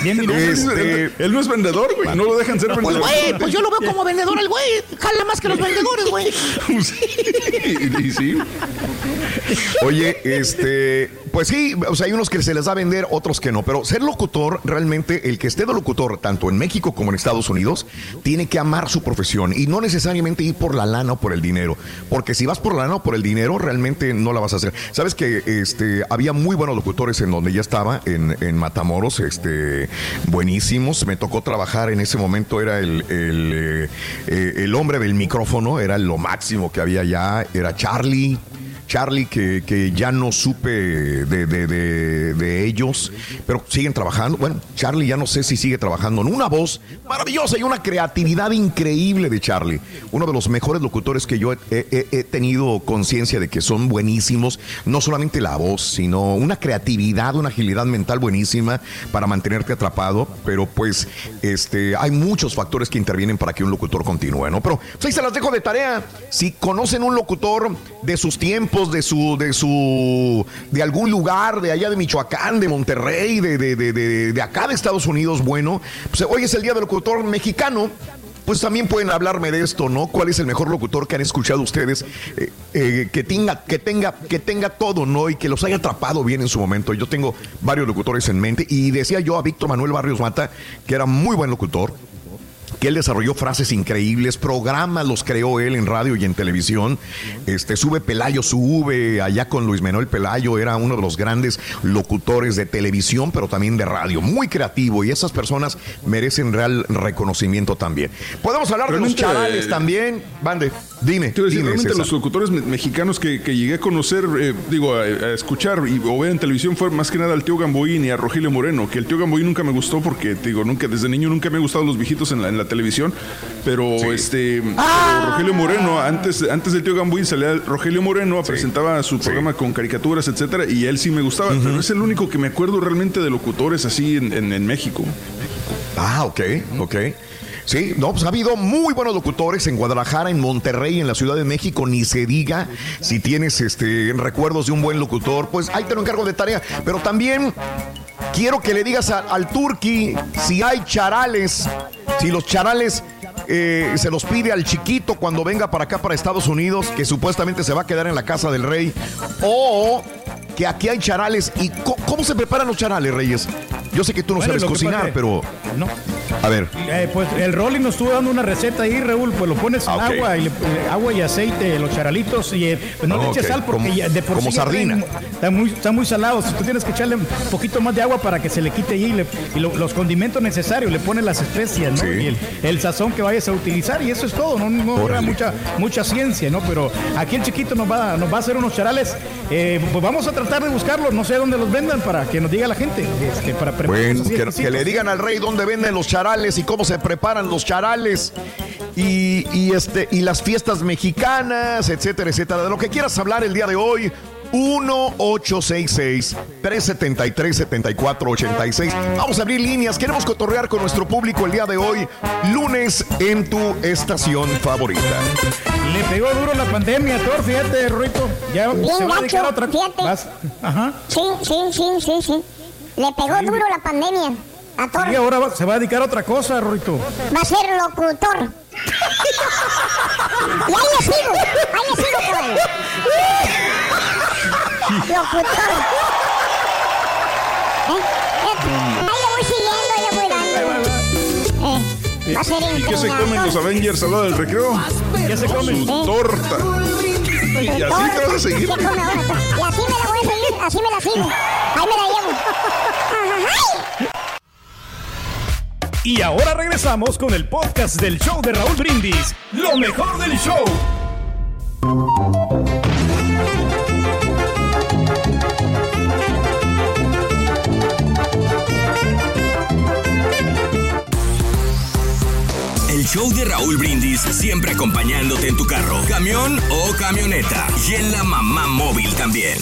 Este, él no es vendedor, güey. No lo dejan ser Pues, vendedor. güey, pues yo lo veo como vendedor el güey. Jala más que los vendedores, güey. y, y sí. Oye, este, pues sí, o sea, hay unos que se les da a vender, otros que no, pero ser locutor, realmente el que esté de locutor, tanto en México como en Estados Unidos, tiene que amar su profesión y no necesariamente ir por la lana o por el dinero, porque si vas por la lana o por el dinero, realmente no la vas a hacer. Sabes que este, había muy buenos locutores en donde ya estaba, en, en Matamoros, este, buenísimos. Me tocó trabajar en ese momento, era el, el, eh, eh, el hombre del micrófono, era lo máximo que había ya, era Charlie. Charlie, que, que ya no supe de, de- de- ellos, pero siguen trabajando. Bueno, Charlie ya no sé si sigue trabajando en una voz maravillosa y una creatividad increíble de Charlie. Uno de los mejores locutores que yo he tenido conciencia de que son buenísimos. No solamente la voz, sino una creatividad, una agilidad mental buenísima para mantenerte atrapado. Pero pues este, hay muchos factores que intervienen para que un locutor continúe, ¿no? Pero pues, ahí se las dejo de tarea. Si conocen un locutor de sus tiempos, de su, de su, de algún lugar, de allá de Michoacán, de Monterrey, de, de, de, de- acá de Estados Unidos, bueno, pues hoy es el día del locutor mexicano. Pues también pueden hablarme de esto, ¿no? ¿Cuál es el mejor locutor que han escuchado ustedes eh, eh, que tenga, que tenga, que tenga todo, ¿no? Y que los haya atrapado bien en su momento. Yo tengo varios locutores en mente y decía yo a Víctor Manuel Barrios Mata que era muy buen locutor que él desarrolló frases increíbles, programas los creó él en radio y en televisión. Este sube Pelayo sube allá con Luis Manuel Pelayo era uno de los grandes locutores de televisión, pero también de radio, muy creativo y esas personas merecen real reconocimiento también. Podemos hablar de los charales eh, también, Bande, dime. Te decir, dime, realmente César. los locutores me- mexicanos que, que llegué a conocer, eh, digo, a, a escuchar y, o ver en televisión fue más que nada al tío Gamboín y a Rogelio Moreno, que el tío Gamboín nunca me gustó porque, te digo, nunca, desde niño nunca me han gustado los viejitos en la, en la televisión, pero este, pero Rogelio Moreno, antes, antes del tío Gamboín salía Rogelio Moreno, presentaba su programa con caricaturas, etcétera, y él sí me gustaba, pero es el único que me acuerdo realmente de locutores así en, en- en México. Ah, ok, ok. Sí, no, pues ha habido muy buenos locutores en Guadalajara, en Monterrey, en la Ciudad de México, ni se diga si tienes este recuerdos de un buen locutor, pues ahí te lo encargo de tarea. Pero también quiero que le digas al Turqui si hay charales, si los charales eh, se los pide al chiquito cuando venga para acá, para Estados Unidos, que supuestamente se va a quedar en la casa del rey, o que aquí hay charales. ¿Y cómo se preparan los charales, Reyes? Yo sé que tú no Bueno, sabes cocinar, pero... No. A ver. Eh, pues el Rolly nos estuvo dando una receta ahí, Raúl. Pues lo pones en Ah, agua, y le- eh, agua y aceite, los charalitos. Y eh, pues no Ah, le eches ok. sal porque Como- ya de por como sí sardina. Está muy, está muy salado. Si tú tienes que echarle un poquito más de agua para que se le quite ahí. le- y lo- los condimentos necesarios, le pones las especias, ¿no? Sí. Y el, el sazón que vayas a utilizar. Y eso es todo. No, no lleva mucha, mucha ciencia, ¿no? Pero aquí el chiquito nos va, nos va a hacer unos charales. Eh, pues vamos a tratar de buscarlos. No sé dónde los vendan para que nos diga la gente. este, para Bueno, así que, le digan al rey dónde venden los charales y cómo se preparan los charales y, y, este, y las fiestas mexicanas, etcétera, etcétera. De lo que quieras hablar el día de hoy, 1-866-373-7486. Vamos a abrir líneas. Queremos cotorrear con nuestro público el día de hoy, lunes en tu estación favorita. Le pegó duro la pandemia, Thor, fíjate, Ruito. Ya Bien se va a dedicar gacho, a otra fíjate. Vas. Ajá. Sí, sí, sí, sí, sí. Le pegó duro la pandemia. A Thor Y ahora va- se va a dedicar a otra cosa, Ruito. va a ser locutor. y ahí le sigo, ahí le sigo, cabrón. Va a ser ¿Y qué se comen los Avengers al lado del recreo? ¿Qué se comen? Su torta. Y así te vas a seguir. Y así me la voy a seguir, así me la sigo. Ahí me la llevo. Y ahora regresamos con el podcast del show de Raúl Brindis. Lo mejor del show. Show de Raúl Brindis siempre acompañándote en tu carro, camión o camioneta. Y en la mamá móvil también.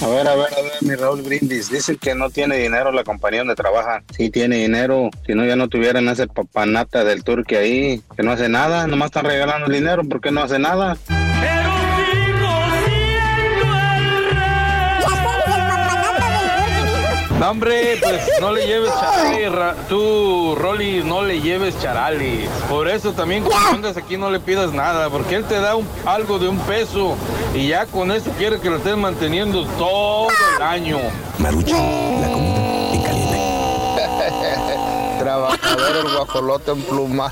A ver, a ver, a ver, mi Raúl Brindis. Dicen que no tiene dinero la compañía donde trabaja. Sí tiene dinero. Si no, ya no tuvieran ese papanata del turque ahí, que no hace nada. Nomás están regalando el dinero. ¿Por qué no hace nada? No, hombre, pues no le lleves charales, Ra- tú, Rolly, no le lleves charales. Por eso también cuando andas aquí no le pidas nada, porque él te da un- algo de un peso y ya con eso quiere que lo estés manteniendo todo el año. Maruchan, la comida. Trabajador el guajolote en pluma.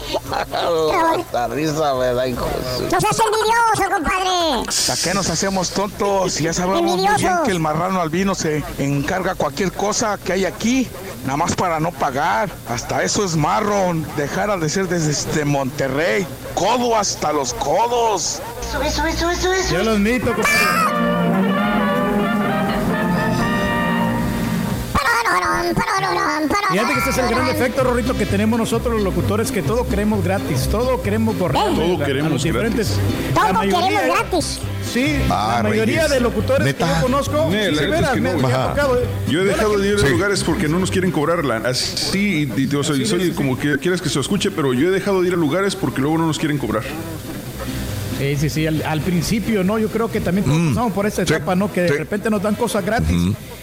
Hasta risa me da, hijo No seas envidioso, compadre. ¿Para qué nos hacemos tontos? Ya sabemos muy bien que el marrano albino se encarga cualquier cosa que hay aquí, nada más para no pagar. Hasta eso es marrón. Dejar de ser desde este Monterrey. Codo hasta los codos. Sube, sube, sube, sube, Yo los admito, compadre. Fíjate que este es el gran efecto, Rorrito, que tenemos nosotros los locutores, que todo queremos gratis, todo queremos por Todo a- a queremos los diferentes. Todo La mayoría- queremos gratis. Sí, Ah, la mayoría Reyes. de locutores ¿Neta? que yo conozco, Ne, sí, la de neta es veras, que me, no, me tocado. eh. Yo he dejado de ir a Sí. lugares porque no nos quieren cobrar la así y, y, o sea, y soy como que quieres que se escuche, pero yo he dejado de ir a lugares porque luego no nos quieren cobrar. Sí, sí, sí, al, al principio, ¿no? Yo creo que también todos pasamos por esta etapa, ¿no? Que de sí. repente nos dan cosas gratis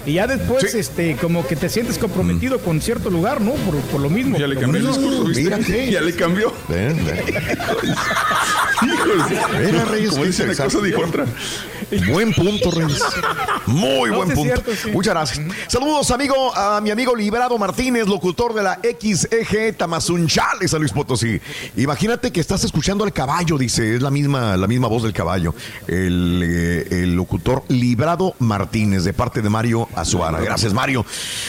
y ya después, Sí. este, como que te sientes comprometido con cierto lugar, ¿no? Por, por lo mismo. Ya le cambió el discurso, ¿viste? Mira. Ya le cambió. Ven, ven. Híjole. Mira, Reyes, Como dice una cosa, dijo otra. Buen punto, Reyes. Muy No, buen punto. cierto, sí. Muchas gracias. Saludos, amigo, a mi amigo Librado Martínez, locutor de la XEG Tamazunchales, San Luis Potosí. Imagínate que estás escuchando al caballo, dice, es la misma, la misma voz del caballo. El, eh, el locutor Librado Martínez, de parte de Mario Azuara. Gracias, Mario.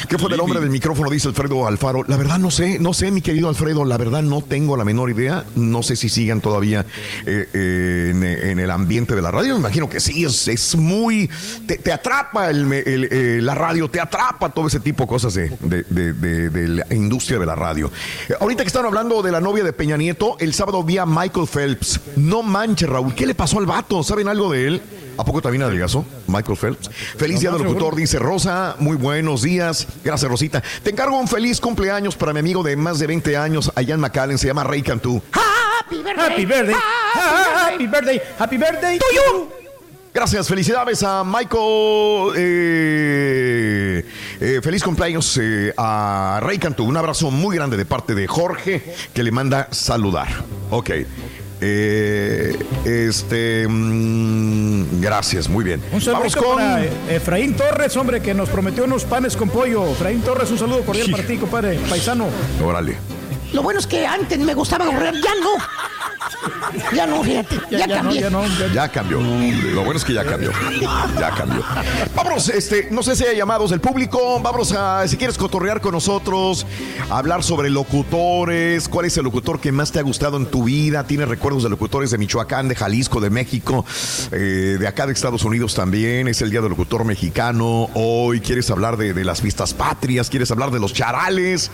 ¿Qué fue del hombre del micrófono? Dice Alfredo Alfaro. La verdad no sé, no sé, mi querido Alfredo, la verdad no tengo la menor idea. No sé si sigan todavía eh, eh, en, en el ambiente de la radio. Me imagino que sí, es, es muy... Te, te atrapa el, eh, la radio, te atrapa todo ese tipo de cosas de, de- de- la industria de la radio. Ahorita que están hablando de la novia de Peña Nieto, el sábado vi a Michael Phelps. No manches, Raúl, ¿qué le pasó al vato? ¿Saben algo de él? ¿A poco también adelgazó? Michael Phelps. Feliz día del locutor, dice Rosa. Muy buenos días. Gracias, Rosita. Te encargo un feliz cumpleaños para mi amigo de más de 20 años allá en McAllen. Se llama Ray Cantú. Happy birthday, happy birthday, happy birthday to you. Gracias, felicidades a Michael. eh, eh, feliz cumpleaños eh, a Ray Cantú. Un abrazo muy grande de parte de Jorge que le manda saludar. Ok. Eh, este. mm, gracias, muy bien. Un Vamos saludo con. para eh, Efraín Torres, hombre, que nos prometió unos panes con pollo. Efraín Torres, un saludo cordial para ti, compadre, paisano. Órale. Lo bueno es que antes me gustaba correr, ya no. Ya no, fíjate, ya, no, cambié. ya no, ya- Ya cambió. Lo bueno es que ya cambió. Ya cambió. Vámonos, este, no sé si hay llamados del público. Vámonos a, si quieres cotorrear con nosotros, hablar sobre locutores, cuál es el locutor que más te ha gustado en tu vida. Tienes recuerdos de locutores de Michoacán, de Jalisco, de México, eh, de acá de Estados Unidos también. Es el Día del Locutor Mexicano. Hoy quieres hablar de, de las fiestas patrias, quieres hablar de los charales.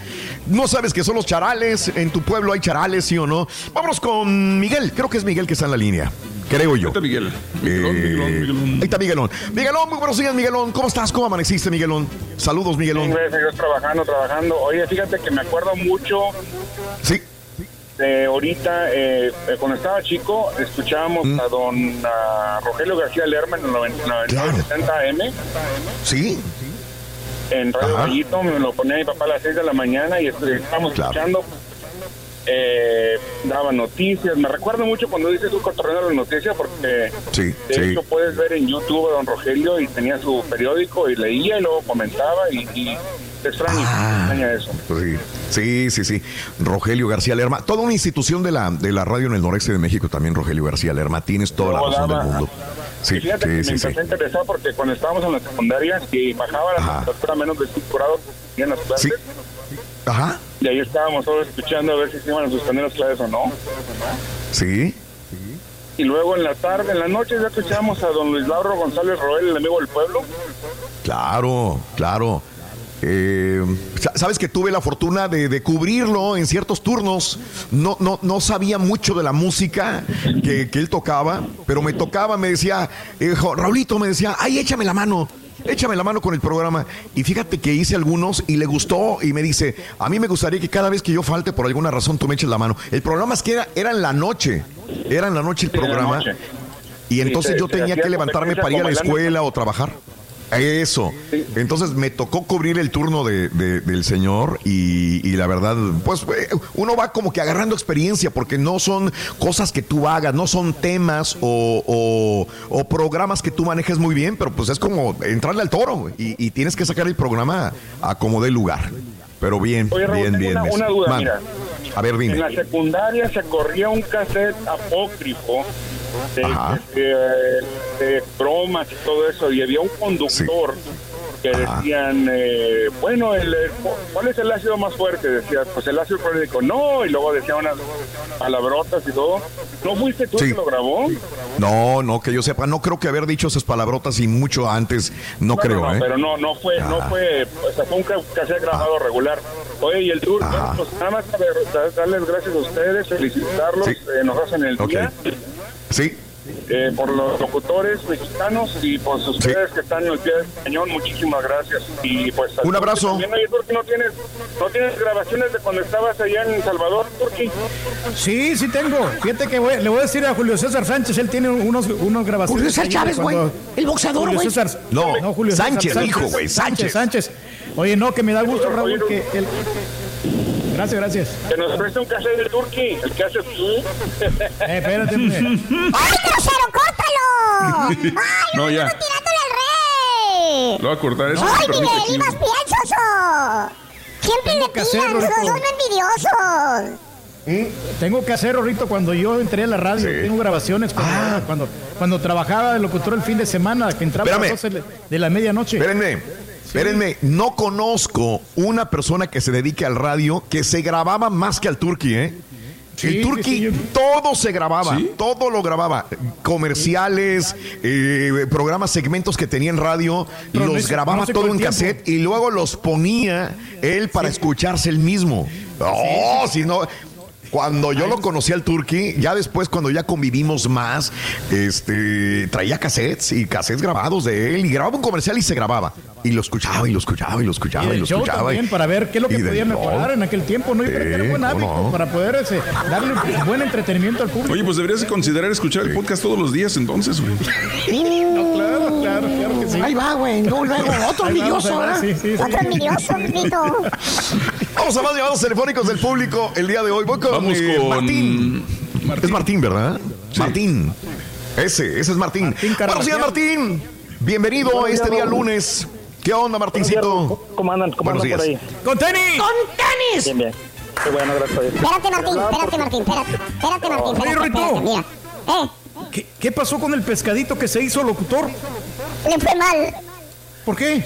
No sabes qué son los charales. En tu pueblo hay charales, sí o no. Vámonos con Miguel. Creo que es Miguel que está en la línea. Creo yo. Ahí está Miguel. Eh, Miguelón, Miguelón, Miguelón. Ahí está Miguelón. Miguelón, muy buenos días, Miguelón. ¿Cómo estás? ¿Cómo amaneciste, Miguelón? Saludos, Miguelón. Gracias a Dios, trabajando, trabajando. Oye, fíjate que me acuerdo mucho Sí. de ahorita, eh, eh, cuando estaba chico, escuchábamos Mm. a don Rogelio García Lerma en el 90, 70 AM Sí. En Radio. Gallito, me lo ponía mi papá a las 6 de la mañana y est- estábamos Claro. escuchando. Eh, daba noticias. Me recuerdo mucho cuando dices tú cotorreando las noticias porque Sí, de sí. hecho puedes ver en YouTube a don Rogelio y tenía su periódico y leía y luego comentaba y, y te extraña, Ah. te extraña eso. Sí, sí, sí, sí. Rogelio García Lerma. Toda una institución de la, de la radio en el noreste de México también, Rogelio García Lerma. Tienes toda la razón del daba- mundo. Sí, fíjate sí, que sí, me sí. empecé a interesar porque cuando estábamos en la secundaria y bajaba la temperatura menos de 5 grados en las clases Ajá. y ahí estábamos todos escuchando a ver si se iban a suspender las clases o no. Sí. Y luego en la tarde, en la noche ya escuchábamos a don Luis Lauro González Roel, el amigo del pueblo. Claro, claro. Eh, sa- Sabes que tuve la fortuna de, de cubrirlo en ciertos turnos. No, no, no sabía mucho de la música que, que él tocaba, pero me tocaba, me decía, eh, Raulito me decía, ay, échame la mano. échame la mano con el programa. Y fíjate que hice algunos y le gustó y me dice, a mí me gustaría que cada vez que yo falte por alguna razón tú me eches la mano. El programa es que era, era en la noche, era en la noche el Sí, programa. noche. Y Sí, entonces se- yo tenía que levantarme para ir a la escuela o trabajar. Eso. Entonces me tocó cubrir el turno de, de- del señor y, y la verdad, pues eh, uno va como que agarrando experiencia porque no son cosas que tú hagas, no son temas o, o- o programas que tú manejes muy bien, pero pues es como entrarle al toro y, y tienes que sacar el programa a como dé lugar. Pero bien, Oye, Raúl, bien, bien. una, duda, Man, mira. A ver, En dime. la secundaria se corría un cassette apócrifo de, de- de bromas y todo eso, y había un conductor que decían, eh, bueno, el, el- ¿cuál es el ácido más fuerte? Decía, pues el ácido clorhídrico. No, y luego decía unas palabrotas y todo. ¿No fuiste tú Sí. que lo grabó? No, no, que yo sepa, no creo que haber dicho esas palabrotas y mucho antes, no, creo, no, ¿eh? Pero no, no fue, no Ah. fue, o sea, fue un ca- cassette grabado regular. Oye, y el tour, pues nada más darles gracias a ustedes, felicitarlos, Sí. eh, nos hacen el Ok. día. Sí. eh, por los locutores mexicanos y pues ustedes que están en el pie del cañón, muchísimas gracias. Y pues Un abrazo. También, oye, Turki, ¿no tienes, ¿no tienes grabaciones de cuando estabas allá en Salvador, Turki? Sí, sí tengo. Fíjate que voy- le voy a decir a Julio César Sánchez, él tiene unos, unos grabaciones. Julio César Chávez, güey. El boxeador, Julio güey. César- No, Julio César Sánchez, dijo, güey, Sánchez. Sánchez. Oye, no, que me da gusto, Raúl, que el... Gracias, gracias. Que nos preste un cassette de Turki, el que hace... Eh, espérate. ¡Ay, grosero, córtalo! ¡Ay, No, ya. tirándole al rey! Lo voy a cortar eso. ¡Ay, permite Miguel, aquí. ibas bien, soso! Siempre le que hacer, tiran, los dos envidiosos. Tengo que hacer ahorita cuando yo entré a la radio, tengo grabaciones cuando, cuando, cuando trabajaba de locutor el fin de semana, que entraba a Espérame. las 12 de la medianoche. Espérenme, espérenme, no conozco una persona que se dedique al radio que se grababa más que al Turqui, ¿eh? El sí, Turqui sí, todo se grababa, todo lo grababa. Comerciales, eh, programas, segmentos que tenía en radio, Pero no los grababa no todo en tiempo. cassette y luego los ponía él para escucharse él mismo. Oh, si no. Cuando yo lo conocí al Turqui, ya después cuando ya convivimos más, este, traía cassettes y cassettes grabados de él y grababa un comercial y se grababa. Y lo escuchaba y lo escuchaba y lo escuchaba Y y, lo show escuchaba. también, y- para ver qué es lo que podía mejorar en aquel tiempo, ¿no? Yo creo que era Sí, buen ¿cómo hábito no? para poder ese, darle buen entretenimiento al público. Oye, pues deberías de considerar escuchar el podcast todos los días entonces, güey. No, claro, claro, claro que sí. Ahí va, güey. No, luego, otro envidioso, ¿verdad? sí, sí, sí. Otro envidioso. Vamos a más llamados telefónicos del público el día de hoy. Voy con, Vamos eh, con Martín. Es Martín, ¿verdad? Martín. Ese, ese es Martín. Martín Buenos días. Martín. Bienvenido este día lunes. ¿Qué onda, Martincito? ¿Cómo andan? ¿Cómo Buenos andan por ahí? días. ¡Con tenis! ¡Con tenis! Bien, bien. Qué bueno, gracias a Dios. Espérate, Martín, espérate, Martín, espérate. Espérate, Martín, espérate, espérate, mira. Eh, ¿Qué, qué pasó con el pescadito que se hizo locutor? le fue mal. ¿Por qué?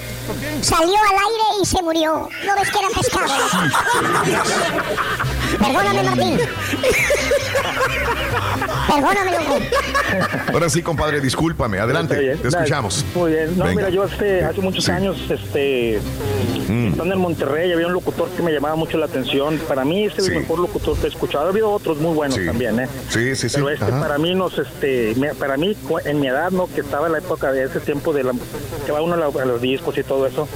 Salió al aire y se murió. ¿No ves que era pescado? Perdóname, Martín. Perdóname, loco. Ahora sí, compadre, discúlpame. Adelante, te escuchamos. Muy bien. No, Venga. mira, yo este, hace muchos Sí. años, este, Mm. estando en Monterrey, había un locutor que me llamaba mucho la atención. Para mí, este es Sí. el mejor locutor que he escuchado. Ha habido otros muy buenos Sí. también, ¿eh? Sí, sí, sí. Pero este, Ajá. para mí, nos, este, para mí, en mi edad, ¿no? Que estaba en la época de ese tiempo de la, que va uno a, la- a los discos y todo eso.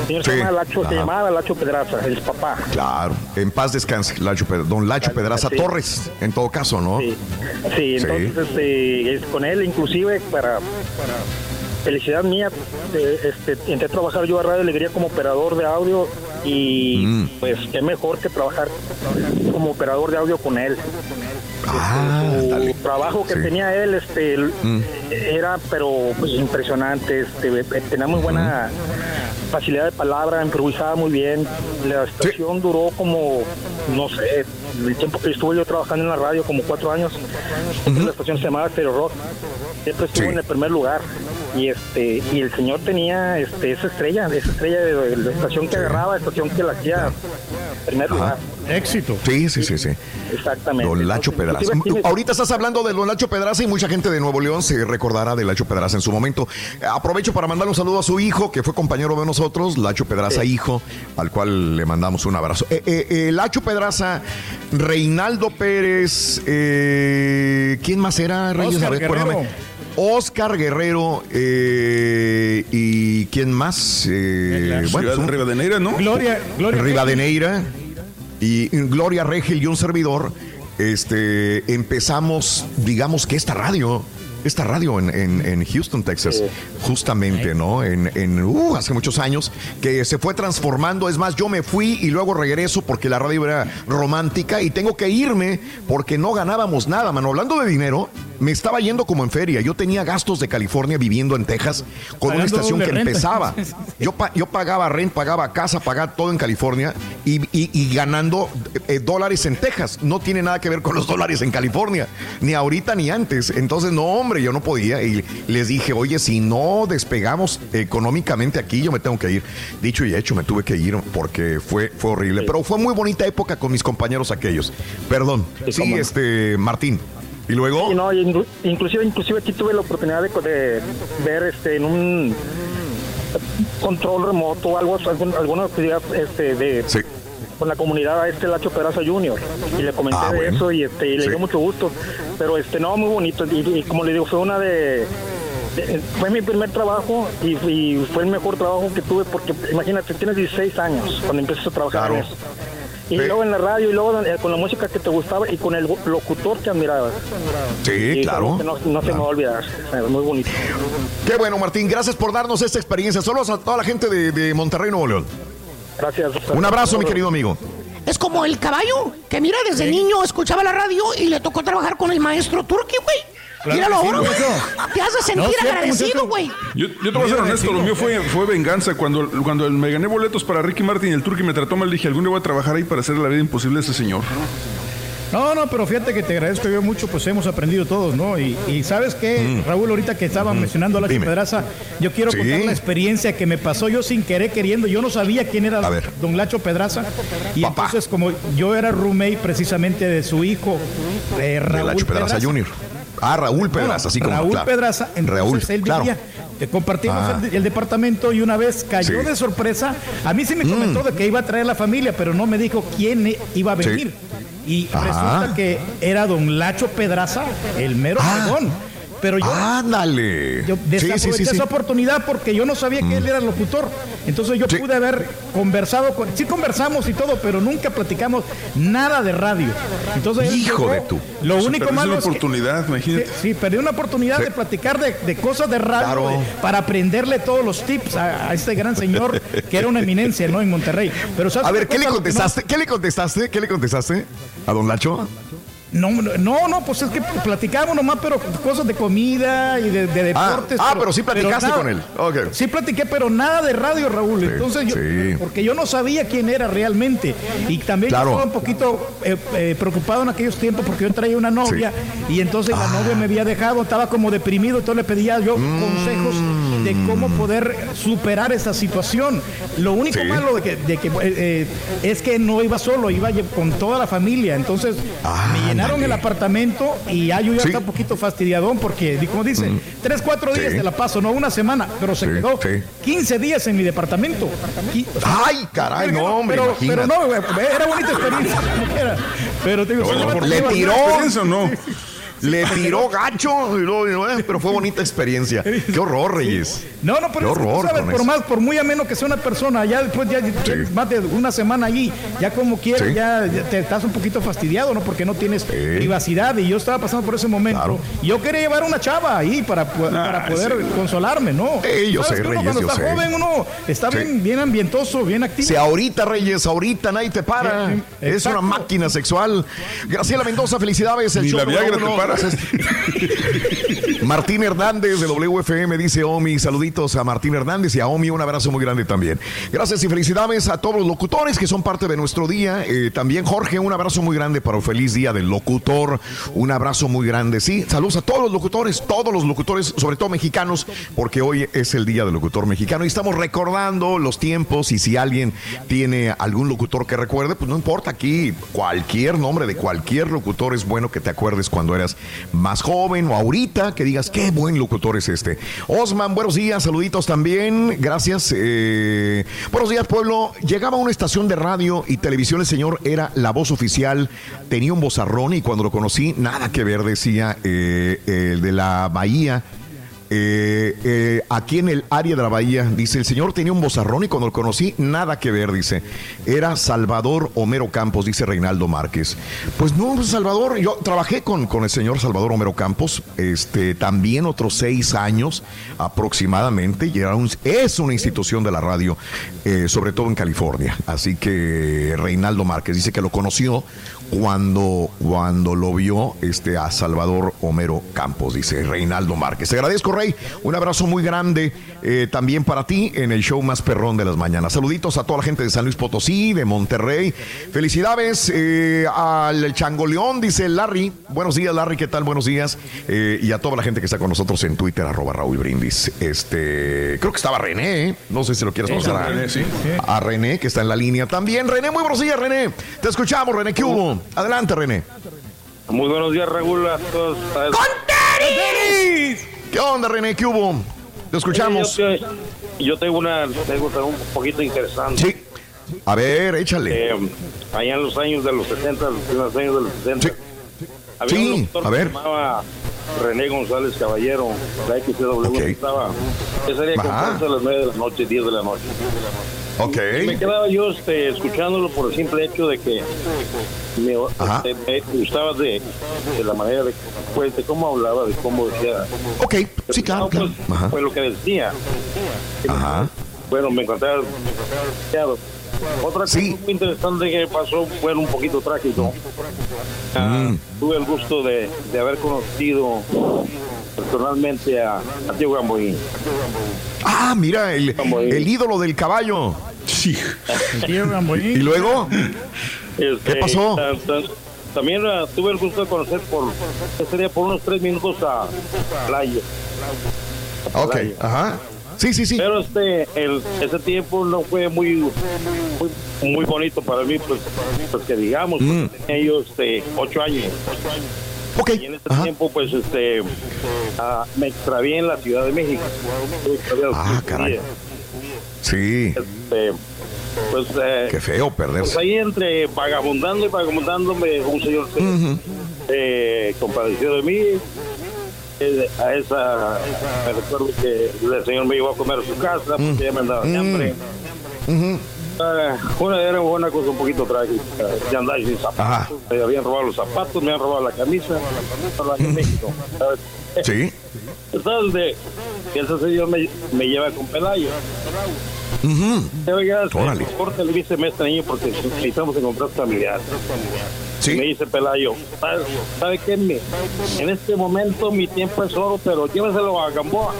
El señor se, llama Lacho, se llamaba Lacho Pedraza, el papá. Claro, en paz descanse, Lacho don Lacho Pedraza Sí. Torres, en todo caso, ¿no? Sí, sí entonces este, es con él inclusive para, para felicidad mía, eh, este, entré a trabajar yo a Radio Alegría como operador de audio y Mm. pues qué mejor que trabajar como operador de audio con él. Ah, Su dale. trabajo que Sí. tenía él este el- Mm. era pero pues impresionante este eh, tenía muy buena facilidad de palabra improvisaba muy bien la estación duró como no sé el tiempo que estuve yo trabajando en la radio como cuatro años la estación se llamaba Stereo Rock siempre estuvo Sí. en el primer lugar y este y el señor tenía este esa estrella esa estrella de, la estación que agarraba estación que la hacía primer lugar Éxito. Sí, sí, sí, sí. exactamente Don Lacho Pedraza. Ahorita estás hablando de Don Lacho Pedraza y mucha gente de Nuevo León se recordará de Lacho Pedraza en su momento. Aprovecho para mandar un saludo a su hijo, que fue compañero de nosotros, Lacho Pedraza, hijo, al cual le mandamos un abrazo. Eh, eh, eh, Lacho Pedraza, Reinaldo Pérez, eh, ¿quién más era, Reyes? Oscar A ver. Oscar Guerrero eh, y quién más? Eh, Ciudad un- Rivadeneira, ¿no? Gloria, Gloria. Rivadeneira y Gloria Regel y un servidor, este, empezamos, digamos que esta radio, esta radio en, en- en Houston, Texas, justamente, ¿no? En, en, uh, hace muchos años, que se fue transformando. Es más, yo me fui y luego regreso porque la radio era romántica y tengo que irme porque no ganábamos nada, mano. Hablando de dinero, me estaba yendo como en feria. Yo tenía gastos de California viviendo en Texas con una estación que renta. empezaba. Yo, pa- yo pagaba rent, pagaba casa, pagaba todo en California y, y- y ganando eh, dólares en Texas. No tiene nada que ver con los dólares en California, ni ahorita ni antes. Entonces, no, hombre, yo no podía. Y les dije, oye, si no despegamos económicamente aquí, yo me tengo que ir. Dicho y hecho, me tuve que ir porque fue, fue horrible. Pero fue muy bonita época con mis compañeros aquellos. Perdón. Sí, este, Martín. Y luego. Sí, no, inclusive, inclusive aquí tuve la oportunidad de, de ver este en un control remoto, algo, alguna actividad este, de con la comunidad a este Lacho Peraza Jr. y le comenté Ah, de bueno. eso y este y le Sí. dio mucho gusto. Pero este no, muy bonito. Y, y como le digo, fue una de fue mi primer trabajo y, y fue el mejor trabajo que tuve porque imagínate, tienes 16 años cuando empiezas a trabajar en eso. Y luego en la radio y luego eh, con la música que te gustaba y con el locutor que admirabas. Sí, Y claro. No, no se me va a olvidar. Es muy bonito. Qué bueno, Martín. Gracias por darnos esta experiencia. Saludos a toda la gente de, de Monterrey, Nuevo León. Gracias. Un abrazo, mi querido amigo. Es como el caballo, que mira, desde niño escuchaba la radio y le tocó trabajar con el maestro Turki, güey. Claro Míralo sí, ahora. Te hace sentir No, agradecido, güey. Yo, yo te voy a ser honesto, lo mío fue, fue venganza. Cuando, cuando me gané boletos para Ricky Martin y el Turqui me trató mal, dije, algún día voy a trabajar ahí para hacer la vida imposible a ese señor. No, no, pero fíjate que te agradezco yo mucho, pues hemos aprendido todos, ¿no? Y, y sabes qué, Raúl, ahorita que estaba mencionando a la Pedraza, yo quiero Sí. contar la experiencia que me pasó yo sin querer queriendo. Yo no sabía quién era don Lacho Pedraza. Y entonces, como yo era roommate precisamente de su hijo, eh, De Raúl Lacho Pedraza Pedraza. Jr. Ah, Raúl Pedraza, así como Raúl claro. Pedraza, entonces Raúl, él claro. vivía, eh, compartimos Ah. el, el departamento y una vez cayó Sí. Mm. de sorpresa. A mí sí me comentó de que iba a traer la familia, pero no me dijo quién iba a Sí. Y Ajá. resulta que era don Lacho Pedraza, el mero fregón. Pero yo, Ándale. yo desaproveché sí, sí, sí. esa oportunidad porque yo no sabía que él era el locutor. Entonces yo pude haber conversado con. Sí, conversamos y todo, pero nunca platicamos nada de radio. Entonces Hijo de tu. Lo único malo una que- oportunidad, imagínate. Sí, perdí una oportunidad de platicar de, de cosas de radio Claro. de- para aprenderle todos los tips a, a este gran señor que era una eminencia, ¿no? En Monterrey. Pero ¿sabes A ver, ¿qué le no- contestaste? ¿Qué le contestaste? ¿Qué le contestaste a don Lacho? No, no, no, pues es que platicamos nomás, pero cosas de comida y de, de Ah, deportes. ah, pero sí platicaste nada- con él. Sí platiqué, pero nada de radio, Raúl. Entonces yo, sí. porque yo no sabía quién era realmente. Y también yo estaba un poquito eh, eh, preocupado en aquellos tiempos porque yo traía una novia y entonces la novia me había dejado, estaba como deprimido, entonces le pedía yo Mm. consejos de cómo poder superar esa situación. Lo único malo de que, de que, eh, es que no iba solo, iba con toda la familia. Entonces me llenaron el apartamento y ya yo ya Sí. estaba un poquito fastidiadón porque, como dice, tres, cuatro días Sí. te la paso, no una semana, pero se Sí, quedó sí. 15 días en mi departamento. Y- o sea, Ay, caray, no, hombre, pero, pero no, güey, era bonita experiencia. Pero te digo, solamente por- Le tiró. ¿Experiencia o no? Le tiró gacho, y luego, y luego, pero fue bonita experiencia. Qué horror, Reyes. No, no, pero Qué es que tú sabes, por eso. más, por muy ameno que sea una persona, ya después ya más de una semana allí, ya como quieras, Sí. ya, ya te estás un poquito fastidiado, ¿no? Porque no tienes privacidad y yo estaba pasando por ese momento. Y yo quería llevar una chava ahí para, pu- para poder consolarme, ¿no? Sí, yo ¿Sabes sé, que uno Reyes, cuando yo está sé. joven uno está Sí. bien, bien ambientoso, bien activo. Si ahorita, Reyes, ahorita nadie te para. Sí, sí, es exacto. una máquina sexual. Graciela Mendoza, felicidades. El Ni show la número Viagra te uno. para. Gracias. Martín Hernández de WFM dice Omi, saluditos a Martín Hernández y a Omi, un abrazo muy grande también. Gracias y felicidades a todos los locutores que son parte de nuestro día. Eh, también Jorge, un abrazo muy grande para un feliz día del locutor. Un abrazo muy grande, sí. Saludos a todos los locutores, todos los locutores, sobre todo mexicanos, porque hoy es el día del locutor mexicano y estamos recordando los tiempos y si alguien tiene algún locutor que recuerde, pues no importa aquí, cualquier nombre de cualquier locutor es bueno que te acuerdes cuando eras más joven o ahorita que digas qué buen locutor es este. Osman, buenos días, saluditos también, gracias. eh, buenos días, pueblo. Llegaba a una estación de radio y televisión, el señor era la voz oficial, tenía un vozarrón y cuando lo conocí, nada que ver, decía eh, el de la Bahía Eh, eh, aquí en el área de la bahía, dice, el señor tenía un bozarrón y cuando lo conocí, nada que ver, dice. Era Salvador Homero Campos, dice Reinaldo Márquez. Pues no, Salvador, yo trabajé con, con el señor Salvador Homero Campos, este, también otros seis años aproximadamente, y era un- es una institución de la radio, eh, sobre todo en California. Así que Reinaldo Márquez dice que lo conoció cuando, cuando lo vio este, a Salvador Homero Campos, dice Reinaldo Márquez. Te agradezco, Rey. Un abrazo muy grande eh, también para ti en el show más perrón de las mañanas. Saluditos a toda la gente de San Luis Potosí, de Monterrey. Felicidades eh, al Changoleón, dice Larry. Buenos días, Larry, ¿qué tal? Buenos días. Eh, y a toda la gente que está con nosotros en Twitter, arroba Raúl Brindis. Este, creo que estaba René, ¿eh? no sé si lo quieres pasar a, René, sí. a René, que está en la línea también. René, muy buenos días, René. Te escuchamos, René. ¿Qué hubo? Adelante, René. Muy buenos días, Raúl. A todos. ¿Qué onda, René? ¿Qué hubo? Te escuchamos. Yo, yo tengo una tengo un poquito interesante. Sí. A ver, échale. Eh, allá en los años de los 60, los primeros años de los 60. Había Sí, un doctor a que ver. se llamaba René González Caballero, la XW que estaba. Sería como Ajá. a las 9 de la noche, 10 de la noche. Ok. Y me quedaba yo este, escuchándolo por el simple hecho de que me, este, me gustaba de, de la manera de, pues, de cómo hablaba, de cómo decía. Ok, sí, claro, pues. Ajá. Pues lo que decía. Ajá. Bueno, me encontraba Otra cosa muy interesante que pasó fue un poquito trágico. Ah, tuve el gusto de, de haber conocido personalmente a, a Tío Gamboín. Ah, mira, el, el ídolo del caballo. Sí. ¿Y luego? Este, ¿Qué pasó? ta- ta- también ah, tuve el gusto de conocer por, ¿qué sería? por unos tres minutos a Playa. Ok, ajá. Sí, sí, sí. Pero este, el, ese tiempo no fue muy, muy, muy bonito para mí, pues, pues que digamos, Mm. porque tenía yo este, ocho años. Y en ese tiempo, pues, este, ah, me extravié en la Ciudad de México. Ah, caray. días. Sí. Este, pues, eh, Qué feo pues perderse. ahí entre vagabundando y vagabundando, me, un señor se eh, compadeció de mí. A esa, me recuerdo que el señor me llevó a comer a su casa porque ya me andaba de hambre. Ah, una, era una cosa un poquito trágica. Ya andaba sin zapatos, me habían robado los zapatos, me habían robado la camisa. Estaba en México, ¿sabes? Sí. Entonces, de, que ese señor me, me lleva con Pelayo. Oiga, Órale. el vice mes niño porque necesitamos encontrar familiar. Sí. Me dice Pelayo, ¿sabe, ¿sabe qué? En este momento mi tiempo es oro, pero lléveselo a Gamboa.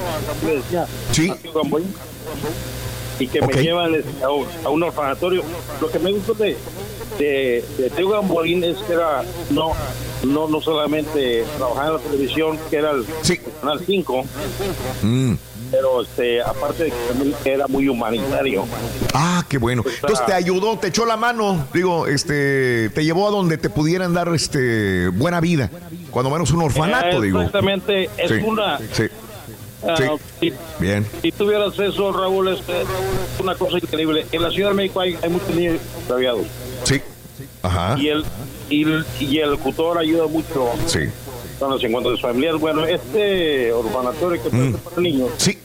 Me decía, Sí. a tío Gamboín. Y que me llevan a un, a un orfanatorio. Lo que me gustó de, de, de Teo Gamboín es que era, no, no, no solamente trabajar en la televisión, que era el Canal 5, Mm. Pero este, aparte de que también era muy humanitario. Ah, qué bueno. Entonces te ayudó, te echó la mano, digo, este, te llevó a donde te pudieran dar este buena vida, cuando menos un orfanato, Eh, digo. Exactamente, es Sí, una. Sí, ah, Sí. si, bien. si tuviera acceso, Raúl, es una cosa increíble. En la Ciudad de México hay, hay muchos niños extraviados. Sí. Ajá. Y el, y, el, y el tutor ayuda mucho Sí. Cuando se encuentran sus familiares. Bueno, este orfanatorio que Mm. para niños. Sí.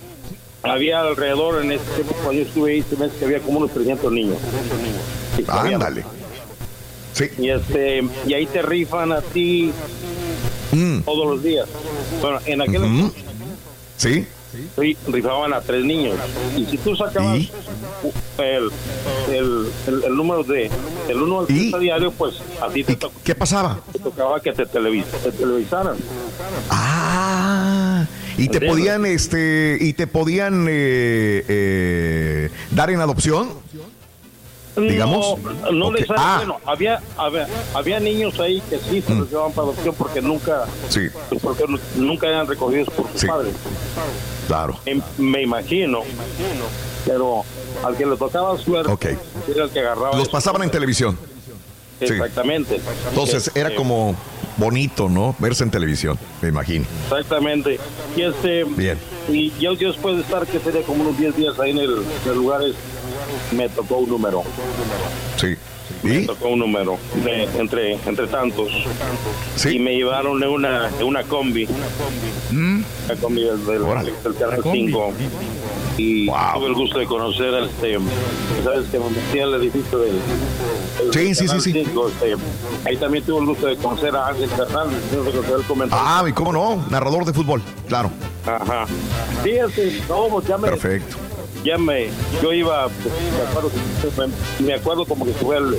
Había alrededor, en este tiempo, cuando yo estuve ahí, se me hace que había como unos 300 niños. Ándale. Sí. Y, este, y ahí te rifan a ti Mm. todos los días. Bueno, en aquel Ujú. Sí. Ri- rifaban a tres niños. Y si tú sacabas el, el, el, el número de el 1 al 30 diario, pues a ti te, to- ¿Qué pasaba? te tocaba que te, televis te televisaran. Ah. Y te podían, este, y te podían eh, eh, dar en adopción. Digamos. No, no les Ah. bueno, había, había, había niños ahí que sí se los llevaban para adopción porque nunca, Sí. porque nu- nunca eran recogidos por sus Sí. padres. Claro. Em- me imagino. Pero al que le tocaba suerte Ok. era el que agarraba. Los pasaban en televisión. Sí. Exactamente. Entonces era como bonito, ¿no? Verse en televisión, me imagino. Exactamente. Y este Bien. y yo, después de estar que sería como unos 10 días ahí en el, en el lugar me tocó un número. Sí. Me tocó un número de- entre entre tantos. Y me llevaron en una en una combi. La combi del, del, del Canal 5. Y tuve el gusto de conocer al este, sabes que me metí al edificio del, del Sí, sí, sí, sí. 5, este, ahí también tuve el gusto de conocer a Ángel Fernández, el. Ah, ¿y cómo no? Narrador de fútbol, claro. Ajá. Sí, este, no, pues ya me, Perfecto. Ya me, yo iba, pues, me acuerdo, me, acuerdo como que fue el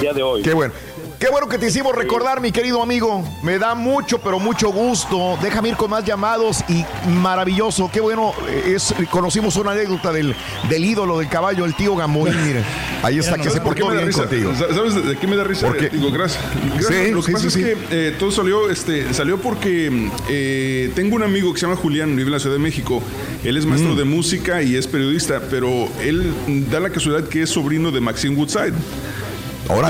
día de hoy. Qué bueno. Qué bueno que te hicimos recordar, mi querido amigo. Me da mucho, pero mucho gusto. Déjame ir con más llamados y maravilloso. Qué bueno. eh, Es, conocimos una anécdota del, del ídolo del caballo, el tío Gamboín. Mire, ahí está, que se ¿Sabes por qué portó bien risa? contigo. ¿Sabes de qué me da risa? ¿Por qué? Digo, gracias. Gracias. Sí, Lo que sí, pasa sí, es que eh, todo salió, este, salió porque eh, tengo un amigo que se llama Julián, vive en la Ciudad de México. Él es Mm. maestro de música y es periodista, pero él mm, da la casualidad que es sobrino de Maxine Woodside.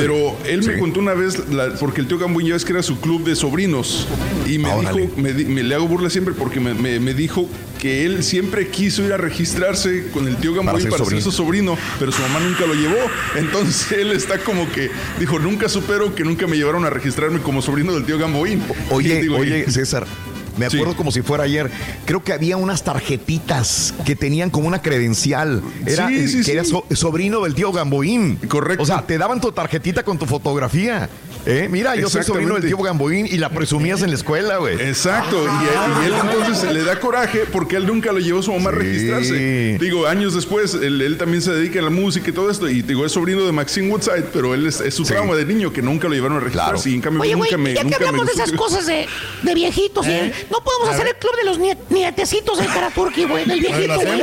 Pero él me contó una vez, la- porque el tío Gamboín ya ves que era su club de sobrinos, y me dijo, me, me le hago burla siempre porque me, me- me dijo que él siempre quiso ir a registrarse con el tío Gamboín ser para, ser su sobrino, pero su mamá nunca lo llevó. Entonces él está como que dijo, nunca supero que nunca me llevaron a registrarme como sobrino del tío Gamboín. Oye, digo, oye, César. Me acuerdo como si fuera ayer. Creo que había unas tarjetitas que tenían como una credencial. Era, Sí, sí, que era so- sobrino del tío Gamboín. Correcto. O sea, te daban tu tarjetita con tu fotografía. ¿Eh? Mira, yo soy sobrino del tío Gamboín y la presumías en la escuela, güey. Exacto, y, él, y él entonces le da coraje porque él nunca lo llevó a su mamá a Sí. registrarse. Digo, años después, él, él también se dedica a la música y todo esto, y digo, es sobrino de Maxine Woodside, pero él es, es su trauma de niño que nunca lo llevaron a registrarse y en cambio Oye, güey, nunca me... ya que nunca me hablamos de esas cosas de, de viejitos, ¿eh? ¿Eh? No podemos A hacer ver. el club de los nie- nietecitos del Karaturki, güey, del viejito, güey.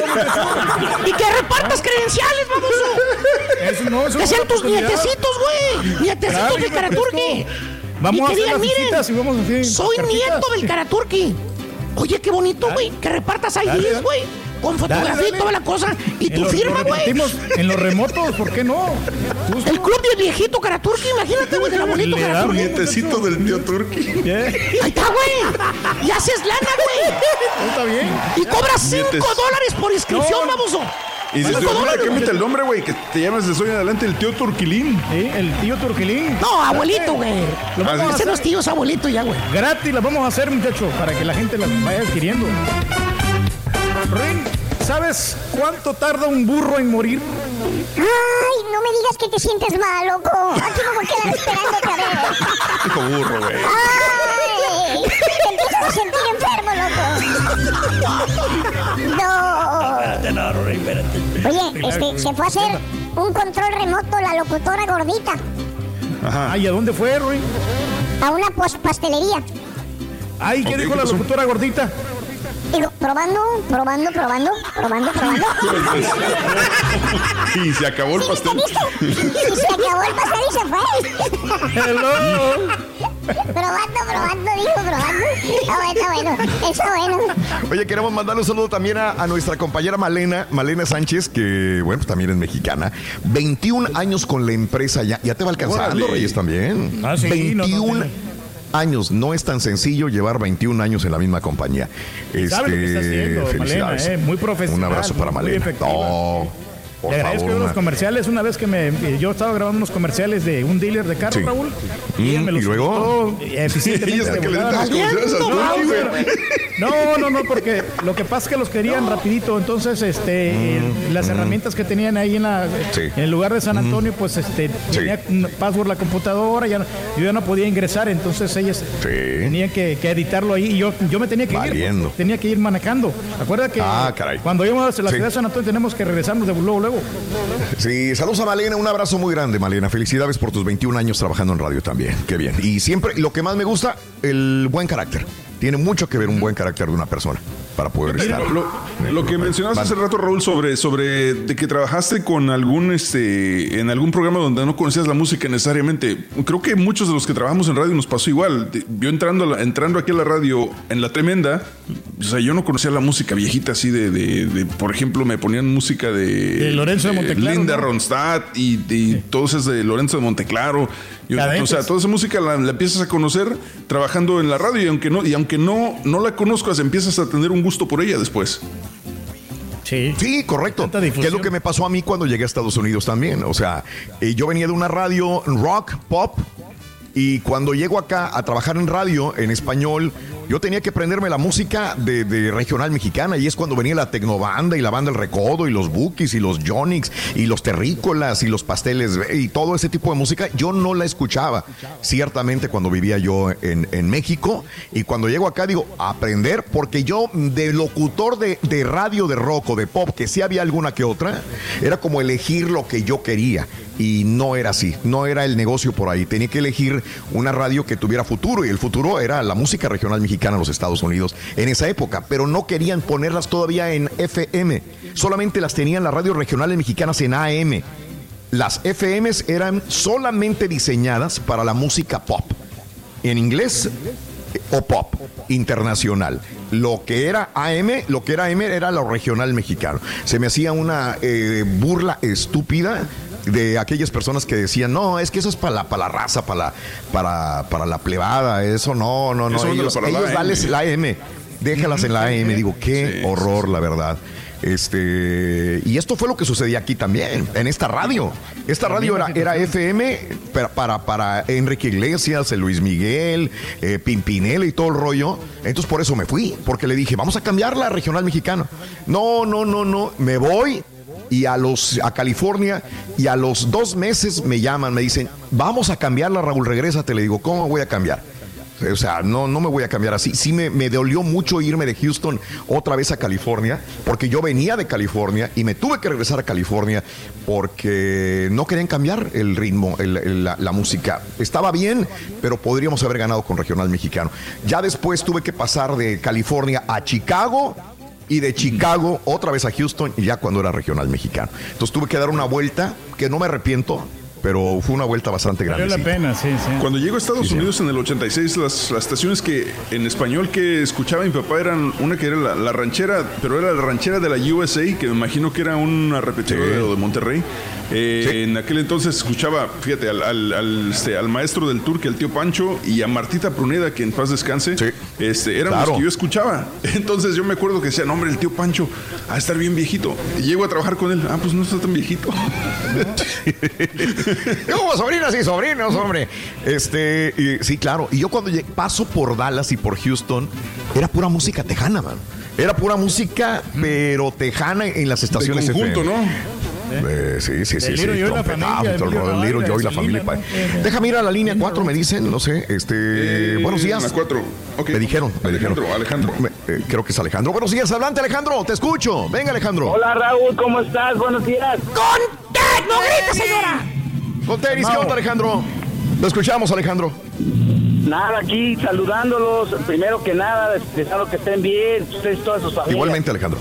Y que repartas credenciales, baboso. Eso no, eso Que sean tus nietecitos, güey. Nietecitos Claro, del me Karaturki. Vamos y a que hacer digan, las miren, visitas y vamos así, soy cartitas. nieto del Karaturki. Oye, qué bonito, güey, que repartas IDs, güey. Con fotografía Dale, y toda la cosa. Y En tu los- firma, güey. En los remotos, ¿por qué no? El club del viejito Karaturki, imagínate, güey, del abuelito Karaturki. Nietecito del tío Turki. Ahí está, güey. Y haces lana, güey. Está bien. Y cobras 5 Nietes. dólares por inscripción, No. baboso. Y Cinco ahora dólares. cámbiate el nombre, güey, que te llamas de hoy en adelante el tío Turquilín. Sí, el tío Turquilín. No, abuelito, güey. Lo vamos a hacer es tío, es abuelito ya, güey. gratis, las vamos a hacer, muchachos, para que la gente las vaya adquiriendo. Rin, ¿sabes cuánto tarda un burro en morir? Ay, no me digas que te sientes mal, loco. Aquí me voy a quedar esperando otra vez. Hijo burro, güey. Ay, te empiezo a sentir enfermo, loco. No. Oye, este, se fue a hacer un control remoto la locutora gordita Ajá. Ay, ¿a dónde fue, Ruin? a una pastelería. Ay, ¿qué dijo ¿qué la pasó? locutora gordita? Digo, probando, probando, probando, probando, probando. Y se acabó el pastel. Y se acabó el pastel y se fue. Hello. Probando, probando, dijo, probando. Está bueno, está bueno. Está bueno. Oye, queremos mandarle un saludo también a, a nuestra compañera Malena, Malena Sánchez, que, bueno, pues también es mexicana. 21 años con la empresa ya. Ya te va alcanzando, Órale. Reyes, también. Ah, sí, 21 no, no, sí. años. No es tan sencillo llevar 21 años en la misma compañía. ¿Sabe lo que está haciendo, Malena? felicidades. eh? Muy profesional. Un abrazo para Malena. No, por Le agradezco favor. una- comerciales. Una vez que me, yo estaba grabando unos comerciales de un dealer de carros, Sí. Raúl. Mm, ella me ¿y los luego? solicitó, eh, eficientemente No, No, no, porque lo que pasa es que los querían rapidito. Entonces, este, eh, las herramientas que tenían ahí en, la, Mm, Sí. en el lugar de San Antonio, pues este, tenía un password la computadora, ya, yo ya no podía ingresar. Entonces ellas tenían que, que editarlo ahí y yo, yo me tenía que Valiendo. ir. Tenía que ir manejando. Acuerda que Ah, caray. cuando íbamos a la Sí. ciudad de San Antonio tenemos que regresarnos de luego, luego. Sí, saludos a Malena, un abrazo muy grande, Malena. Felicidades por tus 21 años trabajando en radio también. Qué bien. Y siempre, lo que más me gusta, el buen carácter. Tiene mucho que ver un buen carácter de una persona para poder estar. Lo, lo que mencionaste hace rato, Raúl, sobre, sobre de que trabajaste con algún este en algún programa donde no conocías la música necesariamente. Creo que muchos de los que trabajamos en radio nos pasó igual. Yo entrando, a la- entrando aquí a la radio en la tremenda, o sea, yo no conocía la música viejita así de, de- de, por ejemplo, me ponían música de, De Lorenzo de Monteclaro, Linda ¿no? Ronstadt y, y todos esos de Lorenzo de Monteclaro. Y, o sea, toda esa música la, la, empiezas a conocer trabajando en la radio y aunque no, y aunque no, no la conozcas, empiezas a tener un gusto por ella después. Sí. sí, correcto. Que es lo que me pasó a mí cuando llegué a Estados Unidos también. O sea, eh, yo venía de una radio rock, pop, y cuando llego acá a trabajar en radio en español, yo tenía que aprenderme la música de, regional mexicana. Y es cuando venía la tecnobanda y la banda El Recodo y los Bookies y los Jonix y los Terrícolas y los Pasteles y todo ese tipo de música. Yo no la escuchaba, ciertamente cuando vivía yo en, México. Y cuando llego acá digo, aprender, porque yo de locutor de, de radio de rock o de pop, que sí había alguna que otra, era como elegir lo que yo quería y no era así, no era el negocio por ahí. Tenía que elegir una radio que tuviera futuro y el futuro era la música regional mexicana en los Estados Unidos en esa época, pero no querían ponerlas todavía en FM, solamente las tenían las radios regionales mexicanas en AM. Las FMs eran solamente diseñadas para la música pop, en inglés o pop internacional. Lo que era AM, lo que era AM era lo regional mexicano. Se me hacía una eh, burla estúpida de aquellas personas que decían, no, es que eso es para la, para la raza, para la, para, para la plebada, eso no, no, no. ellos, ellos dales la AM, déjalas en la AM. Digo, qué horror, la verdad. Este, y esto fue lo que sucedía aquí también, en esta radio. Esta radio era, era FM para, para, para, Enrique Iglesias, Luis Miguel, eh, Pimpinela y todo el rollo. Entonces por eso me fui, porque le dije, vamos a cambiar la regional mexicana. No, no, no, no, me voy y a los a California y a los dos meses me llaman, me dicen, vamos a cambiarla, Raúl, regrésate. Le digo, ¿cómo voy a cambiar? O sea, no, no me voy a cambiar así. Sí me, me, dolió mucho irme de Houston otra vez a California, porque yo venía de California y me tuve que regresar a California porque no querían cambiar el ritmo, la, la, música. Estaba bien, pero podríamos haber ganado con regional mexicano. Ya después tuve que pasar de California a Chicago y de Chicago otra vez a Houston y ya cuando era regional mexicano. Entonces tuve que dar una vuelta que no me arrepiento, pero fue una vuelta bastante grande. Valió la pena, sí, sí. Cuando llego a Estados Unidos en el 86, las, las, estaciones que en español que escuchaba mi papá eran una que era la, ranchera, pero era la ranchera de la USA, que me imagino que era una repetidora de, de Monterrey. Eh, en aquel entonces escuchaba, fíjate, al, este, al, maestro del tour, que el tío Pancho, y a Martita Pruneda, que en paz descanse, este, eran los que yo escuchaba. Entonces yo me acuerdo que decía, no, hombre, el tío Pancho, a estar bien viejito. Y llego a trabajar con él, ah, pues no está tan viejito. Como sobrinas y sobrinos, hombre. Este, sí, claro. Y yo cuando paso por Dallas y por Houston, era pura música tejana, man. Era pura música, pero tejana en las estaciones de conjunto, ¿no? Eh, sí, sí, sí. sí, la Little Joy, la familia. Déjame ir a la línea 4, me dicen, no sé. Este, eh, buenos días. 4. Okay. Me dijeron, me Alejandro, dijeron. Alejandro. Eh, creo que es Alejandro. Buenos días, adelante, Alejandro. Te escucho. Venga, Alejandro. Hola, Raúl, ¿cómo estás? Buenos días. ¡Con no grites, señora! Con tenis, ¿qué onda, Alejandro? Lo escuchamos, Alejandro. Nada, aquí saludándolos. Primero que nada, deseando que estén bien, ustedes todas sus familias. Igualmente, Alejandro.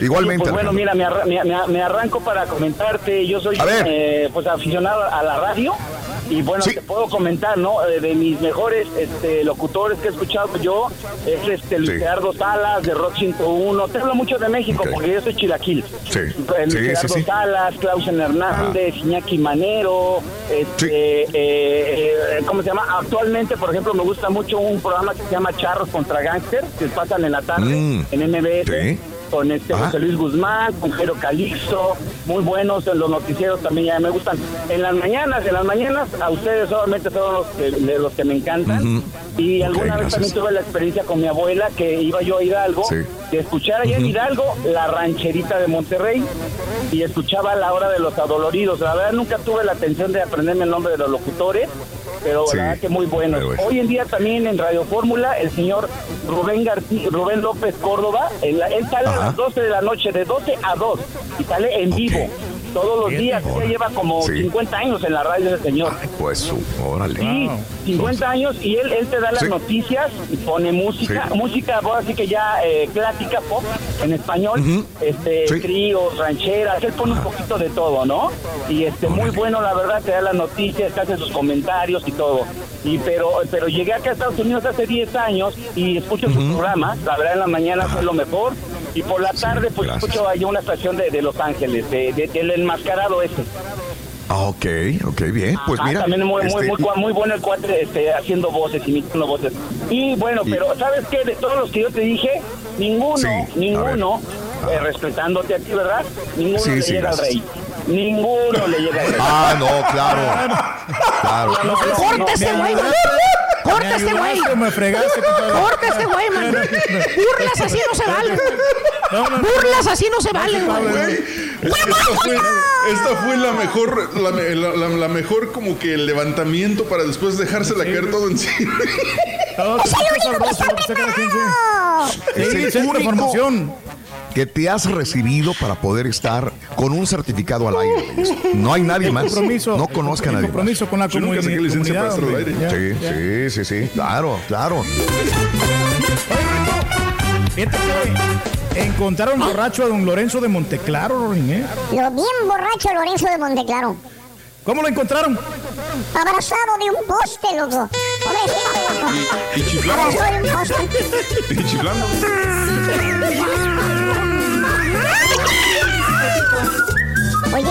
Igualmente. pues bueno, mira, me, arranco para comentarte. Yo soy eh, pues aficionado a la radio y bueno, te puedo comentar, ¿no? Eh, de mis mejores este, locutores que he escuchado yo es este Luis Gerardo Salas de Rock 101. Te hablo mucho de México porque yo soy chilaquil. Sí. Luis Gerardo Salas, Clausen Hernández, Iñaki Manero, este, eh, eh, ¿cómo se llama? Actualmente, por ejemplo, me gusta mucho un programa que se llama Charros contra Gangster, que pasan en la tarde mm. en MBS con este José Luis Guzmán, con Jero Calixto, muy buenos en los noticieros también ya me gustan. En las mañanas, en las mañanas a ustedes solamente son los que, los que me encantan. Y alguna vez también tuve la experiencia con mi abuela que iba yo a Hidalgo, de escuchar allá en Hidalgo la rancherita de Monterrey y escuchaba la hora de los adoloridos. La verdad nunca tuve la atención de aprenderme el nombre de los locutores pero la verdad que muy bueno. Hoy en día también en Radio Fórmula, el señor Rubén García, Rubén López Córdoba, él, sale a las 12 de la noche, de 12 a 2, y sale en vivo todos los días. Ya lleva como 50 años en la radio ese señor. pues, órale. Sí, 50 años y él, él te da las noticias y pone música, música, así que ya eh, clásica pop en español, este tríos, rancheras, él pone un poquito de todo, ¿no? Y este muy bueno, la verdad, te da las noticias, te hace sus comentarios y todo. Y pero pero llegué acá a Estados Unidos hace 10 años y escucho su programa, la verdad en la mañana es lo mejor y por la tarde pues escucho ahí una estación de, de Los Ángeles, de, del enmascarado ese. Ah, Ok, ok, bien. Pues Ah, mira. también muy, muy, este, muy, muy bueno el cuate este, haciendo voces, imitando voces. Y bueno, Y- pero ¿sabes qué? De todos los que yo te dije, ninguno, Sí, ninguno, eh, respetándote a ti, ¿verdad? Ninguno Sí, le sí, llega gracias. al rey. Ninguno le llega al rey. Ah, no, claro. Claro. No, no, no, ¡Corta no. este güey! ¡Corta este güey! me fregaste, compadre? ¡Corta este güey, man! ¡Burlas así no se valen! ¡Burlas así no se valen, güey! Esta fue, esta fue la mejor, la, me- la- la- la mejor como que el levantamiento para después dejársela caer todo encima. ¡Es el único que está preparado! Es Sí, de único formación. Que te has recibido para poder estar con un certificado al aire. No hay nadie más. No conozca a nadie. más. compromiso con la comunidad. Sí, sí, sí, sí. Claro, claro. Encontraron borracho a don Lorenzo de Monteclaro, Rorín, ¿eh? Lo bien borracho Lorenzo de Monteclaro. ¿Cómo lo encontraron? Abrazado de un poste, loco. Pobrecito. Y chiflando. Abrazado de un poste. Y chiflando. Oye,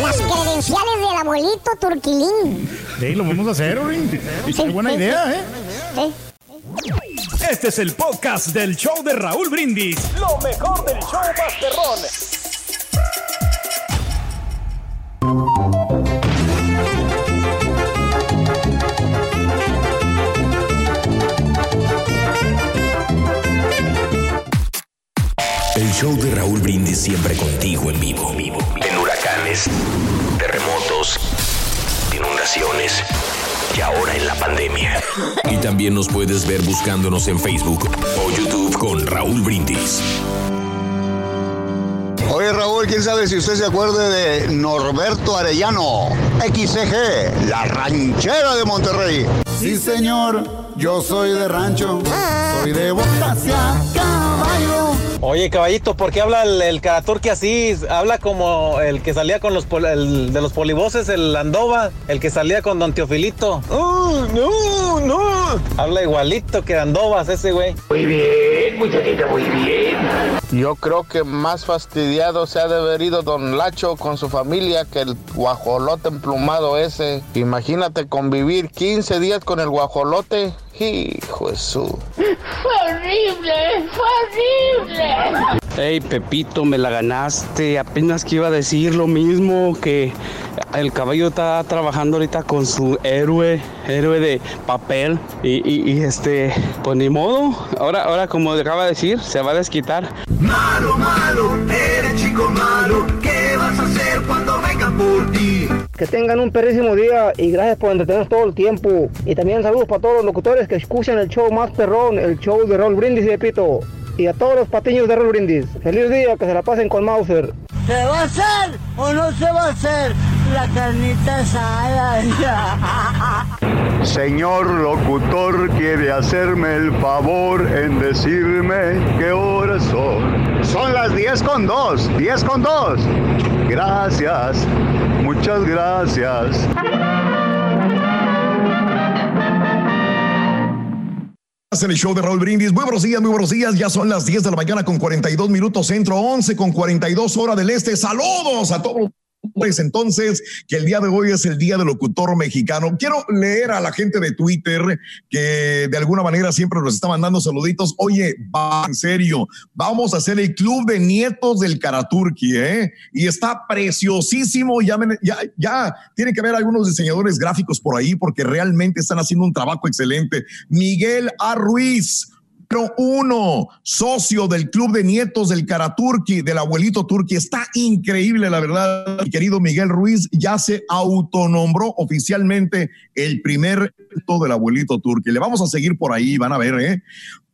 las credenciales del abuelito Turquilín. Sí, lo vamos a hacer, Rorín. Qué buena sí, idea, ¿eh? Sí. Este es el podcast del show de Raúl Brindis. Lo mejor del show Masterrón. Show de Raúl Brindis siempre contigo en vivo. En huracanes, terremotos, inundaciones y ahora en la pandemia. Y también nos puedes ver buscándonos en Facebook o YouTube con Raúl Brindis. Oye Raúl, quién sabe si usted se acuerde de Norberto Arellano, XCG, la ranchera de Monterrey. Sí, señor, yo soy de rancho, soy de botas y a caballo. Oye, caballito, ¿por qué habla el, el Karaturki así? Habla como el que salía con los pol- el de los polivoces, el Andova, el que salía con Don Teofilito. ¡Oh, no, no! Habla igualito que Andovas ese güey. Muy bien, muchachita, muy bien. Yo creo que más fastidiado se ha de haber ido Don Lacho con su familia que el guajolote emplumado ese. Imagínate convivir 15 días con el guajolote. Hijo de su. ¡Fue horrible! ¡Fue horrible! Hey, Pepito, me la ganaste. Apenas que iba a decir lo mismo que el caballo está trabajando ahorita con su héroe, héroe de papel. Y, y- y, este, pues ni modo. Ahora, ahora como acaba de decir, se va a desquitar. Malo, malo, eres chico malo. ¿Qué vas a hacer cuando vengan por ti? Que tengan un perrísimo día y gracias por entretenernos todo el tiempo. Y también saludos para todos los locutores que escuchan el show más perrón, el show de Roll Brindis y de Pito. Y a todos los patiños de Roll Brindis. Feliz día, que se la pasen con Mauser. ¿Se va a hacer o no se va a hacer la carnita asada? Señor locutor, quiere hacerme el favor en decirme qué horas son. Son las 10 con 2, 10 con 2. Gracias, muchas gracias. en el show de Raúl Brindis. Muy buenos días, muy buenos días. Ya son las 10 de la mañana con 42 minutos centro, 11 con 42 horas del este. Saludos a todos. Pues entonces, que el día de hoy es el Día del Locutor Mexicano. Quiero leer a la gente de Twitter que de alguna manera siempre nos está mandando saluditos. Oye, va, en serio, vamos a hacer el Club de Nietos del Karaturki, ¿eh? Y está preciosísimo. Ya, ya, ya tiene que haber algunos diseñadores gráficos por ahí porque realmente están haciendo un trabajo excelente. Miguel A. Ruiz. Número uno, socio del Club de Nietos del Karaturki, del abuelito Turki. Está increíble, la verdad. Mi querido Miguel Ruiz ya se autonombró oficialmente el primer nieto del abuelito Turki. Le vamos a seguir por ahí, van a ver, ¿eh?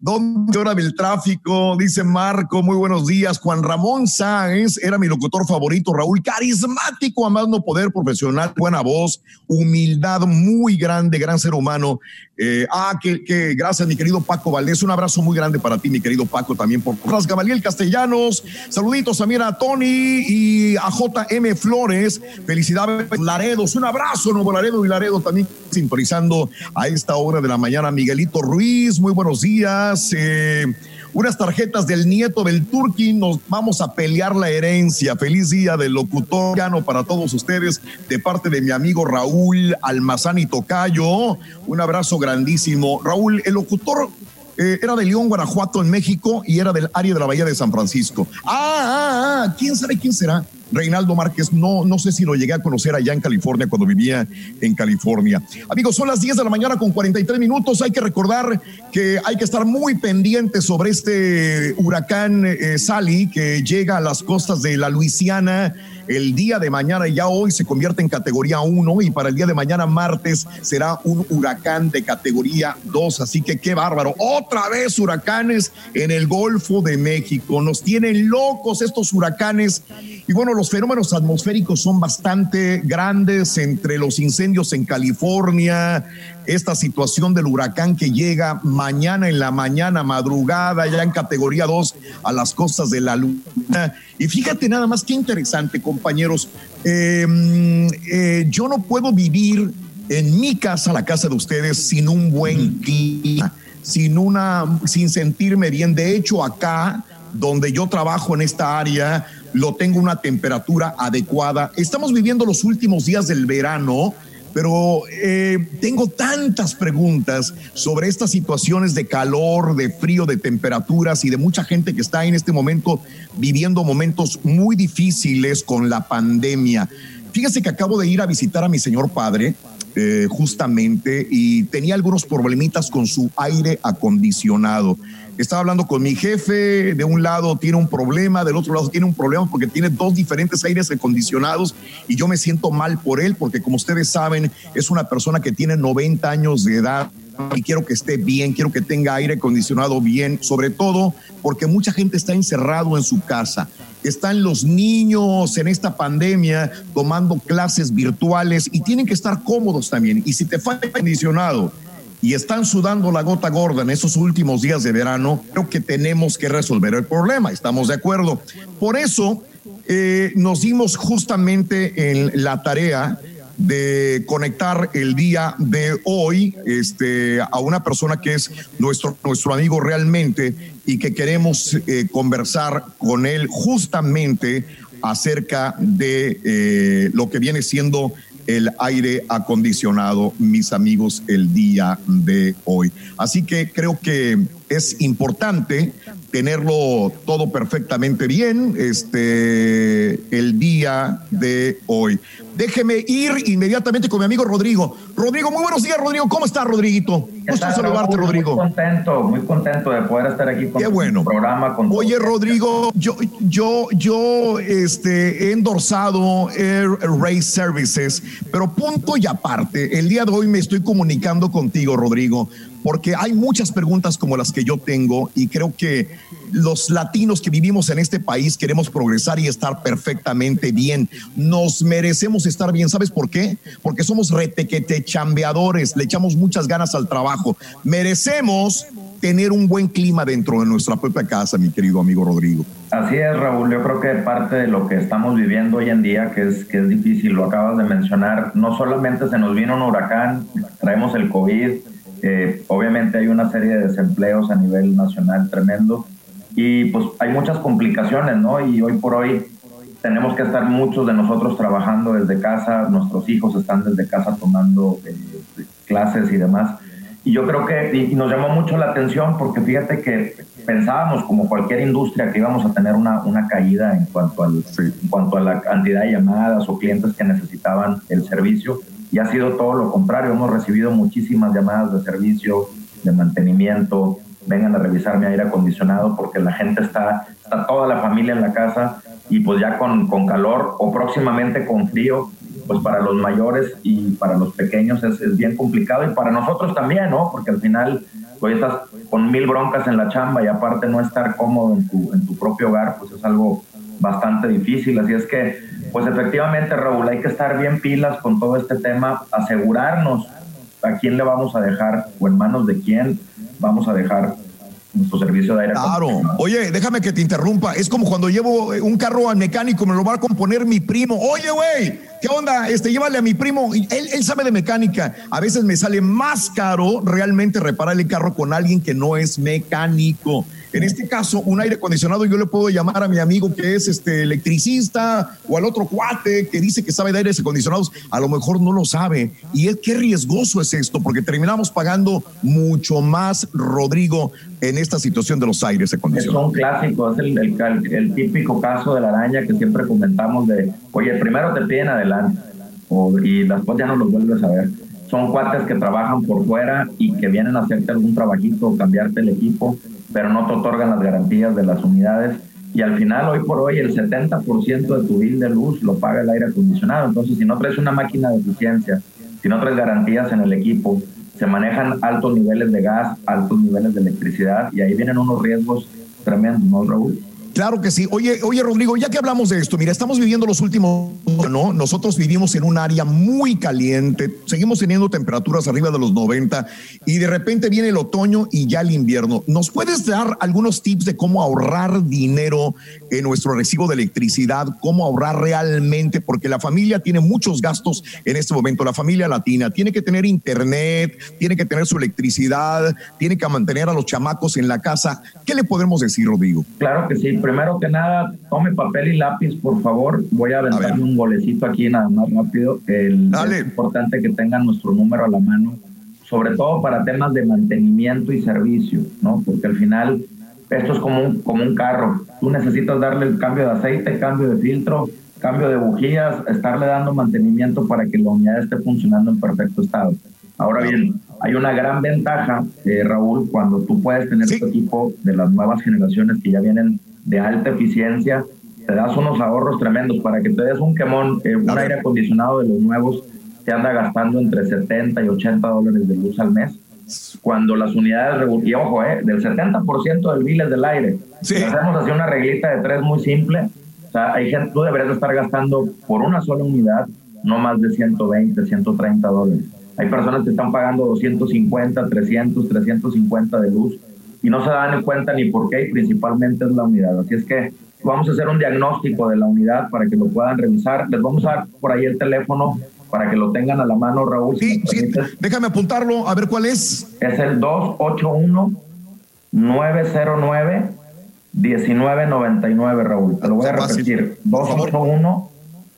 ¿Dónde hora del tráfico? Dice Marco, muy buenos días. Juan Ramón Sáenz era mi locutor favorito, Raúl, carismático, a más no poder, profesional, buena voz, humildad muy grande, gran ser humano. Eh, ah, que, que gracias, mi querido Paco Valdés. Un abrazo muy grande para ti, mi querido Paco, también por Ras Gamaliel Castellanos. Saluditos también a Tony y a JM Flores. Felicidades, Laredos. Un abrazo, Nuevo Laredo y Laredo también sintonizando a esta hora de la mañana. Miguelito Ruiz, muy buenos días. Eh, unas tarjetas del nieto del Turqui. Nos vamos a pelear la herencia. Feliz día del locutor para todos ustedes de parte de mi amigo Raúl Almazán y Tocayo. Un abrazo grandísimo. Raúl, el locutor eh, era de León, Guanajuato, en México, y era del área de la Bahía de San Francisco. Ah, ah, ah, ¿quién sabe quién será? Reinaldo Márquez, no, no sé si lo llegué a conocer allá en California cuando vivía en California. Amigos, son las 10 de la mañana con 43 minutos. Hay que recordar que hay que estar muy pendientes sobre este huracán eh, Sally que llega a las costas de la Luisiana el día de mañana, ya hoy se convierte en categoría 1 y para el día de mañana martes será un huracán de categoría 2. Así que qué bárbaro. Otra vez huracanes en el Golfo de México. Nos tienen locos estos huracanes. Y bueno, los fenómenos atmosféricos son bastante grandes entre los incendios en California, esta situación del huracán que llega mañana en la mañana, madrugada, ya en categoría 2 a las costas de la luna. Y fíjate nada más qué interesante, compañeros. Em, eh, yo no puedo vivir en mi casa, la casa de ustedes, sin un buen clima, sin una, sin sentirme bien. De hecho, acá donde yo trabajo en esta área, lo tengo una temperatura adecuada. Estamos viviendo los últimos días del verano, pero eh, tengo tantas preguntas sobre estas situaciones de calor, de frío, de temperaturas y de mucha gente que está en este momento viviendo momentos muy difíciles con la pandemia. Fíjese que acabo de ir a visitar a mi señor padre, eh, justamente, y tenía algunos problemitas con su aire acondicionado. Estaba hablando con mi jefe, de un lado tiene un problema, del otro lado tiene un problema porque tiene dos diferentes aires acondicionados y yo me siento mal por él porque como ustedes saben es una persona que tiene 90 años de edad y quiero que esté bien, quiero que tenga aire acondicionado bien, sobre todo porque mucha gente está encerrado en su casa. Están los niños en esta pandemia tomando clases virtuales y tienen que estar cómodos también. Y si te falta acondicionado y están sudando la gota gorda en esos últimos días de verano, creo que tenemos que resolver el problema. Estamos de acuerdo. Por eso eh, nos dimos justamente en la tarea de conectar el día de hoy este, a una persona que es nuestro, nuestro amigo realmente y que queremos eh, conversar con él justamente acerca de eh, lo que viene siendo el aire acondicionado, mis amigos, el día de hoy. Así que creo que es importante tenerlo todo perfectamente bien este el día de hoy. Déjeme ir inmediatamente con mi amigo Rodrigo. Rodrigo, muy buenos días, Rodrigo. ¿Cómo estás, Rodriguito? Gusto saludarte, Rodrigo. Muy contento, muy contento de poder estar aquí con Qué bueno. programa. Con Oye, Rodrigo, yo, yo, yo este, he endorsado Air Race Services, pero punto y aparte, el día de hoy me estoy comunicando contigo, Rodrigo, porque hay muchas preguntas como las que yo tengo y creo que los latinos que vivimos en este país queremos progresar y estar perfectamente bien. Nos merecemos estar bien. ¿Sabes por qué? Porque somos retequete chambeadores, le echamos muchas ganas al trabajo. Merecemos tener un buen clima dentro de nuestra propia casa, mi querido amigo Rodrigo. Así es, Raúl. Yo creo que parte de lo que estamos viviendo hoy en día, que es, que es difícil, lo acabas de mencionar, no solamente se nos vino un huracán, traemos el COVID, eh, obviamente hay una serie de desempleos a nivel nacional tremendo y pues hay muchas complicaciones, ¿no? Y hoy por hoy tenemos que estar muchos de nosotros trabajando desde casa, nuestros hijos están desde casa tomando eh, clases y demás. Y yo creo que y nos llamó mucho la atención porque fíjate que pensábamos como cualquier industria que íbamos a tener una, una caída en cuanto, al, en cuanto a la cantidad de llamadas o clientes que necesitaban el servicio y ha sido todo lo contrario. Hemos recibido muchísimas llamadas de servicio, de mantenimiento, vengan a revisar mi aire acondicionado porque la gente está, está toda la familia en la casa y pues ya con, con calor o próximamente con frío, pues para los mayores y para los pequeños es, es, bien complicado y para nosotros también, ¿no? Porque al final hoy estás con mil broncas en la chamba y aparte no estar cómodo en tu, en tu propio hogar, pues es algo bastante difícil. Así es que, pues efectivamente, Raúl, hay que estar bien pilas con todo este tema, asegurarnos a quién le vamos a dejar o en manos de quién vamos a dejar nuestro servicio de aire. Claro. Oye, déjame que te interrumpa. Es como cuando llevo un carro al mecánico, me lo va a componer mi primo. Oye, güey, ¿qué onda? Este, llévale a mi primo. Él, él sabe de mecánica. A veces me sale más caro realmente reparar el carro con alguien que no es mecánico. En este caso, un aire acondicionado, yo le puedo llamar a mi amigo que es este electricista o al otro cuate que dice que sabe de aires acondicionados, a lo mejor no lo sabe. Y es qué riesgoso es esto, porque terminamos pagando mucho más, Rodrigo, en esta situación de los aires Es acondicionados. un clásico, es el, el cal- el típico caso de la araña que siempre comentamos de, oye, primero te piden adelante o- y después ya no los vuelves a ver. Son cuates que trabajan por fuera y que vienen a hacerte algún trabajito o cambiarte el equipo, pero no te otorgan las garantías de las unidades. Y al final, hoy por hoy, el 70% de tu bill de luz lo paga el aire acondicionado. Entonces, si no traes una máquina de eficiencia, si no traes garantías en el equipo, se manejan altos niveles de gas, altos niveles de electricidad y ahí vienen unos riesgos tremendos, ¿no, Raúl? Claro que sí. Oye, oye, Rodrigo, ya que hablamos de esto, mira, estamos viviendo los últimos, ¿no? Nosotros vivimos en un área muy caliente, seguimos teniendo temperaturas arriba de los 90 y de repente viene el otoño y ya el invierno. ¿Nos puedes dar algunos tips de cómo ahorrar dinero en nuestro recibo de electricidad? ¿Cómo ahorrar realmente? Porque la familia tiene muchos gastos en este momento, la familia latina tiene que tener internet, tiene que tener su electricidad, tiene que mantener a los chamacos en la casa. ¿Qué le podemos decir, Rodrigo? Claro que sí. Primero que nada, tome papel y lápiz, por favor. Voy a aventarle un golecito aquí nada más rápido. El, Es importante que tengan nuestro número a la mano, sobre todo para temas de mantenimiento y servicio, ¿no? Porque al final esto es como un, como un carro. Tú necesitas darle el cambio de aceite, cambio de filtro, cambio de bujías, estarle dando mantenimiento para que la unidad esté funcionando en perfecto estado. Ahora bien, hay una gran ventaja, eh, Raúl, cuando tú puedes tener este equipo de las nuevas generaciones que ya vienen de alta eficiencia, te das unos ahorros tremendos para que te des un quemón, eh, un aire acondicionado de los nuevos te anda gastando entre 70 y 80 dólares de luz al mes. Cuando las unidades, y ojo, eh, del 70% del bill es del aire. Si hacemos así una reglita de tres muy simple, o sea, hay gente, tú deberías de estar gastando por una sola unidad no más de 120, 130 dólares. Hay personas que están pagando 250, 300, 350 de luz y no se dan ni cuenta ni por qué, y principalmente es la unidad. Así es que vamos a hacer un diagnóstico de la unidad para que lo puedan revisar. Les vamos a dar por ahí el teléfono para que lo tengan a la mano, Raúl. Sí, sí, déjame apuntarlo, a ver cuál es. Es el 281-909-1999, Raúl. Te lo voy a repetir.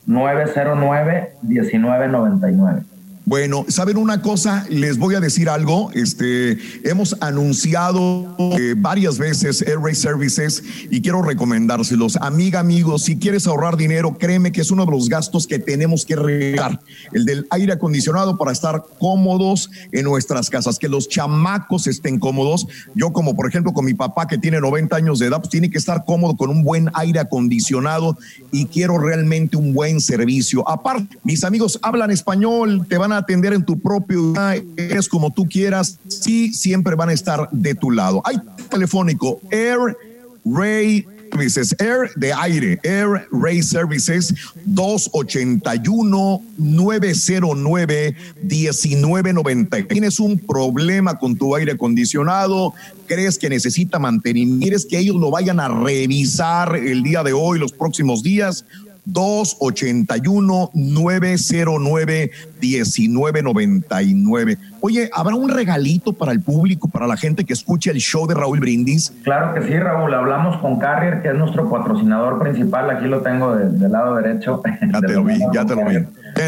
281-909-1999. Bueno, ¿saben una cosa? Les voy a decir algo. Este, hemos anunciado eh, varias veces Air Ray Services y quiero recomendárselos. Amiga, amigos, si quieres ahorrar dinero, créeme que es uno de los gastos que tenemos que regar. El del aire acondicionado para estar cómodos en nuestras casas, que los chamacos estén cómodos. Yo, como por ejemplo con mi papá que tiene 90 años de edad, pues tiene que estar cómodo con un buen aire acondicionado y quiero realmente un buen servicio. Aparte, mis amigos hablan español, te van a atender en tu propio es como tú quieras, sí, siempre van a estar de tu lado. Hay telefónico Air Ray Services, Air de aire, Air Ray Services 281 909 1990. Tienes un problema con tu aire acondicionado, crees que necesita mantenimiento, quieres que ellos lo vayan a revisar el día de hoy, los próximos días. 281-909-1999. Oye, ¿habrá un regalito para el público, para la gente que escuche el show de Raúl Brindis? Claro que sí, Raúl. Hablamos con Carrier, que es nuestro patrocinador principal. Aquí lo tengo de- del lado derecho. Ya te lo vi, ya te lo vi.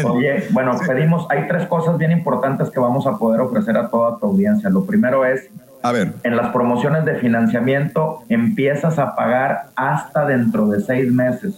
Oye, bueno, pedimos, hay tres cosas bien importantes que vamos a poder ofrecer a toda tu audiencia. Lo primero es, a ver, en las promociones de financiamiento empiezas a pagar hasta dentro de seis meses.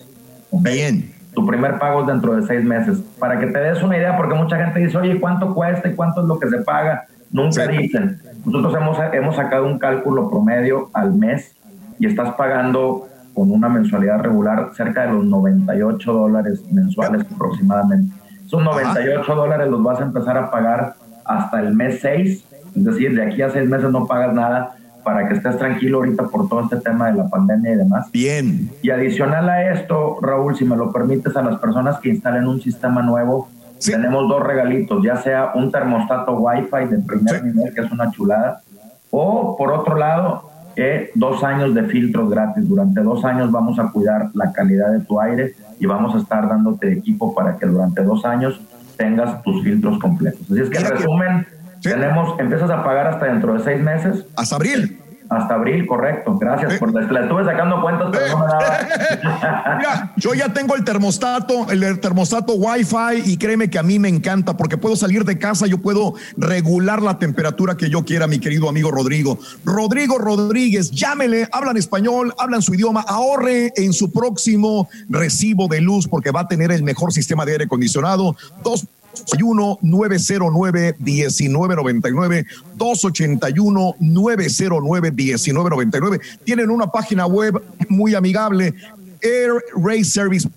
Bien. Tu primer pago es dentro de seis meses. Para que te des una idea, porque mucha gente dice, oye, ¿cuánto cuesta y cuánto es lo que se paga? Nunca dicen. Nosotros hemos, hemos sacado un cálculo promedio al mes y estás pagando con una mensualidad regular cerca de los 98 dólares mensuales aproximadamente. Esos 98 dólares los vas a empezar a pagar hasta el mes 6, es decir, de aquí a seis meses no pagas nada para que estés tranquilo ahorita por todo este tema de la pandemia y demás. Bien. Y adicional a esto, Raúl, si me lo permites, a las personas que instalen un sistema nuevo, tenemos dos regalitos, ya sea un termostato Wi-Fi de primer nivel, que es una chulada, o por otro lado, eh, dos años de filtros gratis. Durante dos años vamos a cuidar la calidad de tu aire y vamos a estar dándote equipo para que durante dos años tengas tus filtros completos. Así es que en resumen, tenemos, empiezas a pagar hasta dentro de seis meses. Hasta abril. Hasta abril, correcto. Gracias por la estuve sacando cuentas, pero no me daba. Mira, yo ya tengo el termostato, el termostato Wi-Fi y créeme que a mí me encanta porque puedo salir de casa, yo puedo regular la temperatura que yo quiera, mi querido amigo Rodrigo. Rodrigo Rodríguez, llámele, hablan español, hablan su idioma, ahorre en su próximo recibo de luz porque va a tener el mejor sistema de aire acondicionado. Dos 281-909-1999, 281-909-1999. Tienen una página web muy amigable, airrayservice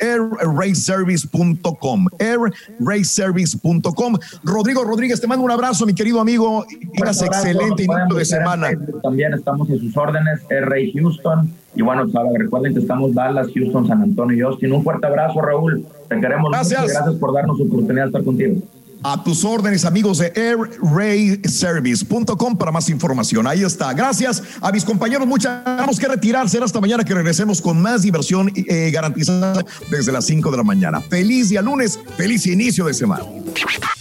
airrayservice.com airrayservice.com Rodrigo Rodríguez, te mando un abrazo, mi querido amigo. Tengas excelente inicio de semana. También estamos en sus órdenes, Air Houston. Y bueno, recuerden que estamos Dallas, Houston, San Antonio y Austin. Un fuerte abrazo, Raúl. Te queremos gracias. Gracias por darnos oportunidad de estar contigo. A tus órdenes, amigos de airrayservice.com para más información. Ahí está. Gracias a mis compañeros. Muchas tenemos que retirarse hasta mañana que regresemos con más diversión eh, garantizada desde las 5 de la mañana. Feliz día lunes, feliz inicio de semana.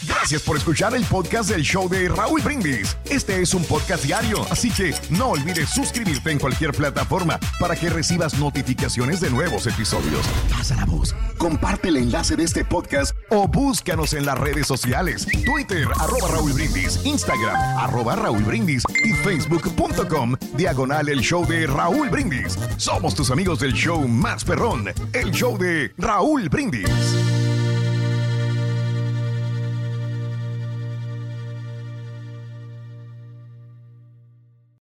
Gracias por escuchar el podcast del show de Raúl Brindis. Este es un podcast diario, así que no olvides suscribirte en cualquier plataforma para que recibas notificaciones de nuevos episodios. Pasa la voz, comparte el enlace de este podcast o búscanos en las redes Twitter, arroba Raúl Brindis, Instagram, arroba Raúl Brindis y Facebook.com, diagonal el show de Raúl Brindis. Somos tus amigos del show más perrón, el show de Raúl Brindis.